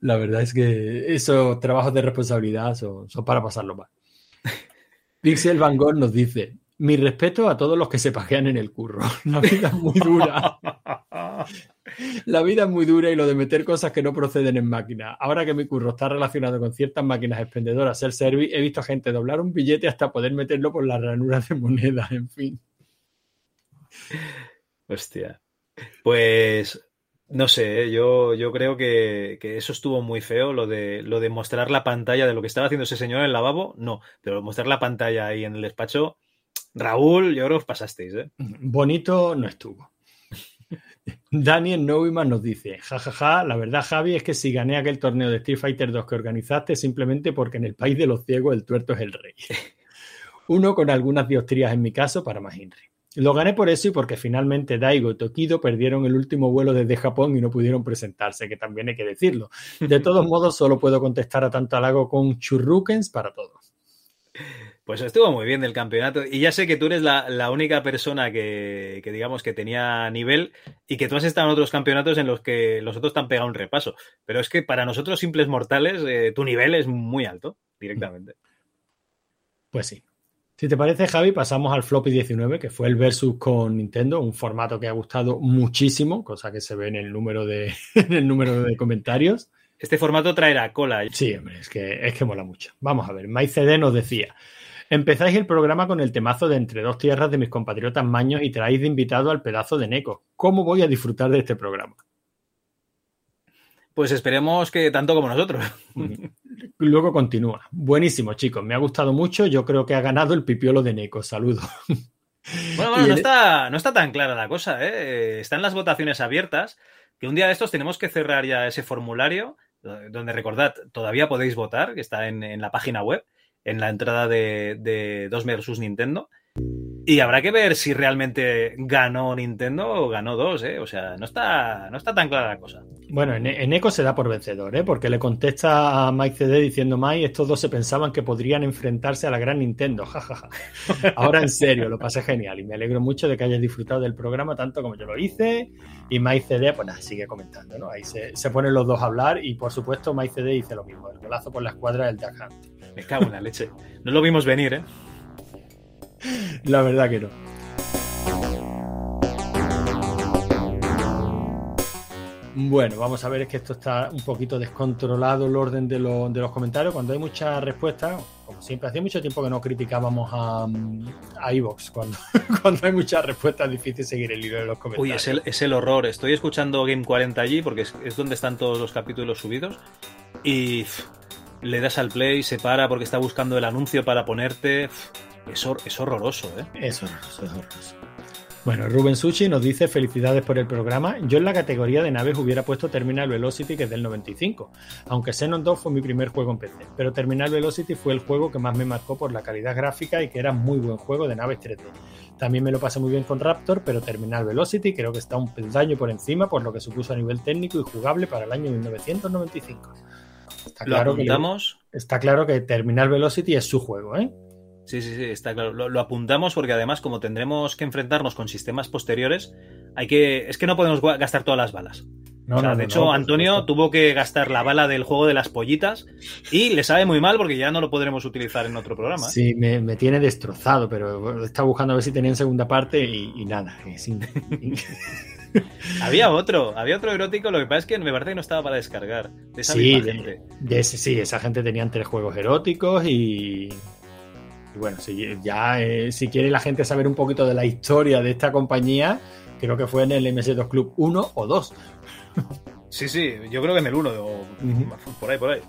La verdad es que esos trabajos de responsabilidad son, son para pasarlo mal. Pixel Van Gogh nos dice: Mi respeto a todos los que se pajean en el curro. La vida es muy dura. La vida es muy dura y lo de meter cosas que no proceden en máquina. Ahora que mi curro está relacionado con ciertas máquinas expendedoras self-service, he visto a gente doblar un billete hasta poder meterlo por las ranuras de moneda, en fin. Hostia. Pues no sé, ¿eh? yo, yo creo que, que eso estuvo muy feo, lo de, lo de mostrar la pantalla de lo que estaba haciendo ese señor en el lavabo, no, pero mostrar la pantalla ahí en el despacho, Raúl, yo creo que os pasasteis, ¿eh? Bonito no estuvo. Daniel Neumann nos dice, jajaja, ja, ja, la verdad Javi es que si gané aquel torneo de Street Fighter 2 que organizaste simplemente porque en el país de los ciegos el tuerto es el rey. Uno con algunas diostrías en mi caso para más Henry. Lo gané por eso y porque finalmente Daigo y Tokido perdieron el último vuelo desde Japón y no pudieron presentarse, que también hay que decirlo. De todos modos, solo puedo contestar a tanto halago con churrukens para todos. Pues estuvo muy bien del campeonato. Y ya sé que tú eres la, la única persona que, que, digamos, que tenía nivel y que tú has estado en otros campeonatos en los que los otros te han pegado un repaso. Pero es que para nosotros, simples mortales, eh, tu nivel es muy alto, directamente. Pues sí. Si te parece, Javi, pasamos al Floppy 19, que fue el versus con Nintendo, un formato que ha gustado muchísimo, cosa que se ve en el número de, en el número de comentarios. Este formato traerá cola. Sí, hombre, es que, es que mola mucho. Vamos a ver, MyCD nos decía. Empezáis el programa con el temazo de Entre dos tierras de mis compatriotas maños y traéis de invitado al pedazo de Neko. ¿Cómo voy a disfrutar de este programa? Pues esperemos que tanto como nosotros. Luego continúa. Buenísimo, chicos. Me ha gustado mucho. Yo creo que ha ganado el pipiolo de Neko. Saludos. Bueno, bueno, no está, no está tan clara la cosa, ¿eh? Están las votaciones abiertas. Que un día de estos tenemos que cerrar ya ese formulario, donde recordad, todavía podéis votar, que está en, en la página web, en la entrada de, de 2 versus Nintendo. Y habrá que ver si realmente ganó Nintendo o ganó 2, ¿eh? O sea, no está, no está tan clara la cosa. Bueno, en, en Eco se da por vencedor, ¿eh? Porque le contesta a Mike CD diciendo, Mike, estos dos se pensaban que podrían enfrentarse a la gran Nintendo, jajaja. Ahora en serio, lo pasé genial y me alegro mucho de que hayas disfrutado del programa tanto como yo lo hice. Y Mike CD, pues nada, sigue comentando, ¿no? Ahí se, se ponen los dos a hablar y por supuesto Mike CD dice lo mismo, el golazo por la escuadra del Duck Hunt. Me cago en la leche. No lo vimos venir, ¿eh? La verdad que no. Bueno, vamos a ver, es que esto está un poquito descontrolado el orden de, lo, de los comentarios. Cuando hay muchas respuestas, como siempre, hacía mucho tiempo que no criticábamos a, a Evox. Cuando, cuando hay muchas respuestas, es difícil seguir el hilo de los comentarios. Uy, es el, es el horror. Estoy escuchando Game 40 allí porque es, es donde están todos los capítulos subidos. Y pff, le das al play, se para porque está buscando el anuncio para ponerte. Es, horroroso, ¿eh? Es horroroso, es horroroso. Bueno, Rubén Sushi nos dice felicidades por el programa. Yo en la categoría de naves hubiera puesto Terminal Velocity, que es del 95, aunque Xenon 2 fue mi primer juego en PC, pero Terminal Velocity fue el juego que más me marcó por la calidad gráfica y que era muy buen juego de naves 3D. También me lo pasé muy bien con Raptor, pero Terminal Velocity creo que está un peldaño por encima por lo que supuso a nivel técnico y jugable para el año 1995. Está ¿Lo claro, apuntamos? que, está claro que Terminal Velocity es su juego, ¿eh? Sí, sí, sí, está claro. Lo, lo, apuntamos porque además, como tendremos que enfrentarnos con sistemas posteriores, hay que. Es que no podemos gastar todas las balas. No, o sea, no, de hecho, Antonio tuvo que gastar la bala del juego de las pollitas y le sabe muy mal porque ya no lo podremos utilizar en otro programa. ¿eh? Sí, me, me, tiene destrozado, pero estaba buscando a ver si tenía en segunda parte y, y nada. Sí. Había otro, había otro erótico, lo que pasa es que me parece que no estaba para descargar. De esa sí, gente. De ese, sí, esa gente tenían tres juegos eróticos y, y bueno, si ya eh, si quiere la gente saber un poquito de la historia de esta compañía, creo que fue en el MS2 Club 1 o 2. Sí, sí, yo creo que en el 1 o uh -huh. por ahí, por ahí.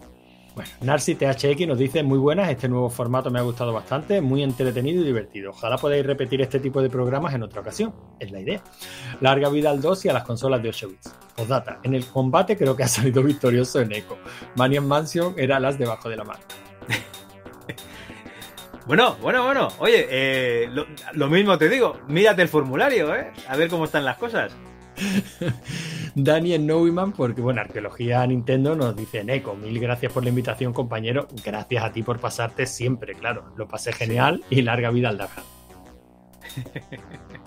Bueno, Narcy THX nos dice muy buenas, este nuevo formato me ha gustado bastante, muy entretenido y divertido. Ojalá podáis repetir este tipo de programas en otra ocasión, es la idea. Larga vida al 2 y a las consolas de 8 bits. Postdata, en el combate creo que ha salido victorioso en Echo. Manian Mansion era las debajo de la mano. Bueno, bueno, bueno. Oye, eh, lo, lo, mismo te digo. Mírate el formulario, ¿eh? A ver cómo están las cosas. Daniel Neumann, porque bueno, Arqueología Nintendo nos dice, Neko, mil gracias por la invitación, compañero. Gracias a ti por pasarte siempre, claro. Lo pasé genial y larga vida al Daja.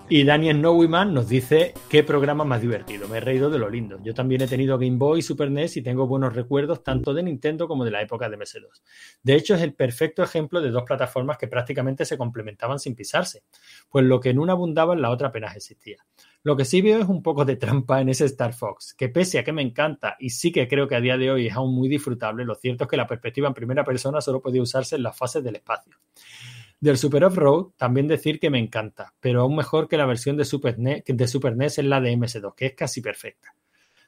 Y Daniel Neumann nos dice qué programa más divertido. Me he reído de lo lindo. Yo también he tenido Game Boy, Super NES y tengo buenos recuerdos tanto de Nintendo como de la época de MS2. De hecho, es el perfecto ejemplo de dos plataformas que prácticamente se complementaban sin pisarse, pues lo que en una abundaba en la otra apenas existía. Lo que sí veo es un poco de trampa en ese Star Fox, que pese a que me encanta y sí que creo que a día de hoy es aún muy disfrutable, lo cierto es que la perspectiva en primera persona solo podía usarse en las fases del espacio. Del Super Off-Road, también decir que me encanta, pero aún mejor que la versión de Super, NES, de Super NES es la de MS2, que es casi perfecta.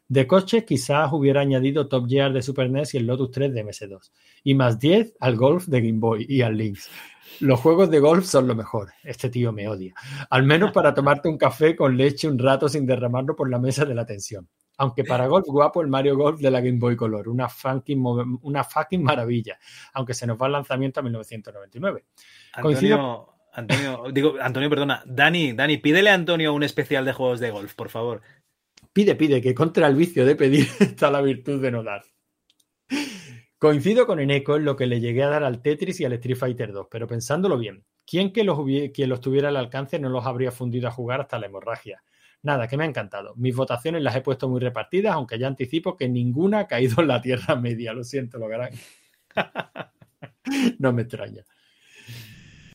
De coches, quizás hubiera añadido Top Gear de Super NES y el Lotus 3 de MS2, y más 10 al Golf de Game Boy y al Lynx. Los juegos de golf son lo mejor. Este tío me odia. Al menos para tomarte un café con leche un rato sin derramarlo por la mesa de la tensión. Aunque para golf guapo el Mario Golf de la Game Boy Color, una fucking, una fucking maravilla, aunque se nos va el lanzamiento a 1999. Coincido- Antonio, Antonio, digo, Antonio, perdona. Dani, Dani, pídele a Antonio un especial de juegos de golf, por favor. Pide, pide, que contra el vicio de pedir está la virtud de no dar. Coincido con Eneco en lo que le llegué a dar al Tetris y al Street Fighter 2, pero pensándolo bien, ¿quién que los, quien los tuviera al alcance no los habría fundido a jugar hasta la hemorragia? Nada, que me ha encantado. Mis votaciones las he puesto muy repartidas, aunque ya anticipo que ninguna ha caído en la Tierra Media. Lo siento, lo harán. no me extraña.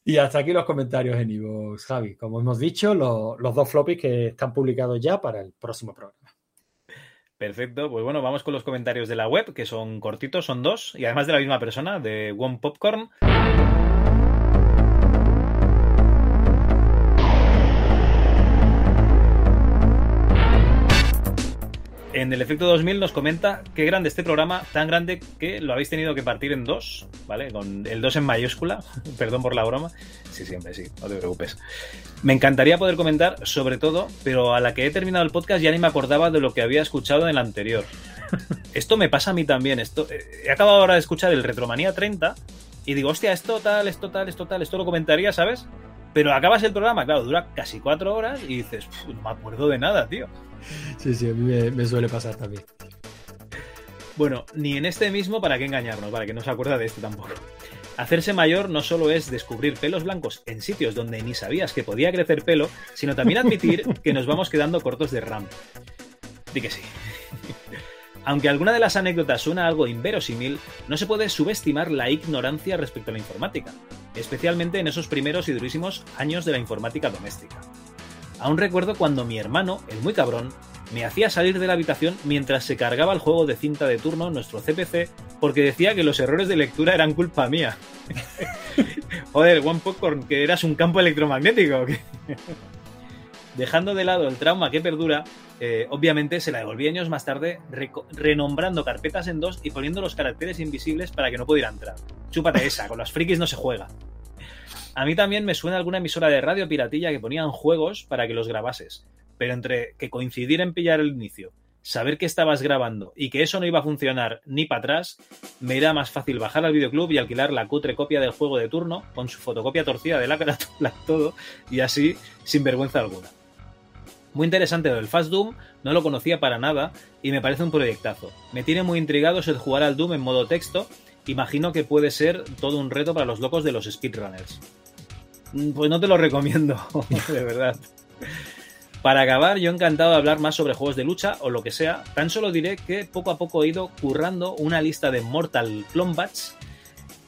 Y hasta aquí los comentarios en Ivox, Javi. Como hemos dicho, lo- los dos floppies que están publicados ya para el próximo programa. Perfecto, pues bueno, vamos con los comentarios de la web, que son cortitos, son dos, y además de la misma persona, de One Popcorn. En el efecto 2000 nos comenta qué grande este programa, tan grande que lo habéis tenido que partir en dos, ¿vale? Con el 2 en mayúscula, perdón por la broma. Sí, siempre sí, no te preocupes. Me encantaría poder comentar sobre todo, pero a la que he terminado el podcast ya ni me acordaba de lo que había escuchado en el anterior. Esto me pasa a mí también. Esto, eh, he acabado ahora de escuchar el Retromanía 30 y digo, hostia, esto tal, esto tal, esto tal, esto lo comentaría, ¿sabes? Pero acabas el programa, claro, dura casi cuatro horas y dices, "Pf, no me acuerdo de nada, tío. Sí, sí, a mí me, me suele pasar también. Bueno, ni en este mismo para qué engañarnos, para que no se acuerda de este tampoco. Hacerse mayor no solo es descubrir pelos blancos en sitios donde ni sabías que podía crecer pelo, sino también admitir que nos vamos quedando cortos de RAM. Di que sí. Aunque alguna de las anécdotas suena algo inverosímil, no se puede subestimar la ignorancia respecto a la informática, especialmente en esos primeros y durísimos años de la informática doméstica. Aún recuerdo cuando mi hermano, el muy cabrón, me hacía salir de la habitación mientras se cargaba el juego de cinta de turno, nuestro CPC, porque decía que los errores de lectura eran culpa mía. Joder, One Popcorn, que eras un campo electromagnético. Dejando de lado el trauma que perdura, eh, obviamente se la devolví años más tarde, renombrando carpetas en dos y poniendo los caracteres invisibles para que no pudiera entrar. Chúpate esa, con las frikis no se juega. A mí también me suena alguna emisora de radio piratilla que ponían juegos para que los grabases, pero entre que coincidir en pillar el inicio, saber que estabas grabando y que eso no iba a funcionar ni para atrás, me era más fácil bajar al videoclub y alquilar la cutre copia del juego de turno con su fotocopia torcida de la carátula todo, y así sin vergüenza alguna. Muy interesante lo del Fast Doom, no lo conocía para nada y me parece un proyectazo. Me tiene muy intrigado de jugar al Doom en modo texto, imagino que puede ser todo un reto para los locos de los speedrunners. Mm, Pues no te lo recomiendo, de verdad. Para acabar, yo encantado de hablar más sobre juegos de lucha o lo que sea, tan solo diré que poco a poco he ido currando una lista de Mortal Clombats,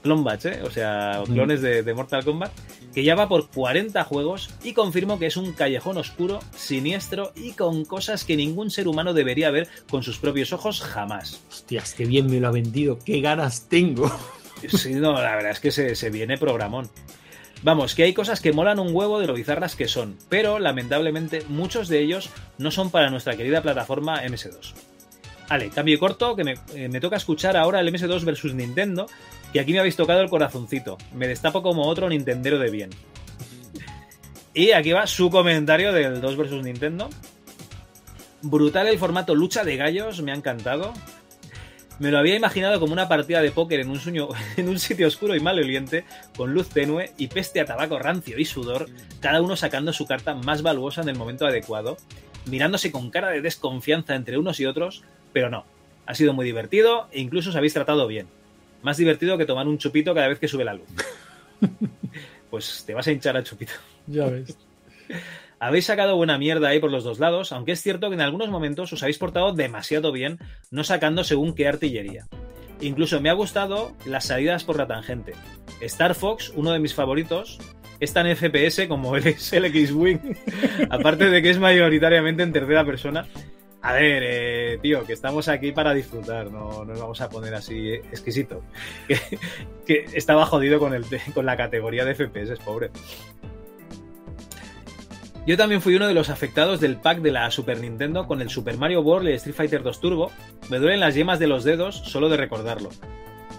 Clombats, ¿eh? o sea, clones de, de Mortal Kombat, que ya va por 40 juegos y confirmo que es un callejón oscuro, siniestro y con cosas que ningún ser humano debería ver con sus propios ojos jamás. Hostias, qué bien me lo ha vendido, qué ganas tengo. Sí, no, la verdad es que se, se viene programón. Vamos, que hay cosas que molan un huevo de lo bizarras que son, pero lamentablemente muchos de ellos no son para nuestra querida plataforma MS2. Vale, cambio corto, que me, eh, me toca escuchar ahora el MS2 versus Nintendo, que aquí me habéis tocado el corazoncito. Me destapo como otro Nintendero de bien. Y aquí va su comentario del 2 versus Nintendo. Brutal el formato lucha de gallos, me ha encantado. Me lo había imaginado como una partida de póker en un, sueño, en un sitio oscuro y maloliente, con luz tenue y peste a tabaco rancio y sudor, cada uno sacando su carta más valuosa en el momento adecuado. mirándose con cara de desconfianza entre unos y otros, pero no. Ha sido muy divertido e incluso os habéis tratado bien. Más divertido que tomar un chupito cada vez que sube la luz. Pues te vas a hinchar al chupito. Ya ves. Habéis sacado buena mierda ahí por los dos lados, aunque es cierto que en algunos momentos os habéis portado demasiado bien, no sacando según qué artillería. Incluso me ha gustado las salidas por la tangente. Star Fox, uno de mis favoritos, es tan FPS como el, el X-Wing, aparte de que es mayoritariamente en tercera persona. A ver, eh, tío, que estamos aquí para disfrutar, no nos vamos a poner así exquisito. Que, estaba jodido con, el, con la categoría de FPS, pobre. Yo también fui uno de los afectados del pack de la Super Nintendo con el Super Mario World y Street Fighter 2 Turbo. Me duelen las yemas de los dedos solo de recordarlo.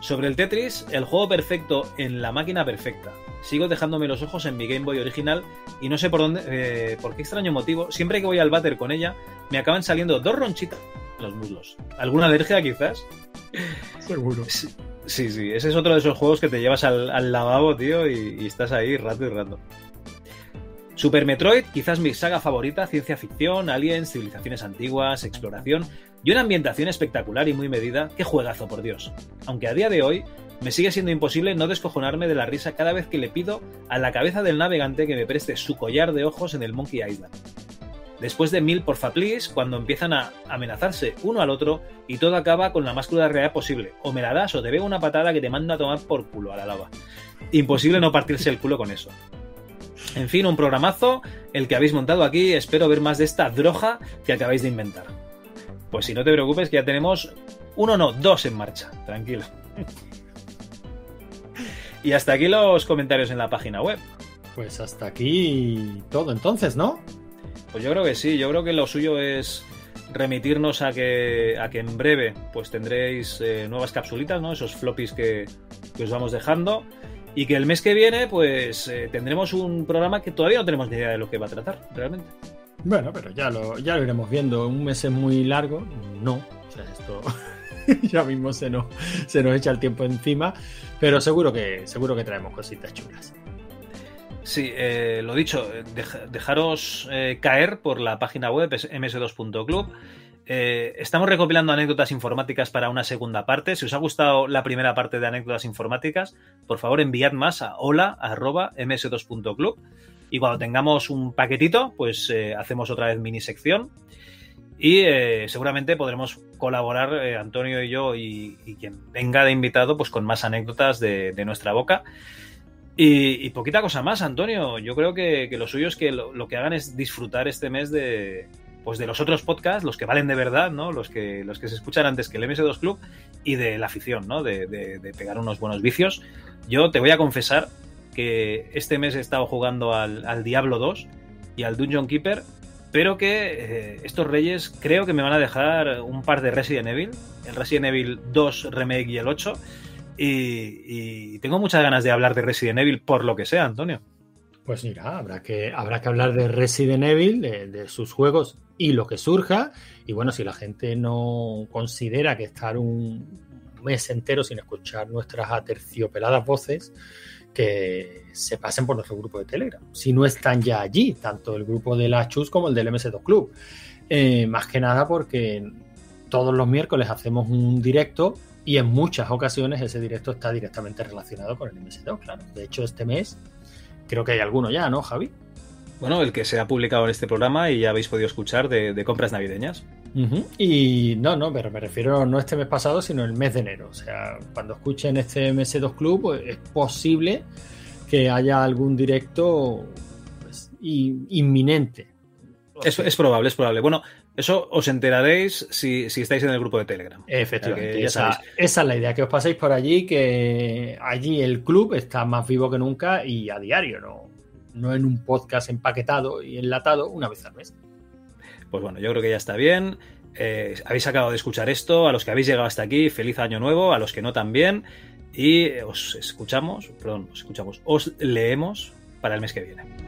Sobre el Tetris, el juego perfecto en la máquina perfecta. Sigo dejándome los ojos en mi Game Boy original y no sé por dónde, eh, por qué extraño motivo, siempre que voy al váter con ella, me acaban saliendo dos ronchitas en los muslos. ¿Alguna alergia quizás? Seguro. Sí, sí, sí, ese es otro de esos juegos que te llevas al, al lavabo, tío, y, y estás ahí rato y rato. Super Metroid, quizás mi saga favorita, ciencia ficción, aliens, civilizaciones antiguas, exploración y una ambientación espectacular y muy medida. ¡Qué juegazo, por Dios! Aunque a día de hoy me sigue siendo imposible no descojonarme de la risa cada vez que le pido a la cabeza del navegante que me preste su collar de ojos en el Monkey Island. Después de mil porfa please, cuando empiezan a amenazarse uno al otro y todo acaba con la más cruda realidad posible. O me la das o te veo una patada que te manda a tomar por culo a la lava. Imposible no partirse el culo con eso. En fin, un programazo, el que habéis montado aquí. Espero ver más de esta droga que acabáis de inventar. Pues si no te preocupes, que ya tenemos uno, no, dos en marcha. Tranquilo. Y hasta aquí los comentarios en la página web. Pues hasta aquí todo entonces, ¿no? Pues yo creo que sí, yo creo que lo suyo es remitirnos a que, a que en breve pues tendréis eh, nuevas capsulitas, ¿no? Esos floppies que, que os vamos dejando. Y que el mes que viene, pues eh, tendremos un programa que todavía no tenemos ni idea de lo que va a tratar, realmente. Bueno, pero ya lo, ya lo iremos viendo. Un mes es muy largo. No. O sea, esto ya mismo se nos, se nos echa el tiempo encima. Pero seguro que, seguro que traemos cositas chulas. Sí, eh, lo dicho, dej- dejaros eh, caer por la página web es ms2.club. Eh, estamos recopilando anécdotas informáticas para una segunda parte. Si os ha gustado la primera parte de anécdotas informáticas, por favor enviad más a hola.ms2.club. Y cuando tengamos un paquetito, pues eh, hacemos otra vez mini sección. Y eh, seguramente podremos colaborar eh, Antonio y yo y, quien venga de invitado, pues con más anécdotas de, nuestra boca. Y, poquita cosa más, Antonio. Yo creo que, lo suyo es que lo, que hagan es disfrutar este mes de, pues de los otros podcasts, los que valen de verdad, ¿no? Los que, los que se escuchan antes que el MS2 Club y de la afición, ¿no? De pegar unos buenos vicios. Yo te voy a confesar que este mes he estado jugando al, al Diablo 2 y al Dungeon Keeper, pero que eh, estos reyes creo que me van a dejar un par de Resident Evil, el Resident Evil 2 Remake y el 8. Y, y tengo muchas ganas de hablar de Resident Evil por lo que sea, Antonio. Pues mira, habrá que, habrá que hablar de Resident Evil, de, de sus juegos y lo que surja. Y bueno, si la gente no considera que estar un mes entero sin escuchar nuestras aterciopeladas voces, que se pasen por nuestro grupo de Telegram. Si no están ya allí, tanto el grupo de la Chus como el del MS2 Club. Eh, más que nada porque todos los miércoles hacemos un directo y en muchas ocasiones ese directo está directamente relacionado con el MS2, claro. De hecho, este mes creo que hay alguno ya, ¿no, Javi? Bueno, el que se ha publicado en este programa y ya habéis podido escuchar de, de compras navideñas. Y no, no, pero me refiero no este mes pasado, sino el mes de enero. O sea, cuando escuchen este MS2 Club, pues, es posible que haya algún directo pues, inminente. Es, es probable, es probable. Bueno, eso os enteraréis si, si estáis en el grupo de Telegram. Efectivamente, O sea esa, esa es la idea, que os paséis por allí, que allí el club está más vivo que nunca y a diario, no, no en un podcast empaquetado y enlatado una vez al mes. Pues bueno, yo creo que ya está bien. Eh, habéis acabado de escuchar esto. A los que habéis llegado hasta aquí, feliz año nuevo. A los que no también. Y os escuchamos, perdón, os escuchamos, os leemos para el mes que viene.